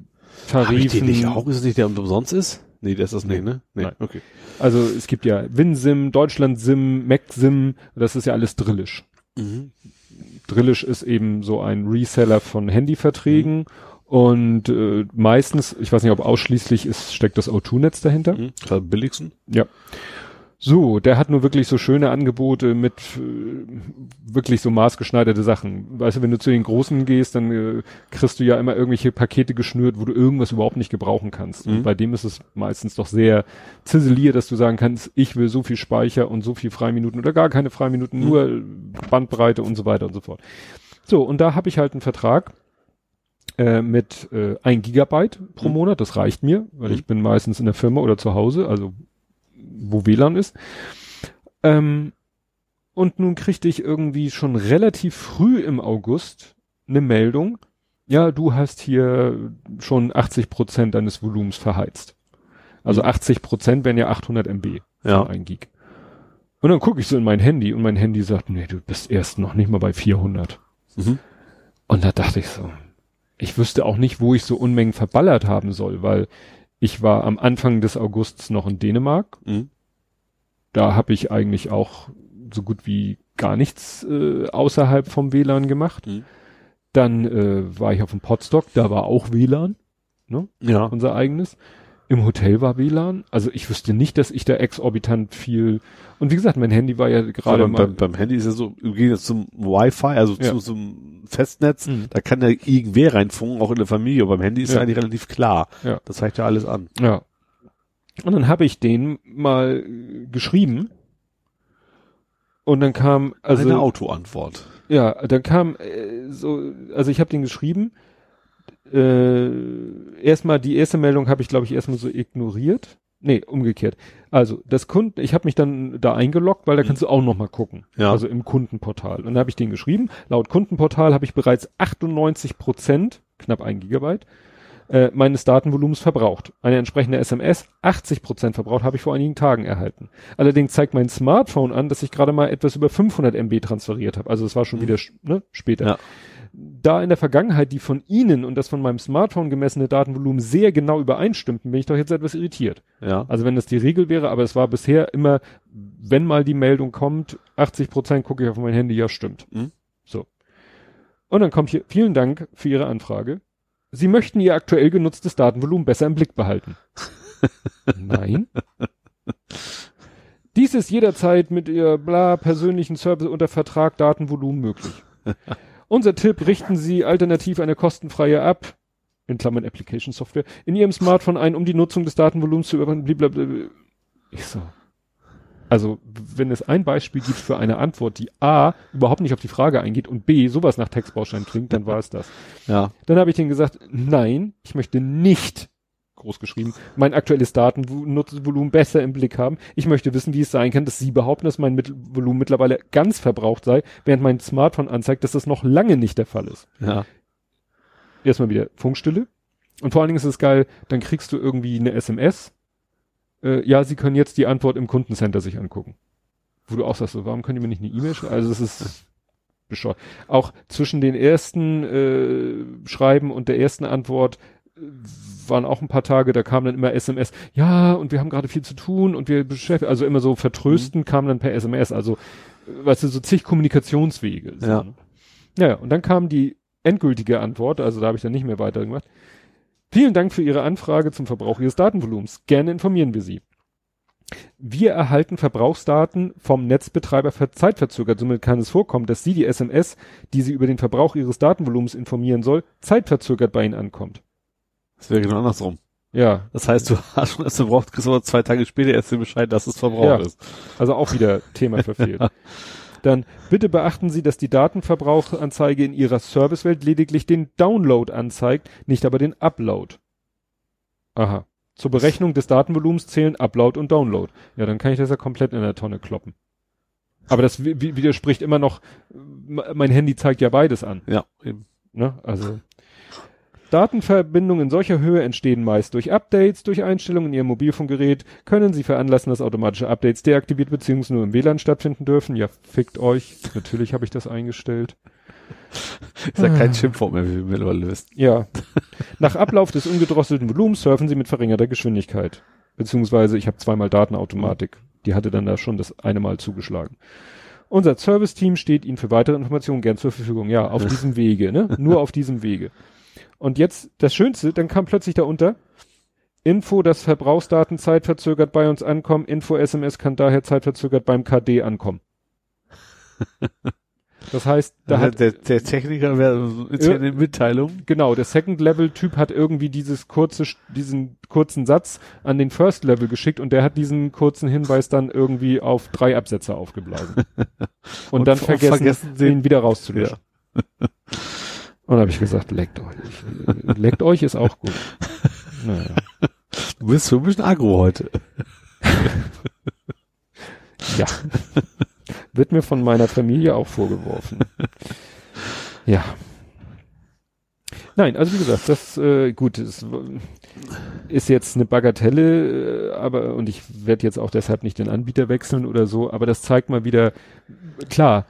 Hab ich den Tarifen. nicht auch? Ist das nicht der umsonst ist? Nee, der ist das nicht, ne? Nee, Nein. okay. Also es gibt ja WinSim, DeutschlandSim, MacSim, das ist ja alles Drillisch. Mhm. Drillisch ist eben so ein Reseller von Handyverträgen und äh, meistens, ich weiß nicht, ob ausschließlich ist, steckt das O2-Netz dahinter. Mhm. Billigsten. Ja. So, der hat nur wirklich so schöne Angebote mit äh, wirklich so maßgeschneiderte Sachen. Weißt du, wenn du zu den Großen gehst, dann äh, kriegst du ja immer irgendwelche Pakete geschnürt, wo du irgendwas überhaupt nicht gebrauchen kannst. Und Mhm. bei dem ist es meistens doch sehr ziseliert, dass du sagen kannst, ich will so viel Speicher und so viel Freiminuten oder gar keine Freiminuten, Mhm. nur Bandbreite und so weiter und so fort. So, und da habe ich halt einen Vertrag äh, mit äh, ein Gigabyte pro Mhm. Monat, das reicht mir, weil Mhm. ich bin meistens in der Firma oder zu Hause, also wo WLAN ist. Ähm, und nun kriegte ich irgendwie schon relativ früh im August eine Meldung, ja, du hast hier schon 80 Prozent deines Volumens verheizt. Also Mhm. 80 Prozent wären ja 800 MB Ja. für ein Gig. Und dann gucke ich so in mein Handy und mein Handy sagt, nee, du bist erst noch nicht mal bei 400. Mhm. Und da dachte ich so, ich wüsste auch nicht, wo ich so Unmengen verballert haben soll, weil ich war am Anfang des Augusts noch in Dänemark. Mhm. Da habe ich eigentlich auch so gut wie gar nichts äh, außerhalb vom WLAN gemacht. Mhm. Dann äh, war ich auf dem Podstock, da war auch WLAN, Ja. unser eigenes. Im Hotel war WLAN. Also ich wüsste nicht, dass ich da exorbitant viel. Und wie gesagt, mein Handy war ja gerade mal. beim, beim Handy ist ja so, im Gegensatz zum Wi-Fi, also Ja. zu, zum Festnetz, Mhm. da kann ja irgendwer reinfunken, auch in der Familie. Aber beim Handy ist Ja. ja eigentlich relativ klar. Ja. Das zeigt ja alles an. Ja. Und dann habe ich den mal geschrieben. Und dann kam, also Eine Autoantwort. ja, dann kam äh, so, also ich habe den geschrieben. Äh, erstmal die erste Meldung habe ich, glaube ich, erstmal so ignoriert. Nee, umgekehrt. Also das Kunden, ich habe mich dann da eingeloggt, weil da kannst du auch noch mal gucken. Ja. Also im Kundenportal. Und dann habe ich den geschrieben. Laut Kundenportal habe ich bereits 98 Prozent, knapp ein Gigabyte, äh, meines Datenvolumens verbraucht. Eine entsprechende SMS, 80 Prozent verbraucht, habe ich vor einigen Tagen erhalten. Allerdings zeigt mein Smartphone an, dass ich gerade mal etwas über 500 MB transferiert habe. Also es war schon Mhm. wieder ne, später. Ja. Da in der Vergangenheit die von Ihnen und das von meinem Smartphone gemessene Datenvolumen sehr genau übereinstimmten, bin ich doch jetzt etwas irritiert. Ja. Also wenn das die Regel wäre, aber es war bisher immer, wenn mal die Meldung kommt, 80 Prozent gucke ich auf mein Handy, ja stimmt. Mhm. So. Und dann kommt hier, vielen Dank für Ihre Anfrage. Sie möchten Ihr aktuell genutztes Datenvolumen besser im Blick behalten. [laughs] Nein. Dies ist jederzeit mit Ihr bla persönlichen Service unter Vertrag Datenvolumen möglich. [laughs] Unser Tipp, richten Sie alternativ eine kostenfreie App, in Klammern Application Software, in Ihrem Smartphone ein, um die Nutzung des Datenvolumens zu überwachen. Blablabla. Ich so. Also, wenn es ein Beispiel gibt für eine Antwort, die A, überhaupt nicht auf die Frage eingeht und B, sowas nach Textbaustein klingt, dann war es das. Ja. Dann habe ich denen gesagt, nein, ich möchte nicht, groß geschrieben, mein aktuelles Datenvolumen besser im Blick haben. Ich möchte wissen, wie es sein kann, dass Sie behaupten, dass mein Volumen mittlerweile ganz verbraucht sei, während mein Smartphone anzeigt, dass das noch lange nicht der Fall ist. Ja. Erstmal wieder Funkstille. Und vor allen Dingen ist es geil, dann kriegst du irgendwie eine SMS. Äh, ja, Sie können jetzt die Antwort im Kundencenter sich angucken. Wo du auch sagst, so, warum können die mir nicht eine E-Mail schreiben? Also es ist bescheuert. Auch zwischen den ersten äh, Schreiben und der ersten Antwort waren auch ein paar Tage, da kam dann immer SMS, ja, und wir haben gerade viel zu tun und wir beschäftigen, also immer so vertrösten kam dann per SMS, also, weißt du, so zig Kommunikationswege. So, Ja. ne? Naja, und dann kam die endgültige Antwort, also da habe ich dann nicht mehr weitergemacht. Vielen Dank für Ihre Anfrage zum Verbrauch Ihres Datenvolumens. Gerne informieren wir Sie. Wir erhalten Verbrauchsdaten vom Netzbetreiber ver zeitverzögert. Somit kann es vorkommen, dass Sie die SMS, die Sie über den Verbrauch Ihres Datenvolumens informieren soll, zeitverzögert bei Ihnen ankommt. Das wäre genau andersrum. Ja, Das heißt, du [laughs] hast schon erst verbraucht, kriegst aber zwei Tage später erst den Bescheid, dass es verbraucht Ja. ist. also auch wieder [laughs] Thema verfehlt. Dann bitte beachten Sie, dass die Datenverbrauchanzeige in Ihrer Servicewelt lediglich den Download anzeigt, nicht aber den Upload. Aha. Zur Berechnung des Datenvolumens zählen Upload und Download. Ja, dann kann ich das ja komplett in der Tonne kloppen. Aber das wi- wi- widerspricht immer noch, mein Handy zeigt ja beides an. Ja, eben. Ne? Also Datenverbindungen in solcher Höhe entstehen meist durch Updates, durch Einstellungen in Ihrem Mobilfunkgerät, können Sie veranlassen, dass automatische Updates deaktiviert bzw. nur im WLAN stattfinden dürfen. Ja, fickt euch. Natürlich habe ich das eingestellt. Ist ja kein Schimpfwort mehr, wie wir mittlerweile wissen. Ja. Nach Ablauf des ungedrosselten Volumens surfen Sie mit verringerter Geschwindigkeit. Beziehungsweise ich habe zweimal Datenautomatik. Die hatte dann da schon das eine Mal zugeschlagen. Unser Service-Team steht Ihnen für weitere Informationen gern zur Verfügung. Ja, auf diesem Wege, ne? Nur auf diesem Wege. Und jetzt das Schönste, dann kam plötzlich da unter Info, dass Verbrauchsdaten zeitverzögert bei uns ankommen. Info SMS kann daher zeitverzögert beim KD ankommen. [laughs] Das heißt, da Da hat der, der Techniker wäre ist ja eine Mitteilung. genau der Second Level Typ hat irgendwie dieses kurze diesen kurzen Satz an den First Level geschickt und der hat diesen kurzen Hinweis dann irgendwie auf drei Absätze aufgeblasen [laughs] und, Und dann ver- vergessen, vergessen den den- wieder rauszulöschen. [laughs] Und habe ich gesagt, leckt euch. leckt euch ist auch gut. Naja. Du bist so ein bisschen aggro heute. Ja. Wird mir von meiner Familie auch vorgeworfen. Ja. Nein, also wie gesagt, das äh, gut, es ist jetzt eine Bagatelle, äh, aber und ich werde jetzt auch deshalb nicht den Anbieter wechseln oder so, aber das zeigt mal wieder, klar,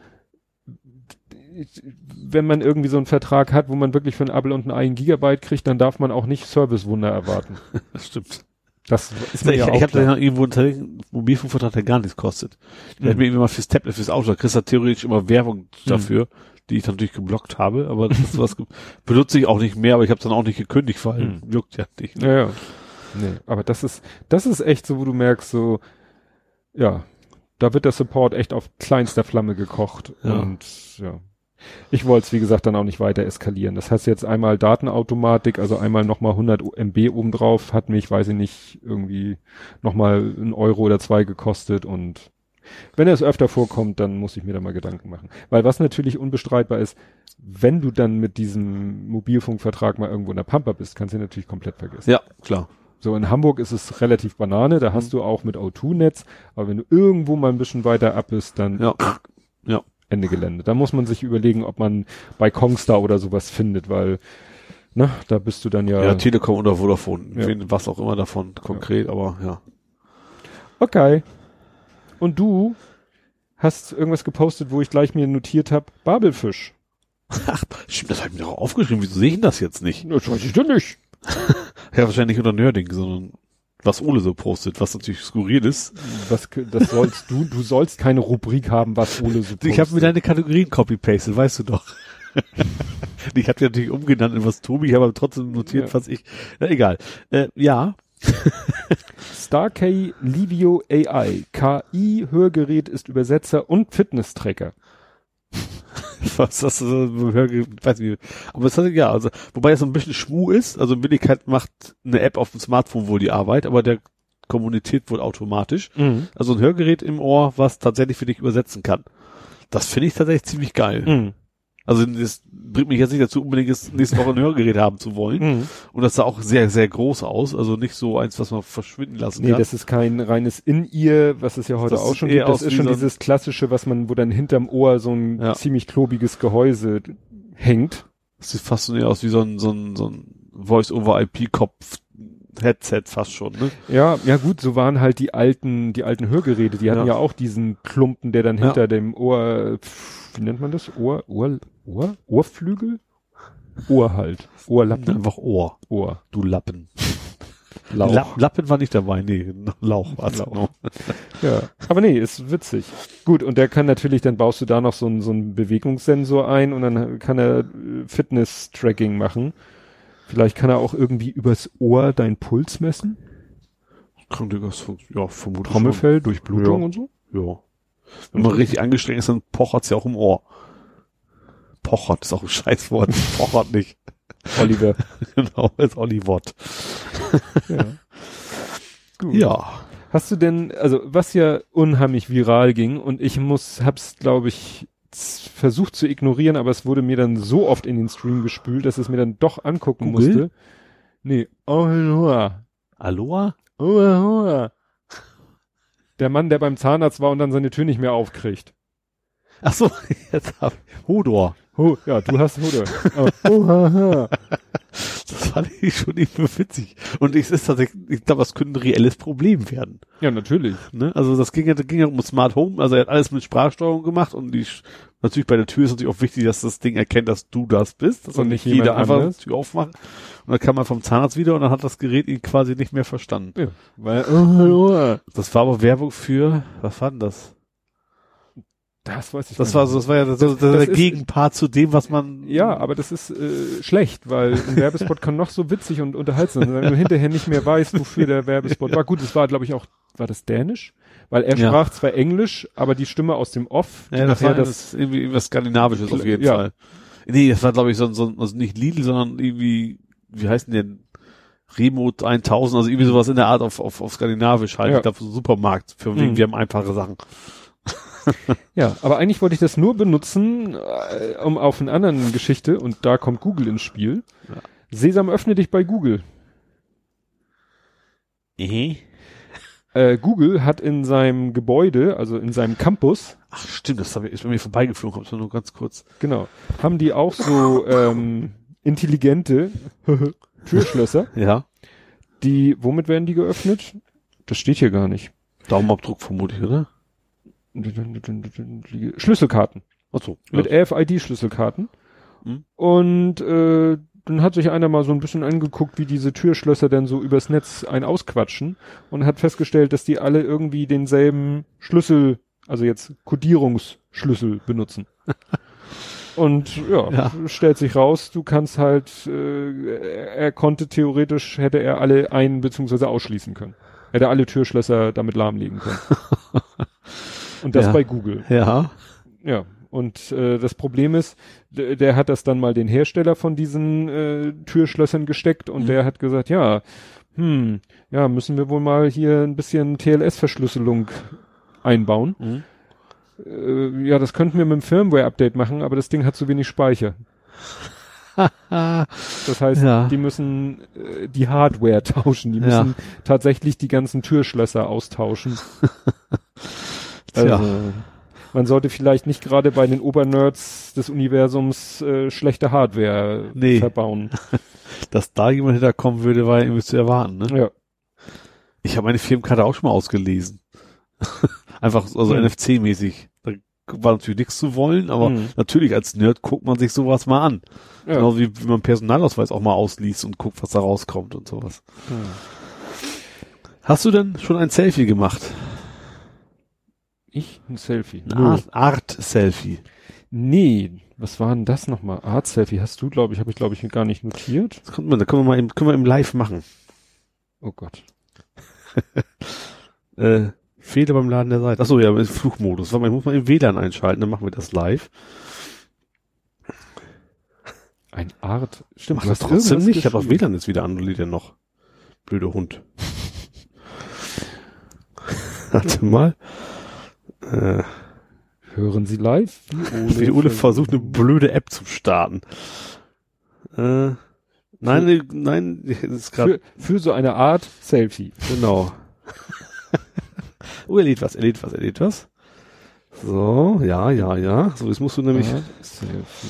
wenn man irgendwie so einen Vertrag hat, wo man wirklich für ein Apple und ein ein Gigabyte kriegt, dann darf man auch nicht Servicewunder erwarten. [laughs] Das stimmt. Das ist Ich, mir ich ja auch habe da noch irgendwo einen Mobilfunkvertrag, der gar nichts kostet. Der Mhm. mir irgendwie mal fürs Tablet, fürs Auto, da kriegst du theoretisch immer Werbung dafür, die ich natürlich geblockt habe, aber das ist was, [laughs] benutze ich auch nicht mehr, aber ich habe dann auch nicht gekündigt, weil Mhm. juckt ja nicht. Ja, ja. Nee, aber das ist, das ist echt so, wo du merkst, so, ja, da wird der Support echt auf kleinster Flamme gekocht. Ja. Und ja. Ich wollte es, wie gesagt, dann auch nicht weiter eskalieren. Das heißt jetzt einmal Datenautomatik, also einmal nochmal 100 MB obendrauf, hat mich, weiß ich nicht, irgendwie nochmal ein Euro oder zwei gekostet und wenn es öfter vorkommt, dann muss ich mir da mal Gedanken machen. Weil was natürlich unbestreitbar ist, wenn du dann mit diesem Mobilfunkvertrag mal irgendwo in der Pampa bist, kannst du ihn natürlich komplett vergessen. Ja, klar. So in Hamburg ist es relativ Banane, da hast du auch mit O2-Netz, aber wenn du irgendwo mal ein bisschen weiter ab bist, dann Ja. Ja. Ende Gelände. Da muss man sich überlegen, ob man bei Kongstar oder sowas findet, weil, ne, da bist du dann ja. Ja, Telekom oder Vodafone, Ja. was auch immer davon konkret, aber ja. okay. Und du hast irgendwas gepostet, wo ich gleich mir notiert habe, Babelfisch. Ach, stimmt, das habe ich mir doch aufgeschrieben. Wieso sehe ich denn das jetzt nicht? Das weiß ich doch nicht. [laughs] Ja, wahrscheinlich unter Nerding, sondern was Ole so postet, was natürlich skurril ist. Was, das sollst du, du sollst keine Rubrik haben, was Ole so Ich habe mir postet. deine Kategorien copy-pasted, weißt du doch. [laughs] ich habe die natürlich umgenannt in was Tobi, ich habe aber trotzdem notiert, Ja. was ich. Na, egal. Äh, ja. [laughs] Starkey Livio AI. KI Hörgerät ist Übersetzer und Fitness-Tracker. [laughs] [laughs] Was das so, weiß nicht. Aber es hat ja, also, wobei es so ein bisschen Schmu ist, also in Wirklichkeit macht eine App auf dem Smartphone wohl die Arbeit, aber der kommuniziert wohl automatisch. Also ein Hörgerät im Ohr, was tatsächlich für dich übersetzen kann. Das finde ich tatsächlich ziemlich geil. Mhm. Also das bringt mich jetzt nicht dazu, unbedingt jetzt nächste Woche ein Hörgerät haben zu wollen. Mhm. Und das sah auch sehr, sehr groß aus. Also nicht so eins, was man verschwinden lassen Nee, kann. das ist kein reines In-Ear, was es ja heute Das auch schon gibt. Das ist schon dieses klassische, was man, wo dann hinterm Ohr so ein Ja. ziemlich klobiges Gehäuse hängt. Das sieht fast so eher aus wie so ein, so ein, so ein Voice-over-IP-Kopf. Headset fast schon, ne? Ja, ja gut, so waren halt die alten, die alten Hörgeräte. Die hatten ja, Ja. auch diesen Klumpen, der dann Ja. hinter dem Ohr, wie nennt man das? Ohr, Ohr, Ohr, Ohrflügel? Ohr halt. Ohrlappen, Einfach Ohr, Ohr. du Lappen. [laughs] Lauch. Lapp, Lappen war nicht dabei, nee, Lauch war Lauch. Lauch. Ja, aber nee, ist witzig. Gut, und der kann natürlich, dann baust du da noch so einen so einen Bewegungssensor ein und dann kann er äh, Fitness-Tracking machen. Vielleicht kann er auch irgendwie übers Ohr deinen Puls messen. Kann durchaus fun- ja, vermutlich Trommelfell, Durchblutung Ja. und so. schon. Ja. Wenn man richtig angestrengt ist, dann pochert's ja auch im Ohr. Pochert ist auch ein Scheißwort. [laughs] Pochert nicht. Oliver. [laughs] genau, als Olli-Wort. ja. Gut. Ja. Hast du denn, also was ja unheimlich viral ging und ich muss, hab's glaube ich versucht zu ignorieren, aber es wurde mir dann so oft in den Stream gespült, dass es mir dann doch angucken Google? musste. Nee, Aloha. Aloha? Aloha. Der Mann, der beim Zahnarzt war und dann seine Tür nicht mehr aufkriegt. Ach so, [laughs] jetzt hab Hodor. Oh, ja, du hast Hude. [laughs] Oh, oh, ha, ha. Das fand ich schon irgendwie witzig. Und es ist tatsächlich, ich glaube, das könnte ein reelles Problem werden. Ja, natürlich. Ne? Also das ging ja, das ging ja um Smart Home, also er hat alles mit Sprachsteuerung gemacht und die natürlich bei der Tür ist natürlich auch wichtig, dass das Ding erkennt, dass du das bist, dass Und und nicht jeder einfach die Tür aufmacht und dann kam man vom Zahnarzt wieder und dann hat das Gerät ihn quasi nicht mehr verstanden. Ja, weil, oh, oh. Das war aber Werbung für, was war denn das? Das weiß ich Das war so, das war ja das, das, das der ist- Gegenpart zu dem, was man Ja, aber das ist äh, schlecht, weil ein Werbespot kann noch so witzig und unterhaltsam sein, wenn du hinterher nicht mehr weißt, wofür der Werbespot war. Gut, es war, glaube ich, auch, war das Dänisch? Weil er Ja. sprach zwar Englisch, aber die Stimme aus dem Off, Ja, das war das irgendwie was Skandinavisches auf jeden Ja. Fall. Nee, das war glaube ich so, ein- so, ein- also nicht Lidl, sondern irgendwie, wie heißt denn der? Remote 1000, also irgendwie sowas in der Art auf, auf, auf Skandinavisch halt. Ja. Ich glaube, so Supermarkt, für Mhm. wir haben einfache Sachen. Ja, aber eigentlich wollte ich das nur benutzen, äh, um auf eine anderen Geschichte, und da kommt Google ins Spiel. Ja. Sesam, öffne dich bei Google. Mhm. Äh, Google hat in seinem Gebäude, also in seinem Campus, Ach stimmt, das ist bei mir vorbeigeflogen, hab's nur ganz kurz. genau, haben die auch so ähm, intelligente [laughs] Türschlösser. Ja. Die, womit werden die geöffnet? Das steht hier gar nicht. Daumenabdruck vermutlich, oder? Schlüsselkarten. Achso. Mit RFID-Schlüsselkarten. Mhm. Und äh, dann hat sich einer mal so ein bisschen angeguckt, wie diese Türschlösser denn so übers Netz ein ausquatschen und hat festgestellt, dass die alle irgendwie denselben Schlüssel, also jetzt Codierungsschlüssel benutzen. [laughs] Und ja, Ja. stellt sich raus, du kannst halt, äh, er, er konnte theoretisch, hätte er alle ein- bzw. ausschließen können. Hätte alle Türschlösser damit lahmlegen können. [laughs] Und das Ja. bei Google. Ja. Ja, und äh, das Problem ist, der, hat das dann mal den Hersteller von diesen äh, Türschlössern gesteckt und Mhm. der hat gesagt, ja, hm, ja, müssen wir wohl mal hier ein bisschen TLS-Verschlüsselung einbauen. Mhm. Äh, ja, das könnten wir mit dem Firmware-Update machen, aber das Ding hat zu wenig Speicher. [laughs] Das heißt, Ja. die müssen äh, die Hardware tauschen, die Ja. müssen tatsächlich die ganzen Türschlösser austauschen. [laughs] Also, man sollte vielleicht nicht gerade bei den Obernerds des Universums äh, schlechte Hardware Nee. verbauen. [laughs] Dass da jemand hinterkommen würde, war ja irgendwie zu erwarten, ne? Ja. Ich habe meine Firmenkarte auch schon mal ausgelesen. [laughs] Einfach, also Hm. NFC-mäßig. Da war natürlich nichts zu wollen, aber Hm. natürlich als Nerd guckt man sich sowas mal an. Ja. Genau wie, wie man Personalausweis auch mal ausliest und guckt, was da rauskommt und sowas. Hm. Hast du denn schon ein Selfie gemacht? Ich? Ein Selfie. Ein Art- Art-Selfie. Nee, was war denn das nochmal? Art Selfie hast du, glaube ich, habe ich, glaube ich, gar nicht notiert. Das könnte man, da können wir mal im, können wir im Live machen. Oh Gott. [laughs] Äh, Fehler beim Laden der Seite. Achso, ja, im Flugmodus. Warte mal, ich muss mal im WLAN einschalten, dann machen wir das live. Ein Art. Stimmt, Mach das trotzdem nicht. Ich habe geschrieben. WLAN jetzt wieder an, du lädt ja noch. Blöder Hund. [laughs] [laughs] Warte mal. Äh, Hören Sie live? Wie wie Ole versucht, eine blöde App zu starten. Äh, nein, nee, nein, das ist gerade, für, für so eine Art Selfie. genau. [laughs] oh, er lädt was, er lädt was, er lädt was. So, ja, ja, ja. So, jetzt musst du nämlich,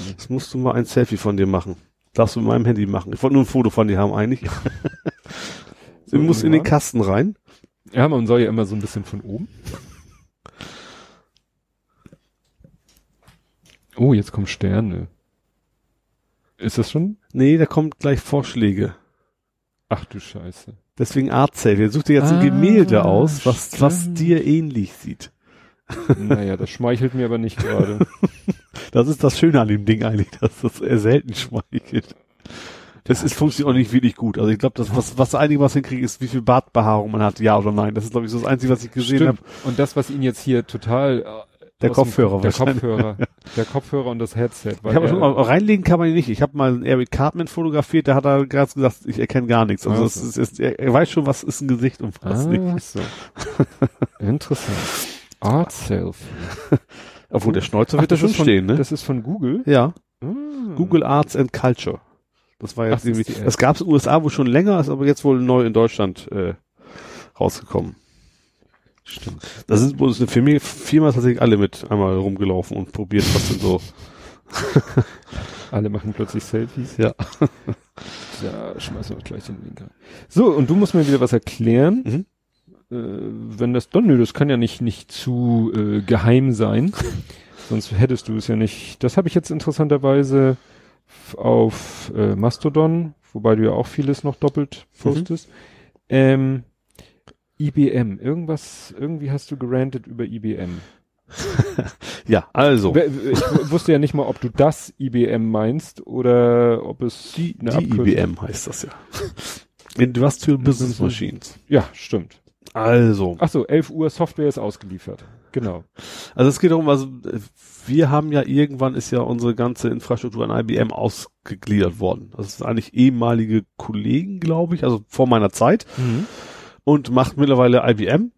jetzt musst du mal ein Selfie von dir machen. Darfst du mit meinem Handy machen. Ich wollte nur ein Foto von dir haben eigentlich. So, [laughs] du musst in den. Kasten rein. Ja, man soll ja immer so ein bisschen von oben. Oh, jetzt kommen Sterne. Ist das schon? Nee, da kommt gleich Vorschläge. Ach du Scheiße. Deswegen Art Selfie. Such dir jetzt ein Ah, Gemälde aus, was, was dir ähnlich sieht. Naja, das schmeichelt mir aber nicht gerade. [laughs] Das ist das Schöne an dem Ding eigentlich, dass das eher selten schmeichelt. Das ist funktioniert auch nicht wirklich gut. Also ich glaube, das was was einige was hinkriegt, ist, wie viel Bartbehaarung man hat, ja oder nein. Das ist glaube ich so das einzige, was ich gesehen habe. Und das, was ihn jetzt hier total äh, Der Kopfhörer der. Kopfhörer, der Kopfhörer und das Headset. Ich schon mal reinlegen kann man ihn nicht. Ich habe mal einen Eric Cartman fotografiert, da hat er gerade gesagt, ich erkenne gar nichts. Also Ah, es so. ist, ist, er, er weiß schon, was ist ein Gesicht und was nicht. ah, so. Interessant. Art Selfie. [laughs] Obwohl der Schnäuzer Ach, wird da das schon von, stehen, ne? Das ist von Google. Ja. Ah. Google Arts and Culture. Das war Ach, jetzt das ist irgendwie, App. das gab es in den USA wohl schon länger, ist aber jetzt wohl neu in Deutschland äh, rausgekommen. Stimmt. Das ist wohl eine Firma, Firma tatsächlich alle mit einmal rumgelaufen und probiert, was denn so. [laughs] Alle machen plötzlich Selfies. Ja. [laughs] Ja, schmeißen wir gleich den Link rein. So, und du musst mir wieder was erklären. Mhm. Äh, wenn das, doch, nö, das kann ja nicht, nicht zu äh, geheim sein. [laughs] Sonst hättest du es ja nicht. Das habe ich jetzt interessanterweise auf äh, Mastodon, wobei du ja auch vieles noch doppelt postest. Ähm, IBM, irgendwas, irgendwie hast du gerantet über IBM. [laughs] Ja, also. Ich wusste ja nicht mal, ob du das IBM meinst oder ob es Die, die Abkürzung- IBM heißt das ja. Industrial Business Machines. Ja, stimmt. Also, Ach so, 11 Uhr Software ist ausgeliefert. Genau. also es geht darum, also wir haben ja irgendwann ist ja unsere ganze Infrastruktur an IBM ausgegliedert worden. Das ist eigentlich ehemalige Kollegen, glaube ich, also vor meiner Zeit und macht mittlerweile IBM.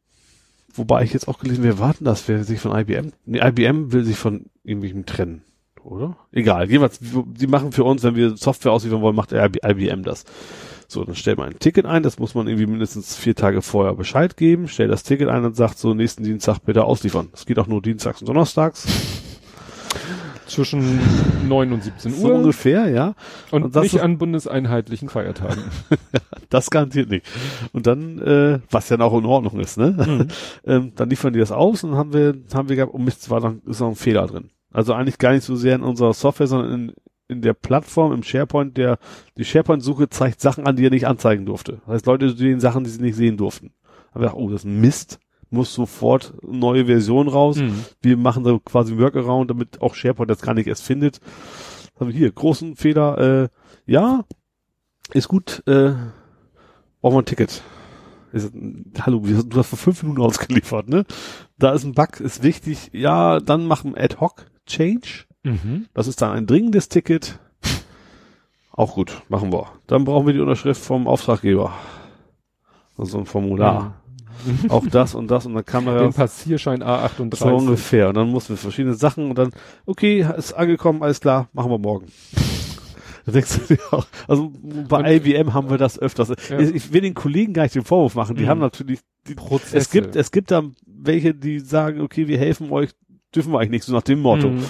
Wobei ich jetzt auch gelesen, wer war denn das? Wer sich von IBM? Nee, IBM will sich von irgendwelchem trennen, oder? Egal, jeweils, die machen für uns, wenn wir Software ausliefern wollen, macht IBM das. So, dann stellt man ein Ticket ein, das muss man irgendwie mindestens vier Tage vorher Bescheid geben, stellt das Ticket ein und sagt so, nächsten Dienstag bitte ausliefern. Das geht auch nur dienstags und donnerstags, Zwischen 9 und 17 so Uhr ungefähr, ja. und, und nicht an bundeseinheitlichen Feiertagen. [laughs] Das garantiert nicht. Und dann, äh, was ja auch in Ordnung ist, ne? [laughs] ähm, dann liefern die das aus und haben wir, haben wir gehabt, oh Mist, war dann, ist noch ein Fehler drin. Also eigentlich gar nicht so sehr in unserer Software, sondern in, in der Plattform, im SharePoint, der, die SharePoint-Suche zeigt Sachen an, die er nicht anzeigen durfte. Das heißt, Leute sehen Sachen, die sie nicht sehen durften. Haben wir gedacht, oh, das ist ein Mist, muss sofort neue Version raus. Mhm. Wir machen da quasi einen Workaround, damit auch SharePoint das gar nicht erst findet. Haben wir hier, großen Fehler, äh, ja, ist gut, äh, brauchen wir ein Ticket. Ist, hallo, wir- du hast vor fünf Minuten ausgeliefert, ne? Da ist ein Bug, ist wichtig. Ja, dann machen Ad-Hoc-Change. Mhm. Das ist dann ein dringendes Ticket. Auch gut, machen wir. Dann brauchen wir die Unterschrift vom Auftraggeber. Also ein Formular. [laughs] Auch das und das und dann kam da Den Passierschein A38. so ungefähr. Und dann mussten wir verschiedene Sachen und dann, okay, ist angekommen, alles klar, machen wir morgen. [laughs] Da denkst du dir auch, also bei IBM haben wir das öfters. Ja. Ich, ich will den Kollegen gar nicht den Vorwurf machen. Die Mhm. haben natürlich, die, Prozesse. es gibt, es gibt da welche, die sagen, okay, wir helfen euch, dürfen wir eigentlich nicht, so nach dem Motto. Mhm.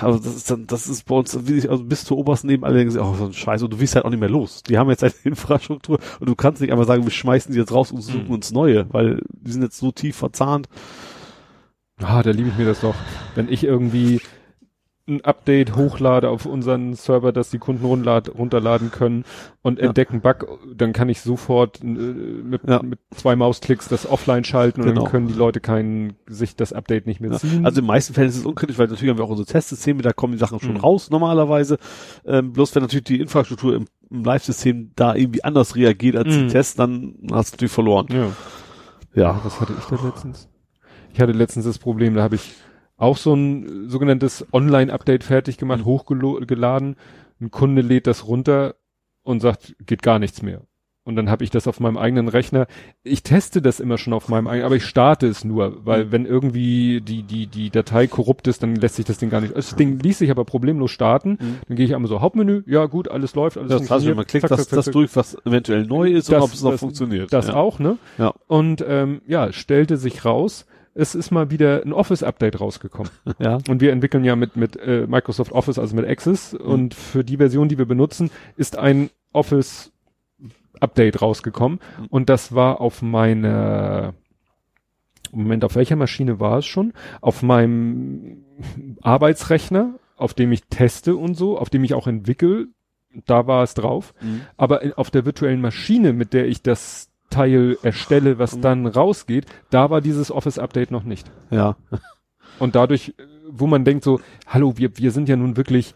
Aber das ist dann, das ist bei uns, also bis zur obersten neben alle denken, oh, so ein Scheiß, und du wirst halt auch nicht mehr los. Die haben jetzt eine [laughs] Infrastruktur und du kannst nicht einfach sagen, wir schmeißen die jetzt raus und suchen Mhm. uns neue, weil die sind jetzt so tief verzahnt. Ah, da liebe ich mir das doch. Wenn ich irgendwie ein Update hochlade auf unseren Server, dass die Kunden runterlad, runterladen können und Ja. entdecken Bug, dann kann ich sofort äh, mit, Ja. mit zwei Mausklicks das offline schalten und Genau. dann können die Leute kein, sich das Update nicht mehr Ja. ziehen. Also in den meisten Fällen ist es unkritisch, weil natürlich haben wir auch unsere Testsysteme, da kommen die Sachen schon Mhm. raus normalerweise. Ähm, bloß wenn natürlich die Infrastruktur im, im Live-System da irgendwie anders reagiert als Mhm. die Tests, dann hast du natürlich verloren. ja. Ja. Was hatte ich da letztens? Ich hatte letztens das Problem, da habe ich auch so ein äh, sogenanntes Online-Update fertig gemacht, Mhm. hochgeladen. Ein Kunde lädt das runter und sagt, geht gar nichts mehr. Und dann habe ich das auf meinem eigenen Rechner. Ich teste das immer schon auf meinem eigenen, aber ich starte es nur, weil Mhm. wenn irgendwie die die die Datei korrupt ist, dann lässt sich das Ding gar nicht. Das Ding ließ sich aber problemlos starten. Mhm. Dann gehe ich einmal so Hauptmenü, ja gut, alles läuft, alles Das funktioniert. man klickt Zack, das, zack, das durch, was eventuell neu ist und Das- ob es noch das- funktioniert. Das ja. auch, ne? Ja. Und ähm, ja, stellte sich raus, es ist mal wieder ein Office-Update rausgekommen. [laughs] Ja. Und wir entwickeln ja mit, mit äh, Microsoft Office, also mit Access. Und für die Version, die wir benutzen, ist ein Office-Update rausgekommen. Und das war auf meiner, Moment, auf welcher Maschine war es schon? Auf meinem Arbeitsrechner, auf dem ich teste und so, auf dem ich auch entwickle. Da war es drauf. Mhm. Aber auf der virtuellen Maschine, mit der ich das Teil erstelle, was dann rausgeht, da war dieses Office-Update noch nicht. Ja. Und dadurch, wo man denkt so, hallo, wir, wir sind ja nun wirklich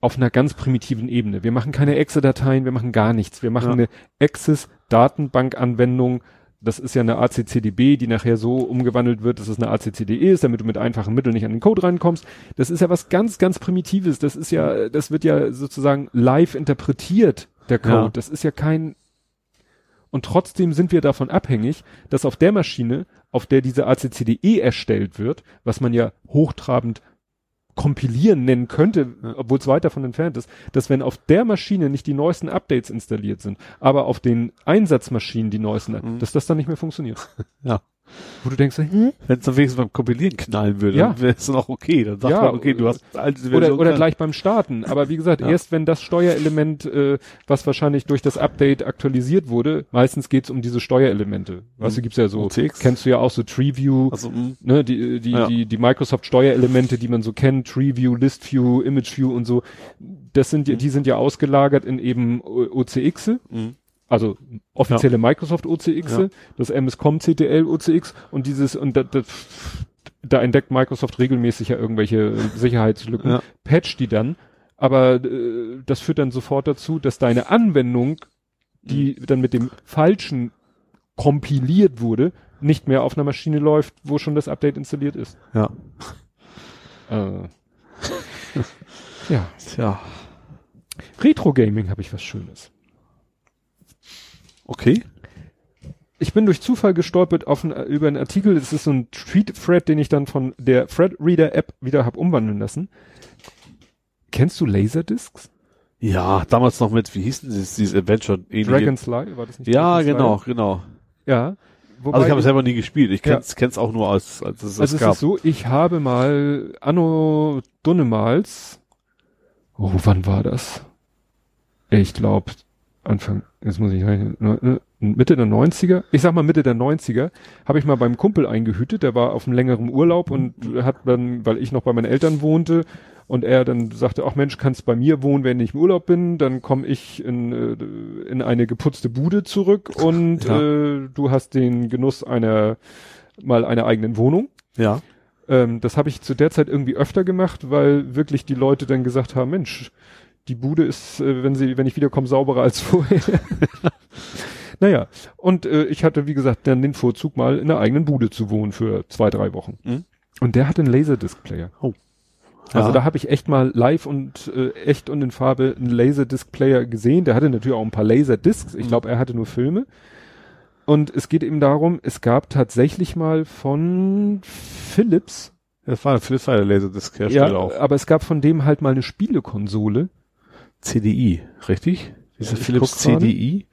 auf einer ganz primitiven Ebene. Wir machen keine Exe-Dateien, wir machen gar nichts. Wir machen Ja. eine Access-Datenbank-Anwendung. Das ist ja eine ACCDB, die nachher so umgewandelt wird, dass es eine ACCDE ist, damit du mit einfachen Mitteln nicht an den Code reinkommst. Das ist ja was ganz, ganz Primitives. Das ist ja, das wird ja sozusagen live interpretiert, der Code. Ja. Das ist ja kein, und trotzdem sind wir davon abhängig, dass auf der Maschine, auf der diese ACCDE erstellt wird, was man ja hochtrabend kompilieren nennen könnte, obwohl es weit davon entfernt ist, dass wenn auf der Maschine nicht die neuesten Updates installiert sind, aber auf den Einsatzmaschinen die neuesten, Mhm. dass das dann nicht mehr funktioniert. [laughs] Ja. Wo du denkst, hm? Wenn es dann wenigstens beim Kompilieren knallen würde, Ja. dann wäre es noch okay. Dann sagt Ja, man, okay, du hast alte Version Oder, oder gleich beim Starten. Aber wie gesagt, Ja. erst wenn das Steuerelement, äh, was wahrscheinlich durch das Update aktualisiert wurde, meistens geht's um diese Steuerelemente. Weißt du, gibt's ja so, OTX. kennst du ja auch so TreeView, Also, mh, ne, die, die, Ja. die, die Microsoft Steuerelemente, die man so kennt, TreeView, ListView, ImageView und so, das sind ja, die sind ja ausgelagert in eben OCX, mh. Also offizielle Microsoft OCX, Ja. das MS-Com CTL OCX und dieses, und da, das, da entdeckt Microsoft regelmäßig ja irgendwelche Sicherheitslücken, Ja. patcht die dann, aber äh, das führt dann sofort dazu, dass deine Anwendung, die Mhm. dann mit dem falschen kompiliert wurde, nicht mehr auf einer Maschine läuft, wo schon das Update installiert ist. Ja. Äh, [laughs] ja. Tja. Retro Gaming habe ich was Schönes. Okay. Ich bin durch Zufall gestolpert auf ein, über einen Artikel. Es ist so ein Tweet-Thread, den ich dann von der Thread-Reader-App wieder hab umwandeln lassen. Kennst du Laserdiscs? Ja, damals noch mit, wie hieß denn dieses, dieses Adventure? ähnliche- Dragonfly? War das nicht Ja, genau, genau. Ja. Wobei, Also ich habe es selber nie gespielt. Ich Ja. kenn's, kenn's auch nur als, als es das also es gab. ist so, ich habe mal Anno Dunnemals, oh, wann war das? Ich glaube, Anfang, jetzt muss ich rechnen, ne- Mitte der 90er, ich sag mal Mitte der 90er, habe ich mal beim Kumpel eingehütet, der war auf einem längeren Urlaub und hat dann, weil ich noch bei meinen Eltern wohnte und er dann sagte, ach Mensch, kannst bei mir wohnen, wenn ich im Urlaub bin, dann komme ich in, äh, in eine geputzte Bude zurück und Ja. äh, du hast den Genuss einer mal einer eigenen Wohnung. Ja. Ähm, das habe ich zu der Zeit irgendwie öfter gemacht, weil wirklich die Leute dann gesagt haben, Mensch, die Bude ist, äh, wenn sie, wenn ich wiederkomme, sauberer als vorher. [laughs] naja, und äh, ich hatte, wie gesagt, dann den Vorzug, mal in einer eigenen Bude zu wohnen für zwei, drei Wochen. Mhm. Und der hat einen Laserdisc-Player. Oh. Also Ja. da habe ich echt mal live und äh, echt und in Farbe einen Laserdisc-Player gesehen. Der hatte natürlich auch ein paar Laserdiscs. Ich Mhm. glaube, er hatte nur Filme. Und es geht eben darum, es gab tatsächlich mal von Philips, Das war Philips war der Laserdisc-Hersteller ja, auch. aber es gab von dem halt mal eine Spielekonsole. CDI, richtig? Dieser Ich Philips. CDI?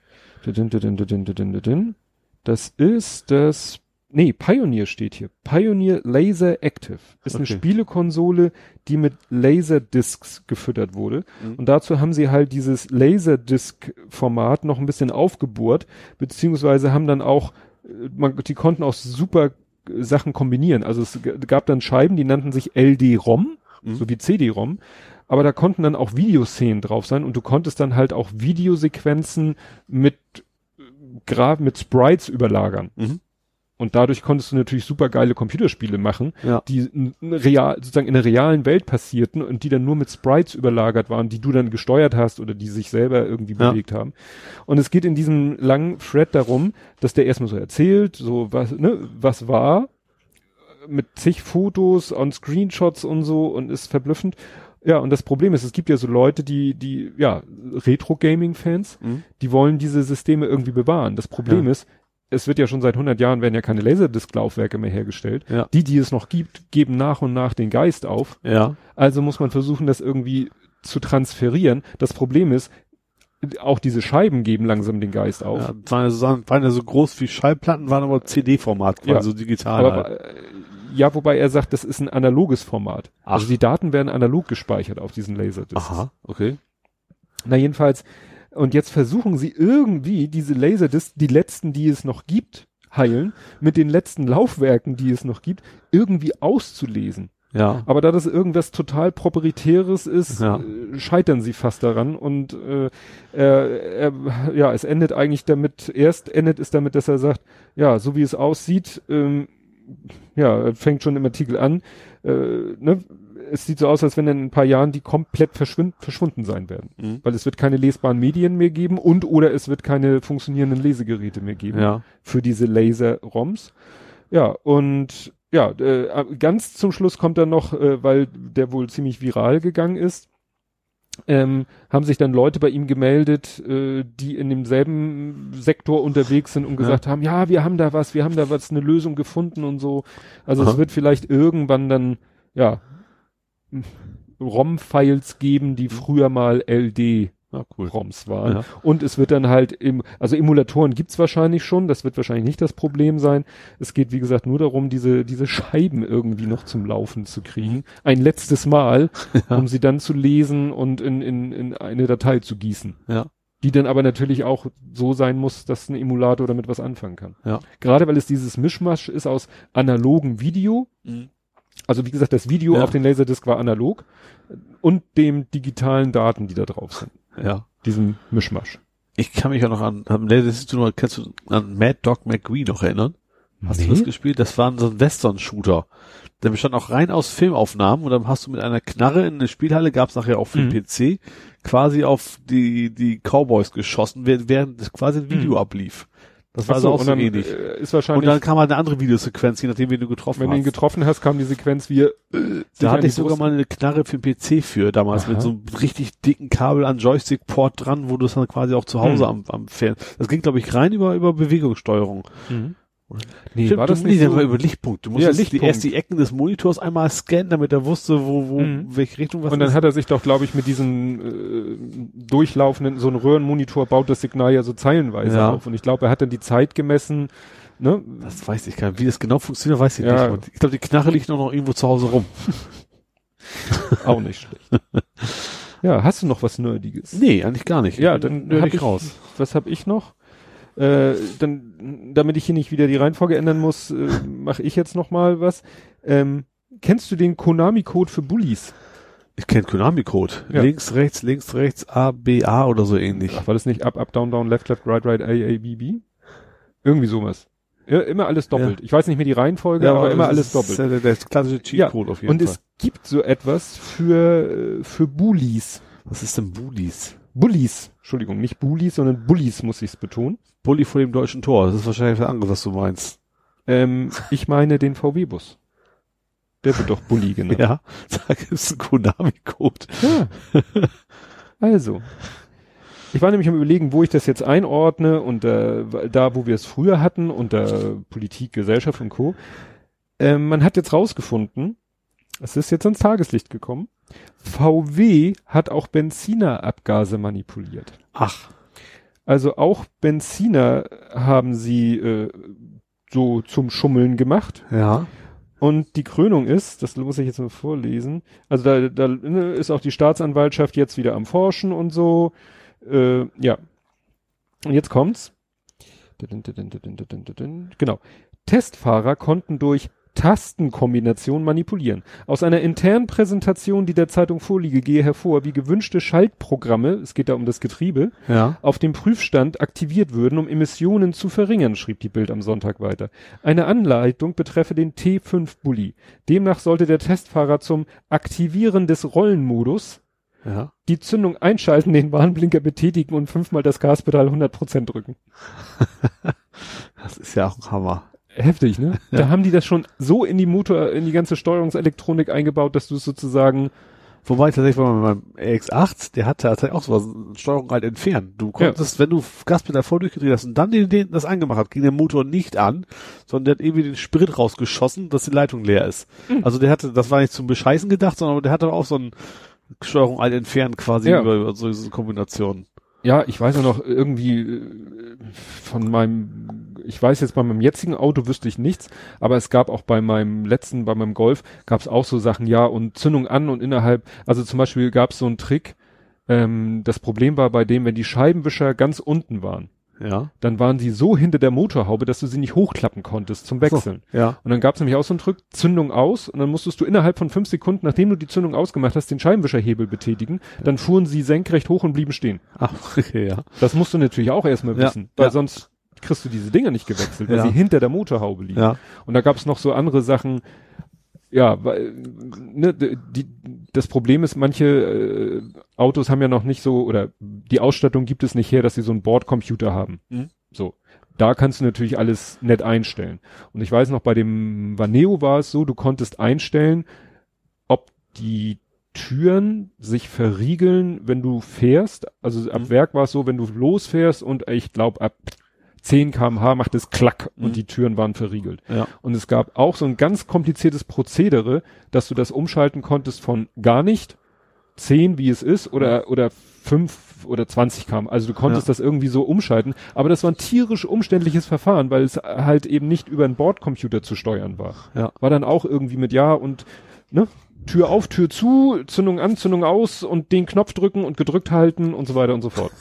Das ist das, nee, Pioneer steht hier. Pioneer Laser Active. Ist eine Okay. Spielekonsole, die mit Laserdiscs gefüttert wurde. Mhm. Und dazu haben sie halt dieses Laserdisc-Format noch ein bisschen aufgebohrt, beziehungsweise haben dann auch, äh, man, die konnten auch super äh, Sachen kombinieren. Also es gab dann Scheiben, die nannten sich LD-ROM, Mhm. so wie CD-ROM. Aber da konnten dann auch Videoszenen drauf sein und du konntest dann halt auch Videosequenzen mit Graf, mit Sprites überlagern. Mhm. Und dadurch konntest du natürlich super geile Computerspiele machen, Ja. die real, sozusagen in der realen Welt passierten und die dann nur mit Sprites überlagert waren, die du dann gesteuert hast oder die sich selber irgendwie Ja. bewegt haben. Und es geht in diesem langen Thread darum, dass der erstmal so erzählt, so was, ne, was war, mit zig Fotos und Screenshots und so und ist verblüffend. Ja, und das Problem ist, es gibt ja so Leute, die, die, ja, Retro-Gaming-Fans, Mhm. die wollen diese Systeme irgendwie bewahren. Das Problem Ja. ist, es wird ja schon seit 100 Jahren werden ja keine Laserdisc-Laufwerke mehr hergestellt. Ja. Die, die es noch gibt, geben nach und nach den Geist auf. Ja. Also muss man versuchen, das irgendwie zu transferieren. Das Problem ist, auch diese Scheiben geben langsam den Geist auf. ja waren, ja so, waren ja so groß wie Schallplatten, waren aber CD-Format, quasi Ja. so digital. Aber, halt. Ja, wobei er sagt, das ist ein analoges Format. Ach. Also die Daten werden analog gespeichert auf diesen Laserdiscs. Aha, okay. Na jedenfalls, und jetzt versuchen sie irgendwie diese Laserdiscs, die letzten, die es noch gibt, heilen, mit den letzten Laufwerken, die es noch gibt, irgendwie auszulesen. Ja. Aber da das irgendwas total proprietäres ist, Ja. äh, scheitern sie fast daran und äh, er, er, ja, es endet eigentlich damit, erst endet es damit, dass er sagt, ja, so wie es aussieht, ähm, ja, fängt schon im Artikel an, äh, ne, es sieht so aus, als wenn in ein paar Jahren die komplett verschwind, verschwunden sein werden. Mhm. Weil es wird keine lesbaren Medien mehr geben und oder es wird keine funktionierenden Lesegeräte mehr geben Ja. für diese Laser-ROMs. Ja, und ja, äh, ganz zum Schluss kommt dann noch, äh, weil der wohl ziemlich viral gegangen ist, ähm, haben sich dann Leute bei ihm gemeldet, äh, die in demselben Sektor unterwegs sind und gesagt haben, ja, wir haben da was, wir haben da was, eine Lösung gefunden und so. Also Aha. es wird vielleicht irgendwann dann, ja, ROM-Files geben, die früher mal LD Ja, cool. ROMs waren. Ja. Und es wird dann halt im, also Emulatoren gibt's wahrscheinlich schon, das wird wahrscheinlich nicht das Problem sein. Es geht, wie gesagt, nur darum, diese, diese Scheiben irgendwie noch zum Laufen zu kriegen. Ein letztes Mal, [laughs] um sie dann zu lesen und in, in, in eine Datei zu gießen. Ja. Die dann aber natürlich auch so sein muss, dass ein Emulator damit was anfangen kann. Ja. Gerade weil es dieses Mischmasch ist aus analogen Video, also wie gesagt, das Video Ja. auf den Laserdisc war analog und dem digitalen Daten, die da drauf sind. Ja. Diesem Mischmasch. Ich kann mich auch noch an, am du noch, kannst du an Mad Dog McGree noch erinnern? Hast Nee. du das gespielt? Das war so ein Western-Shooter. Der bestand auch rein aus Filmaufnahmen und dann hast du mit einer Knarre in eine Spielhalle, gab's nachher auch für Mhm. den PC, quasi auf die, die Cowboys geschossen, während, während das quasi ein Video ablief. Das war so, also auch und so ähnlich. äh, ist Und wahrscheinlich, dann kam halt eine andere Videosequenz, je nachdem, wen du getroffen wenn du ihn hast. getroffen hast, kam die Sequenz wie äh, Da hatte ich sogar mal eine Knarre für den PC für, damals Aha. mit so einem richtig dicken Kabel an Joystick-Port dran, wo du es dann quasi auch zu Hause Hm. am, am Fern. Das ging, glaube ich, rein über, über Bewegungssteuerung. Nee, Stimmt, war das nicht nee, so? war über Lichtpunkt. Du Ja, musstest die, Lichtpunkt. erst die Ecken des Monitors einmal scannen, damit er wusste, wo, wo, Mhm. welche Richtung was und dann ist. hat er sich doch, glaube ich, mit diesem äh, durchlaufenden, so ein Röhrenmonitor baut das Signal ja so zeilenweise Ja. auf. Und ich glaube, er hat dann die Zeit gemessen, ne? das weiß ich gar nicht. Wie das genau funktioniert, weiß ich Ja. nicht. Und ich glaube, die Knarre liegt noch, noch irgendwo zu Hause rum. [laughs] Auch nicht schlecht. ja, hast du noch was Nerdiges? Nee, eigentlich gar nicht. Ja, dann hab nerdig ich, raus. Was habe ich noch? Äh, dann, damit ich hier nicht wieder die Reihenfolge ändern muss, äh, mache ich jetzt noch mal was. Ähm, kennst du den Konami-Code für Bullies? Ich kenne Konami-Code. Ja. Links, rechts, links, rechts, A, B, A oder so ähnlich. Ach, war das nicht up, up, down, down, left, left, right, right, A, A, B, B? Irgendwie sowas. Ja, immer alles doppelt. Ich weiß nicht mehr die Reihenfolge, aber immer das alles doppelt. ja Der, der klassische Cheatcode auf jeden Und Fall. es gibt so etwas für, äh, für Bullies. Was ist denn Bullies? Bullies. Entschuldigung, nicht Bullies, sondern Bullies muss ich es betonen. Bully vor dem deutschen Tor. Das ist wahrscheinlich was anderes, was du meinst. Ähm, ich meine den VW-Bus. Der wird doch Bulli genannt. [laughs] Ja, da gibt's einen Konami-Code. Ja. Also. Ich war nämlich am überlegen, wo ich das jetzt einordne und äh, da, wo wir es früher hatten, unter Politik, Gesellschaft und Co. Ähm, man hat jetzt rausgefunden, es ist jetzt ans Tageslicht gekommen, VW hat auch Benzinerabgase manipuliert. Ach, Also auch Benziner haben sie äh, so zum Schummeln gemacht. ja. Und die Krönung ist, das muss ich jetzt mal vorlesen, also da, da ne, ist auch die Staatsanwaltschaft jetzt wieder am Forschen und so. Äh, ja. Und jetzt kommt's. Genau. Testfahrer konnten durch Tastenkombination manipulieren. Aus einer internen Präsentation, die der Zeitung vorliege, gehe hervor, wie gewünschte Schaltprogramme, es geht da um das Getriebe, Ja. auf dem Prüfstand aktiviert würden, um Emissionen zu verringern, schrieb die Bild am Sonntag weiter. Eine Anleitung betreffe den T5 Bulli. Demnach sollte der Testfahrer zum Aktivieren des Rollenmodus Ja. die Zündung einschalten, den Warnblinker betätigen und fünfmal das Gaspedal 100% drücken. [laughs] Das ist ja auch ein Hammer. Heftig, ne? Da haben die das schon so in die Motor, in die ganze Steuerungselektronik eingebaut, dass du es sozusagen, Wobei tatsächlich bei meinem RX8, der hatte tatsächlich auch sowas, Steuerung halt entfernt. Du konntest, wenn du Gaspedal voll durchgedreht hast und dann den, den das angemacht hat, ging der Motor nicht an, sondern der hat irgendwie den Sprit rausgeschossen, dass die Leitung leer ist. Also der hatte, das war nicht zum Bescheißen gedacht, sondern der hatte auch so ein Steuerung alt entfernt quasi Ja. über, über so diese Kombination. ja, ich weiß auch noch irgendwie äh, von meinem, ich weiß jetzt bei meinem jetzigen Auto wüsste ich nichts, aber es gab auch bei meinem letzten, bei meinem Golf, gab es auch so Sachen, ja, und Zündung an und innerhalb, also zum Beispiel gab es so einen Trick, ähm, das Problem war bei dem, wenn die Scheibenwischer ganz unten waren, Ja. dann waren sie so hinter der Motorhaube, dass du sie nicht hochklappen konntest zum Wechseln. Ja. Und dann gab es nämlich auch so einen Trick, Zündung aus und dann musstest du innerhalb von fünf Sekunden, nachdem du die Zündung ausgemacht hast, den Scheibenwischerhebel betätigen. Dann fuhren sie senkrecht hoch und blieben stehen. Ach, [laughs] okay, ja. Das musst du natürlich auch erstmal Ja, wissen, weil ja. sonst kriegst du diese Dinger nicht gewechselt, weil Ja. sie hinter der Motorhaube liegen. Ja. Und da gab es noch so andere Sachen, ja, weil ne, die, das Problem ist, manche äh, Autos haben ja noch nicht so, oder die Ausstattung gibt es nicht her, dass sie so einen Bordcomputer haben. Mhm. So. Da kannst du natürlich alles nett einstellen. Und ich weiß noch, bei dem Vaneo war es so, du konntest einstellen, ob die Türen sich verriegeln, wenn du fährst. Also ab Mhm. Werk war es so, wenn du losfährst und ich glaube ab 10 kmh macht es klack Mhm. und die Türen waren verriegelt. Ja. Und es gab auch so ein ganz kompliziertes Prozedere, dass du das umschalten konntest von gar nicht 10, wie es ist, oder, oder 5 oder 20 kam. Also du konntest Ja. das irgendwie so umschalten. Aber das war ein tierisch umständliches Verfahren, weil es halt eben nicht über einen Bordcomputer zu steuern war. Ja. War dann auch irgendwie mit Ja und, ne? Tür auf, Tür zu, Zündung an, Zündung aus und den Knopf drücken und gedrückt halten und so weiter und so fort.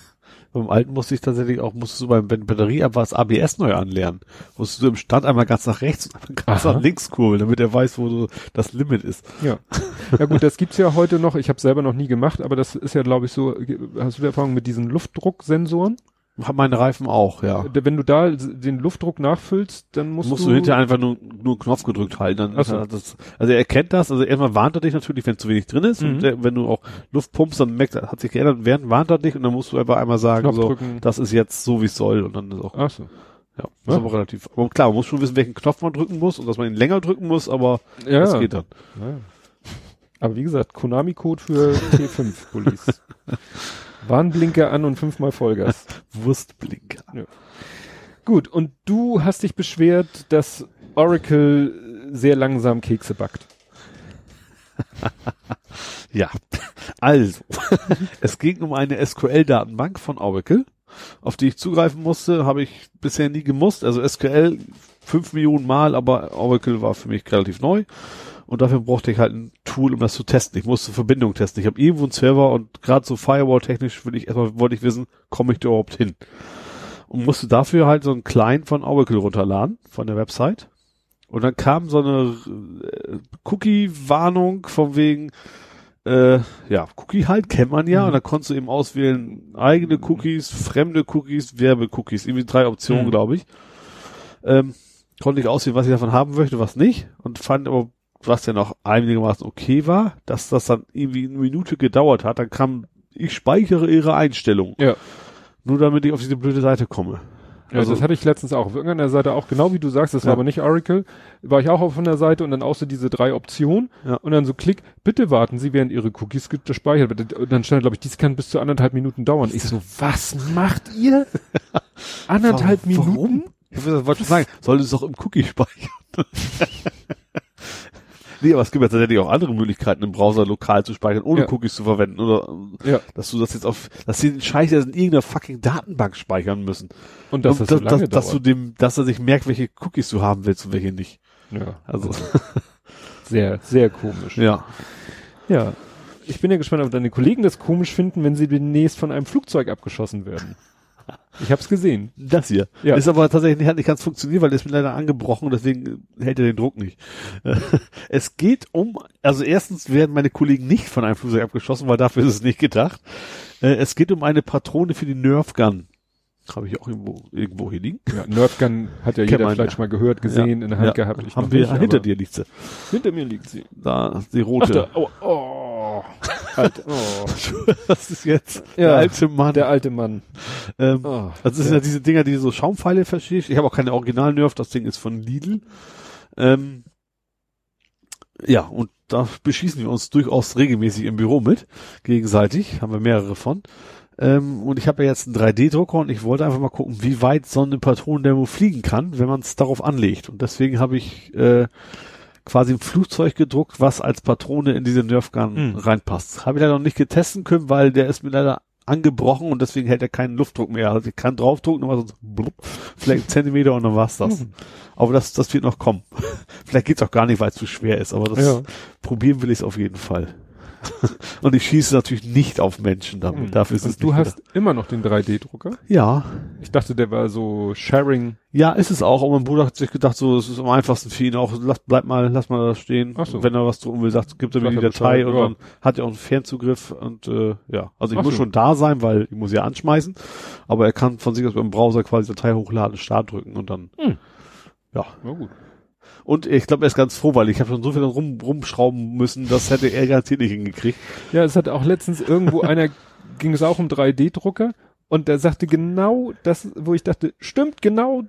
Beim alten musste ich tatsächlich auch, musstest du beim Batterie ab was ABS neu anlernen. Musstest du im Stand einmal ganz nach rechts und einmal ganz Aha. nach links kurbeln, damit er weiß, wo so das Limit ist. Ja. Ja gut, das gibt's ja heute noch. Ich habe selber noch nie gemacht, aber das ist ja, glaube ich, so. Hast du die Erfahrung mit diesen Luftdrucksensoren? Haben meine Reifen auch, ja. D- Wenn du da den Luftdruck nachfüllst, dann musst, musst du, du hinterher einfach nur, nur einen Knopf gedrückt halten. Dann Ach so. ist er das, also er kennt das, also erstmal warnt er dich natürlich, wenn zu wenig drin ist. Mhm. Und der, wenn du auch Luft pumpst, dann merkt er, hat sich geändert, während warnt er dich und dann musst du einfach einmal sagen, Knopf so, drücken. das ist jetzt so, wie es soll. Und dann ist auch, Ach so. ja, ist Ja. aber relativ. Aber klar, man muss schon wissen, welchen Knopf man drücken muss und dass man ihn länger drücken muss, aber Ja. das geht dann. Ja. Aber wie gesagt, Konami-Code für T5-Police. [laughs] Warnblinker an und fünfmal Vollgas. [laughs] Wurstblinker. Gut, und du hast dich beschwert, dass Oracle sehr langsam Kekse backt. [laughs] Ja, also, [laughs] es ging um eine SQL-Datenbank von Oracle, auf die ich zugreifen musste, habe ich bisher nie gemusst. Also SQL fünf Millionen Mal, aber Oracle war für mich relativ neu. Und dafür brauchte ich halt ein Tool, um das zu testen. Ich musste Verbindung testen. Ich habe irgendwo einen Server und gerade so Firewall-technisch will ich erstmal wollte ich wissen, komme ich da überhaupt hin? Und musste dafür halt so einen Client von Oracle runterladen, von der Website. Und dann kam so eine äh, Cookie-Warnung von wegen, äh, ja, Cookie halt kennt man ja, Mhm. und da konntest du eben auswählen, eigene Cookies, fremde Cookies, Werbe-Cookies, irgendwie drei Optionen, Mhm. glaube ich. Ähm, konnte ich auswählen, was ich davon haben möchte, was nicht, und fand aber, was ja noch einigermaßen okay war, dass das dann irgendwie eine Minute gedauert hat, dann kam, ich speichere ihre Einstellung. Ja. Nur damit ich auf diese blöde Seite komme. Ja, Also- das hatte ich letztens auch auf irgendeiner Seite auch, genau wie du sagst, das war Ja. aber nicht Oracle, war ich auch auf einer Seite und dann auch so diese drei Optionen Ja. und dann so klick, bitte warten Sie, während Ihre Cookies gespeichert werden. Und dann stand, glaube ich, dies kann bis zu anderthalb Minuten dauern. Ich so, was macht ihr? [laughs] anderthalb Warum? Minuten? Ich wollte schon sagen, soll es doch im Cookie speichern. [laughs] nee, aber es gibt ja tatsächlich auch andere Möglichkeiten im Browser lokal zu speichern, ohne Ja. Cookies zu verwenden. Oder Ja. dass du das jetzt auf, dass sie den Scheiß jetzt in irgendeiner fucking Datenbank speichern müssen. Und dass Und das so lange dass, dass du dauert. dem, dass er sich merkt, welche Cookies du haben willst und welche nicht. ja, Also, sehr, sehr komisch. ja. Ja. Ich bin ja gespannt, ob deine Kollegen das komisch finden, wenn sie demnächst von einem Flugzeug abgeschossen werden. Ich hab's gesehen. Das hier. Ja. Ist aber tatsächlich nicht, hat nicht ganz funktioniert, weil der ist mir leider angebrochen, deswegen hält er den Druck nicht. [laughs] Es geht um, also erstens werden meine Kollegen nicht von einem Flugzeug abgeschossen, weil dafür ist es nicht gedacht. Äh, Es geht um eine Patrone für die Nerf Gun. Habe ich auch irgendwo, irgendwo hier liegen. Ja, Nerfgun hat ja Kennt jeder man, vielleicht ja. schon mal gehört, gesehen, in der Hand Ja. gehabt. Ich Haben wir nicht, hinter dir liegt sie. Hinter mir liegt sie. Da, die Ach, rote. da, oh, oh, [laughs] Alter, oh. [laughs] das ist jetzt Ja, der alte Mann. Der alte Mann. ähm, Oh, das sind ja. ja diese Dinger, die so Schaumpfeile verschießt. Ich habe auch keine Original Nerf, das Ding ist von Lidl. Ähm, ja, und da beschießen wir uns durchaus regelmäßig im Büro mit, gegenseitig, haben wir mehrere von. Ähm, und ich habe ja jetzt einen 3D-Drucker und ich wollte einfach mal gucken, wie weit so eine Patronendemo fliegen kann, wenn man es darauf anlegt. Und deswegen habe ich äh, quasi ein Flugzeug gedruckt, was als Patrone in diese Nerfgun Hm. reinpasst. Habe ich leider noch nicht getesten können, weil der ist mir leider angebrochen und deswegen hält er keinen Luftdruck mehr. Also ich kann draufdrucken, aber sonst blub, vielleicht einen Zentimeter und dann war's das. Hm. Aber das, das wird noch kommen. [laughs] vielleicht geht's auch gar nicht, weil es zu schwer ist, aber das Ja. probieren will ich auf jeden Fall. [laughs] und ich schieße natürlich nicht auf Menschen damit. Hm. Dafür ist es Und du nicht hast gedacht. immer noch den 3D-Drucker? Ja, Ich dachte, der war so Sharing. ja, ist es auch. Und mein Bruder hat sich gedacht, so, es ist am einfachsten für ihn auch. Lass, bleib mal, lass mal da stehen. Ach so. Und Wenn er was drucken will, sagt, gibt er mir die Datei und ja. dann hat er auch einen Fernzugriff und äh, ja, also ich Ach muss so. schon da sein, weil ich muss ja anschmeißen, aber er kann von sich aus beim Browser quasi Datei hochladen, Start drücken und dann Hm. ja. Na gut. Und ich glaube, er ist ganz froh, weil ich habe schon so viel rum, rumschrauben müssen, das hätte er garantiert nicht hingekriegt. Ja, es hat auch letztens irgendwo [laughs] einer, ging es auch um 3D-Drucker und der sagte genau das, wo ich dachte, stimmt, genau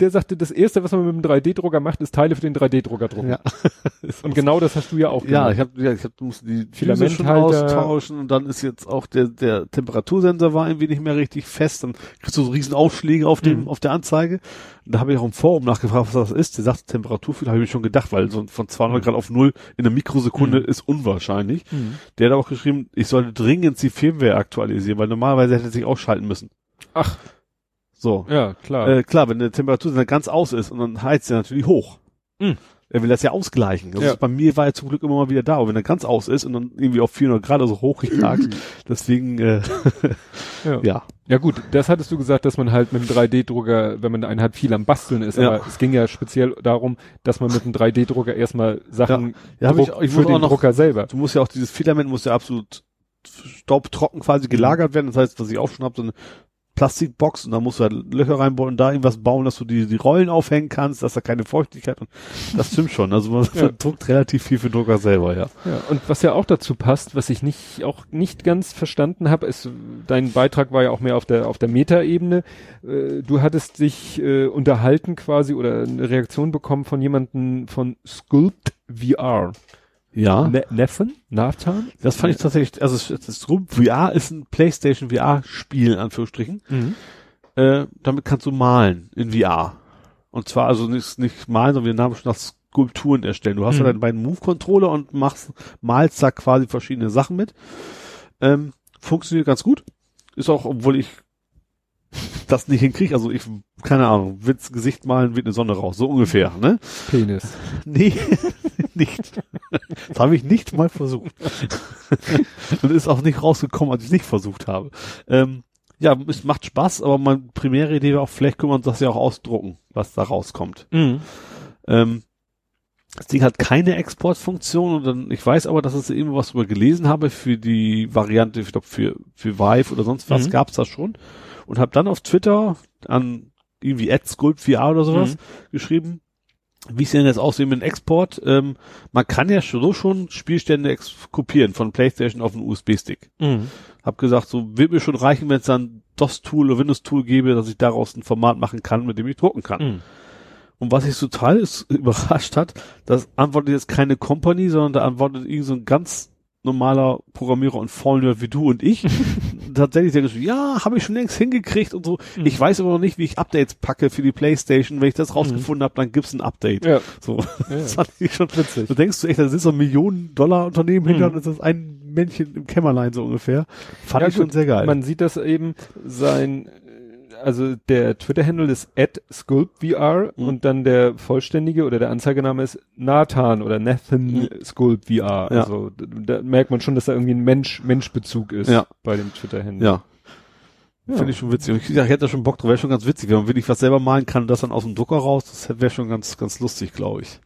der sagte, das erste, was man mit dem 3D-Drucker macht, ist Teile für den 3D-Drucker drucken. Ja. [laughs] Und genau das hast du ja auch Ja, gemacht. ich habe ja, ich hab, du musst die Filament Filamente schon Halter. austauschen und dann ist jetzt auch der der Temperatursensor war irgendwie nicht mehr richtig fest, dann kriegst du so riesen Aufschläge auf dem Mhm. auf der Anzeige. Und da habe ich auch im Forum nachgefragt, was das ist. Der sagt Temperaturfühler, habe ich mir schon gedacht, weil so von 200 Grad auf null in einer Mikrosekunde Mhm. ist unwahrscheinlich. Mhm. Der hat auch geschrieben, ich sollte dringend die Firmware aktualisieren, weil normalerweise hätte er sich ausschalten müssen. Ach, So. ja, klar. Äh, klar, wenn der Temperatur ganz aus ist und dann heizt er natürlich hoch. Mhm. Er will das ja ausgleichen. Das Ja. ist, bei mir war er zum Glück immer mal wieder da, aber wenn er ganz aus ist und dann irgendwie auf 400 Grad so hochgejagt, [laughs] deswegen, äh, ja. [laughs] ja. Ja gut, das hattest du gesagt, dass man halt mit dem 3D-Drucker, wenn man einen hat, viel am Basteln ist. Ja. Aber es ging ja speziell darum, dass man mit dem 3D-Drucker erstmal Sachen Ja, hab ich- ich für den noch- Drucker selber. Du musst ja auch dieses Filament muss ja absolut staubtrocken quasi gelagert werden. Das heißt, was ich auch schon habe, so eine Plastikbox und da musst du halt Löcher reinbauen und da irgendwas bauen, dass du die, die Rollen aufhängen kannst, dass da keine Feuchtigkeit und das stimmt schon. Also man [laughs] Ja. druckt relativ viel für Drucker selber, ja. Ja, und was ja auch dazu passt, was ich nicht auch nicht ganz verstanden habe, ist dein Beitrag war ja auch mehr auf der auf der Metaebene. Äh, du hattest dich äh, unterhalten quasi oder eine Reaktion bekommen von jemandem von Sculpt VR. Ja. Ne Neffen? Nathan? Das fand ich tatsächlich, also es- das Sculpt VR ist ein PlayStation VR-Spiel, in Anführungsstrichen. Mhm. Äh, damit kannst du malen in VR. Und zwar also nicht, nicht malen, sondern wir haben schon nach Skulpturen erstellen. Du hast ja Mhm. deine beiden Move-Controller und machst, malst da quasi verschiedene Sachen mit. Ähm, funktioniert ganz gut. Ist auch, obwohl ich das nicht hinkriege, also ich, keine Ahnung, Witz Gesicht malen, wird eine Sonne raus, so ungefähr, ne? Penis. Nee, nicht. [laughs] Das habe ich nicht mal versucht. Und ist auch nicht rausgekommen, als ich es nicht versucht habe. Ähm, ja, es macht Spaß, aber meine primäre Idee war auch, vielleicht können wir uns das ja auch ausdrucken, was da rauskommt. Mhm. Ähm, das Ding hat keine Exportfunktion und dann, ich weiß aber, dass es irgendwo was drüber gelesen habe für die Variante, ich glaube für, für Vive oder sonst was Mhm. gab's das schon und habe dann auf Twitter an irgendwie @sculpt_vr oder sowas Mhm. geschrieben, wie es denn jetzt aussehen mit dem Export. Ähm, man kann ja so schon Spielstände kopieren von PlayStation auf einen USB-Stick. Mhm. Hab gesagt, so wird mir schon reichen, wenn es dann DOS-Tool oder Windows-Tool gäbe, dass ich daraus ein Format machen kann, mit dem ich drucken kann. Mhm. Und was ich total [laughs] überrascht hat, das antwortet jetzt keine Company, sondern da antwortet irgend so ein ganz normaler Programmierer und Vollnerd wie du und ich. [laughs] Tatsächlich der geschrieben, ja, habe ich schon längst hingekriegt und so. Mhm. Ich weiß aber noch nicht, wie ich Updates packe für die Playstation. Wenn ich das rausgefunden habe, dann gibt's ein Update. Ja. So, ja. [laughs] das fand ich schon Witzig. Du denkst du echt, da sind so ein Millionen-Dollar-Unternehmen hinter Mhm. und das ist ein Männchen im Kämmerlein so ungefähr. Fand Ja, ich schon gut, sehr geil. Man sieht das eben, sein, also der Twitter-Handle ist at sculptvr Mhm. und dann der vollständige oder der Anzeigename ist Nathan oder Nathan Mhm. sculptvr. Ja. Also da, da merkt man schon, dass da irgendwie ein Mensch, Menschbezug ist Ja. bei dem Twitter-Handle. ja. Ja. Finde ich schon witzig. Und ich, ich hätte da schon Bock drauf. Wäre schon ganz witzig. Wenn man wirklich was selber malen kann, das dann aus dem Drucker raus, das wäre schon ganz, ganz lustig, glaube ich.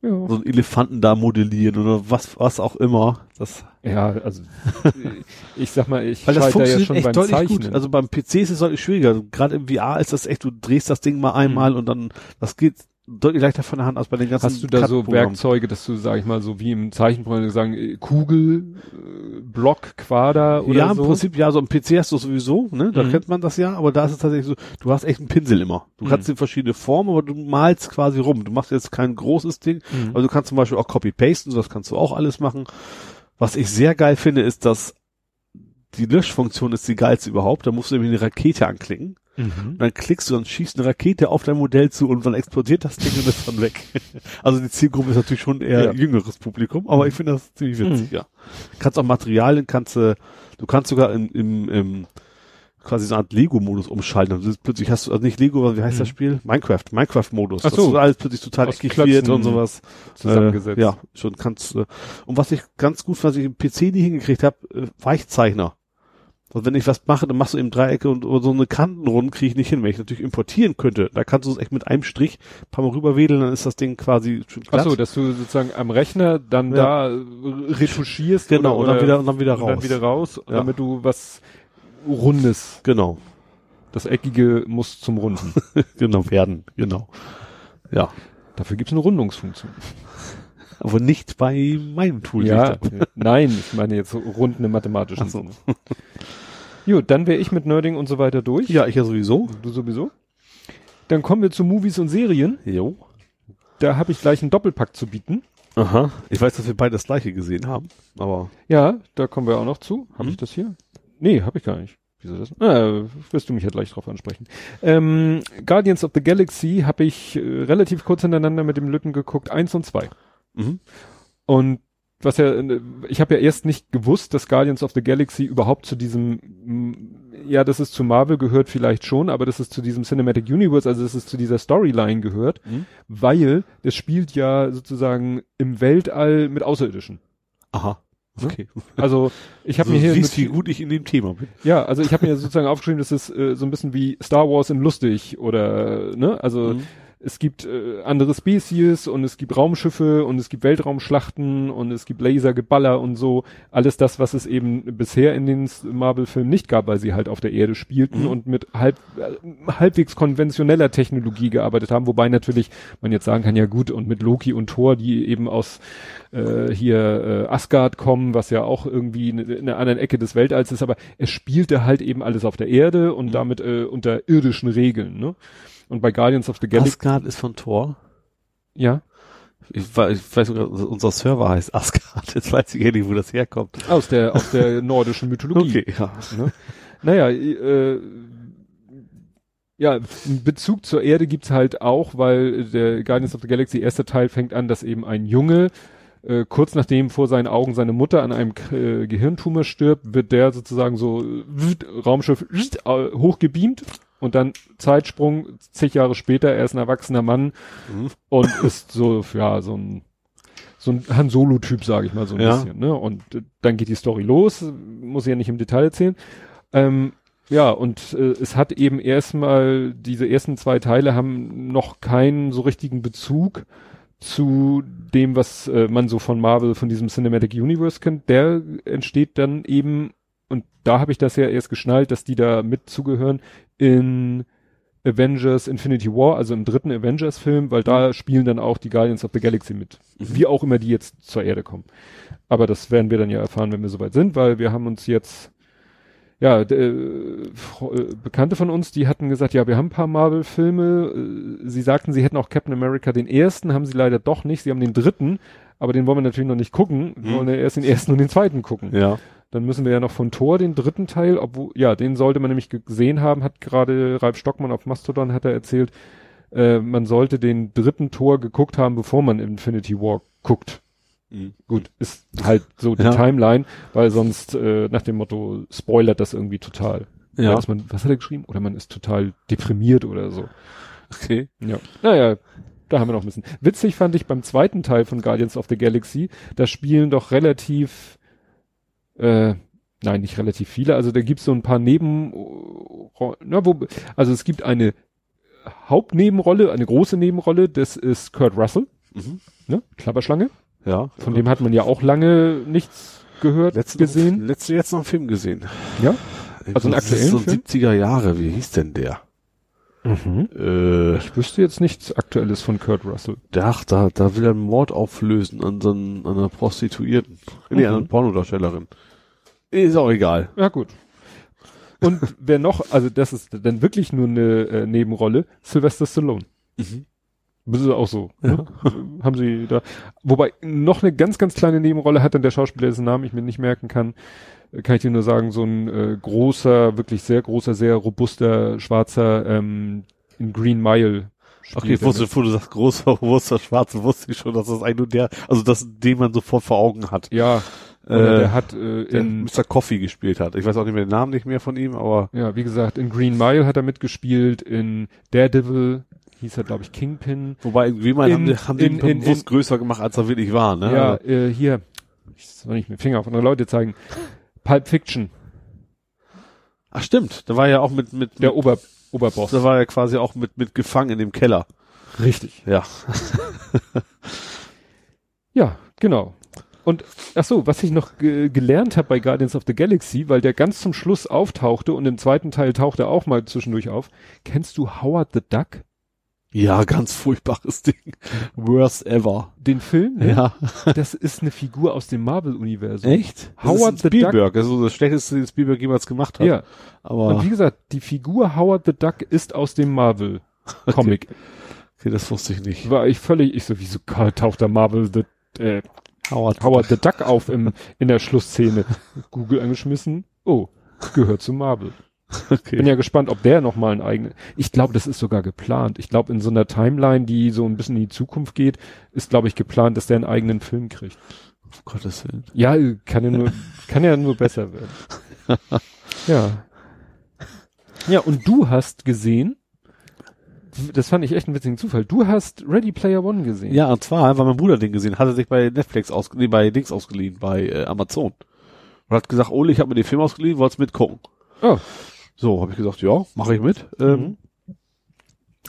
Ja. So einen Elefanten da modellieren oder was, was auch immer. Das, Ja, also [laughs] ich sag mal, ich weil das scheitere ja funktioniert schon echt beim deutlich Zeichnen. gut. Also beim PC ist es deutlich schwieriger. Gerade im VR ist das echt, du drehst das Ding mal einmal und dann, das geht deutlich leichter von der Hand als bei den ganzen Hast du da so. Werkzeuge, dass du, sag ich mal, so wie im Zeichenprogramm sagen, äh, Kugel, äh, Block, Quader oder ja, im so? Prinzip, ja, so im PC hast du es sowieso, ne, da Mhm. kennt man das ja, aber da ist es tatsächlich so, du hast echt einen Pinsel immer. Du Mhm. kannst in verschiedene Formen, aber du malst quasi rum. Du machst jetzt kein großes Ding, Mhm. aber du kannst zum Beispiel auch copy-pasten, so das kannst du auch alles machen. Was ich sehr geil finde, ist, dass die Löschfunktion ist die geilste überhaupt. Da musst du nämlich eine Rakete anklicken. Mhm. Und dann klickst du und schießt eine Rakete auf dein Modell zu und dann explodiert das Ding und ist dann weg. [laughs] Also die Zielgruppe ist natürlich schon eher Ja. jüngeres Publikum, aber ich finde das ziemlich witzig, Mhm. ja. Kannst auch Materialien, kannst du, du kannst sogar im, im, im quasi so eine Art Lego-Modus umschalten. Also plötzlich hast du, also nicht Lego, wie heißt Mhm. das Spiel? Minecraft, Minecraft-Modus. Ach so. Das ist alles plötzlich total wird und sowas. zusammengesetzt. Äh, ja, schon kannst, äh, und was ich ganz gut, was ich im PC nie hingekriegt habe, äh, Weichzeichner. Also wenn ich was mache, dann machst du eben Dreiecke und so eine Kantenrunde kriege ich nicht hin. Wenn ich natürlich importieren könnte, da kannst du es echt mit einem Strich ein paar Mal rüberwedeln, dann ist das Ding quasi schon Ach glatt. so, dass du sozusagen am Rechner dann Ja. da äh, retuschierst genau, oder, und dann wieder, und dann wieder und raus. dann wieder raus, Ja. damit du was Rundes, Genau, das Eckige muss zum Runden. [laughs] genau, werden, genau. Ja, Dafür gibt's eine Rundungsfunktion. Aber nicht bei meinem Tool. Ja, [laughs] nein, ich meine jetzt so rund im mathematischen Ach so. Sinne. Gut, dann wäre ich mit Nerding und so weiter durch. Ja, ich ja sowieso. Du sowieso. dann kommen wir zu Movies und Serien. Jo. Da habe ich gleich einen Doppelpack zu bieten. Aha. Ich weiß, dass wir beide das gleiche gesehen haben, aber. Ja, da kommen wir auch noch zu. Habe Mhm. ich das hier? Nee, habe ich gar nicht. Wieso das? Äh, wirst du mich ja gleich drauf ansprechen. Ähm, Guardians of the Galaxy habe ich äh, relativ kurz hintereinander mit dem Lütten geguckt, eins und zwei. Mhm. Und was ja, ich habe ja erst nicht gewusst, dass Guardians of the Galaxy überhaupt zu diesem, mm, ja, dass es zu Marvel gehört vielleicht schon, aber dass es zu diesem Cinematic Universe, also dass es zu dieser Storyline gehört, Mhm. weil das spielt ja sozusagen im Weltall mit Außerirdischen. Aha. Okay. Also ich habe Also, [laughs] mir hier siehst, wie gut ich in dem Thema bin. ja, also ich habe mir sozusagen aufgeschrieben, das ist äh, so ein bisschen wie Star Wars in lustig oder ne, also Mhm. Es gibt äh, andere Spezies und es gibt Raumschiffe und es gibt Weltraumschlachten und es gibt Lasergeballer und so. Alles das, was es eben bisher in den Marvel-Filmen nicht gab, weil sie halt auf der Erde spielten Mhm. und mit halb, äh, halbwegs konventioneller Technologie gearbeitet haben. Wobei natürlich man jetzt sagen kann, ja gut, und mit Loki und Thor, die eben aus äh, hier äh, Asgard kommen, was ja auch irgendwie in, in einer anderen Ecke des Weltalls ist, aber es spielte halt eben alles auf der Erde und damit äh, unter irdischen Regeln. Ne? Und bei Guardians of the Galaxy Asgard ist von Thor. ja. Ich, weiß- ich weiß sogar, unser Server heißt Asgard. Jetzt weiß ich ja nicht, wo das herkommt. Aus der, aus der [laughs] nordischen Mythologie. Okay, ja. Ne? Naja, äh, ja, einen Bezug zur Erde gibt's halt auch, weil der Guardians of the Galaxy erste Teil fängt an, dass eben ein Junge, äh, kurz nachdem vor seinen Augen seine Mutter an einem äh, Gehirntumor stirbt, wird der sozusagen so äh, Raumschiff äh, hochgebeamt und dann Zeitsprung, zig Jahre später, er ist ein erwachsener Mann Mhm. und ist so, ja, so ein so ein Han Solo-Typ, sage ich mal so ein Ja. bisschen. Ne? Und äh, dann geht die Story los, muss ich ja nicht im Detail erzählen. Ähm, ja, und äh, es hat eben erstmal, diese ersten zwei Teile haben noch keinen so richtigen Bezug zu dem, was äh, man so von Marvel, von diesem Cinematic Universe kennt. Der entsteht dann eben, und da habe ich das ja erst geschnallt, dass die da mit zugehören, in Avengers Infinity War, also im dritten Avengers-Film, weil da spielen dann auch die Guardians of the Galaxy mit. Wie auch immer die jetzt zur Erde kommen. Aber das werden wir dann ja erfahren, wenn wir soweit sind, weil wir haben uns jetzt, ja, d- äh, äh, Bekannte von uns, die hatten gesagt, ja, wir haben ein paar Marvel-Filme. Äh, Sie sagten, sie hätten auch Captain America den ersten, haben sie leider doch nicht. Sie haben den dritten, aber den wollen wir natürlich noch nicht gucken. Wir Mhm. wollen ja erst den ersten und den zweiten gucken. Ja. Dann müssen wir ja noch von Thor den dritten Teil, obwohl, ja, den sollte man nämlich gesehen haben, hat gerade Ralf Stockmann auf Mastodon hat er erzählt, äh, man sollte den dritten Tor geguckt haben, bevor man Infinity War guckt. Mhm. Gut, ist halt so die Ja. Timeline, weil sonst äh, nach dem Motto spoilert das irgendwie total. Ja. Weil man, was hat er geschrieben? Oder man ist total deprimiert oder so. Okay. Ja. Naja, da haben wir noch ein bisschen. Witzig fand ich beim zweiten Teil von Guardians of the Galaxy, da spielen doch relativ, äh, nein, nicht relativ viele, also da gibt's so ein paar Neben, na, wo, also es gibt eine Hauptnebenrolle, eine große Nebenrolle, das ist Kurt Russell, Mhm. ne, Klapperschlange, Ja. von dem hat man ja auch lange nichts gehört, letzte, gesehen. Letzte jetzt noch einen Film gesehen. Ja? Also ist aktuellen so Film? 70er Jahre. Wie hieß denn der? Mhm. Äh, Ich wüsste jetzt nichts Aktuelles von Kurt Russell. Ach, da, da will er einen Mord auflösen an so einen, an einer Prostituierten. Nee, an Mhm. einer Pornodarstellerin. Ist auch egal. Ja, gut. Und wer noch, also das ist dann wirklich nur eine äh, Nebenrolle, Sylvester Stallone. Mhm. Das ist auch so. Ne? [laughs] Haben sie da. Wobei noch eine ganz, ganz kleine Nebenrolle hat dann der Schauspieler, dessen Namen ich mir nicht merken kann, äh, kann ich dir nur sagen, so ein äh, großer, wirklich sehr großer, sehr robuster, schwarzer ähm, in Green Mile. Okay, er wusste, mit. bevor du sagst, großer, [laughs] großer, schwarzer, wusste ich schon, dass das eigentlich nur der, also das, den man sofort vor Augen hat. Ja, oder Äh, der hat äh, in, Mr. Coffee gespielt hat. Ich weiß auch nicht mehr den Namen nicht mehr von ihm, aber ja, wie gesagt, in Green Mile hat er mitgespielt, in Daredevil hieß er, glaube ich, Kingpin. wobei irgendwie mal In- haben, die- haben die in- ihn in- bewusst in- größer gemacht, als er wirklich war, ne? Ja, Also, äh, hier, ich soll nicht mit Finger auf andere Leute zeigen. Pulp Fiction, ach stimmt, da war ja auch mit, mit, der mit Ober, Oberboss. da war ja quasi auch mit, mit gefangen in dem Keller. Richtig. Ja. Ja, genau. Und ach so, was ich noch ge gelernt habe bei Guardians of the Galaxy, weil der ganz zum Schluss auftauchte und im zweiten Teil tauchte er auch mal zwischendurch auf. Kennst du Howard the Duck? Ja, ganz furchtbares Ding. Worst ever. Den Film? Ne? Ja. Das ist eine Figur aus dem Marvel-Universum. Echt? Howard das the ist ein Spielberg, also das schlechteste, den Spielberg jemals gemacht hat. Ja. Und Aber wie gesagt, die Figur Howard the Duck ist aus dem Marvel. [laughs] Comic. Okay, das wusste ich nicht. War ich völlig, ich so, wieso taucht da Marvel the, äh, Howard. Howard the Duck auf im, in der Schlussszene? Google angeschmissen. Oh, gehört zu Marvel. Okay. Bin ja gespannt, ob der nochmal einen eigenen. Ich glaube, das ist sogar geplant. Ich glaube, in so einer Timeline, die so ein bisschen in die Zukunft geht, ist, glaube ich, geplant, dass der einen eigenen Film kriegt. Auf Gottes Willen. Ja, kann ja nur, kann ja nur besser werden. [laughs] Ja. Ja, und du hast gesehen, das fand ich echt einen witzigen Zufall. Du hast Ready Player One gesehen. Ja, und zwar, weil mein Bruder den gesehen hat, er sich bei Netflix aus, nee, bei Dings ausgeliehen, bei äh, Amazon. Und hat gesagt, Ole, ich habe mir den Film ausgeliehen, wollt's mitgucken. Oh. So, habe ich gesagt, ja, mache ich mit. Ähm,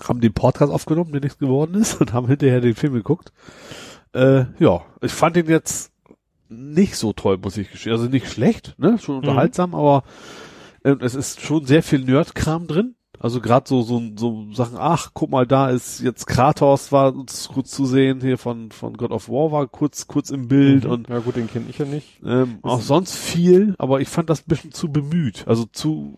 Haben den Podcast aufgenommen, der nichts geworden ist, [laughs] und haben hinterher den Film geguckt. Äh, ja, ich fand den jetzt nicht so toll, muss ich gestehen. Also nicht schlecht, ne? Schon unterhaltsam, aber äh, es ist schon sehr viel Nerd-Kram drin. Also gerade so, so, so Sachen, ach, guck mal, da ist jetzt Kratos war uns kurz zu sehen, hier von, von God of War war kurz, kurz im Bild Mhm. und Ja gut, den kenne ich ja nicht. ähm, auch sonst viel, aber ich fand das ein bisschen zu bemüht. Also zu,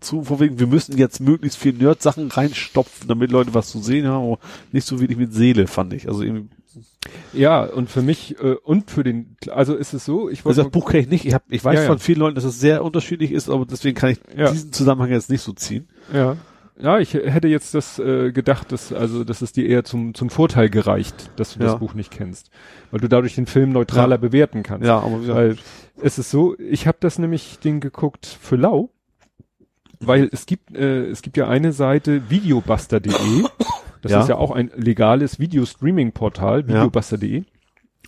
zu, von wegen, wir müssen jetzt möglichst viel Nerd-Sachen reinstopfen, damit Leute was zu sehen haben, aber nicht so wenig mit Seele, fand ich. Also irgendwie, Ja, und für mich äh, und für den, also ist es so, ich also wollte das Buch kenne ich nicht. Ich, hab, ich weiß Ja, ja. von vielen Leuten, dass es sehr unterschiedlich ist, aber deswegen kann ich Ja. diesen Zusammenhang jetzt nicht so ziehen. Ja. Ja, ich hätte jetzt das äh, gedacht, dass also dass es dir eher zum zum Vorteil gereicht, dass du das Buch nicht kennst, weil du dadurch den Film neutraler bewerten kannst. Ja, aber Weil es ist so, ich habe das nämlich den geguckt für lau, weil es gibt äh, es gibt ja eine Seite videobuster.de, das Ja. ist ja auch ein legales Videostreaming-Portal, videobuster.de.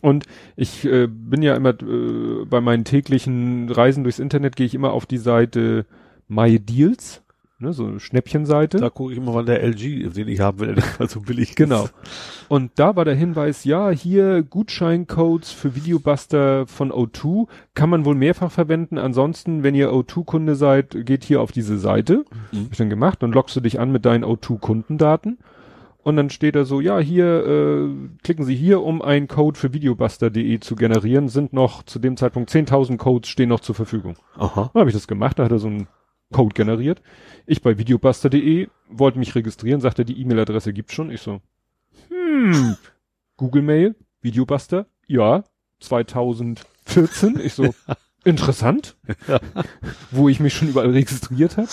Und ich äh, bin ja immer äh, bei meinen täglichen Reisen durchs Internet gehe ich immer auf die Seite My Deals, ne, so eine Schnäppchenseite. da gucke ich immer, wann der LG, den ich haben will, der nicht mal so billig ist. Genau. Und da war der Hinweis, ja, hier Gutscheincodes für Videobuster von O2 kann man wohl mehrfach verwenden. Ansonsten, wenn ihr O2-Kunde seid, geht hier auf diese Seite. Mhm. Hab ich dann gemacht. Dann loggst du dich an mit deinen O2-Kundendaten. Und dann steht da so, ja, hier, äh, klicken Sie hier, um einen Code für videobuster.de zu generieren. Sind noch zu dem Zeitpunkt 10.000 Codes stehen noch zur Verfügung. Aha. Dann habe ich das gemacht, da hat er so einen Code generiert. Ich bei videobuster.de wollte mich registrieren, sagte, die E-Mail-Adresse gibt's schon. Ich so, hm, Google Mail, Videobuster, ja, 2014. Ich so, [laughs] interessant, wo ich mich schon überall registriert habe.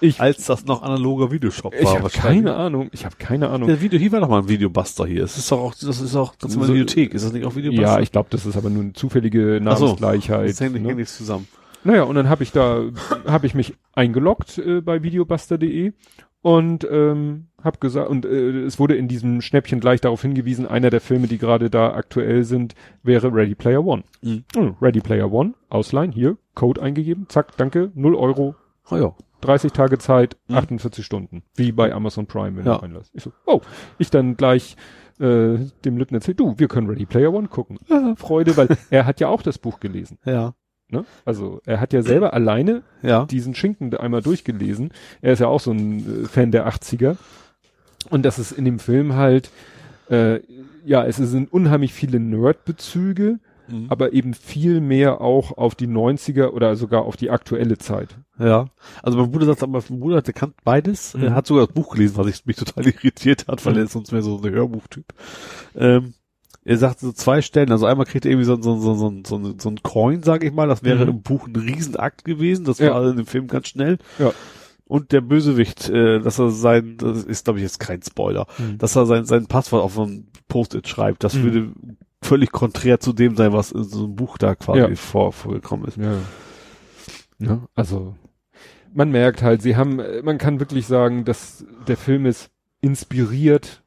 Ich, Als das noch analoger Videoshop ich war habe keine Ahnung, ich habe keine Ahnung. Der Video, hier war doch mal ein Videobuster hier. Es ist doch auch, das ist auch ganz normal So- Videothek. Ist das nicht auch Videobuster? Ja, ich glaube, das ist aber nur eine zufällige Ach so. Namensgleichheit. das hängt nicht, ne? nichts zusammen. Naja, und dann habe ich da, habe ich mich eingeloggt äh, bei videobuster.de und ähm, habe gesagt, und äh, es wurde in diesem Schnäppchen gleich darauf hingewiesen, einer der Filme, die gerade da aktuell sind, wäre Ready Player One. Mhm. Hm, Ready Player One, Ausleihen, hier, Code eingegeben, zack, danke, 0 Euro, Ah ja. 30 Tage Zeit, Mhm. 48 Stunden, wie bei Amazon Prime, wenn Ja. du einlässt. Ich so, oh, ich dann gleich äh, dem Lütten erzählt, du, wir können Ready Player One gucken. Ah, Freude, weil er hat ja auch das Buch gelesen. [laughs] Ja. Ne? Also er hat ja selber alleine Ja. diesen Schinken einmal durchgelesen. Er ist ja auch so ein äh, Fan der 80er. Und das ist in dem Film halt, äh, ja, es sind unheimlich viele Nerd-Bezüge, Mhm. aber eben viel mehr auch auf die 90er oder sogar auf die aktuelle Zeit. Ja. Also mein Bruder sagt aber, mein Bruder, der kann beides. Mhm. Er hat sogar das Buch gelesen, was ich, mich total [laughs] irritiert hat, weil Mhm. er ist sonst mehr so ein Hörbuchtyp. Ähm, er sagt so zwei Stellen, also einmal kriegt er irgendwie so, so, so, so, so, so ein Coin, sage ich mal, das wäre Mhm. im Buch ein Riesenakt gewesen, das Ja. war in dem Film ganz schnell. Ja. Und der Bösewicht, äh, dass er sein, das ist glaube ich jetzt kein Spoiler, Mhm. dass er sein, sein Passwort auf so ein Post-it schreibt, das Mhm. würde völlig konträr zu dem sein, was in so einem Buch da quasi Ja. vor, vorgekommen ist. Ja. Ne? Also man merkt halt, sie haben, man kann wirklich sagen, dass der Film ist inspiriert,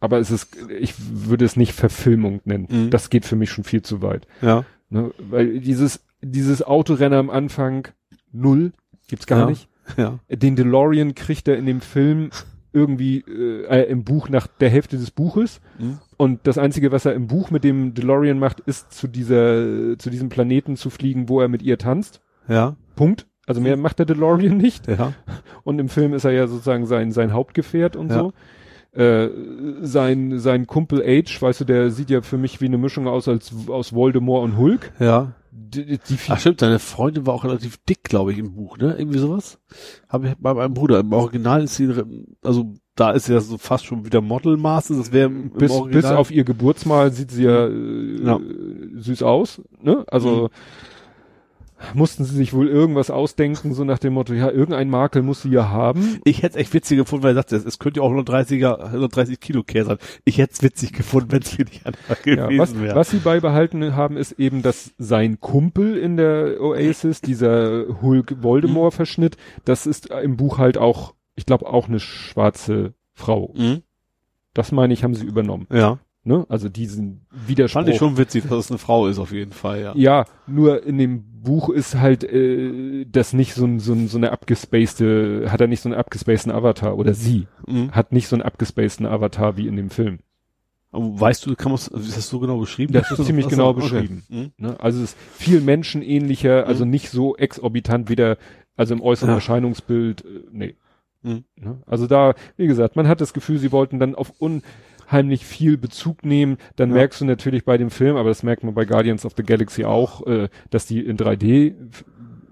aber es ist, ich würde es nicht Verfilmung nennen. Mhm. Das geht für mich schon viel zu weit. Ja. Ne? Weil dieses, dieses Autorennen am Anfang, null, gibt's gar Ja. nicht. Ja. Den DeLorean kriegt er in dem Film irgendwie äh, äh, im Buch nach der Hälfte des Buches. Mhm. Und das Einzige, was er im Buch mit dem DeLorean macht, ist zu dieser, zu diesem Planeten zu fliegen, wo er mit ihr tanzt. Ja. Punkt. Also mehr macht der DeLorean nicht. Ja. [laughs] Und im Film ist er ja sozusagen sein, sein Hauptgefährt und Ja. so. Äh, sein, sein Kumpel Age, weißt du, der sieht ja für mich wie eine Mischung aus als aus Voldemort und Hulk. Ja. Die, die, Ach stimmt, deine Freundin war auch relativ dick, glaube ich, im Buch, ne? Irgendwie sowas. Habe ich bei meinem Bruder. Im Original ist sie, also da ist ja so fast schon wieder Modelmaße, das wäre bis, Original- bis auf ihr Geburtsmal sieht sie ja, äh, Ja. süß aus, ne? Also mussten sie sich wohl irgendwas ausdenken, so nach dem Motto, ja, irgendein Makel muss sie ja haben. Ich hätte es echt witzig gefunden, weil er sagt, es, könnte ja auch 130er, 130 Kilo Käse sein. Ich hätte es witzig gefunden, wenn es wirklich einfach Ja, was, gewesen wäre. was sie beibehalten haben, ist eben, dass sein Kumpel in der Oasis, dieser Hulk-Voldemort-Verschnitt, das ist im Buch halt auch, ich glaube, auch eine schwarze Frau. Mhm. Das meine ich, haben sie übernommen. Ja. Ne? Also diesen Widerspruch. Fand ich schon witzig, dass es eine Frau ist, auf jeden Fall, ja. Ja, nur in dem Buch ist halt äh, das nicht so, so, so eine abgespacede, hat er nicht so einen abgespaceden Avatar oder sie Mhm. hat nicht so einen abgespaceden Avatar wie in dem Film. Aber Weißt du, kann man ist das so genau beschrieben? Das ist ziemlich [laughs] genau okay. beschrieben. Mhm. Ne? Also es ist viel menschenähnlicher, also nicht so exorbitant weder, also im äußeren Ja. Erscheinungsbild, äh, nee. Mhm. Ne? Also da, wie gesagt, man hat das Gefühl, sie wollten dann auf unheimlich viel Bezug nehmen. Dann Ja. merkst du natürlich bei dem Film, aber das merkt man bei Guardians of the Galaxy auch, äh, dass die in 3D,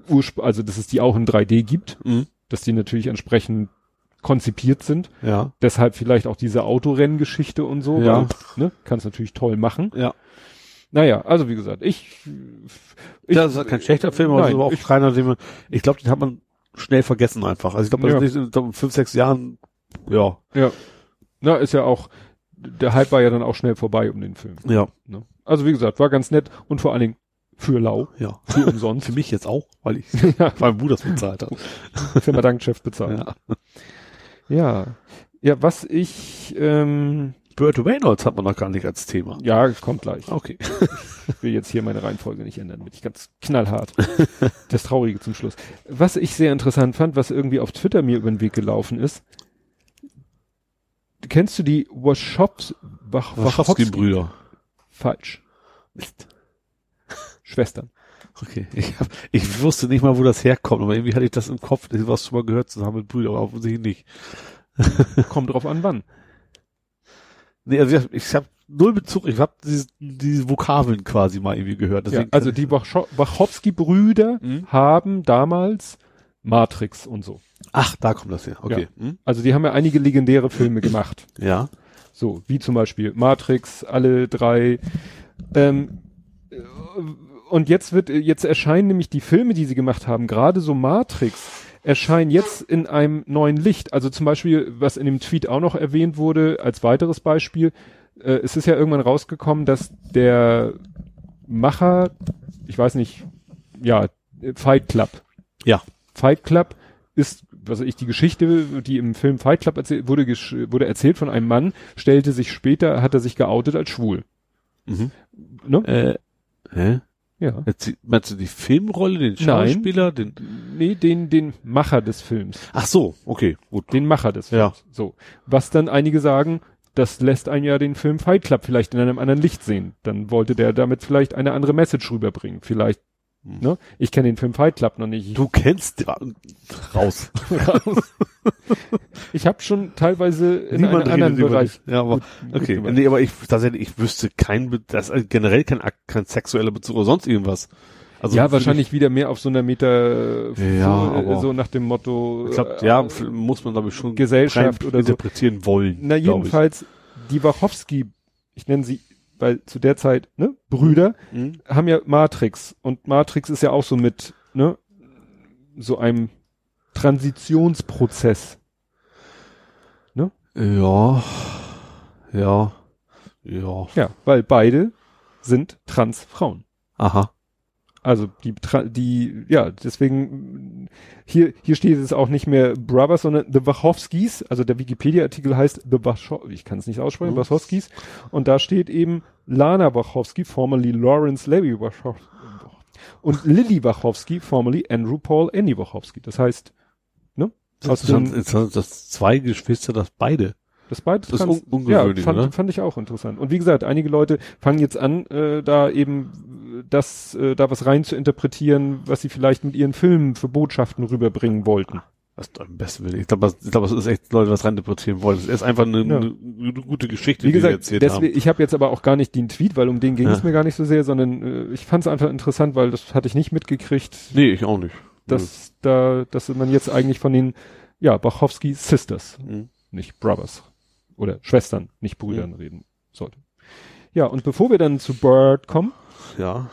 ursp- also dass es die auch in 3D gibt, Mhm. dass die natürlich entsprechend konzipiert sind. Ja. Deshalb vielleicht auch diese Autorenngeschichte und so, Ja. weil, ne, kannst natürlich toll machen. Ja. Naja, also wie gesagt, ich, ich das ist halt kein schlechter Film, aber Nein, war auch ich- keiner, den man, ich glaube, den hat man schnell vergessen einfach. Also ich glaube, Ja. das ist nicht in fünf, sechs Jahren, ja, ja, na, ist ja auch, der Hype war ja dann auch schnell vorbei um den Film. ja, Ne? Also wie gesagt, war ganz nett und vor allen Dingen für lau, ja. für umsonst. [laughs] Für mich jetzt auch, weil ich [laughs] ja, [laughs] mein Bruder das bezahlt hat. Firma Dankchef bezahlt. Ja. Ja. ja. was ich, ähm, Burt Reynolds hat man noch gar nicht als Thema. ja, kommt gleich. Okay. Ich will jetzt hier meine Reihenfolge nicht ändern, bin ich ganz knallhart. das Traurige zum Schluss. Was ich sehr interessant fand, was irgendwie auf Twitter mir über den Weg gelaufen ist, kennst du die Wach, Wachowski-Brüder. Falsch. Mist. Schwestern. Okay. Ich, hab, ich wusste nicht mal, wo das herkommt, aber irgendwie hatte ich das im Kopf, ich was schon mal gehört zusammen mit Brüdern, aber offensichtlich nicht. [laughs] Kommt drauf an, wann. Nee, also ich, ich habe null Bezug, ich habe diese, diese Vokabeln quasi mal irgendwie gehört. Ja, also die Wacho- Wachowski-Brüder Mhm. haben damals Matrix und so. Ach, da kommt das her. Okay. Hm? Also die haben ja einige legendäre Filme gemacht. Ja. So, wie zum Beispiel Matrix, alle drei. Ähm, äh, und jetzt wird, jetzt erscheinen nämlich die Filme, die sie gemacht haben, gerade so Matrix, erscheinen jetzt in einem neuen Licht. Also zum Beispiel, was in dem Tweet auch noch erwähnt wurde, als weiteres Beispiel, äh, es ist ja irgendwann rausgekommen, dass der Macher, ich weiß nicht, ja, Fight Club. Ja. Fight Club ist, was weiß ich, die Geschichte, die im Film Fight Club erzählt, wurde, wurde erzählt von einem Mann, stellte sich später, hat er sich geoutet als schwul. Mhm. Ne? Äh, hä? Ja. Jetzt, meinst du die Filmrolle, den Nein. Schauspieler, den? Nee, den, den Macher des Films. Ach so, okay, gut. Den Macher des Ja. Films. So. Was dann einige sagen, das lässt einen ja den Film Fight Club vielleicht in einem anderen Licht sehen. Dann wollte der damit vielleicht eine andere Message rüberbringen. Vielleicht. Ne? Ich kenne den Film Fight Club noch nicht. Du kennst raus. [laughs] Ich habe schon teilweise in Niemand einem anderen Bereich. Ja, aber Gut, gut okay. gemacht. Nee, aber ich tatsächlich, ich wüsste kein, das ist generell kein, kein sexueller Bezug oder sonst irgendwas. Also ja, wahrscheinlich wieder mehr auf so einer Meter, Ja, so, aber- so nach dem Motto, Ich äh, ja, f- muss man glaube ich schon Gesellschaft oder so. interpretieren wollen. Na, glaub jedenfalls, die Wachowski, ich nenne sie, weil zu der Zeit, ne, Brüder, Ich. Hm? haben ja Matrix. Und Matrix ist ja auch so mit, ne, so einem Transitionsprozess. Ja, ja, ja. Ja, weil beide sind Transfrauen. Aha. Also die, die, ja, deswegen, hier, hier steht es auch nicht mehr Brothers, sondern The Wachowskis, also der Wikipedia-Artikel heißt The Wachow, ich kann es nicht aussprechen, Mhm. Wachowskis, und da steht eben Lana Wachowski, formerly Lawrence Levy Wachowski, und Lily Wachowski, formerly Andrew Paul Annie Wachowski. Das heißt, ne? Aus Das, das, sind das zwei Geschwister, das beide. Das beide das ist Trans- un- ungewöhnlich, ja, fand, oder? fand ich auch interessant. Und wie gesagt, einige Leute fangen jetzt an, äh, da eben äh, das, äh, da was rein zu interpretieren, was sie vielleicht mit ihren Filmen für Botschaften rüberbringen wollten. Ist am besten will. Ich glaube, ich glaube, das ist echt Leute, was reininterpretieren wollen. Das ist einfach eine, Ja. eine, gute Geschichte, Wie die sie gesagt, erzählt deswegen, ich habe jetzt aber auch gar nicht den Tweet, weil um den ging es Ja. mir gar nicht so sehr, sondern äh, ich fand es einfach interessant, weil das hatte ich nicht mitgekriegt, haben. Nee, ich auch nicht. dass da, dass man jetzt eigentlich von den ja Bachowski Sisters Mhm. nicht Brothers oder Schwestern, nicht Brüdern reden sollte. Ja, und bevor wir dann zu Bird kommen, Ja.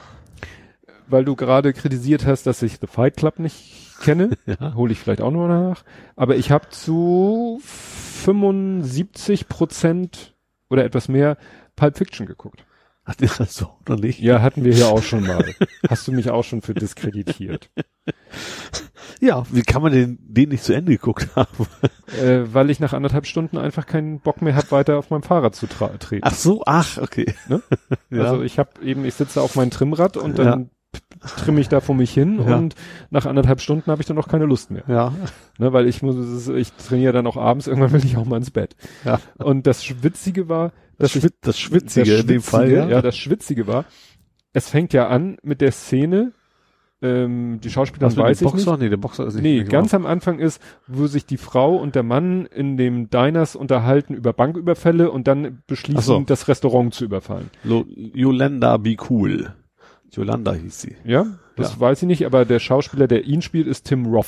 weil du gerade kritisiert hast, dass ich The Fight Club nicht kenne, [laughs] Ja. hole ich vielleicht auch noch nach. Aber ich habe zu 75 Prozent oder etwas mehr Pulp Fiction geguckt. Hat ihr das so oder nicht? Ja, hatten wir hier auch schon mal. Hast du mich auch schon für diskreditiert. Ja, wie kann man den, den nicht zu Ende geguckt haben? Äh, weil ich nach anderthalb Stunden einfach keinen Bock mehr hab, weiter auf meinem Fahrrad zu treten. Ach so, ach, okay. Ne? [laughs] ja. Also ich habe eben, ich sitze auf meinem Trimmrad und dann trimme ich da vor mich hin Ja. und nach anderthalb Stunden habe ich dann noch keine Lust mehr. ja. Ne, weil ich muss, ich trainiere dann auch abends, irgendwann will ich auch mal ins Bett. Ja. Und das Schwitzige war, Das, Schwit das Schwitzige das in dem Fall, Schwitzige, ja. ja, das Schwitzige war, es fängt ja an mit der Szene, ähm, die Schauspielerin mit weiß ich nicht. Boxer? Nee, der Boxer ist nicht. Nee, nicht ganz am Anfang ist, wo sich die Frau und der Mann in dem Diners unterhalten über Banküberfälle und dann beschließen, so. das Restaurant zu überfallen. Lo Yolanda Be Cool. Yolanda hieß sie. Ja, das Ja. weiß ich nicht, aber der Schauspieler, der ihn spielt, ist Tim Roth.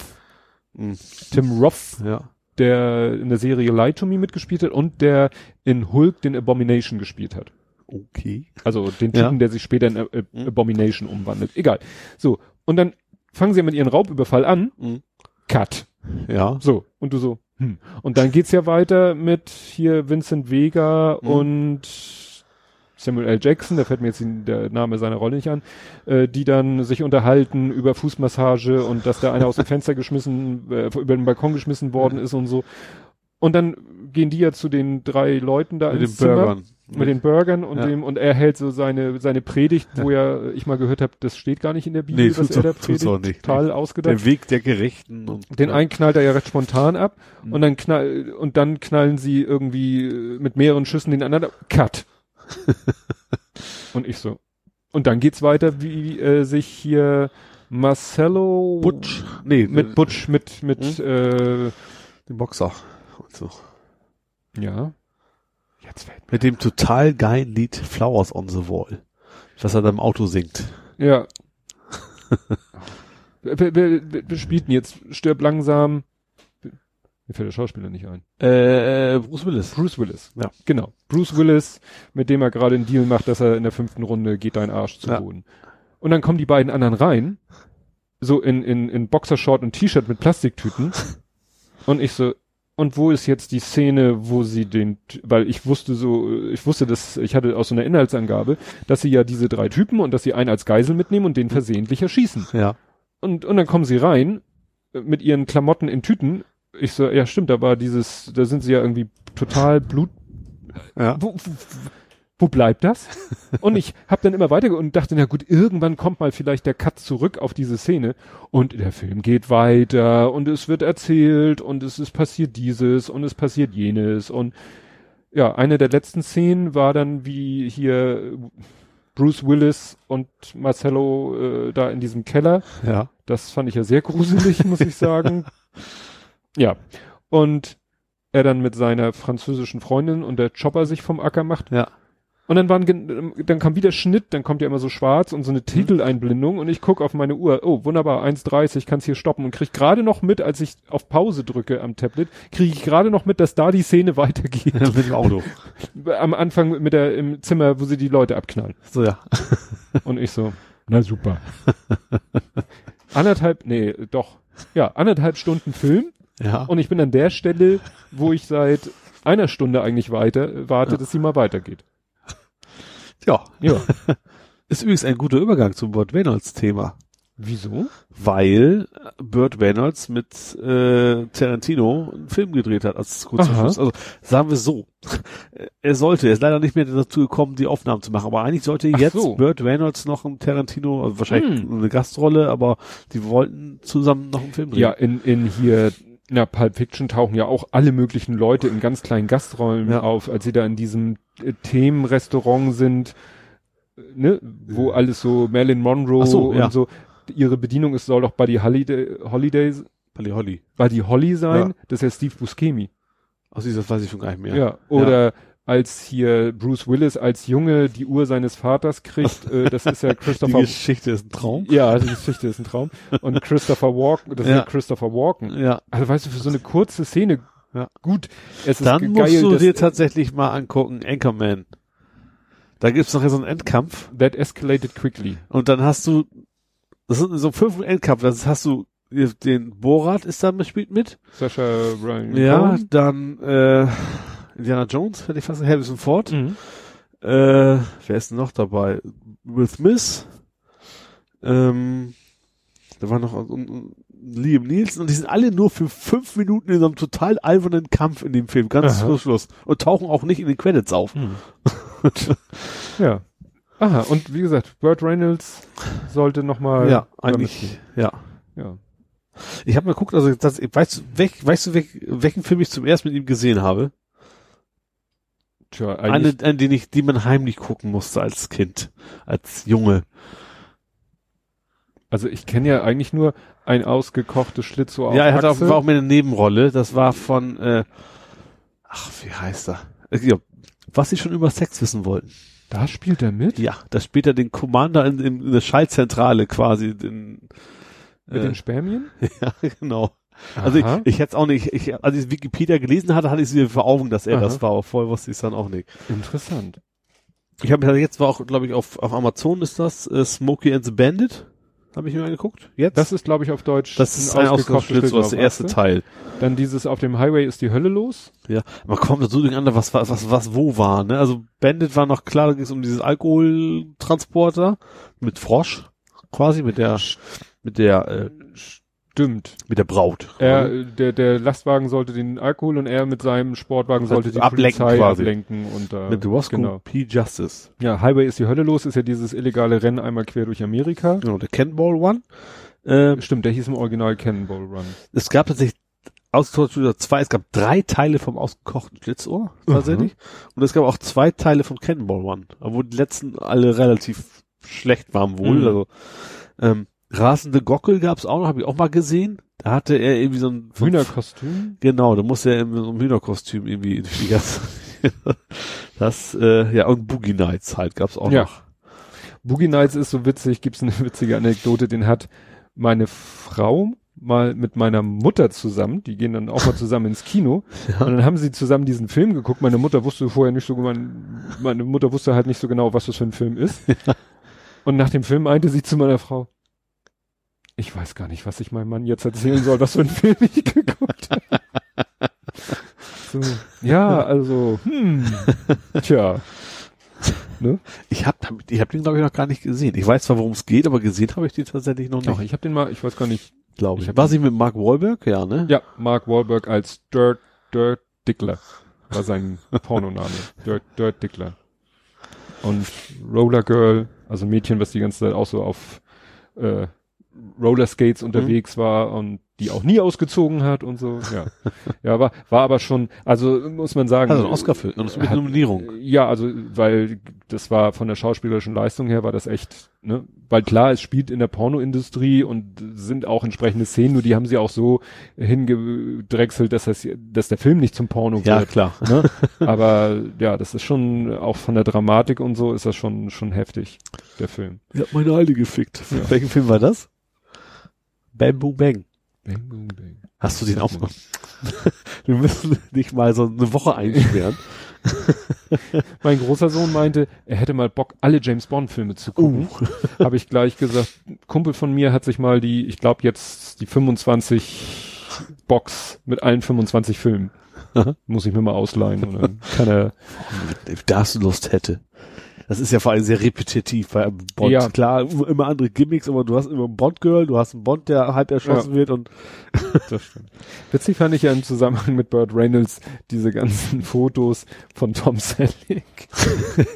Mhm. Tim Roth, Ja. Der in der Serie Lie to Me mitgespielt hat und der in Hulk den Abomination gespielt hat. Okay. Also den Ja. Typen, der sich später in Ab Ab- Mhm. Abomination umwandelt. Egal. So. Und dann fangen sie mit ihren Raubüberfall an. Mhm. Cut. Ja. So. Und du so, hm. Und dann geht's ja weiter mit hier Vincent Vega Mhm. und Samuel L. Jackson, da fällt mir jetzt der Name seiner Rolle nicht an, äh, die dann sich unterhalten über Fußmassage und dass der eine aus dem Fenster geschmissen, äh, über den Balkon geschmissen worden ist und so. Und dann gehen die ja zu den drei Leuten da Mit ins den Zimmer Burgern. mit den Burgern und Ja. dem und er hält so seine seine Predigt, wo ja ich mal gehört habe, das steht gar nicht in der Bibel, Nee, was er da tut's auch predigt, nicht. total ausgedacht. Der Weg der Gerechten und Den ja. einen knallt er ja recht spontan ab Mhm. und dann knall und dann knallen sie irgendwie mit mehreren Schüssen den anderen ab. Cut. [laughs] und ich so. Und dann geht's weiter, wie äh, sich hier Marcello Butch. Nee, mit Butch mit mit Mhm. äh, dem Boxer. Und so. ja. Jetzt fällt Mit dem total geilen Lied Flowers on the Wall. Was er da im Auto singt. mir. Ja. [laughs] wer, wer, wer, wer spielt denn jetzt? Stirb langsam. Mir fällt der Schauspieler nicht ein. Äh, Bruce Willis. Bruce Willis. Ja. Genau. Bruce Willis, mit dem er gerade einen Deal macht, dass er in der fünften Runde geht dein Arsch zu Ja. Boden. Und dann kommen die beiden anderen rein, so in, in, in Boxershort und T-Shirt mit Plastiktüten. [laughs] und ich so, und wo ist jetzt die Szene, wo sie den, weil ich wusste so, ich wusste, dass, ich hatte aus so einer Inhaltsangabe, dass sie ja diese drei Typen und dass sie einen als Geisel mitnehmen und den versehentlich erschießen. Ja. Und, und dann kommen sie rein mit ihren Klamotten in Tüten. Ich so, ja stimmt, da war dieses, da sind sie ja irgendwie total Blut. Ja. Wo, wo, wo bleibt das? Und ich habe dann immer weiter und dachte, na gut, irgendwann kommt mal vielleicht der Cut zurück auf diese Szene und der Film geht weiter und es wird erzählt und es ist passiert dieses und es passiert jenes und ja, eine der letzten Szenen war dann wie hier Bruce Willis und Marcello äh, da in diesem Keller Ja. das fand ich ja sehr gruselig, muss ich sagen. [laughs] Ja. Und er dann mit seiner französischen Freundin und der Chopper sich vom Acker macht. Ja. Und dann waren, dann kam wieder Schnitt, dann kommt ja immer so schwarz und so eine Titeleinblendung und ich guck auf meine Uhr, oh, wunderbar, 1,30, kann's hier stoppen und krieg gerade noch mit, als ich auf Pause drücke am Tablet, kriege ich gerade noch mit, dass da die Szene weitergeht. [laughs] Mit dem Auto. [laughs] Am Anfang mit der, im Zimmer, wo sie die Leute abknallen. So, ja. [laughs] Und ich so, na super. anderthalb, nee, doch, ja, anderthalb Stunden Film Ja. und ich bin an der Stelle, wo ich seit einer Stunde eigentlich weiter warte, dass sie mal weitergeht. ja. Ja. [laughs] Ist übrigens ein guter Übergang zum Burt Reynolds Thema. Wieso? Weil Burt Reynolds mit äh, Tarantino einen Film gedreht hat als kurzer. Schluss. Also sagen wir so. [laughs] Er sollte, er ist leider nicht mehr dazu gekommen, die Aufnahmen zu machen, aber eigentlich sollte Ach jetzt so. Burt Reynolds noch einen Tarantino, also wahrscheinlich Hm. eine Gastrolle, aber die wollten zusammen noch einen Film drehen. Ja, in, in hier, na, Pulp Fiction tauchen ja auch alle möglichen Leute in ganz kleinen Gastrollen Ja. auf, als sie da in diesem äh, Themenrestaurant sind, ne, wo alles so Marilyn Monroe so, und ja. so. Ihre Bedienung ist, soll doch Buddy Holiday, Holidays, Buddy Holly. Buddy Holly sein. Ja. Das ist ja Steve Buscemi. Du, das weiß ich schon gar nicht mehr. Ja. Oder als hier Bruce Willis als Junge die Uhr seines Vaters kriegt, äh, das ist ja [laughs] Die Christopher. Geschichte ist ein Traum. ja, die Geschichte ist ein Traum. Und Christopher Walken, das ist Ja. ja Christopher Walken. Ja. Also weißt du, für so eine kurze Szene Ja. Gut, es ist Dann geil, musst du dass- dir tatsächlich mal angucken, Anchorman. Da gibt's noch so einen Endkampf That escalated quickly. und dann hast du, das sind so fünf Endkampf, das hast du den Borat ist da mitspielt mit. Sascha Ryan. Ja, dann äh, Indiana Jones, hätte ich fast gesagt, Harrison Ford. Mhm. Äh, wer ist denn noch dabei? Will Smith. Ähm, da war noch und, und Liam Nielsen und die sind alle nur für fünf Minuten in so einem total albernen Kampf in dem Film, ganz Aha. zum Schluss. Und tauchen auch nicht in den Credits auf. Mhm. [laughs] ja. Aha, und wie gesagt, Burt Reynolds sollte nochmal. ja, eigentlich, ja. Ja. Ich habe mal geguckt, also das, weißt, du, weißt du, weg, welchen Film ich zum ersten mit ihm gesehen habe? Tja, Eine, an den ich, die man heimlich gucken musste als Kind, als Junge. also ich kenne ja eigentlich nur ein ausgekochtes Schlitzohr auf Ja, er hatte auch, war auch mehr eine Nebenrolle. Das war von, äh, ach, wie heißt er? Äh, Ja, was sie schon über Sex wissen wollten. Da spielt er mit? Ja, da spielt er den Commander in, in, in der Schaltzentrale quasi. Den, Mit äh, den Spermien? [laughs] ja, genau. Also ich, Aha. ich hätte es auch nicht, ich, als ich Wikipedia gelesen hatte, hatte ich es wieder vor Augen, dass er Aha. das war, aber vorher wusste ich es dann auch nicht. Interessant. Ich habe jetzt war auch, glaube ich, auf, auf Amazon ist das, äh, Smokey and the Bandit. Habe ich mir angegucckt. Jetzt? Das ist, glaube ich, auf Deutsch das ist ein ausgekochtes Schlitzohr, das erste. Teil. Dann dieses auf dem Highway ist die Hölle los. Ja, man kommt so durcheinander, was, was, was, was wo war, ne? Also Bandit war noch klar, da ging es um dieses Alkoholtransporter mit Frosch, quasi, mit der, mit der, äh, Stimmt. mit der Braut. Er, der, der Lastwagen sollte den Alkohol und er mit seinem Sportwagen sollte die Ablenken Polizei quasi. ablenken und äh, mit Roscoe genau. P. Justice. Ja, Highway ist die Hölle los, ist ja dieses illegale Rennen einmal quer durch Amerika. Genau, der Cannonball One. Ähm, Stimmt, der hieß im Original Cannonball Run. es gab tatsächlich Ausgekochten zwei, es gab drei Teile vom ausgekochten Schlitzohr, tatsächlich. Und es gab auch zwei Teile von Cannonball One, obwohl die letzten alle relativ schlecht waren wohl. Mhm. Also, ähm, rasende Gockel gab's auch noch, habe ich auch mal gesehen. Da hatte er irgendwie so ein so Hühnerkostüm. Genau, da musste er in so einem Hühnerkostüm irgendwie durch die ganze. [laughs] das, äh, ja, und Boogie Nights halt gab's auch Ja. noch. Boogie Nights ist so witzig, gibt's eine witzige Anekdote, den hat meine Frau mal mit meiner Mutter zusammen, die gehen dann auch mal zusammen ins Kino [laughs] und dann haben sie zusammen diesen Film geguckt. Meine Mutter wusste vorher nicht so, mein, meine Mutter wusste halt nicht so genau, was das für ein Film ist. [laughs] Und nach dem Film meinte sie zu meiner Frau, ich weiß gar nicht, was ich meinem Mann jetzt erzählen soll, was für ein Film ich geguckt habe. So, ja, also, hm, tja. Ne? Ich hab, ich hab den glaube ich noch gar nicht gesehen. Ich weiß zwar, worum es geht, aber gesehen habe ich den tatsächlich noch Doch, nicht, ich habe den mal, ich weiß gar nicht, glaube ich ich. War sie mit Mark Wahlberg? Ja, ne? Ja, Mark Wahlberg als Dirt, Dirt Dickler war sein [laughs] Pornoname. Dirt, Dirt Dickler. Und Roller Girl, also Mädchen, was die ganze Zeit auch so auf äh, Roller Skates unterwegs war und die auch nie ausgezogen hat und so. Ja, [laughs] ja, war war aber schon, also muss man sagen. Also ein Oscar-Film, und das mit hat- Nominierung. Ja, also weil das war von der schauspielerischen Leistung her war das echt, ne, weil klar, es spielt in der Pornoindustrie und sind auch entsprechende Szenen, nur die haben sie auch so hingedrechselt, dass das, dass der Film nicht zum Porno Ja, wird. klar. Ne? [laughs] Aber ja, das ist schon auch von der Dramatik und so ist das schon schon heftig, der Film. Ich hab meine Alte gefickt. Ja. Welchen Film war das? Bam Boom Bang. Bang, boom, bang. Hast du den auch noch? [laughs] Wir müssen dich mal so eine Woche einsperren. [laughs] Mein großer Sohn meinte, er hätte mal Bock, alle James Bond Filme zu gucken. [laughs] Habe ich gleich gesagt, Kumpel von mir hat sich mal die, ich glaube jetzt die 25 Box mit allen 25 Filmen. Muss ich mir mal ausleihen. Dann kann er, da du Lust hätte. Das ist ja vor allem sehr repetitiv bei Bond. Ja. Klar, immer andere Gimmicks, aber du hast immer einen Bond-Girl, du hast einen Bond, der halb erschossen wird und das stimmt. Witzig fand ich ja im Zusammenhang mit Burt Reynolds diese ganzen [laughs] Fotos von Tom Selleck.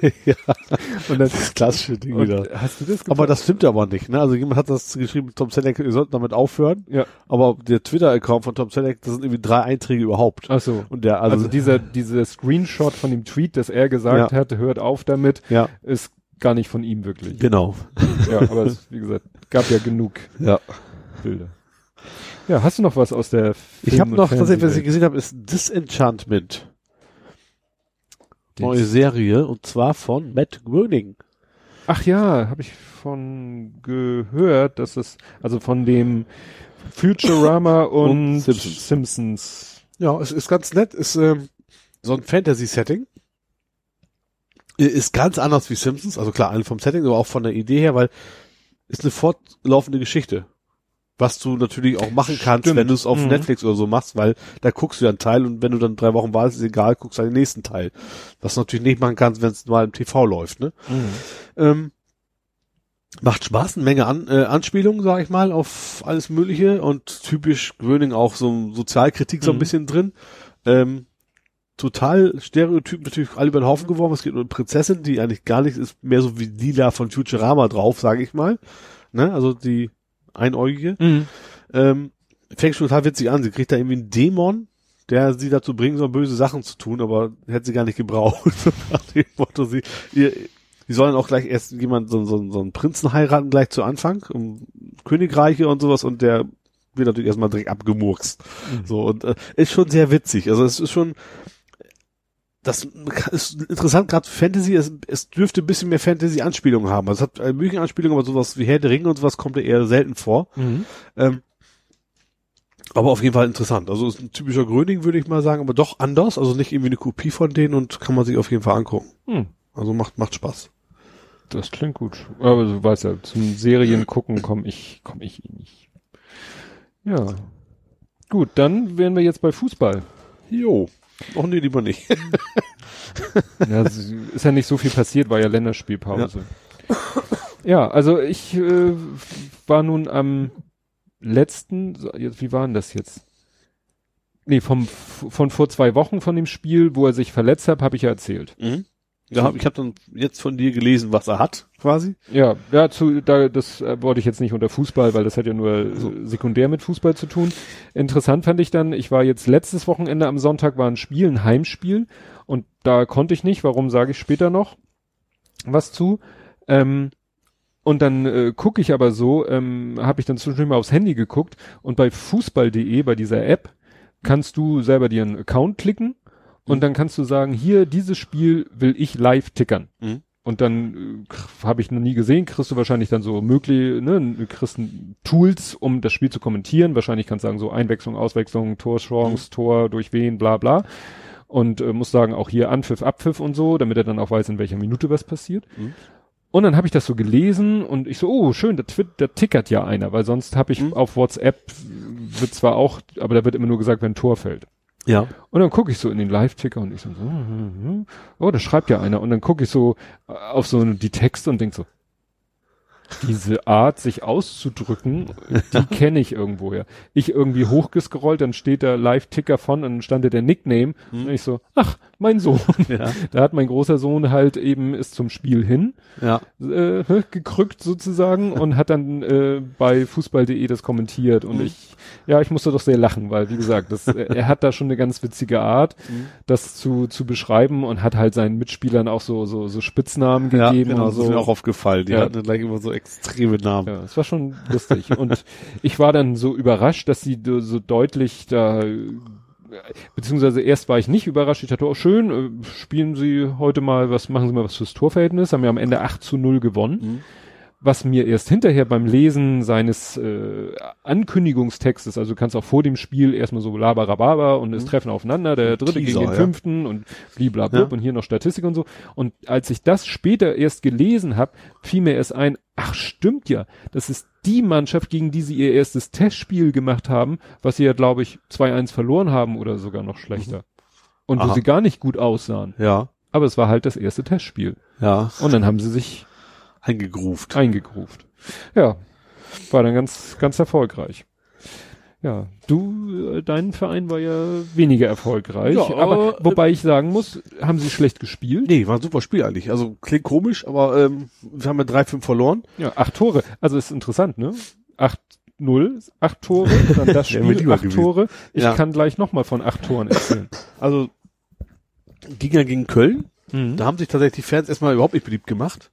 [laughs] ja, [laughs] Und das, das klassische Ding wieder. hast du das Aber das stimmt aber nicht, ne? Also jemand hat das geschrieben, Tom Selleck, ihr sollt damit aufhören. Ja. Aber der Twitter-Account von Tom Selleck, das sind irgendwie drei Einträge überhaupt. Ach so. Und der, Also, also, dieser, dieser Screenshot von dem Tweet, dass er gesagt Ja. hat, hört auf damit, ja, ist gar nicht von ihm wirklich. genau. Ja, aber es, wie gesagt, gab ja genug Ja. Bilder. Ja, hast du noch was aus der Ich Film- habe und noch, was ich Fernsehwelt? gesehen habe, ist Disenchantment. Neue Serie, und zwar von Matt Groening. Ach ja, habe ich von gehört, dass es, also von dem Futurama [laughs] und, Und Simpsons. Simpsons Ja, es ist ganz nett, ist ähm, so ein Fantasy-Setting. Ist ganz anders wie Simpsons, also klar, vom Setting, aber auch von der Idee her, weil ist eine fortlaufende Geschichte. Was du natürlich auch machen kannst, Stimmt. wenn du es auf Mhm. Netflix oder so machst, weil da guckst du ja einen Teil und wenn du dann drei Wochen wartest, ist egal, guckst du den nächsten Teil. Was du natürlich nicht machen kannst, wenn es mal im TV läuft, ne? Ähm, macht Spaß, eine Menge An äh, Anspielungen, sag ich mal, auf alles Mögliche und typisch Gröning auch so Sozialkritik so ein Mhm. bisschen drin. Ähm, total Stereotyp natürlich alle über den Haufen geworfen. Es geht um eine Prinzessin, die eigentlich gar nicht ist, mehr so wie Lila von Futurama drauf, sage ich mal. Ne? Also die Einäugige. Mhm. Ähm, fängt schon total witzig an. Sie kriegt da irgendwie einen Dämon, der sie dazu bringen soll, böse Sachen zu tun, aber hätte sie gar nicht gebraucht. [laughs] Nach dem Motto, sie, ihr, die sollen auch gleich erst jemand, so, so, so einen Prinzen heiraten gleich zu Anfang, um Königreiche und sowas und der wird natürlich erstmal direkt abgemurkst. So, und äh, ist schon sehr witzig. Also es ist schon, das ist interessant, gerade Fantasy, es, es dürfte ein bisschen mehr Fantasy-Anspielungen haben. Also es hat äh, mögliche Anspielungen, aber sowas wie Herr der Ringe und sowas kommt ja eher selten vor. Mhm. Ähm, aber auf jeden Fall interessant. Also ist ein typischer Gröning, würde ich mal sagen, aber doch anders. Also nicht irgendwie eine Kopie von denen und kann man sich auf jeden Fall angucken. Mhm. Also macht, macht Spaß. Das klingt gut. Aber du weißt ja, zum Serien gucken komme ich, komme ich eh nicht. Ja. Gut, dann wären wir jetzt bei Fußball. Jo. [laughs] Och nee, lieber nicht. [laughs] Ja, es ist ja nicht so viel passiert, war ja Länderspielpause. Ja, also ich äh, war nun am letzten, jetzt, wie war denn das jetzt? Nee, vom, von vor zwei Wochen von dem Spiel, wo er sich verletzt hat, habe ich ja erzählt. Mhm. Ja, ich habe dann jetzt von dir gelesen, was er hat, quasi. Ja, ja, zu, da, das äh, wollte ich jetzt nicht unter Fußball, weil das hat ja nur äh, sekundär mit Fußball zu tun. Interessant fand ich dann, ich war jetzt letztes Wochenende am Sonntag war ein Spiel, ein Heimspiel und da konnte ich nicht, warum sage ich später noch was zu. Ähm, und dann äh, gucke ich aber so, ähm, habe ich dann zwischendurch mal aufs Handy geguckt und bei fußball.de, bei dieser App, kannst du selber dir einen Account klicken und dann kannst du sagen, hier, dieses Spiel will ich live tickern. Mhm. Und dann äh, habe ich noch nie gesehen, kriegst du wahrscheinlich dann so möglich, ne, kriegst Tools, um das Spiel zu kommentieren. Wahrscheinlich kannst du sagen, so Einwechslung, Auswechslung, Torchance, Tor, durch wen, bla bla. Und äh, muss sagen, auch hier Anpfiff, Abpfiff und so, damit er dann auch weiß, in welcher Minute was passiert. Mhm. Und dann habe ich das so gelesen und ich so, oh, schön, da, twit- da tickert ja einer, weil sonst habe ich Mhm. auf WhatsApp, wird zwar auch, aber da wird immer nur gesagt, wenn ein Tor fällt. Ja. Und dann gucke ich so in den Live-Ticker und ich so, hm, hm, hm. oh, da schreibt ja einer. Und dann gucke ich so äh, auf so die Texte und denk so, diese Art, sich auszudrücken, die [laughs] kenne ich irgendwoher. Ich irgendwie hochgescrollt, dann steht da Live-Ticker von und dann stand da der Nickname. Und ich so, ach, mein Sohn. Ja. [laughs] Da hat mein großer Sohn halt eben, ist zum Spiel hin, Ja. äh, gekrückt sozusagen und hat dann äh, bei fußball.de das kommentiert und ich, ja, ich musste doch sehr lachen, weil wie gesagt, das, äh, er hat da schon eine ganz witzige Art, das zu, zu beschreiben und hat halt seinen Mitspielern auch so, so, so Spitznamen Ja, gegeben genau, und das ist so. mir auch aufgefallen. Die Ja. hatten dann gleich immer so extreme Namen. Ja, es war schon lustig. Und ich war dann so überrascht, dass sie so deutlich da, beziehungsweise erst war ich nicht überrascht. Ich dachte, oh schön, äh, spielen Sie heute mal was, machen Sie mal was fürs Torverhältnis. Haben wir am Ende 8 zu 0 gewonnen. Mhm. Was mir erst hinterher beim Lesen seines äh, Ankündigungstextes, also du kannst auch vor dem Spiel erstmal so labarababa und es treffen aufeinander, der dritte Teaser, gegen den ja. fünften und bliblablub Ja. und hier noch Statistik und so. Und als ich das später erst gelesen habe, fiel mir erst ein, ach stimmt ja, das ist die Mannschaft, gegen die sie ihr erstes Testspiel gemacht haben, was sie ja, glaube ich, 2-1 verloren haben oder sogar noch schlechter. Und wo Aha. sie gar nicht gut aussahen. Ja. Aber es war halt das erste Testspiel. Ja. Und dann haben sie sich Eingegruft. eingegruft. Ja, war dann ganz, ganz erfolgreich. Ja, du, äh, dein Verein war ja weniger erfolgreich, Ja, aber äh, wobei ich sagen muss, haben sie schlecht gespielt? Nee, war ein super Spiel eigentlich. Also klingt komisch, aber ähm, wir haben ja 3-5 verloren. Ja, acht Tore. Also ist interessant, ne? Acht null, acht Tore, dann das [laughs] Spiel, acht gewesen. Tore. Ich Ja. kann gleich nochmal von acht Toren erzählen. [laughs] Also ging ja gegen Köln. Mhm. Da haben sich tatsächlich die Fans erstmal überhaupt nicht beliebt gemacht,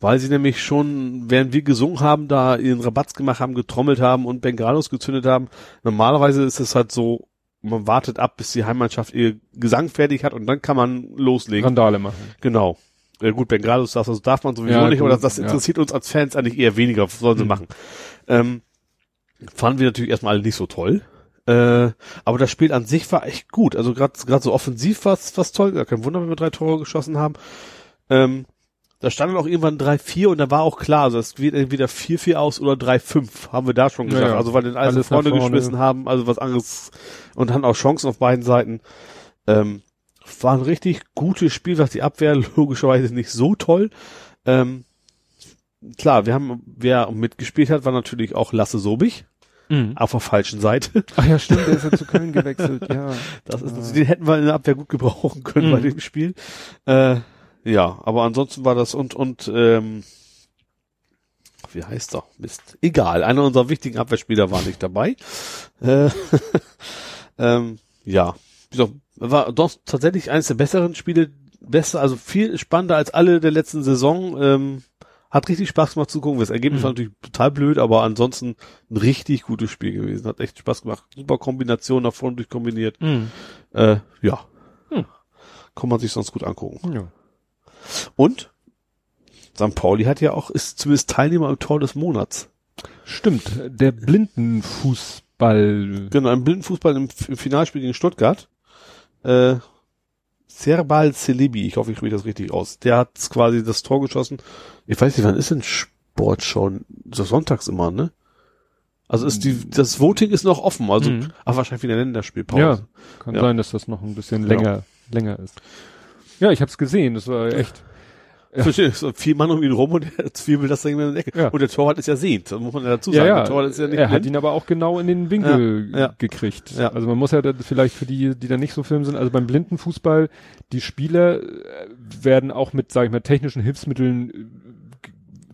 weil sie nämlich schon, während wir gesungen haben, da ihren Rabatz gemacht haben, getrommelt haben und Bengalos gezündet haben. Normalerweise ist es halt so, man wartet ab, bis die Heimmannschaft ihr Gesang fertig hat und dann kann man loslegen. Randale machen. Genau. Ja, gut, Bengalos das, das darf man sowieso Ja, nicht, aber das, das ja. interessiert uns als Fans eigentlich eher weniger, was sollen sie Mhm. machen. Ähm, fanden wir natürlich erstmal alle nicht so toll. Äh, aber das Spiel an sich war echt gut. Also gerade gerade so offensiv war was toll. Ja, kein Wunder, wenn wir drei Tore geschossen haben. Ähm, da stand dann auch irgendwann 3-4 und da war auch klar, also es wird entweder 4-4 aus oder 3-5, haben wir da schon gesagt. Ja, ja. Also weil den vorne, nach vorne. geschmissen haben, also was anderes und hatten auch Chancen auf beiden Seiten. Ähm, war ein richtig gutes Spiel, was die Abwehr [laughs] logischerweise nicht so toll. Ähm, klar, wir haben, wer mitgespielt hat, war natürlich auch Lasse Sobich Mhm. auf der falschen Seite. [laughs] Ach ja, stimmt, der ist ja zu [laughs] Köln gewechselt, ja. Das ist, den hätten wir in der Abwehr gut gebrauchen können Mhm. bei dem Spiel. Äh, ja, aber ansonsten war das und und ähm, wie heißt er? Mist. Egal, einer unserer wichtigen Abwehrspieler war nicht dabei. Äh, [laughs] ähm, ja, war doch tatsächlich eines der besseren Spiele, besser, also viel spannender als alle der letzten Saison. Ähm, hat richtig Spaß gemacht zu gucken. Das Ergebnis Mhm. war natürlich total blöd, aber ansonsten ein richtig gutes Spiel gewesen. Hat echt Spaß gemacht. Super Kombination nach vorne durchkombiniert. Mhm. Äh, ja. Hm. Kann man sich sonst gut angucken. ja. Und St. Pauli hat ja auch, ist zumindest Teilnehmer im Tor des Monats. Stimmt, der Blindenfußball. Genau, im Blindenfußball im, im Finalspiel gegen Stuttgart. Äh, Serbal Celebi, ich hoffe, ich spreche das richtig aus. Der hat quasi das Tor geschossen. Ich weiß nicht, wann ist denn Sportschau? So sonntags immer, ne? Also ist die, das Voting ist noch offen, also, Mhm. ach, wahrscheinlich wieder Länderspielpause. Ja, kann Ja. sein, dass das noch ein bisschen Genau. länger, länger ist. Ja, ich hab's gesehen, das war echt. Ja. Verstehe, so vier Mann um ihn rum und er zwiebelt das Ding in der Ecke. Ja. Und der Torwart ist ja sehend, muss man ja dazu Ja, sagen. ja, Der Torwart ist ja nicht er hat blind. ihn aber auch genau in den Winkel Ja, ja. gekriegt. Ja. Also man muss ja vielleicht für die, die da nicht so film sind, also beim Blindenfußball, die Spieler äh, werden auch mit, sage ich mal, technischen Hilfsmitteln äh,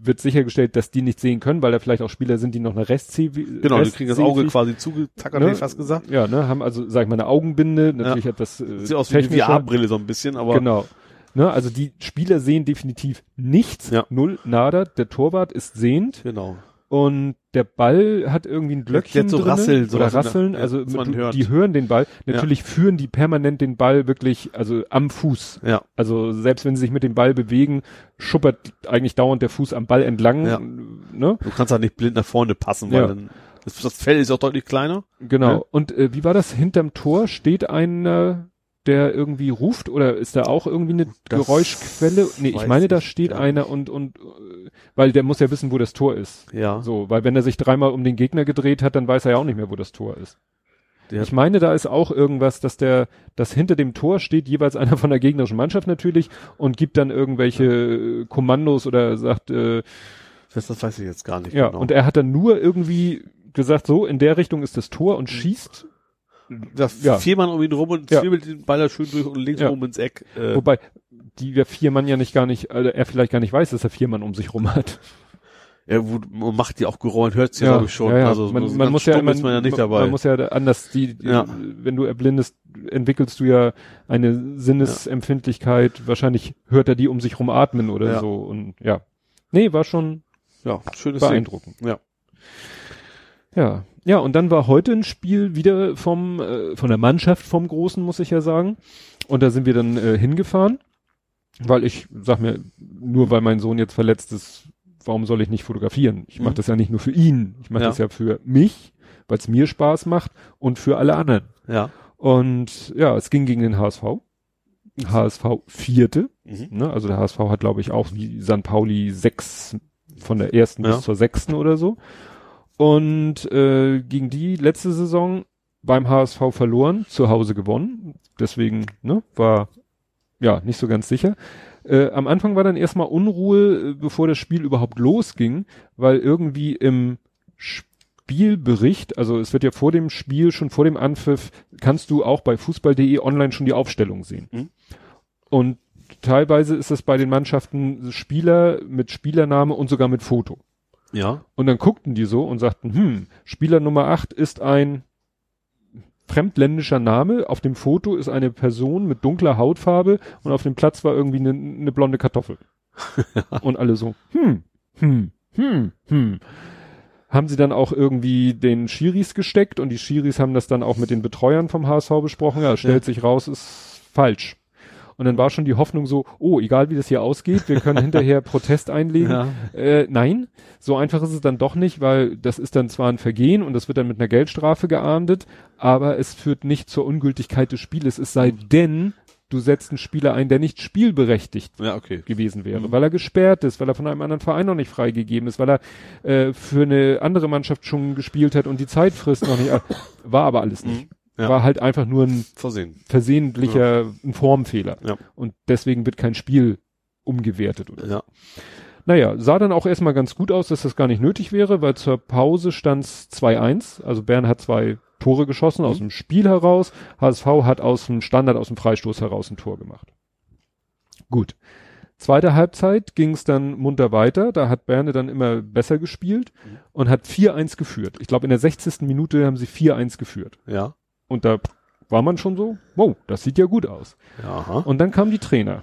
wird sichergestellt, dass die nicht sehen können, weil da vielleicht auch Spieler sind, die noch eine Restseh Genau, die kriegen das Auge quasi zugetackert, Ne? hätte ich fast gesagt. Ja, ne, haben also, sag ich mal, eine Augenbinde, natürlich etwas äh, Sieht aus wie eine. VR-Brille so ein bisschen, aber Genau. Ne, also die Spieler sehen definitiv nichts, Ja. null, nada. Der Torwart ist sehend genau. Und der Ball hat irgendwie ein Glöckchen hat so drinne Rasseln, oder sowas in der- Rasseln. ja, also man du, hört. die hören den Ball. Natürlich führen die permanent den Ball wirklich, also am Fuß. Ja, Also selbst wenn sie sich mit dem Ball bewegen, schuppert eigentlich dauernd der Fuß am Ball entlang. Ja. Ne? du kannst halt nicht blind nach vorne passen, weil Ja. dann das, das Fell ist auch deutlich kleiner. Genau. Ja. Und äh, wie war das? Hinterm Tor steht einer, der irgendwie ruft oder ist da auch irgendwie eine Das Geräuschquelle? Nee, ich meine, da steht gar einer und und äh, weil der muss ja wissen, wo das Tor ist. Ja, So, weil wenn er sich dreimal um den Gegner gedreht hat, dann weiß er ja auch nicht mehr, wo das Tor ist. Der- ich meine, da ist auch irgendwas, dass der, dass hinter dem Tor steht jeweils einer von der gegnerischen Mannschaft natürlich und gibt dann irgendwelche äh, Kommandos oder sagt, äh, das, das weiß ich jetzt gar nicht ja, genau. und er hat dann nur irgendwie gesagt, so, in der Richtung ist das Tor und schießt das ja. vier Mann um ihn rum und Ja. zwiebelt den Ball da schön durch und links Ja. oben ins Eck. Äh, Wobei die der vier Mann ja nicht gar nicht, also er vielleicht gar nicht weiß, dass er vier Mann um sich rum hat. [laughs] er wo- man macht die auch Geräusch, hört sie glaube ich schon. Ja, ja. Also man, man muss ja ist man ja nicht man, dabei. Man muss ja da anders die, Ja. wenn du erblindest, entwickelst du ja eine Sinnesempfindlichkeit. Wahrscheinlich hört er die um sich rum atmen oder Ja. so und ja. Nee, war schon ja, schönes Ding. beeindruckend. Ja. Ja. Ja, und dann war heute ein Spiel wieder vom, äh, von der Mannschaft vom Großen, muss ich ja sagen. Und da sind wir dann äh, hingefahren, weil ich sag mir, nur weil mein Sohn jetzt verletzt ist, warum soll ich nicht fotografieren? Ich mache Mhm. das ja nicht nur für ihn, ich mache Ja. das ja für mich, weil es mir Spaß macht und für alle anderen. Ja. Und ja, es ging gegen den HSV. HSV vierte, Mhm. ne? also der HSV hat glaube ich auch wie San Pauli sechs von der ersten Ja. bis zur sechsten oder so. Und äh, gegen die letzte Saison beim HSV verloren, zu Hause gewonnen. Deswegen ne, war ja nicht so ganz sicher. Äh, am Anfang war dann erstmal Unruhe, äh, bevor das Spiel überhaupt losging, weil irgendwie im Spielbericht, also es wird ja vor dem Spiel, schon vor dem Anpfiff, kannst du auch bei fußball.de online schon die Aufstellung sehen. Mhm. Und teilweise ist es bei den Mannschaften Spieler mit Spielername und sogar mit Foto. Ja. Und dann guckten die so und sagten, hm, Spieler Nummer 8 ist ein fremdländischer Name. Auf dem Foto ist eine Person mit dunkler Hautfarbe und auf dem Platz war irgendwie eine, eine blonde Kartoffel. [laughs] und alle so, hm, hm, hm, hm. Haben sie dann auch irgendwie den Schiris gesteckt und die Schiris haben das dann auch mit den Betreuern vom HSV besprochen. Ja, stellt sich raus, ist falsch. Und dann war schon die Hoffnung so, oh, egal wie das hier ausgeht, wir können hinterher [laughs] Protest einlegen. Ja. Äh, nein, so einfach ist es dann doch nicht, weil das ist dann zwar ein Vergehen und das wird dann mit einer Geldstrafe geahndet, aber es führt nicht zur Ungültigkeit des Spieles, es sei denn, du setzt einen Spieler ein, der nicht spielberechtigt Ja, okay. gewesen wäre, weil er gesperrt ist, weil er von einem anderen Verein noch nicht freigegeben ist, weil er äh, für eine andere Mannschaft schon gespielt hat und die Zeitfrist noch nicht, war aber alles nicht. Ja. War halt einfach nur ein Versehen. versehentlicher ein Formfehler. Ja. Und deswegen wird kein Spiel umgewertet oder Ja. naja, sah dann auch erstmal ganz gut aus, dass das gar nicht nötig wäre, weil zur Pause stand's 2-1. Also Bern hat zwei Tore geschossen aus dem Spiel heraus. HSV hat aus dem Standard, aus dem Freistoß heraus ein Tor gemacht. Gut. Zweite Halbzeit ging's dann munter weiter. Da hat Berne dann immer besser gespielt und hat 4-1 geführt. Ich glaube, in der 60. Minute haben sie 4-1 geführt. Ja. Und da war man schon so, wow, das sieht ja gut aus. Ja. Aha. Und dann kamen die Trainer.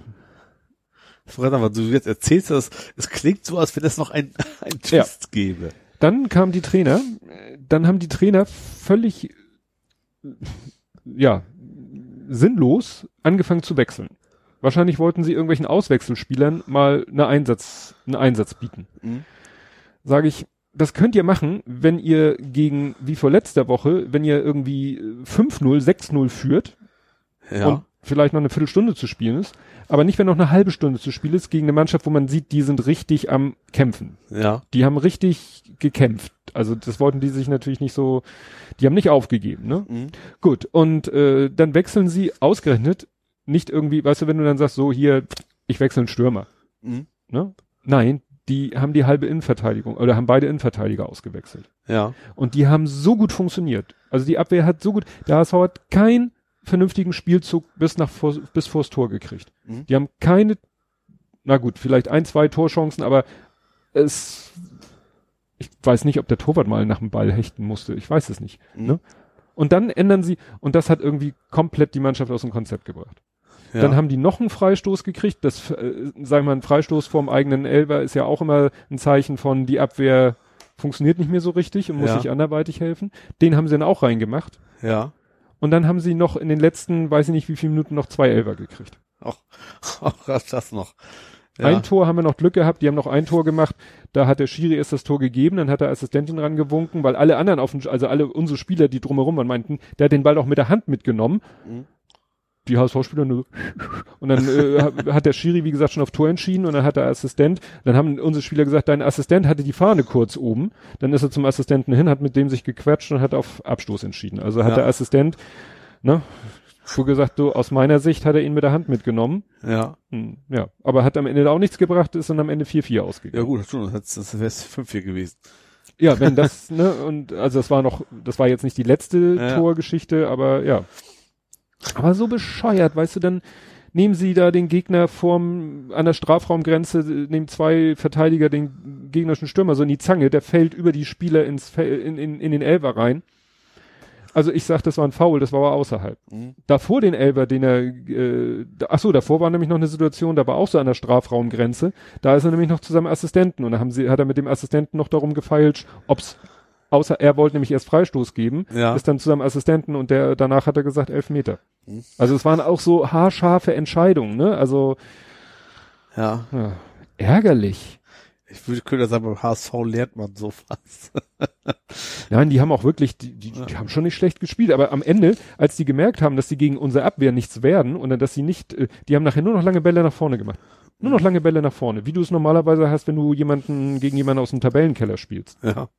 Frag mal, du jetzt erzählst das, es klingt so, als wenn es noch ein, [laughs] ein Twist gäbe. Dann kamen die Trainer, dann haben die Trainer völlig, ja, sinnlos angefangen zu wechseln. Wahrscheinlich wollten sie irgendwelchen Auswechselspielern mal eine Einsatz, einen Einsatz bieten. Mhm. Sage ich, das könnt ihr machen, wenn ihr gegen, wie vor letzter Woche, wenn ihr irgendwie äh, 5-0, 6-0 führt Ja. und vielleicht noch eine Viertelstunde zu spielen ist, aber nicht, wenn noch eine halbe Stunde zu spielen ist, gegen eine Mannschaft, wo man sieht, die sind richtig am Kämpfen. ja. Die haben richtig gekämpft. Also das wollten die sich natürlich nicht so, die haben nicht aufgegeben, ne? Mhm. Gut, und äh, dann wechseln sie ausgerechnet, nicht irgendwie, weißt du, wenn du dann sagst, so hier, ich wechsle einen Stürmer, Mhm. ne? Nein, die haben die halbe Innenverteidigung oder haben beide Innenverteidiger ausgewechselt. Ja. Und die haben so gut funktioniert. Also die Abwehr hat so gut, der HSV hat keinen vernünftigen Spielzug bis nach vor, bis vors Tor gekriegt. Mhm. Die haben keine, na gut, vielleicht ein, zwei Torchancen, aber es, ich weiß nicht, ob der Torwart mal nach dem Ball hechten musste. Ich weiß es nicht. Mhm. Ne? Und dann ändern sie, und das hat irgendwie komplett die Mannschaft aus dem Konzept gebracht. Ja. Dann haben die noch einen Freistoß gekriegt. Das, äh, sagen wir mal, ein Freistoß vorm eigenen Elber ist ja auch immer ein Zeichen von, die Abwehr funktioniert nicht mehr so richtig und muss Ja. sich anderweitig helfen. Den haben sie dann auch reingemacht. ja. Und dann haben sie noch in den letzten, weiß ich nicht wie viele Minuten, noch zwei Elber gekriegt. Auch, auch [laughs] das noch. Ja. Ein Tor haben wir noch Glück gehabt, die haben noch ein Tor gemacht. Da hat der Schiri erst das Tor gegeben, dann hat der Assistentin rangewunken, weil alle anderen auf dem, also alle unsere Spieler, die drumherum waren, meinten, der hat den Ball auch mit der Hand mitgenommen. Mhm. Die HSV-Spieler nur und dann äh, hat- der Schiri, wie gesagt, schon auf Tor entschieden und dann hat der Assistent, dann haben unsere Spieler gesagt, dein Assistent hatte die Fahne kurz oben, dann ist er zum Assistenten hin, hat mit dem sich gequetscht und hat auf Abstoß entschieden. Also hat Ja. der Assistent, ne, so gesagt, so aus meiner Sicht hat er ihn mit der Hand mitgenommen. Ja. Hm, ja, aber hat am Ende auch nichts gebracht, ist dann am Ende 4-4 Ja ausgegangen. gut, schon, das, das wäre 5-4 gewesen. Ja, wenn das, ne, und also das war noch, das war jetzt nicht die letzte Ja. Torgeschichte, aber ja. Aber so bescheuert, weißt du, dann nehmen sie da den Gegner vorm, an der Strafraumgrenze, nehmen zwei Verteidiger den gegnerischen Stürmer so in die Zange, der fällt über die Spieler ins, Fel- in, in, in den Elfer rein. Also ich sag, das war ein Foul, das war aber außerhalb. Mhm. Davor den Elber, den er, äh, ach so, davor war nämlich noch eine Situation, da war auch so an der Strafraumgrenze. Da ist er nämlich noch zu seinem Assistenten und da haben sie, hat er mit dem Assistenten noch darum gefeilt, ob's, außer er wollte nämlich erst Freistoß geben, Ja. ist dann zu seinem Assistenten und der, danach hat er gesagt elf Meter. Also es waren auch so haarscharfe Entscheidungen, ne? Also, Ja. ja, ärgerlich. Ich würde, könnte sagen, beim HSV lernt man sowas. [laughs] Nein, die haben auch wirklich, die, die, die haben schon nicht schlecht gespielt, aber am Ende, als die gemerkt haben, dass sie gegen unsere Abwehr nichts werden und dann, dass sie nicht, äh, die haben nachher nur noch lange Bälle nach vorne gemacht. Nur noch lange Bälle nach vorne, wie du es normalerweise hast, wenn du jemanden gegen jemanden aus dem Tabellenkeller spielst. Ja.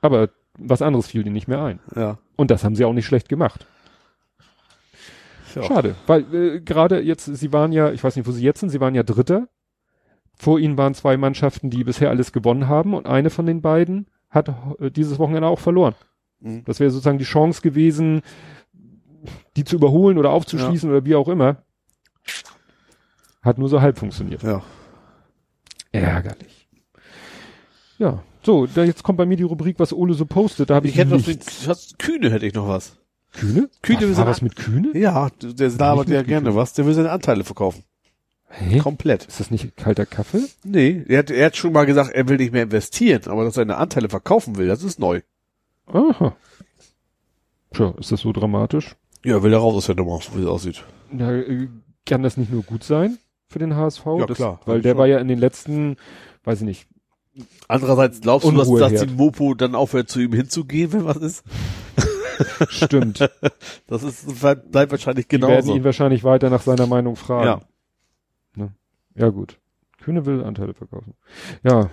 Aber was anderes fiel dir nicht mehr ein. Ja. Und das haben sie auch nicht schlecht gemacht. Ja. Schade, weil äh, gerade jetzt, sie waren ja, ich weiß nicht, wo sie jetzt sind, sie waren ja Dritter. Vor ihnen waren zwei Mannschaften, die bisher alles gewonnen haben und eine von den beiden hat äh, dieses Wochenende auch verloren. Mhm. Das wäre sozusagen die Chance gewesen, die zu überholen oder aufzuschließen oder wie auch immer. Hat nur so halb funktioniert. Ja. Ärgerlich. Ja, so, da jetzt kommt bei mir die Rubrik, was Ole so postet. Da habe ich, Ich hätte noch den, Kühne hätte ich noch was. Kühne? Kühne, wir Ach, war was mit Kühne? Ja, der labert ja gerne was. Der will seine Anteile verkaufen. Hä? Komplett. Ist das nicht kalter Kaffee? Nee, er hat, er hat schon mal gesagt, er will nicht mehr investieren, aber dass er seine Anteile verkaufen will, das ist neu. Aha. Tja, ist das so dramatisch? Ja, will er raus aus der Nummer, so wie es aussieht. Ja, äh, kann das nicht nur gut sein für den HSV, Ja, das, klar, weil der schon. war ja in den letzten, weiß ich nicht, Andererseits glaubst du, dass, dass die Mopo dann aufhört, zu ihm hinzugehen, wenn was ist? [laughs] stimmt. Das ist, bleibt wahrscheinlich Die werden genauso. ihn wahrscheinlich weiter nach seiner Meinung fragen. Ja. Ne? Ja, gut. Kühne will Anteile verkaufen. Ja.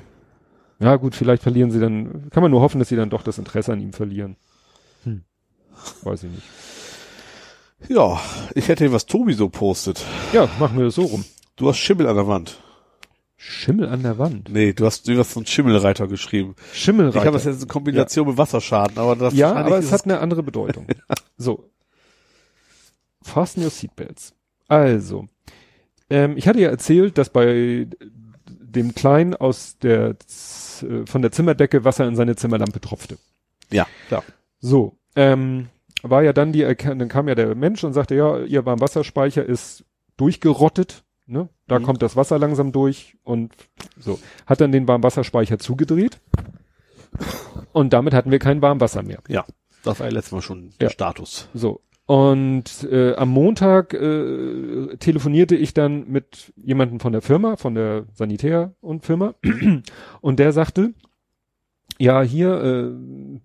Ja, gut, vielleicht verlieren sie dann, kann man nur hoffen, dass sie dann doch das Interesse an ihm verlieren. Hm. Weiß ich nicht. Ja, ich hätte was Tobi so postet. Ja, machen wir das so rum. Du hast Schimmel an der Wand. Schimmel an der Wand. Nee, du hast, du hast so einen Schimmelreiter geschrieben. Schimmelreiter. Ich habe das jetzt in Kombination mit Wasserschaden, aber das ja, aber es hat eine andere Bedeutung. [laughs] So. Fasten your seatbelts. Also, ähm, ich hatte ja erzählt, dass bei dem Kleinen aus der äh, von der Zimmerdecke Wasser in seine Zimmerlampe tropfte. Ja, klar. So, ähm, war ja dann die, dann kam ja der Mensch und sagte, ja, ihr Warmwasserspeicher ist durchgerottet, ne? Da Mhm. kommt das Wasser langsam durch und so. Hat dann den Warmwasserspeicher zugedreht und damit hatten wir kein Warmwasser mehr. Ja, das war ja letztes Mal schon Ja. der Status. So. Und äh, am Montag äh, telefonierte ich dann mit jemandem von der Firma, von der Sanitär und Firma, und der sagte, ja, hier, äh,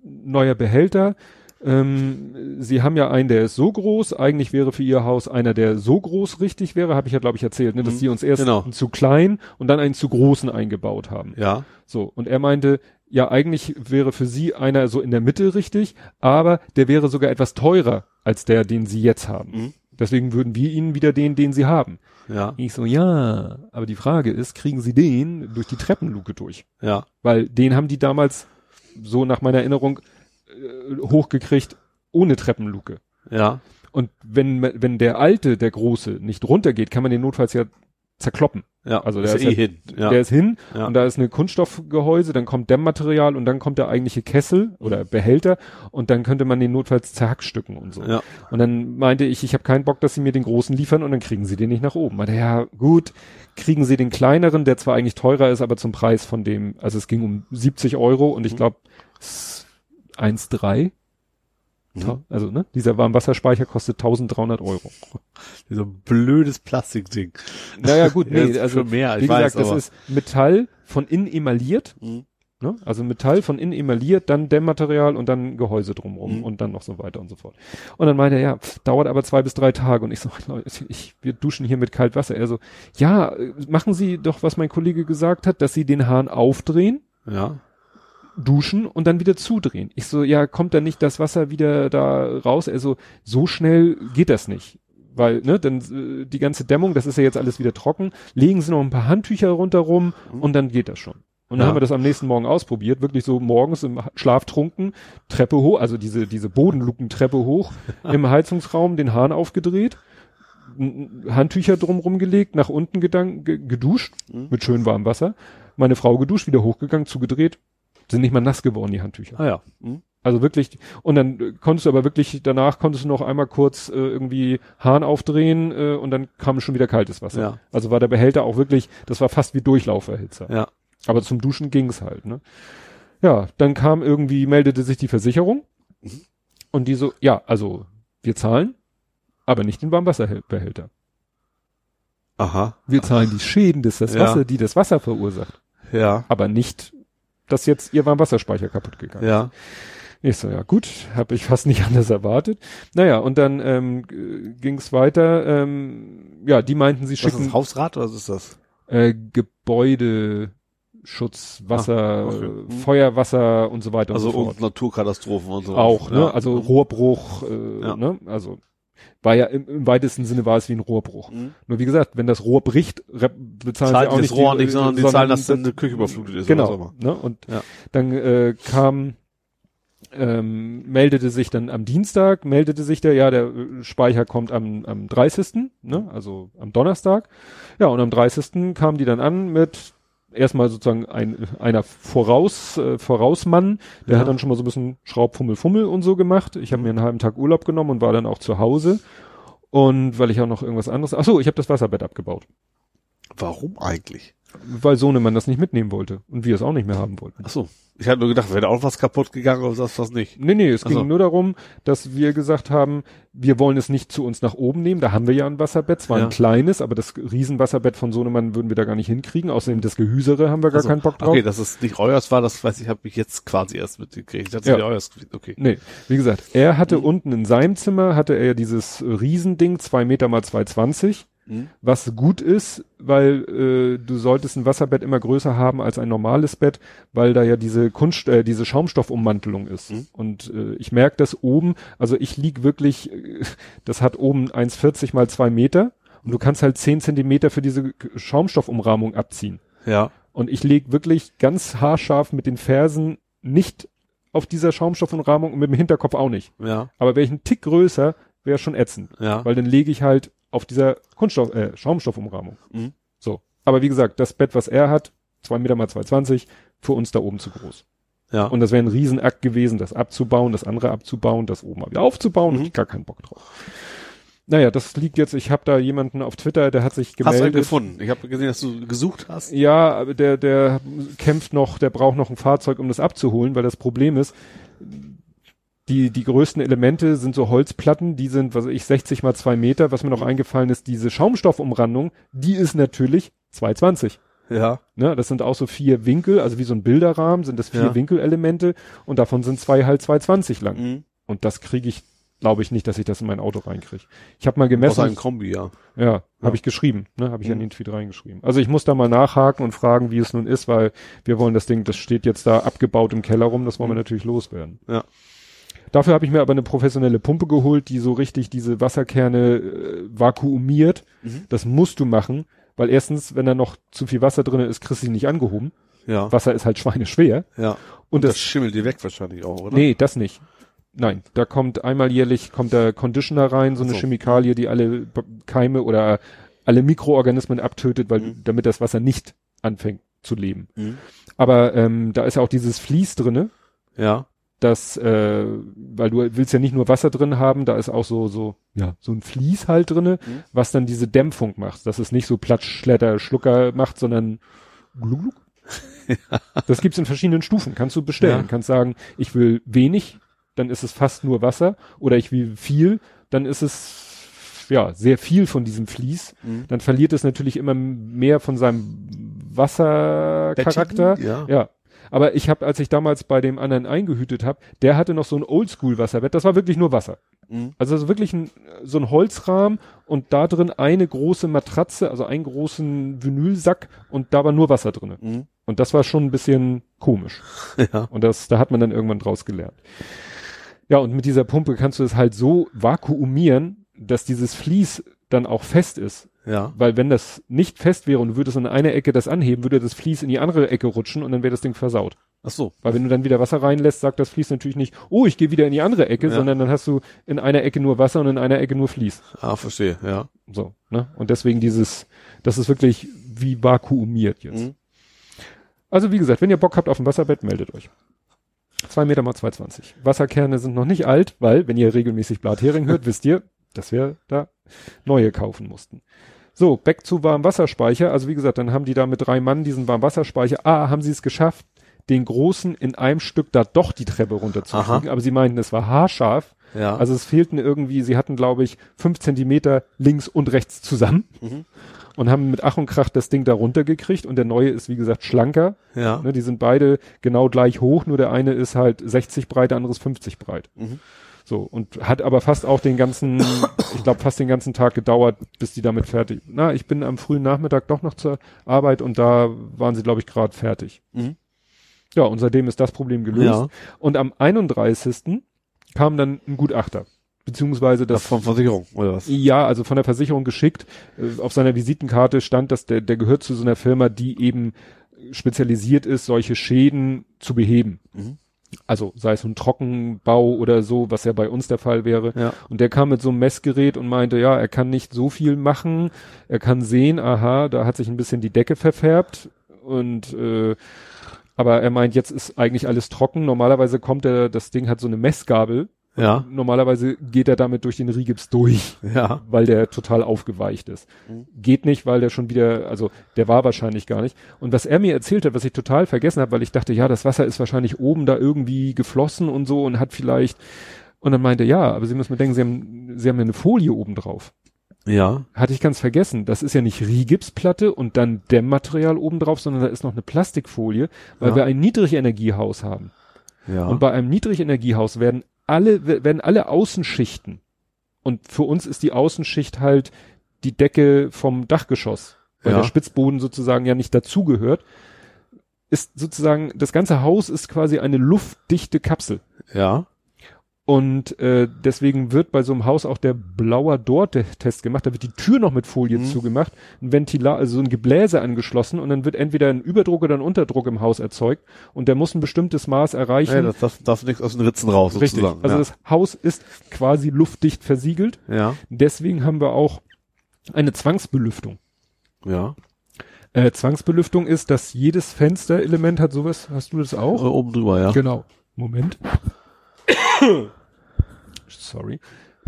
neuer Behälter, ähm, Sie haben ja einen, der ist so groß, eigentlich wäre für Ihr Haus einer, der so groß richtig wäre, habe ich ja, glaube ich, erzählt, ne, dass Mhm, Sie uns erst genau. einen zu klein und dann einen zu großen eingebaut haben. Ja, So, und er meinte, ja, eigentlich wäre für sie einer so in der Mitte richtig, aber der wäre sogar etwas teurer als der, den sie jetzt haben. Mhm. Deswegen würden wir ihnen wieder den, den sie haben. ja, Ich so, ja, aber die Frage ist, kriegen sie den durch die Treppenluke durch? ja, Weil den haben die damals, so nach meiner Erinnerung, äh, hochgekriegt ohne Treppenluke. ja, Und wenn, wenn der alte, der große, nicht runtergeht, kann man den notfalls ja zerkloppen. ja. Also der ist ist eh ja- hin. Ja, Der ist hin Ja. und da ist eine Kunststoffgehäuse, dann kommt Dämmmaterial und dann kommt der eigentliche Kessel oder Behälter und dann könnte man den notfalls zerhackstücken und so. ja, Und dann meinte ich, ich habe keinen Bock, dass sie mir den großen liefern und dann kriegen sie den nicht nach oben. Meinte, ja, gut, kriegen sie den kleineren, der zwar eigentlich teurer ist, aber zum Preis von dem, also es ging um 70 Euro und ich glaube 1,3. Mhm. Also, ne, dieser Warmwasserspeicher kostet 1300 Euro. [laughs] ein blödes Plastikding. Naja, gut, nee, [laughs] also, mehr, wie weiß, gesagt, das aber- ist Metall von innen emailliert, Mhm. ne? Also Metall von innen emailliert, dann Dämmmaterial und dann Gehäuse drumrum Mhm. und dann noch so weiter und so fort. Und dann meinte er, ja, pf, dauert aber zwei bis drei Tage und ich so, [laughs] Leute, ich, wir duschen hier mit Kaltwasser. Er so, ja, äh, machen Sie doch, was mein Kollege gesagt hat, dass Sie den Hahn aufdrehen, Ja, duschen und dann wieder zudrehen. Ich so, ja, kommt da nicht das Wasser wieder da raus? Er so, schnell geht das nicht. Weil, ne, dann äh, die ganze Dämmung, das ist ja jetzt alles wieder trocken, legen Sie noch ein paar Handtücher rundherum und dann geht das schon. Und dann Ja. haben wir das am nächsten Morgen ausprobiert, wirklich so morgens im Schlaf trunken, Treppe hoch, also diese, diese Bodenlukentreppe hoch, [laughs] im Heizungsraum den Hahn aufgedreht, Handtücher drumrum gelegt, nach unten gedank, ge, geduscht, Mhm. mit schön warmem Wasser, meine Frau geduscht, wieder hochgegangen, zugedreht, sind nicht mal nass geworden, die Handtücher. ah ja. Mhm. Also wirklich, und dann konntest du aber wirklich, danach konntest du noch einmal kurz äh, irgendwie Hahn aufdrehen äh, und dann kam schon wieder kaltes Wasser. Ja. Also war der Behälter auch wirklich, das war fast wie Durchlauferhitzer. Ja, Aber zum Duschen ging's halt, ne? Ja, dann kam irgendwie, meldete sich die Versicherung Mhm. und die so, ja, also wir zahlen, aber nicht den Warmwasserbehälter. aha, Wir zahlen die Schäden, das das Ja. Wasser, die das Wasser verursacht, ja, aber nicht, dass jetzt ihr Warmwasserspeicher kaputt gegangen ist. ja, Ich so, ja gut, habe ich fast nicht anders erwartet. Naja, und dann ähm, g- ging's weiter. Ähm, ja, die meinten, sie Was ist schicken das, Hausrat oder was ist das? äh, Gebäudeschutz, Wasser, Ah, okay. äh. Feuerwasser und so weiter Also und so fort. und Naturkatastrophen und so. Auch, ne? Ja. Also Rohrbruch, äh, Ja. ne? Also war ja im, im weitesten Sinne war es wie ein Rohrbruch. Mhm. Nur wie gesagt, wenn das Rohr bricht, bezahlen Zahlen sie auch die nicht das Rohr die, nicht, sondern die zahlen, dass dann eine Küche überflutet ist. oder Genau. immer. Ne? Und Ja. dann äh, kam, ähm, meldete sich dann am Dienstag, meldete sich der, ja, der äh, Speicher kommt am, am 30., ne? also am Donnerstag. Ja, und am 30. kamen die dann an mit erstmal sozusagen ein, einer Voraus, äh, Vorausmann, der Ja. hat dann schon mal so ein bisschen Schraubfummel, Fummel und so gemacht. Ich habe mir einen halben Tag Urlaub genommen und war dann auch zu Hause. Und weil ich auch noch irgendwas anderes, ach so, ich habe das Wasserbett abgebaut, Warum eigentlich? weil Sohnemann das nicht mitnehmen wollte und wir es auch nicht mehr haben wollten. Ach so. Ich hatte nur gedacht, wäre auch was kaputt gegangen oder was, was nicht. Nee, nee, es Ach so. ging nur darum, dass wir gesagt haben, wir wollen es nicht zu uns nach oben nehmen. Da haben wir ja ein Wasserbett, zwar Ja. ein kleines, aber das Riesenwasserbett von Sohnemann würden wir da gar nicht hinkriegen. Außerdem das Gehüsere haben wir gar Also, keinen Bock drauf. Okay, dass es nicht euers war, das weiß ich, habe ich jetzt quasi erst mitgekriegt. Ich dachte, Ja. es wäre euers gewesen. Okay. Nee, wie gesagt, er hatte Mhm. unten in seinem Zimmer, hatte er ja dieses Riesending, zwei Meter mal 2,20, Mhm. was gut ist, weil äh, du solltest ein Wasserbett immer größer haben als ein normales Bett, weil da ja diese Kunst, äh, diese Schaumstoffummantelung ist. Mhm. Und äh, ich merke das oben, also ich lieg wirklich, äh, das hat oben 1,40 mal zwei Meter und du kannst halt 10 Zentimeter für diese Schaumstoffumrahmung abziehen. Ja. Und ich leg wirklich ganz haarscharf mit den Fersen nicht auf dieser Schaumstoffumrahmung und mit dem Hinterkopf auch nicht. Ja. Aber wäre ich einen Tick größer, wäre schon ätzend. Ja. Weil dann lege ich halt auf dieser Kunststoff, äh, Schaumstoffumrahmung. Mhm. So. Aber wie gesagt, das Bett, was er hat, zwei Meter mal 2,20, für uns da oben zu groß. Ja. Und das wäre ein Riesenakt gewesen, das abzubauen, das andere abzubauen, das oben mal wieder aufzubauen. Mhm. Ich gar keinen Bock drauf. Naja, das liegt jetzt, ich habe da jemanden auf Twitter, der hat sich Hast du gemeldet. gefunden? Ich habe gesehen, dass du gesucht hast. Ja, aber der, der kämpft noch, der braucht noch ein Fahrzeug, um das abzuholen, weil das Problem ist, die, die größten Elemente sind so Holzplatten, die sind, was weiß ich, 60 mal zwei Meter. Was mir noch eingefallen ist, diese Schaumstoffumrandung, die ist natürlich 220. Ja. Ne, das sind auch so vier Winkel, also wie so ein Bilderrahmen sind das vier Ja. Winkelelemente und davon sind zwei halt 220 lang. Mhm. Und das kriege ich, glaube ich nicht, dass ich das in mein Auto reinkriege. Ich habe mal gemessen. ein Kombi, ja. Ja, Ja. habe ich geschrieben, ne, habe ich Mhm. in den Tweet reingeschrieben. Also ich muss da mal nachhaken und fragen, wie es nun ist, weil wir wollen das Ding, das steht jetzt da abgebaut im Keller rum, das wollen wir natürlich loswerden. Ja. Dafür habe ich mir aber eine professionelle Pumpe geholt, die so richtig diese Wasserkerne äh, vakuumiert. Mhm. Das musst du machen, weil erstens, wenn da noch zu viel Wasser drin ist, kriegst du sie nicht angehoben. Ja. Wasser ist halt schweineschwer. Ja. Und Und das das, schimmelt dir weg wahrscheinlich auch, oder? nee, das nicht. Nein, da kommt einmal jährlich kommt der Conditioner rein, so eine so. Chemikalie, die alle Keime oder alle Mikroorganismen abtötet, weil Mhm. damit das Wasser nicht anfängt zu leben. Mhm. Aber ähm, da ist ja auch dieses Vlies drinne, Ja. Das, äh, weil du willst ja nicht nur Wasser drin haben, da ist auch so so ja so ein Vlies halt drinne, Mhm. was dann diese Dämpfung macht, dass es nicht so Platsch, Schletter, Schlucker macht, sondern gluk, gluk. [laughs] Das gibt's in verschiedenen Stufen. Kannst du bestellen. Ja. Kannst sagen, ich will wenig, dann ist es fast nur Wasser. Oder ich will viel, dann ist es ja sehr viel von diesem Vlies. Mhm. Dann verliert es natürlich immer mehr von seinem Wassercharakter. Ja. Ja. Aber ich habe, als ich damals bei dem anderen eingehütet habe, der hatte noch so ein Oldschool-Wasserbett. Das war wirklich nur Wasser. Mhm. Also so wirklich ein, so ein Holzrahmen und da drin eine große Matratze, also einen großen Vinylsack und da war nur Wasser drinne. Mhm. Und das war schon ein bisschen komisch. [laughs] Ja. Und das, da hat man dann irgendwann draus gelernt. Ja, und mit dieser Pumpe kannst du es halt so vakuumieren, dass dieses Vlies dann auch fest ist. Ja. Weil wenn das nicht fest wäre und du würdest in einer Ecke das anheben, würde das Vlies in die andere Ecke rutschen und dann wäre das Ding versaut. Ach so. Weil wenn du dann wieder Wasser reinlässt, sagt das Vlies natürlich nicht, oh, ich gehe wieder in die andere Ecke, Ja. sondern dann hast du in einer Ecke nur Wasser und in einer Ecke nur Vlies. Ah, verstehe, ja. So, ne? Und deswegen dieses, das ist wirklich wie vakuumiert jetzt. Mhm. Also wie gesagt, wenn ihr Bock habt auf ein Wasserbett, meldet euch. Zwei Meter mal 2,20. Wasserkerne sind noch nicht alt, weil, wenn ihr regelmäßig Blathering hört, [laughs] wisst ihr, dass wir da neue kaufen mussten. So, back zu Warmwasserspeicher. Also wie gesagt, dann haben die da mit drei Mann diesen Warmwasserspeicher. Ah, haben sie es geschafft, den großen in einem Stück da doch die Treppe runterzufliegen. Aber sie meinten, es war haarscharf. Ja. Also es fehlten irgendwie, sie hatten glaube ich fünf Zentimeter links und rechts zusammen Mhm. und haben mit Ach und Krach das Ding da runtergekriegt und der neue ist wie gesagt schlanker. ja. Ne, die sind beide genau gleich hoch, nur der eine ist halt 60 breit, der andere ist 50 breit. Mhm. So und hat aber fast auch den ganzen, [coughs] ich glaube fast den ganzen Tag gedauert, bis die damit fertig. Na, ich bin am frühen Nachmittag doch noch zur Arbeit und da waren sie glaube ich gerade fertig. Mhm. Ja, und seitdem ist das Problem gelöst. Ja. Und am 31. kam dann ein Gutachter. Beziehungsweise Das das, von Versicherung, oder was? ja, also von der Versicherung geschickt. Äh, Auf seiner Visitenkarte stand, dass der, der gehört zu so einer Firma, die eben spezialisiert ist, solche Schäden zu beheben. Mhm. Also sei es ein Trockenbau oder so, was ja bei uns der Fall wäre. Ja. Und der kam mit so einem Messgerät und meinte, ja, er kann nicht so viel machen. Er kann sehen, aha, da hat sich ein bisschen die Decke verfärbt. Und äh, aber er meint, jetzt ist eigentlich alles trocken. Normalerweise kommt er, das Ding hat so eine Messgabel, Ja. Normalerweise geht er damit durch den Rigips durch, Ja. weil der total aufgeweicht ist. Mhm. Geht nicht, weil der schon wieder, also der war wahrscheinlich gar nicht. Und was er mir erzählt hat, was ich total vergessen habe, weil ich dachte, ja, das Wasser ist wahrscheinlich oben da irgendwie geflossen und so und hat vielleicht, und dann meinte er, ja, aber Sie müssen bedenken, Sie haben, Sie haben ja eine Folie oben drauf. Ja. Hatte ich ganz vergessen. Das ist ja nicht Rigipsplatte und dann Dämmmaterial oben drauf, sondern da ist noch eine Plastikfolie, weil Ja. wir ein Niedrigenergiehaus haben. Ja. Und bei einem Niedrigenergiehaus werden alle, werden alle Außenschichten. Und für uns ist die Außenschicht halt die Decke vom Dachgeschoss, weil Ja. der Spitzboden sozusagen ja nicht dazugehört. Ist sozusagen, das ganze Haus ist quasi eine luftdichte Kapsel. ja. Und äh, deswegen wird bei so einem Haus auch der blauer Door-Test gemacht. Da wird die Tür noch mit Folie Mhm. zugemacht, ein Ventilar, also so ein Gebläse angeschlossen und dann wird entweder ein Überdruck oder ein Unterdruck im Haus erzeugt und der muss ein bestimmtes Maß erreichen. ja das darf, darf nichts aus den Ritzen raus, Richtig. sozusagen. Also ja. das Haus ist quasi luftdicht versiegelt. ja. Deswegen haben wir auch eine Zwangsbelüftung. Ja. Äh, Zwangsbelüftung ist, dass jedes Fensterelement hat sowas. Hast du das auch? Äh, Oben drüber, ja. Genau. Moment. [coughs] Sorry.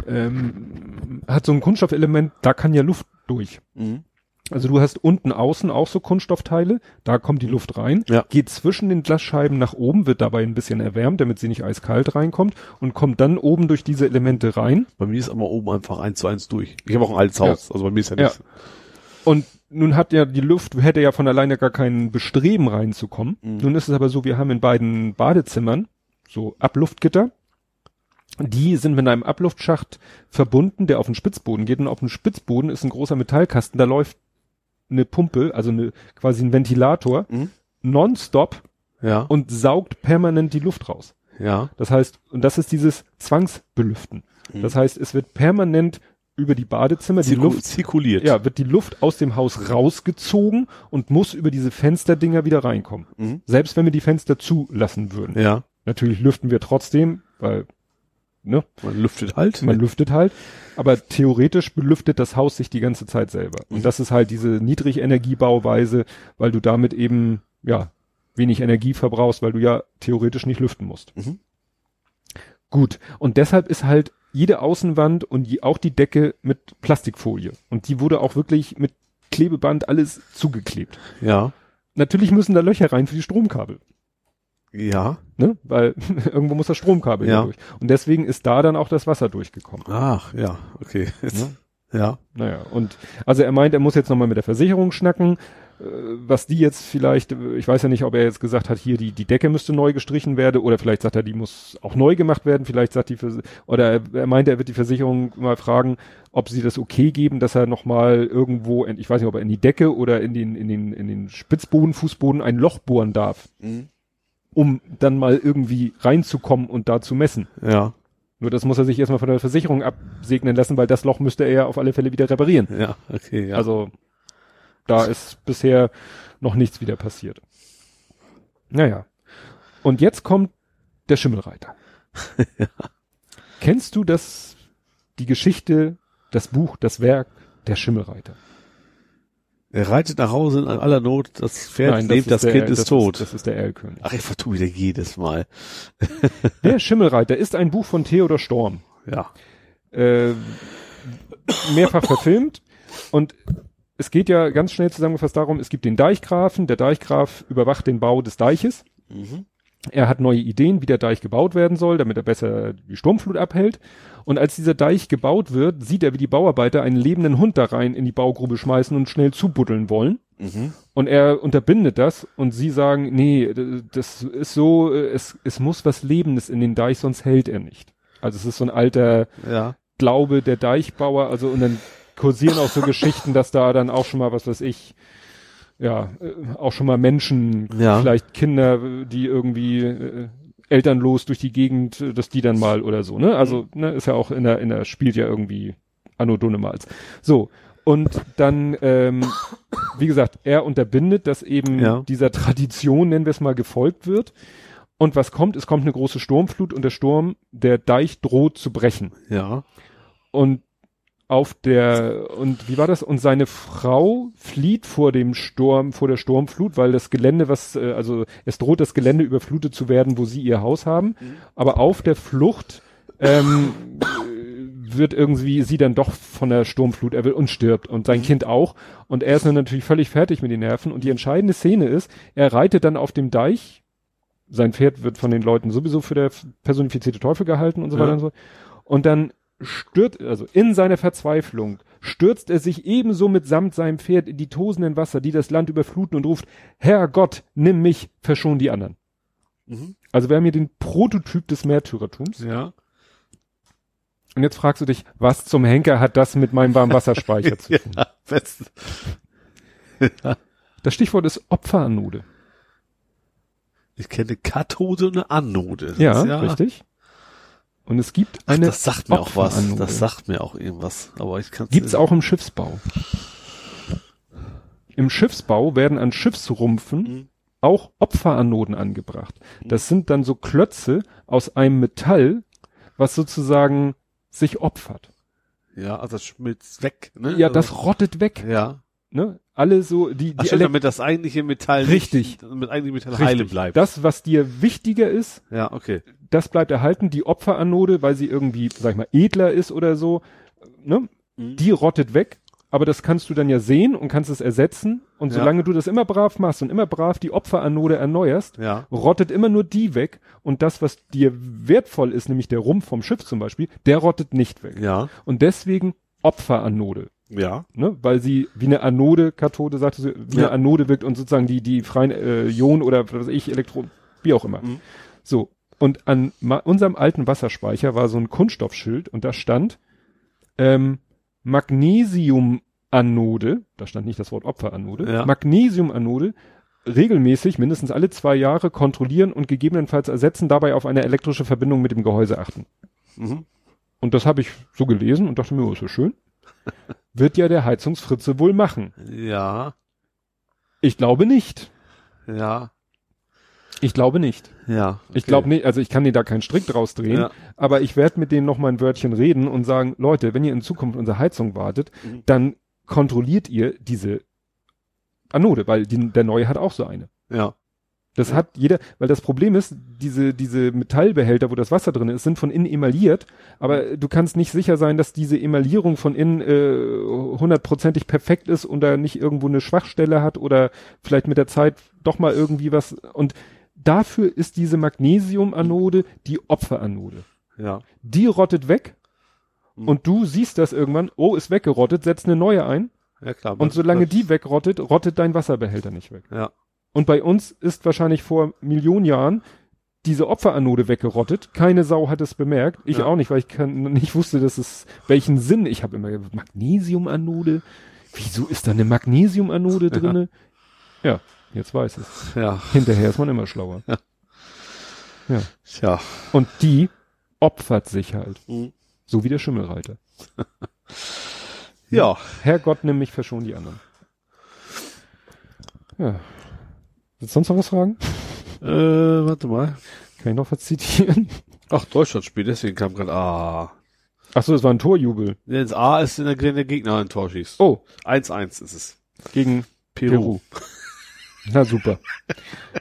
Ähm, hat so ein Kunststoffelement, da kann ja Luft durch. Mhm. Also du hast unten außen auch so Kunststoffteile, da kommt die Luft rein, Ja. geht zwischen den Glasscheiben nach oben, wird dabei ein bisschen erwärmt, damit sie nicht eiskalt reinkommt und kommt dann oben durch diese Elemente rein. Bei mir ist aber oben einfach eins zu eins durch. Ich habe auch ein altes Ja. Haus, also bei mir ist ja Ja. nichts. Und nun hat ja die Luft, hätte ja von alleine gar kein Bestreben reinzukommen. Mhm. Nun ist es aber so, wir haben in beiden Badezimmern so Abluftgitter. Die sind mit einem Abluftschacht verbunden, der auf den Spitzboden geht. Und auf dem Spitzboden ist ein großer Metallkasten, da läuft eine Pumpe, also eine, quasi ein Ventilator, Mhm. nonstop Ja. und saugt permanent die Luft raus. ja. Das heißt, und das ist dieses Zwangsbelüften. Mhm. Das heißt, es wird permanent über die Badezimmer die Zirku- Luft zirkuliert. ja, wird die Luft aus dem Haus rausgezogen und muss über diese Fensterdinger wieder reinkommen. Mhm. Selbst wenn wir die Fenster zulassen würden. Ja. Natürlich lüften wir trotzdem, weil, ne, Man lüftet halt. man lüftet halt. Aber theoretisch belüftet das Haus sich die ganze Zeit selber. Mhm. Und das ist halt diese Niedrigenergiebauweise, weil du damit eben, ja, wenig Energie verbrauchst, weil du ja theoretisch nicht lüften musst. Mhm. Gut. Und deshalb ist halt jede Außenwand und je, auch die Decke mit Plastikfolie. Und die wurde auch wirklich mit Klebeband alles zugeklebt. Ja. Natürlich müssen da Löcher rein für die Stromkabel. Ja. Ne? Weil [laughs] irgendwo muss das Stromkabel Ja. durch. Und deswegen ist da dann auch das Wasser durchgekommen. Ach, ja. Okay. Jetzt, Ja. ja. Naja, und also er meint, er muss jetzt nochmal mit der Versicherung schnacken, äh, was die jetzt vielleicht, äh, ich weiß ja nicht, ob er jetzt gesagt hat, hier die, die Decke müsste neu gestrichen werden oder vielleicht sagt er, die muss auch neu gemacht werden, vielleicht sagt die, oder er, meinte, er wird die Versicherung mal fragen, ob sie das okay geben, dass er nochmal irgendwo, ich weiß nicht, ob er in die Decke oder in den, in den, in den Spitzboden, Fußboden ein Loch bohren darf, Mhm. Um dann mal irgendwie reinzukommen und da zu messen. Ja. Nur das muss er sich erstmal von der Versicherung absegnen lassen, weil das Loch müsste er ja auf alle Fälle wieder reparieren. Ja. Okay. Ja. Also da ist bisher noch nichts wieder passiert. Naja. Und jetzt kommt der Schimmelreiter. [laughs] Kennst du das, die Geschichte, das Buch, das Werk, der Schimmelreiter? Er reitet nach Hause in aller Not, das Pferd Nein, lebt, das der- Kind ist tot. das ist der Erlkönig. Ach, ich vertue wieder jedes Mal. [laughs] Der Schimmelreiter ist ein Buch von Theodor Storm. Ja. äh, mehrfach verfilmt und es geht ja ganz schnell zusammengefasst darum, es gibt den Deichgrafen, der Deichgraf überwacht den Bau des Deiches. Mhm. Er hat neue Ideen, wie der Deich gebaut werden soll, damit er besser die Sturmflut abhält. Und als dieser Deich gebaut wird, sieht er, wie die Bauarbeiter einen lebenden Hund da rein in die Baugrube schmeißen und schnell zubuddeln wollen. Mhm. Und er unterbindet das und sie sagen, nee, das ist so, äh, es, es muss was Lebendes in den Deich, sonst hält er nicht. Also es ist so ein alter Ja. Glaube der Deichbauer, also und dann kursieren auch so [laughs] Geschichten, dass da dann auch schon mal, was weiß ich, ja, äh, auch schon mal Menschen, Ja. vielleicht Kinder, die irgendwie äh, elternlos durch die Gegend, äh, dass die dann mal oder so, ne? Also, ne, ist ja auch in der, in der, spielt ja irgendwie Anno Dunnemals. So. Und dann, ähm, wie gesagt, er unterbindet, dass eben Ja. dieser Tradition, nennen wir es mal, gefolgt wird. Und was kommt? Es kommt eine große Sturmflut und der Sturm, der Deich droht zu brechen. Ja. Und auf der, und wie war das? Und seine Frau flieht vor dem Sturm, vor der Sturmflut, weil das Gelände, was, äh, also es droht das Gelände überflutet zu werden, wo sie ihr Haus haben. Aber auf der Flucht ähm, wird irgendwie sie dann doch von der Sturmflut er will und stirbt und sein Kind auch und er ist dann natürlich völlig fertig mit den Nerven und die entscheidende Szene ist, er reitet dann auf dem Deich, sein Pferd wird von den Leuten sowieso für der personifizierte Teufel gehalten und so Ja. weiter und so und dann stürzt, also in seiner Verzweiflung stürzt er sich ebenso mitsamt seinem Pferd in die tosenden Wasser, die das Land überfluten und ruft, Herr Gott, nimm mich, verschon die anderen. Mhm. Also wir haben hier den Prototyp des Märtyrertums. Ja. Und jetzt fragst du dich, was zum Henker hat das mit meinem Warmwasserspeicher [laughs] zu tun? ja, best. [laughs] Das Stichwort ist Opferanode. Ich kenne Kathode und eine Anode. Ja, ist richtig. Und es gibt Ach, eine das sagt mir auch was. Das sagt mir auch irgendwas. Aber ich kann Gibt's auch im Schiffsbau. Im Schiffsbau werden an Schiffsrumpfen Mhm. auch Opferanoden angebracht. Das sind dann so Klötze aus einem Metall, was sozusagen sich opfert. Ja, also das schmilzt weg. Ne? Ja, Also- das rottet weg. Ja. Ne? Alle so, die, die Elek- damit das eigentliche Metall Richtig. nicht, damit eigentliche Metall Richtig. heile bleibt. Das, was dir wichtiger ist, ja, okay. das bleibt erhalten. Die Opferanode, weil sie irgendwie, sag ich mal, edler ist oder so, ne? Mhm. Die rottet weg. Aber das kannst du dann ja sehen und kannst es ersetzen. Und Ja. solange du das immer brav machst und immer brav die Opferanode erneuerst, Ja. rottet immer nur die weg. Und das, was dir wertvoll ist, nämlich der Rumpf vom Schiff zum Beispiel, der rottet nicht weg. Ja. Und deswegen Opferanode. Ja. Ne? Weil sie wie eine Anode, Kathode sagte sie, wie Ja. eine Anode wirkt und sozusagen die, die freien äh, Ionen oder was weiß ich, Elektronen, wie auch immer. Mhm. So. Und an unserem alten Wasserspeicher war so ein Kunststoffschild und da stand ähm, Magnesiumanode, da stand nicht das Wort Opferanode, Ja. Magnesiumanode regelmäßig, mindestens alle zwei Jahre kontrollieren und gegebenenfalls ersetzen, dabei auf eine elektrische Verbindung mit dem Gehäuse achten. Mhm. Und das habe ich so gelesen und dachte mir, oh, ist ja schön. Wird ja der Heizungsfritze wohl machen. Ja. Ich glaube nicht. Ja. Ich glaube nicht. Ja. Ich glaube nicht, also ich kann dir da keinen Strick draus drehen, Ja. aber ich werde mit denen noch mal ein Wörtchen reden und sagen, Leute, wenn ihr in Zukunft unsere Heizung wartet, Mhm. dann kontrolliert ihr diese Anode, weil die, der neue hat auch so eine. Ja. Das hat jeder, weil das Problem ist, diese, diese Metallbehälter, wo das Wasser drin ist, sind von innen emailliert, aber du kannst nicht sicher sein, dass diese Emaillierung von innen äh, hundertprozentig perfekt ist und da nicht irgendwo eine Schwachstelle hat oder vielleicht mit der Zeit doch mal irgendwie was. Und dafür ist diese Magnesiumanode die Opferanode. Ja. Die rottet weg Mhm. und du siehst das irgendwann, oh, ist weggerottet, setzt eine neue ein Ja, klar. und solange die wegrottet, rottet dein Wasserbehälter nicht weg. Ja. Und bei uns ist wahrscheinlich vor Millionen Jahren diese Opferanode weggerottet. Keine Sau hat es bemerkt. Ich Ja. auch nicht, weil ich kann, nicht wusste, dass es welchen Sinn. Ich habe immer Magnesiumanode. Wieso ist da eine Magnesiumanode drinne? Ja, jetzt weiß es. Ja. Hinterher ist man immer schlauer. Tja. Und die opfert sich halt. Mhm. So wie der Schimmelreiter. [laughs] Ja. Herrgott, nimm mich, verschon die anderen. Ja. Willst du sonst noch was fragen? Äh, warte mal. Kann ich noch was zitieren? Ach, Deutschlandspiel, deswegen kam gerade A. Ach so, es war ein Torjubel. Das A ist, in der, wenn der Gegner ein Tor schießt. Oh, 1-1 ist es. gegen Peru. Peru. Na super.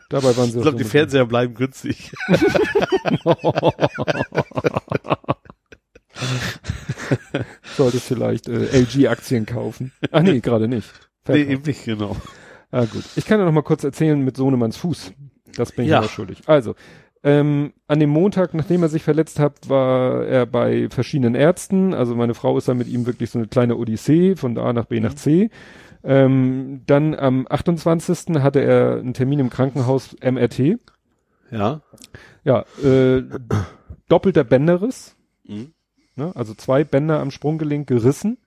Dabei waren [laughs] sie Ich glaube, die Fernseher bleiben günstig. [laughs] [laughs] Solltest vielleicht äh, LG-Aktien kaufen. Ach nee, gerade nicht. nee, Verkaufen. eben nicht, genau. Ah gut. Ich kann ja noch mal kurz erzählen mit Sohnemanns Fuß. Das bin ich Ja. schuldig. Also, ähm, an dem Montag, nachdem er sich verletzt hat, war er bei verschiedenen Ärzten. Also meine Frau ist dann mit ihm wirklich so eine kleine Odyssee von A nach B nach C. Ähm, dann am 28. hatte er einen Termin im Krankenhaus MRT. Ja. Ja, äh, doppelter Bänderriss. Mhm. Ne? Also zwei Bänder am Sprunggelenk gerissen.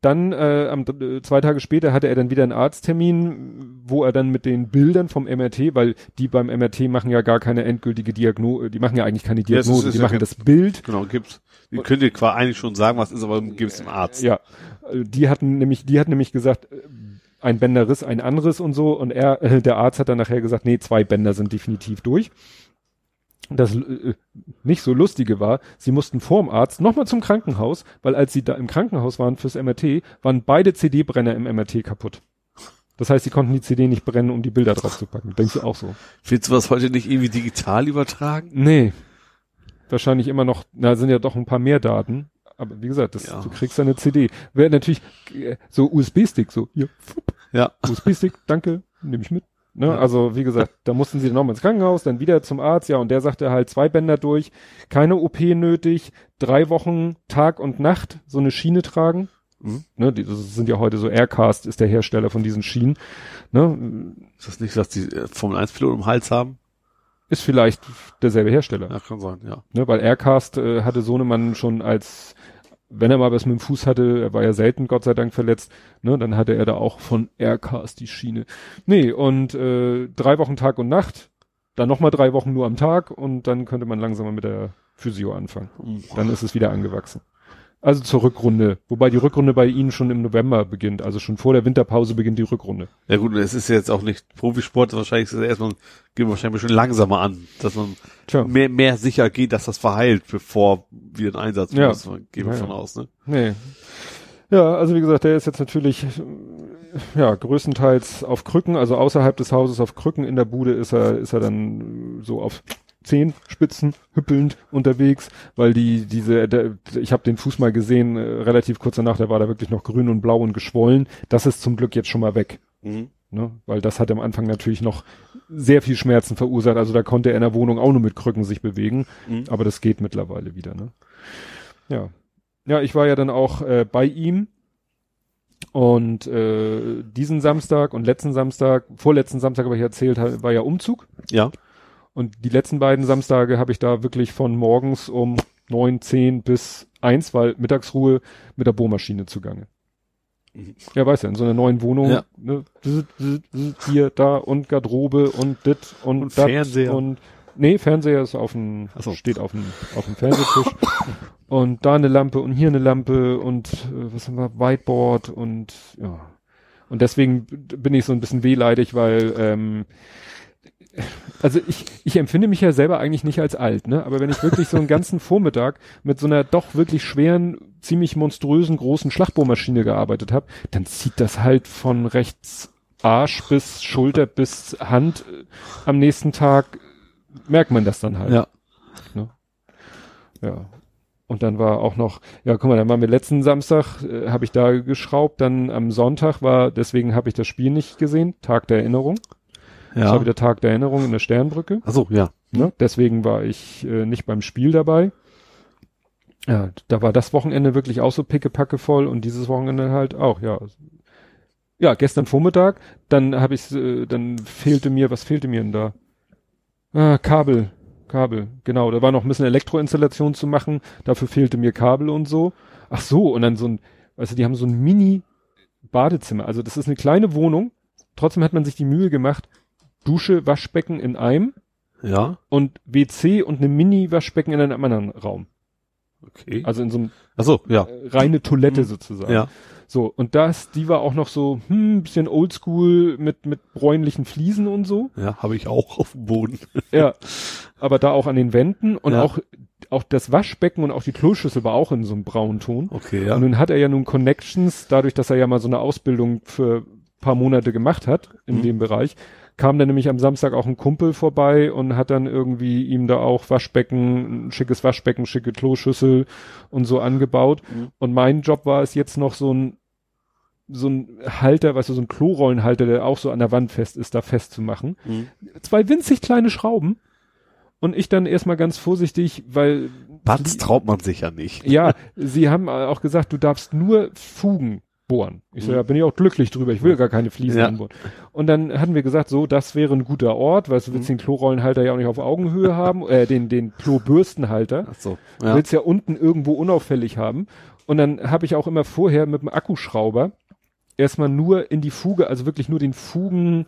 Dann äh, am, äh, zwei Tage später hatte er dann wieder einen Arzttermin, wo er dann mit den Bildern vom MRT, weil die beim MRT machen ja gar keine endgültige Diagnose, die machen ja eigentlich keine Ja, es ist- Diagnose, die ja machen das Bild. Genau, gibt's. Die könnt ihr quasi eigentlich schon sagen, was ist, aber gibt's dem Arzt. Ja, äh, die hatten nämlich, die hat nämlich gesagt, äh, ein Bänderriss, ein anderes und so. Und er, äh, der Arzt hat dann nachher gesagt, nee, zwei Bänder sind definitiv durch. Das äh, nicht so lustige war, sie mussten vorm Arzt nochmal zum Krankenhaus, weil als sie da im Krankenhaus waren fürs MRT, waren beide CD-Brenner im MRT kaputt. Das heißt, sie konnten die CD nicht brennen, um die Bilder drauf zu packen. Denkst du auch so? Willst du was heute nicht irgendwie digital übertragen? Nee. wahrscheinlich immer noch, na, sind ja doch ein paar mehr Daten. Aber wie gesagt, das, Ja. du kriegst eine CD. Wäre natürlich äh, so USB-Stick, so, hier, Ja. USB-Stick, danke, nehme ich mit. Ne? Ja. Also wie gesagt, da mussten sie nochmal ins Krankenhaus, dann wieder zum Arzt, ja, und der sagte halt zwei Bänder durch, keine OP nötig, drei Wochen Tag und Nacht so eine Schiene tragen. Mhm. Ne, die, das sind ja heute so Aircast, ist der Hersteller von diesen Schienen. Ne? Ist das nicht, dass die äh, Formel 1 Piloten im Hals haben? Ist vielleicht derselbe Hersteller. Ja, kann sein, ja. Ne, weil Aircast äh, hatte Sohnemann schon als, wenn er mal was mit dem Fuß hatte, er war ja selten Gott sei Dank verletzt, ne, dann hatte er da auch von Aircast die Schiene. Nee, und äh, drei Wochen Tag und Nacht, dann nochmal drei Wochen nur am Tag und dann könnte man langsam mal mit der Physio anfangen. Dann ist es wieder angewachsen. Also zur Rückrunde, wobei die Rückrunde bei Ihnen schon im November beginnt, also schon vor der Winterpause beginnt die Rückrunde. Ja gut, es ist jetzt auch nicht Profisport, wahrscheinlich ist es erstmal, gehen wir wahrscheinlich schon langsamer an, dass man Tja, mehr, mehr sicher geht, dass das verheilt, bevor wieder ein Einsatz Ja. muss. Gehen wir Ja, von ja. aus, ne? Nee. Ja, also wie gesagt, der ist jetzt natürlich ja größtenteils auf Krücken, also außerhalb des Hauses auf Krücken in der Bude ist er ist er dann so auf Zehenspitzen hüppelnd unterwegs, weil die diese der, ich habe den Fuß mal gesehen äh, relativ kurz danach, der war da wirklich noch grün und blau und geschwollen. Das ist zum Glück jetzt schon mal weg. Mhm. Ne? Weil das hat am Anfang natürlich noch sehr viel Schmerzen verursacht. Also da konnte er in der Wohnung auch nur mit Krücken sich bewegen. Mhm. Aber das geht mittlerweile wieder, ne? Ja. Ja, ich war ja dann auch äh, bei ihm. Und äh, diesen Samstag und letzten Samstag, vorletzten Samstag habe ich erzählt, war ja Umzug. Ja. Und die letzten beiden Samstage habe ich da wirklich von morgens um neun, zehn bis eins, weil Mittagsruhe mit der Bohrmaschine zugange. Mhm. Ja, weiß ja, in so einer neuen Wohnung, Ja. ne, hier, da und Garderobe und dit und, Und Fernseher. und nee, Fernseher ist auf dem, so. steht auf dem, auf dem Fernsehtisch und da eine Lampe und hier eine Lampe und äh, was haben wir, Whiteboard und ja. Und deswegen bin ich so ein bisschen wehleidig, weil ähm, also ich, ich empfinde mich ja selber eigentlich nicht als alt, ne? Aber wenn ich wirklich so einen ganzen Vormittag mit so einer doch wirklich schweren, ziemlich monströsen, großen Schlagbohrmaschine gearbeitet habe, dann zieht das halt von rechts Arsch bis Schulter bis Hand äh, am nächsten Tag merkt man das dann halt. Ja. Ja. Und dann war auch noch, ja, guck mal, dann waren wir letzten Samstag, äh, habe ich da geschraubt, dann am Sonntag war, deswegen habe ich das Spiel nicht gesehen, Tag der Erinnerung. Das war Ja. wieder Tag der Erinnerung in der Sternbrücke. Ach so, ja. Ne? Deswegen war ich äh, nicht beim Spiel dabei. Ja, da war das Wochenende wirklich auch so pickepacke voll und dieses Wochenende halt auch, ja. Ja, gestern Vormittag, dann habe ich, äh, dann fehlte mir, was fehlte mir denn da? Ah, Kabel, Kabel, genau. Da war noch ein bisschen Elektroinstallation zu machen, dafür fehlte mir Kabel und so. Ach so, und dann so ein, also die haben so ein Mini-Badezimmer. Also das ist eine kleine Wohnung, trotzdem hat man sich die Mühe gemacht, Dusche, Waschbecken in einem Ja. und WC und eine Mini-Waschbecken in einem anderen Raum. Okay. Also in so einem Ach so, ja. äh, reine Toilette Mhm. sozusagen. Ja. So, und das, die war auch noch so, hm, bisschen oldschool mit, mit bräunlichen Fliesen und so. Ja, habe ich auch auf dem Boden. [laughs] Ja. Aber da auch an den Wänden und Ja. auch, auch das Waschbecken und auch die Kloschüssel war auch in so einem braunen Ton. Okay, Und ja. nun hat er ja nun Connections, dadurch, dass er ja mal so eine Ausbildung für paar Monate gemacht hat in Mhm. dem Bereich, kam dann nämlich am Samstag auch ein Kumpel vorbei und hat dann irgendwie ihm da auch Waschbecken, ein schickes Waschbecken, schicke Kloschüssel und so angebaut. Mhm. Und mein Job war es jetzt noch so ein so ein Halter, weißt du, so ein Klorollenhalter, der auch so an der Wand fest ist, da festzumachen. Mhm. Zwei winzig kleine Schrauben. Und ich dann erstmal ganz vorsichtig, weil Batz traut man sich ja nicht. ja, sie haben auch gesagt, du darfst nur Fugen bohren. Ich so, Mhm. ja, bin ich auch glücklich drüber, ich will gar keine Fliesen Ja. anbohren. Und dann hatten wir gesagt, so, das wäre ein guter Ort, weil du willst Mhm. den Klorollenhalter ja auch nicht auf Augenhöhe haben, äh, den, den Klobürstenhalter. Ach so. Du Ja. willst ja unten irgendwo unauffällig haben. Und dann habe ich auch immer vorher mit dem Akkuschrauber erstmal nur in die Fuge, also wirklich nur den Fugen-Kit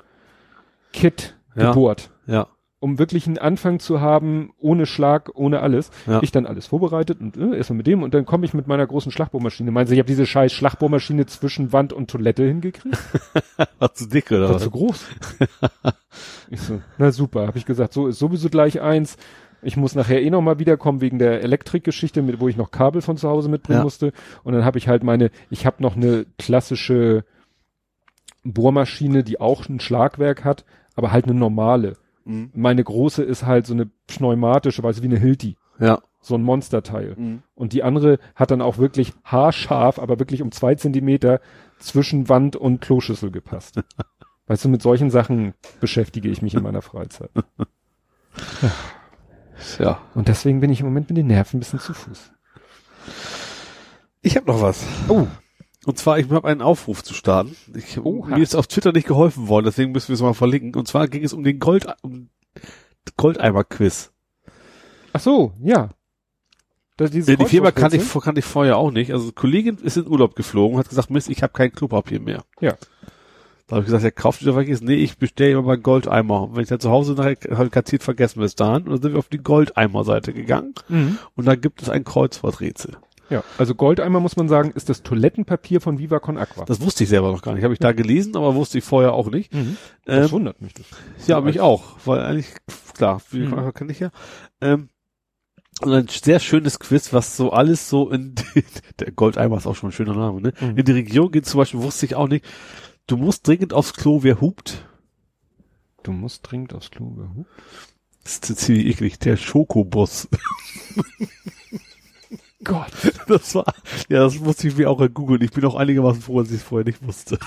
Ja. gebohrt Ja. Um wirklich einen Anfang zu haben, ohne Schlag, ohne alles. Ja. Ich dann alles vorbereitet und äh, erstmal mit dem und dann komme ich mit meiner großen Schlagbohrmaschine. Meinen Sie, ich habe diese scheiß Schlagbohrmaschine zwischen Wand und Toilette hingekriegt? [laughs] War zu dick, oder? War was? zu groß. [laughs] ich so, na super, habe ich gesagt, so ist sowieso gleich eins. Ich muss nachher eh noch mal wiederkommen wegen der Elektrikgeschichte, mit, wo ich noch Kabel von zu Hause mitbringen Ja. musste. Und dann habe ich halt meine, ich habe noch eine klassische Bohrmaschine, die auch ein Schlagwerk hat, aber halt eine normale. Mhm. Meine große ist halt so eine pneumatische, weißt du, wie eine Hilti. Ja. So ein Monsterteil. Mhm. Und die andere hat dann auch wirklich haarscharf, aber wirklich um zwei Zentimeter zwischen Wand und Kloschüssel gepasst. [laughs] weißt du, mit solchen Sachen beschäftige ich mich in meiner Freizeit. Ja. Und deswegen bin ich im Moment mit den Nerven ein bisschen zu Fuß. Ich habe noch was. Oh. Und zwar, ich habe einen Aufruf zu starten. Ich, Oha. mir ist auf Twitter nicht geholfen worden, deswegen müssen wir es mal verlinken. Und zwar ging es um den Gold, um Goldeimer-Quiz. Ach so, ja. Das, dieses Äh, die Firma kannte ich, kannte ich vorher auch nicht. Also Kollegin ist in Urlaub geflogen, hat gesagt, Mist, ich habe kein Klopapier mehr. Ja. Da habe ich gesagt, ja, kauft ihr welches? Nee, ich bestelle immer meinen Goldeimer. Und wenn ich dann zu Hause nachher, habe ich garantiert vergessen bis dahin. Und dann sind wir auf die Goldeimer-Seite gegangen. Mhm. Und da gibt es ein Kreuzworträtsel. Ja, also Goldeimer muss man sagen, ist das Toilettenpapier von Viva Con Aqua. Das wusste ich selber noch gar nicht. Habe ich da gelesen, aber wusste ich vorher auch nicht. Mhm. Das Ähm, wundert mich. Das. Ja, mich auch, weil eigentlich, klar, wie Mhm. mhm. kenne ich ja. Ähm, und ein sehr schönes Quiz, was so alles so in, [laughs] die, der Goldeimer ist auch schon ein schöner Name, ne? Mhm. In die Region geht zum Beispiel, wusste ich auch nicht, du musst dringend aufs Klo, wer hupt. Du musst dringend aufs Klo. Huh? Das ist ziemlich eklig, der Schokobus. [laughs] Gott. [laughs] Das war, ja, das musste ich mir auch googeln. Ich bin auch einigermaßen froh, dass ich es vorher nicht wusste.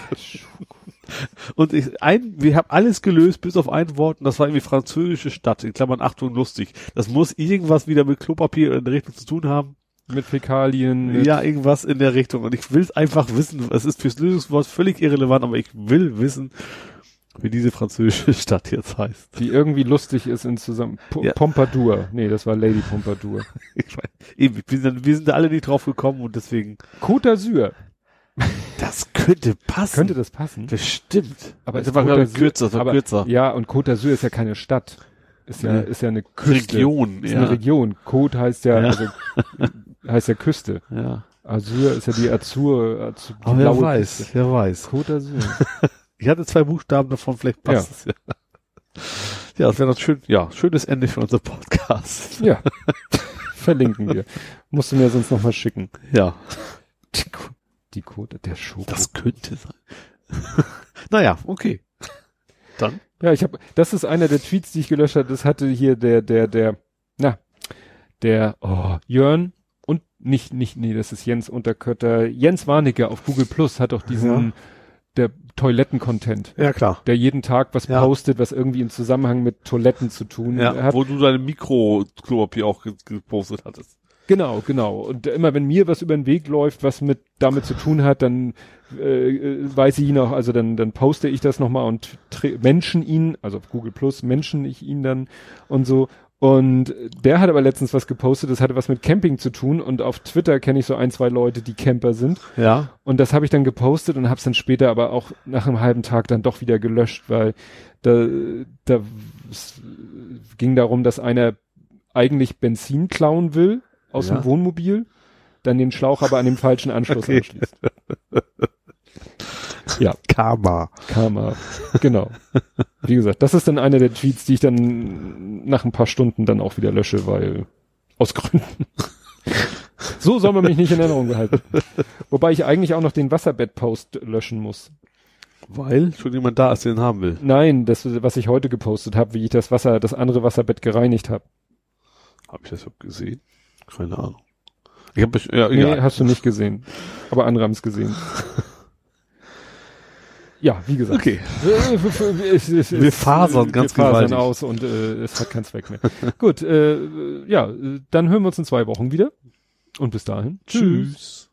[laughs] Und ich, ein, wir haben alles gelöst, bis auf ein Wort, und das war irgendwie französische Stadt, in Klammern Achtung lustig. Das muss irgendwas wieder mit Klopapier in der Richtung zu tun haben. Mit Fäkalien. Mit Ja, irgendwas in der Richtung. Und ich will es einfach wissen. Es ist fürs Lösungswort völlig irrelevant, aber ich will wissen, wie diese französische [laughs] Stadt jetzt heißt. Die irgendwie lustig ist in zusammen. P Ja. Pompadour. Nee, das war Lady Pompadour. [laughs] Ich mein, eben, wir sind, wir sind da alle nicht drauf gekommen und deswegen, Côte d'Azur. das könnte passen. Könnte das passen? Bestimmt. Aber ist war, Côte kürzer, war aber, kürzer. Ja, und Côte d'Azur ist ja keine Stadt. Ist ja, Nee. ist ja eine Küste. Region, Ist ja. eine Region. Côte heißt ja, Ja. also, heißt ja Küste. ja. Azur ist ja die Azur, Azur die Aber wer weiß, Küste. wer weiß. Côte d'Azur. [laughs] Ich hatte zwei Buchstaben davon, vielleicht passt es ja. Ja, das wäre noch schön, ja, schönes Ende für unser Podcast. ja. [laughs] Verlinken wir. Musst du mir sonst noch mal schicken. Ja, Die, die Côte, der Schoko. das könnte sein. [laughs] naja, okay. Dann. Ja, ich habe, das ist einer der Tweets, die ich gelöscht habe. Das hatte hier der, der, der, na, der, oh, Jörn und nicht, nicht, nee, das ist Jens Unterkötter. Jens Warnecke auf Google Plus hat auch diesen, Ja. Der Toiletten-Content, Ja, klar. der jeden Tag was Ja. postet, was irgendwie im Zusammenhang mit Toiletten zu tun Ja, hat. wo du deine Mikro-Klopapier auch ge- gepostet hattest. Genau, genau. Und immer wenn mir was über den Weg läuft, was mit damit zu tun hat, dann äh, äh, weiß ich ihn auch, also dann, dann poste ich das nochmal und Menschen ihn, also auf Google Plus Menschen ich ihn dann und so. Und der hat aber letztens was gepostet, das hatte was mit Camping zu tun und auf Twitter kenne ich so ein, zwei Leute, die Camper sind. Ja. Und das habe ich dann gepostet und habe es dann später aber auch nach einem halben Tag dann doch wieder gelöscht, weil da, da es ging darum, dass einer eigentlich Benzin klauen will aus Ja. dem Wohnmobil, dann den Schlauch aber an dem falschen Anschluss [laughs] Okay. anschließt. Ja, Karma. Karma. Genau. Wie gesagt, das ist dann einer der Tweets, die ich dann nach ein paar Stunden dann auch wieder lösche, weil aus Gründen. so soll man mich nicht in Erinnerung behalten. Wobei ich eigentlich auch noch den Wasserbett-Post löschen muss. Weil schon jemand da ist, der den haben will. Nein, das, was ich heute gepostet habe, wie ich das Wasser, das andere Wasserbett gereinigt habe. Habe ich das überhaupt gesehen? Keine Ahnung. Ich habe ja, Nee, egal. hast du nicht gesehen. Aber andere haben es gesehen. [laughs] Ja, wie gesagt. Okay. Es, es, Wir es, fasern wir ganz fasern gewaltig. aus und äh, es hat keinen Zweck mehr. [laughs] Gut, äh, ja, dann hören wir uns in zwei Wochen wieder. Und bis dahin. Tschüss.